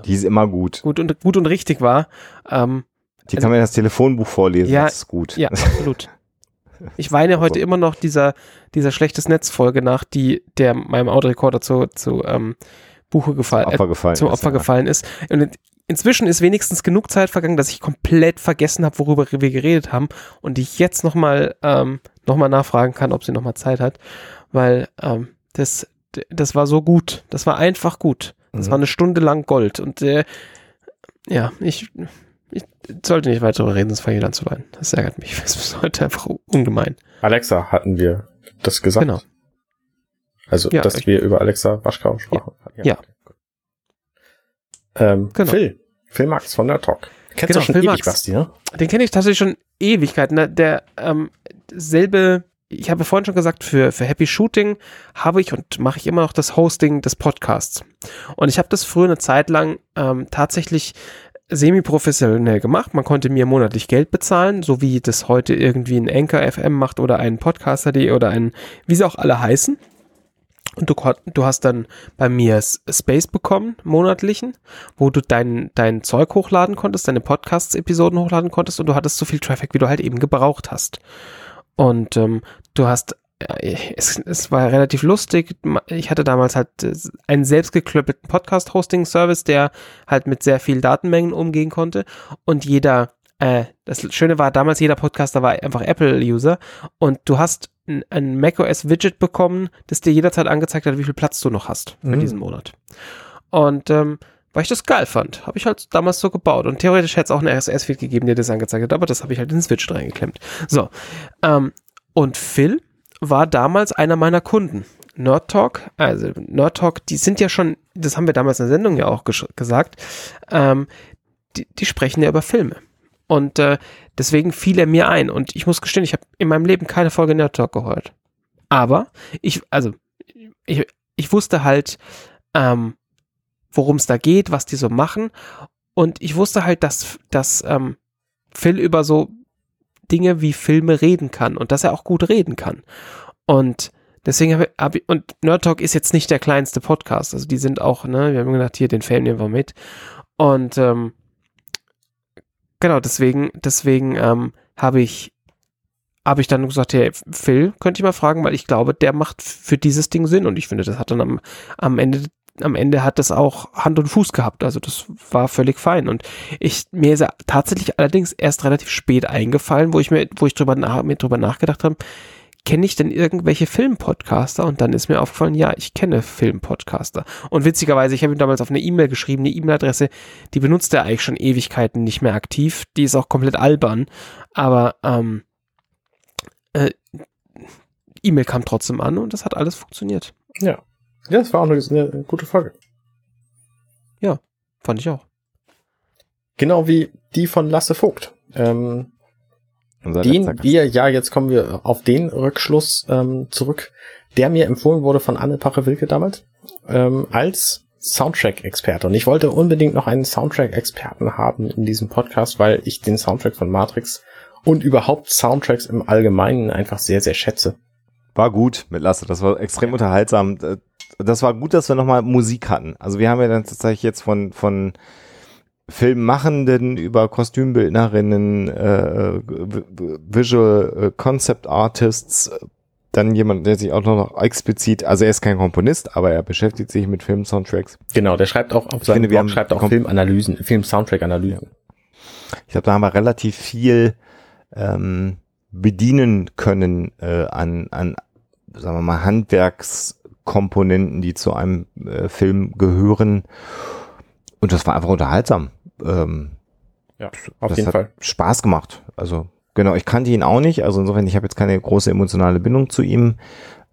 Die ist immer gut. gut und gut und richtig war. Ähm, Die kann mir das Telefonbuch vorlesen, Ja, das ist gut. ja, absolut. Ich weine heute So. immer noch dieser, dieser schlechtes Netzfolge nach, die der meinem Audiorekorder zu, zu ähm, Buche gefallen, äh, Opfer gefallen. zum ist, Opfer ja. gefallen ist. Und in- inzwischen ist wenigstens genug Zeit vergangen, dass ich komplett vergessen habe, worüber wir geredet haben und ich jetzt nochmal ähm, noch mal nachfragen kann, ob sie nochmal Zeit hat, weil ähm, das, das war so gut. Das war einfach gut. Das Mhm. war eine Stunde lang Gold und äh, ja, ich, ich sollte nicht weiter darüber reden, sonst fange ich an zu weinen. Das ärgert mich. Das ist heute einfach ungemein. Alexa hatten wir das gesagt. Genau. Also, Ja, dass wir über Alexa Waschkau sprachen. Ja. okay, gut. Ähm, Genau. Phil. Phil Max von der Talk. Kennst Genau, du schon Phil ewig, Max. Basti, ne? Den kenne ich tatsächlich schon Ewigkeiten. Ne? Der ähm, selbe, ich habe vorhin schon gesagt, für, für Happy Shooting habe ich und mache ich immer noch das Hosting des Podcasts. Und ich habe das früher eine Zeit lang ähm, tatsächlich semi-professionell gemacht. Man konnte mir monatlich Geld bezahlen, so wie das heute irgendwie ein Anchor FM macht oder ein Podcaster.de oder ein, wie sie auch alle heißen. Und du, du hast dann bei mir Space bekommen, monatlichen, wo du dein, dein Zeug hochladen konntest, deine Podcasts-Episoden hochladen konntest und du hattest so viel Traffic, wie du halt eben gebraucht hast. Und ähm, du hast, es, es war relativ lustig. Ich hatte damals halt äh, einen selbstgeklöppelten Podcast-Hosting-Service, der halt mit sehr viel Datenmengen umgehen konnte. Und jeder, äh, das Schöne war, damals jeder Podcaster war einfach Apple-User und du hast ein, ein macOS-Widget bekommen, das dir jederzeit angezeigt hat, wie viel Platz du noch hast für Mhm. diesen Monat. Und ähm, weil ich das geil fand, habe ich halt damals so gebaut. Und theoretisch hätte es auch einen RSS-Feed gegeben, der das angezeigt hat, aber das habe ich halt in den Switch reingeklemmt. So. Ähm, und Phil war damals einer meiner Kunden. Nerd Talk, also Nerd Talk, die sind ja schon, das haben wir damals in der Sendung ja auch gesagt, ähm, die, die sprechen ja über Filme. Und äh, deswegen fiel er mir ein. Und ich muss gestehen, ich habe in meinem Leben keine Folge Nerd Talk gehört. Aber ich, also, ich, ich wusste halt, ähm, worum es da geht, was die so machen. Und ich wusste halt, dass, dass ähm, Phil über so Dinge wie Filme reden kann und dass er auch gut reden kann. Und deswegen habe hab ich, und Nerd Talk ist jetzt nicht der kleinste Podcast. Also die sind auch, ne, wir haben gedacht, hier, den Film nehmen wir mit. Und ähm, genau, deswegen, deswegen ähm, habe ich habe ich dann gesagt, hey, Phil, könnte ich mal fragen, weil ich glaube, der macht für dieses Ding Sinn und ich finde, das hat dann am, am Ende am Ende hat das auch Hand und Fuß gehabt. Also das war völlig fein. Und ich, mir ist tatsächlich allerdings erst relativ spät eingefallen, wo ich mir, wo ich drüber, nach, mir drüber nachgedacht habe, kenne ich denn irgendwelche Filmpodcaster? Und dann ist mir aufgefallen, ja, ich kenne Filmpodcaster. Und witzigerweise, ich habe ihm damals auf eine E-Mail geschrieben, eine E-Mail-Adresse, die benutzt er eigentlich schon Ewigkeiten nicht mehr aktiv. Die ist auch komplett albern. Aber ähm, äh, E-Mail kam trotzdem an und das hat alles funktioniert. Ja. Ja, das war auch eine, eine gute Folge. Ja, fand ich auch. Genau wie die von Lasse Vogt. Ähm, den wir, ja, jetzt kommen wir auf den Rückschluss ähm, zurück, der mir empfohlen wurde von Anne Pache-Wilke damals, ähm, als Soundtrack-Experte. Und ich wollte unbedingt noch einen Soundtrack-Experten haben in diesem Podcast, weil ich den Soundtrack von Matrix und überhaupt Soundtracks im Allgemeinen einfach sehr, sehr schätze. War gut mit Lasse, das war extrem unterhaltsam. Äh, Das war gut, dass wir nochmal Musik hatten. Also wir haben ja dann tatsächlich jetzt von, von Filmmachenden über Kostümbildnerinnen, äh, v- Visual äh, Concept Artists, äh, dann jemand, der sich auch noch explizit, also er ist kein Komponist, aber er beschäftigt sich mit Film-Soundtracks. Genau, der schreibt auch auf seinem finde, Blog schreibt auch Filmanalysen, Film-Soundtrack-Analysen. Ich glaube, da haben wir relativ viel ähm, bedienen können äh, an, an, sagen wir mal, Handwerkskomponenten, die zu einem äh, Film gehören. Und das war einfach unterhaltsam. Ähm, Ja, auf das jeden hat Fall. Spaß gemacht. Also genau, ich kannte ihn auch nicht. Also insofern, ich habe jetzt keine große emotionale Bindung zu ihm.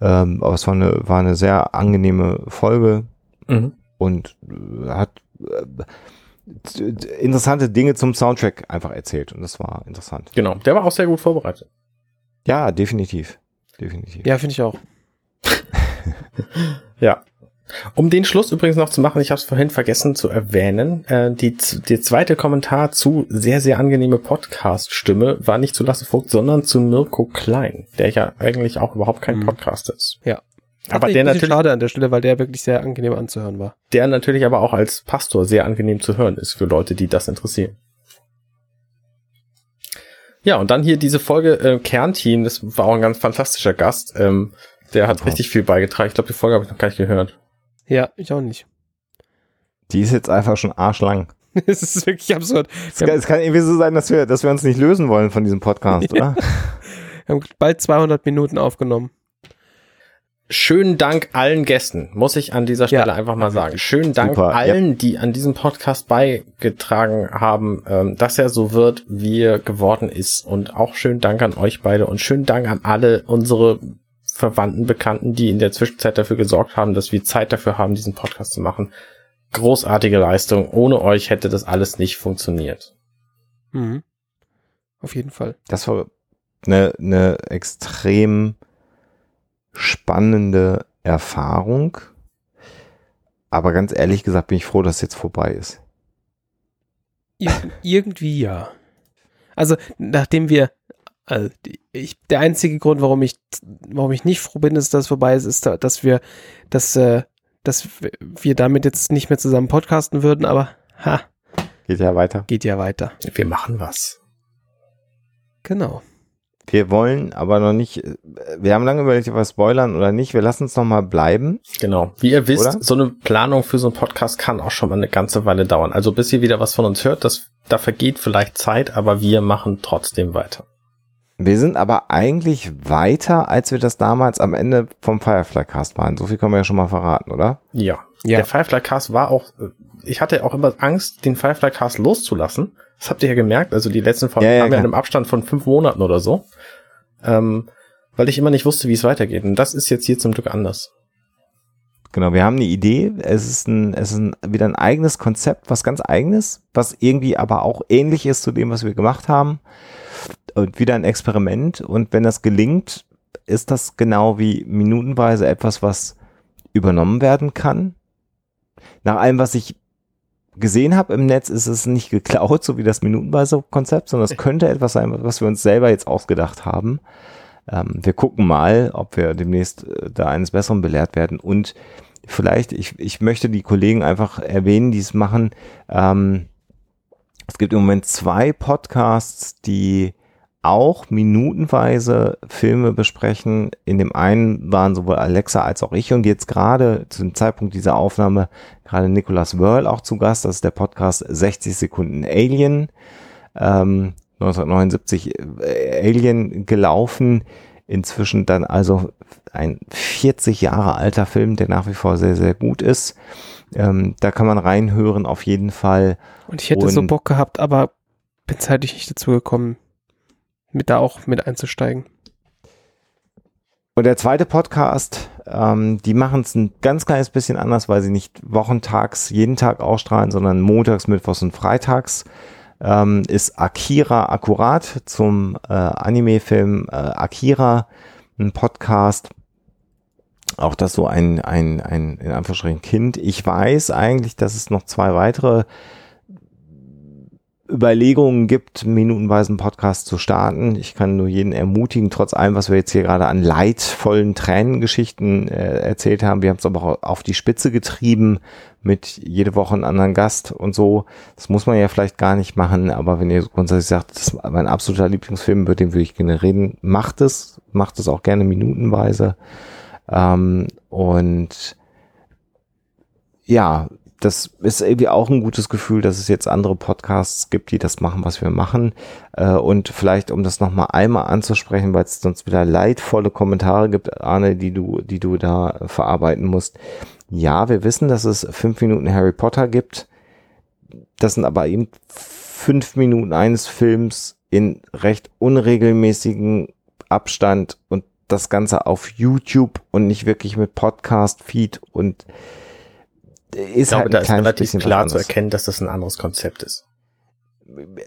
Ähm, aber es war eine, war eine sehr angenehme Folge Mhm. und äh, hat äh, interessante Dinge zum Soundtrack einfach erzählt und das war interessant. Genau, der war auch sehr gut vorbereitet. Ja, definitiv. Definitiv. Ja, finde ich auch. Ja. Um den Schluss übrigens noch zu machen, ich habe es vorhin vergessen zu erwähnen, äh, die, der zweite Kommentar zu sehr, sehr angenehme Podcast-Stimme war nicht zu Lasse Vogt, sondern zu Mirko Klein, der ja eigentlich auch überhaupt kein Mhm. Podcaster ist. Ja. Aber Tatsächlich der natürlich, schade an der Stelle, weil der wirklich sehr angenehm anzuhören war. der natürlich aber auch als Pastor sehr angenehm zu hören ist für Leute, die das interessieren. Ja, und dann hier diese Folge äh, Kernteam, das war auch ein ganz fantastischer Gast. Ähm, der hat Ja. richtig viel beigetragen. Ich glaube, die Folge habe ich noch gar nicht gehört. Ja, ich auch nicht. Die ist jetzt einfach schon arschlang. Es ist wirklich absurd. Es kann, es kann irgendwie so sein, dass wir, dass wir uns nicht lösen wollen von diesem Podcast, oder? Wir haben bald 200 Minuten aufgenommen. Schönen Dank allen Gästen, muss ich an dieser Stelle Ja. einfach mal sagen. Schönen Dank Super, allen, die an diesem Podcast beigetragen haben, ähm, dass er so wird, wie er geworden ist. Und auch schönen Dank an euch beide und schönen Dank an alle unsere Verwandten, Bekannten, die in der Zwischenzeit dafür gesorgt haben, dass wir Zeit dafür haben, diesen Podcast zu machen. Großartige Leistung. Ohne euch hätte das alles nicht funktioniert. Mhm. Auf jeden Fall. Das war eine, eine extrem spannende Erfahrung. Aber ganz ehrlich gesagt bin ich froh, dass es jetzt vorbei ist. Ir irgendwie ja. Also, nachdem wir, also ich, der einzige Grund, warum ich, warum ich nicht froh bin, ist, dass es vorbei ist, ist, da- dass wir, dass, äh, dass wir damit jetzt nicht mehr zusammen podcasten würden, aber ha, Geht ja weiter. geht ja weiter. Wir machen was. Genau. Wir wollen aber noch nicht, äh, wir haben lange überlegt, ob wir spoilern oder nicht. Wir lassen es noch mal bleiben. Genau. Wie ihr wisst, Oder? so eine Planung für so einen Podcast kann auch schon mal eine ganze Weile dauern. Also bis ihr wieder was von uns hört, das, da vergeht vielleicht Zeit, aber wir machen trotzdem weiter. Wir sind aber eigentlich weiter, als wir das damals am Ende vom Firefly Cast waren. So viel können wir ja schon mal verraten, oder? Ja. Ja. Der Firefly Cast war auch, äh, ich hatte auch immer Angst, den Firefly Cast loszulassen. Das habt ihr ja gemerkt. Also die letzten Folgen Ja, ja, kamen ja einem Abstand von fünf Monaten oder so. Ähm, weil ich immer nicht wusste, wie es weitergeht. Und das ist jetzt hier zum Glück anders. Genau, wir haben eine Idee. Es ist ein, es ist ein, wieder ein eigenes Konzept, was ganz eigenes, was irgendwie aber auch ähnlich ist zu dem, was wir gemacht haben. Und wieder ein Experiment. Und wenn das gelingt, ist das genau wie minutenweise etwas, was übernommen werden kann. Nach allem, was ich gesehen habe im Netz, ist es nicht geklaut, so wie das minutenweise Konzept, sondern es könnte etwas sein, was wir uns selber jetzt ausgedacht haben. Ähm, wir gucken mal, ob wir demnächst äh, da eines Besseren belehrt werden. Und vielleicht, ich, ich möchte die Kollegen einfach erwähnen, die es machen. Ähm, es gibt im Moment zwei Podcasts, die auch minutenweise Filme besprechen. In dem einen waren sowohl Alexa als auch ich und jetzt gerade zum Zeitpunkt dieser Aufnahme gerade Nicholas Wörl auch zu Gast. Das ist der Podcast 60 Sekunden Alien. Ähm, 1979 äh, Alien gelaufen. Inzwischen dann also ein 40 Jahre alter Film, der nach wie vor sehr, sehr gut ist. Ähm, da kann man reinhören auf jeden Fall. Und ich hätte Und- so Bock gehabt, aber bin zeitlich nicht dazu gekommen, mit da auch mit einzusteigen. Und der zweite Podcast, ähm, die machen es ein ganz kleines bisschen anders, weil sie nicht wochentags jeden Tag ausstrahlen, sondern montags, mittwochs und freitags. Ähm, ist Akira akkurat zum äh, Anime-Film äh, Akira, ein Podcast. Auch das so ein, ein, ein, in Anführungsstrichen Kind. Ich weiß eigentlich, dass es noch zwei weitere Überlegungen gibt, minutenweisen Podcast zu starten. Ich kann nur jeden ermutigen, trotz allem, was wir jetzt hier gerade an leidvollen Tränengeschichten äh, erzählt haben. Wir haben es aber auch auf die Spitze getrieben mit jede Woche einen anderen Gast und so. Das muss man ja vielleicht gar nicht machen, aber wenn ihr grundsätzlich sagt, das ist mein absoluter Lieblingsfilm, über den würde ich gerne reden, macht es, macht es auch gerne minutenweise. Ähm, und ja, das ist irgendwie auch ein gutes Gefühl, dass es jetzt andere Podcasts gibt, die das machen, was wir machen. Äh, und vielleicht, um das nochmal einmal anzusprechen, weil es sonst wieder leidvolle Kommentare gibt, Arne, die du, die du da verarbeiten musst. Ja, wir wissen, dass es fünf Minuten Harry Potter gibt. Das sind aber eben fünf Minuten eines Films in recht unregelmäßigen Abstand und das Ganze auf YouTube und nicht wirklich mit Podcast-Feed und ist glaube, halt da ein ist kleines relativ klar zu erkennen, dass das ein anderes Konzept ist.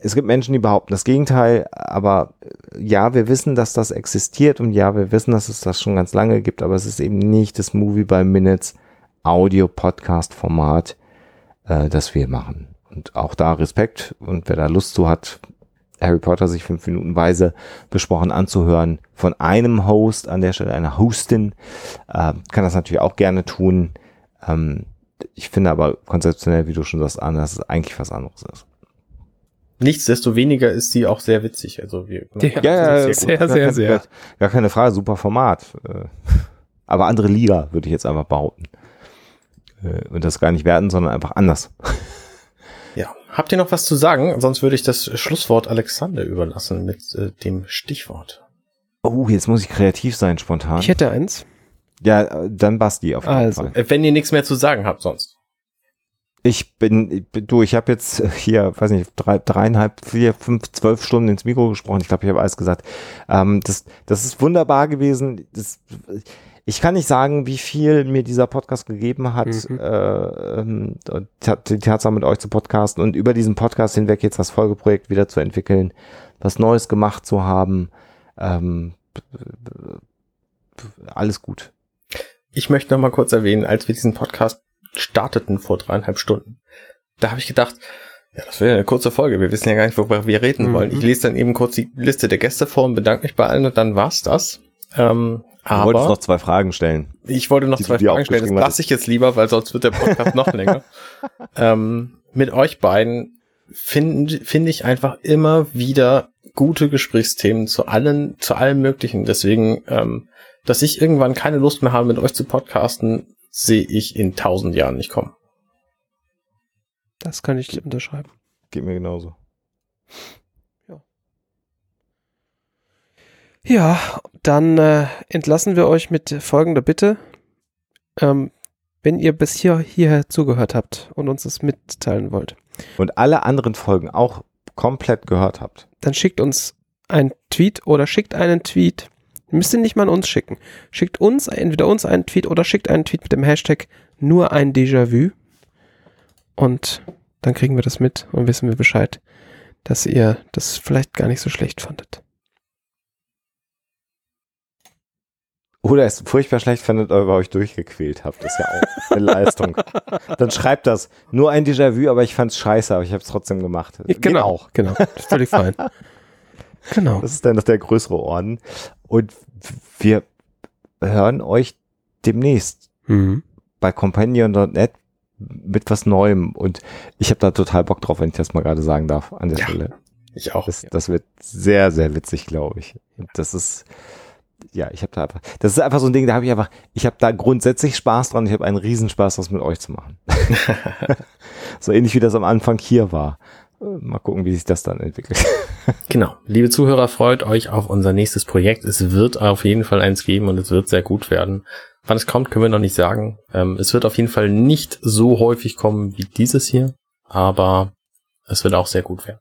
Es gibt Menschen, die behaupten das Gegenteil, aber äh, ja, wir wissen, dass das existiert und ja, wir wissen, dass es das schon ganz lange gibt, aber es ist eben nicht das Movie by Minutes Audio-Podcast-Format, äh, das wir machen. Und auch da Respekt und wer da Lust zu hat, Harry Potter sich fünf Minuten weise besprochen anzuhören von einem Host, an der Stelle einer Hostin, äh, kann das natürlich auch gerne tun. Ähm, ich finde aber konzeptionell, wie du schon sagst, an, dass es eigentlich was anderes ist. Nichtsdestoweniger ist sie auch sehr witzig. Also wir, Ja, Ja, ja, sehr, sehr, gar sehr, keine- sehr. Gar, gar keine Frage, super Format. Äh, Aber andere Liga, würde ich jetzt einfach behaupten. Äh, Und das gar nicht werten, sondern einfach anders. Ja. Habt ihr noch was zu sagen? Sonst würde ich das Schlusswort Alexander überlassen mit äh, dem Stichwort. Oh, jetzt muss ich kreativ sein, spontan. Ich hätte eins. Ja, dann Basti auf jeden Also. Fall. Wenn ihr nichts mehr zu sagen habt sonst. Ich bin, ich bin- du, ich habe jetzt hier, weiß nicht, drei, dreieinhalb, vier, fünf, zwölf Stunden ins Mikro gesprochen. Ich glaube, ich habe alles gesagt. Ähm, das, das ist wunderbar gewesen. Das, ich kann nicht sagen, wie viel mir dieser Podcast gegeben hat, Mhm. äh, ähm, die Tatsache mit euch zu podcasten und über diesen Podcast hinweg jetzt das Folgeprojekt wieder zu entwickeln, was Neues gemacht zu haben. Ähm, alles gut. Ich möchte noch mal kurz erwähnen, als wir diesen Podcast starteten vor dreieinhalb Stunden, da habe ich gedacht, ja, das wäre eine kurze Folge. Wir wissen ja gar nicht, worüber wir reden Mhm. wollen. Ich lese dann eben kurz die Liste der Gäste vor und bedanke mich bei allen und dann war's das. Ähm, Du wolltest aber noch zwei Fragen stellen. ich wollte noch die zwei Fragen stellen. Das lasse ich jetzt lieber, weil sonst wird der Podcast noch länger. Ähm, mit euch beiden finde finde ich einfach immer wieder gute Gesprächsthemen zu allen, zu allem Möglichen. Deswegen, ähm, dass ich irgendwann keine Lust mehr habe, mit euch zu podcasten, sehe ich in tausend Jahren nicht kommen. Das kann ich unterschreiben. Geht mir genauso. Ja, dann äh, entlassen wir euch mit folgender Bitte. Ähm, wenn ihr bis hier, hierher zugehört habt und uns das mitteilen wollt, Und alle anderen Folgen auch komplett gehört habt. dann schickt uns einen Tweet oder schickt einen Tweet. Müsst ihr nicht mal an uns schicken. Schickt uns, entweder uns einen Tweet oder schickt einen Tweet mit dem Hashtag nur ein Déjà-vu. Und dann kriegen wir das mit und wissen wir Bescheid, dass ihr das vielleicht gar nicht so schlecht fandet. Oder es furchtbar schlecht findet, aber euch durchgequält habt. Das ist ja auch eine Leistung. Dann schreibt das. Nur ein Déjà-vu, aber ich fand's scheiße, aber ich habe es trotzdem gemacht. Genau, genau, völlig fein. Genau. Das ist dann noch der größere Orden. Und wir hören euch demnächst Mhm. bei Companion.net mit was Neuem. Und ich habe da total Bock drauf, wenn ich das mal gerade sagen darf an der Ja. Stelle. Ich auch. Das, das wird sehr, sehr witzig, glaube ich. Das ist, ja, ich habe da einfach, das ist einfach so ein Ding, da habe ich einfach, ich habe da grundsätzlich Spaß dran, ich habe einen Riesenspaß, das mit euch zu machen. so ähnlich wie das am Anfang hier war. Mal gucken, wie sich das dann entwickelt. genau. Liebe Zuhörer, freut euch auf unser nächstes Projekt. Es wird auf jeden Fall eins geben und es wird sehr gut werden. Wann es kommt, können wir noch nicht sagen. Ähm, es wird auf jeden Fall nicht so häufig kommen wie dieses hier, aber es wird auch sehr gut werden.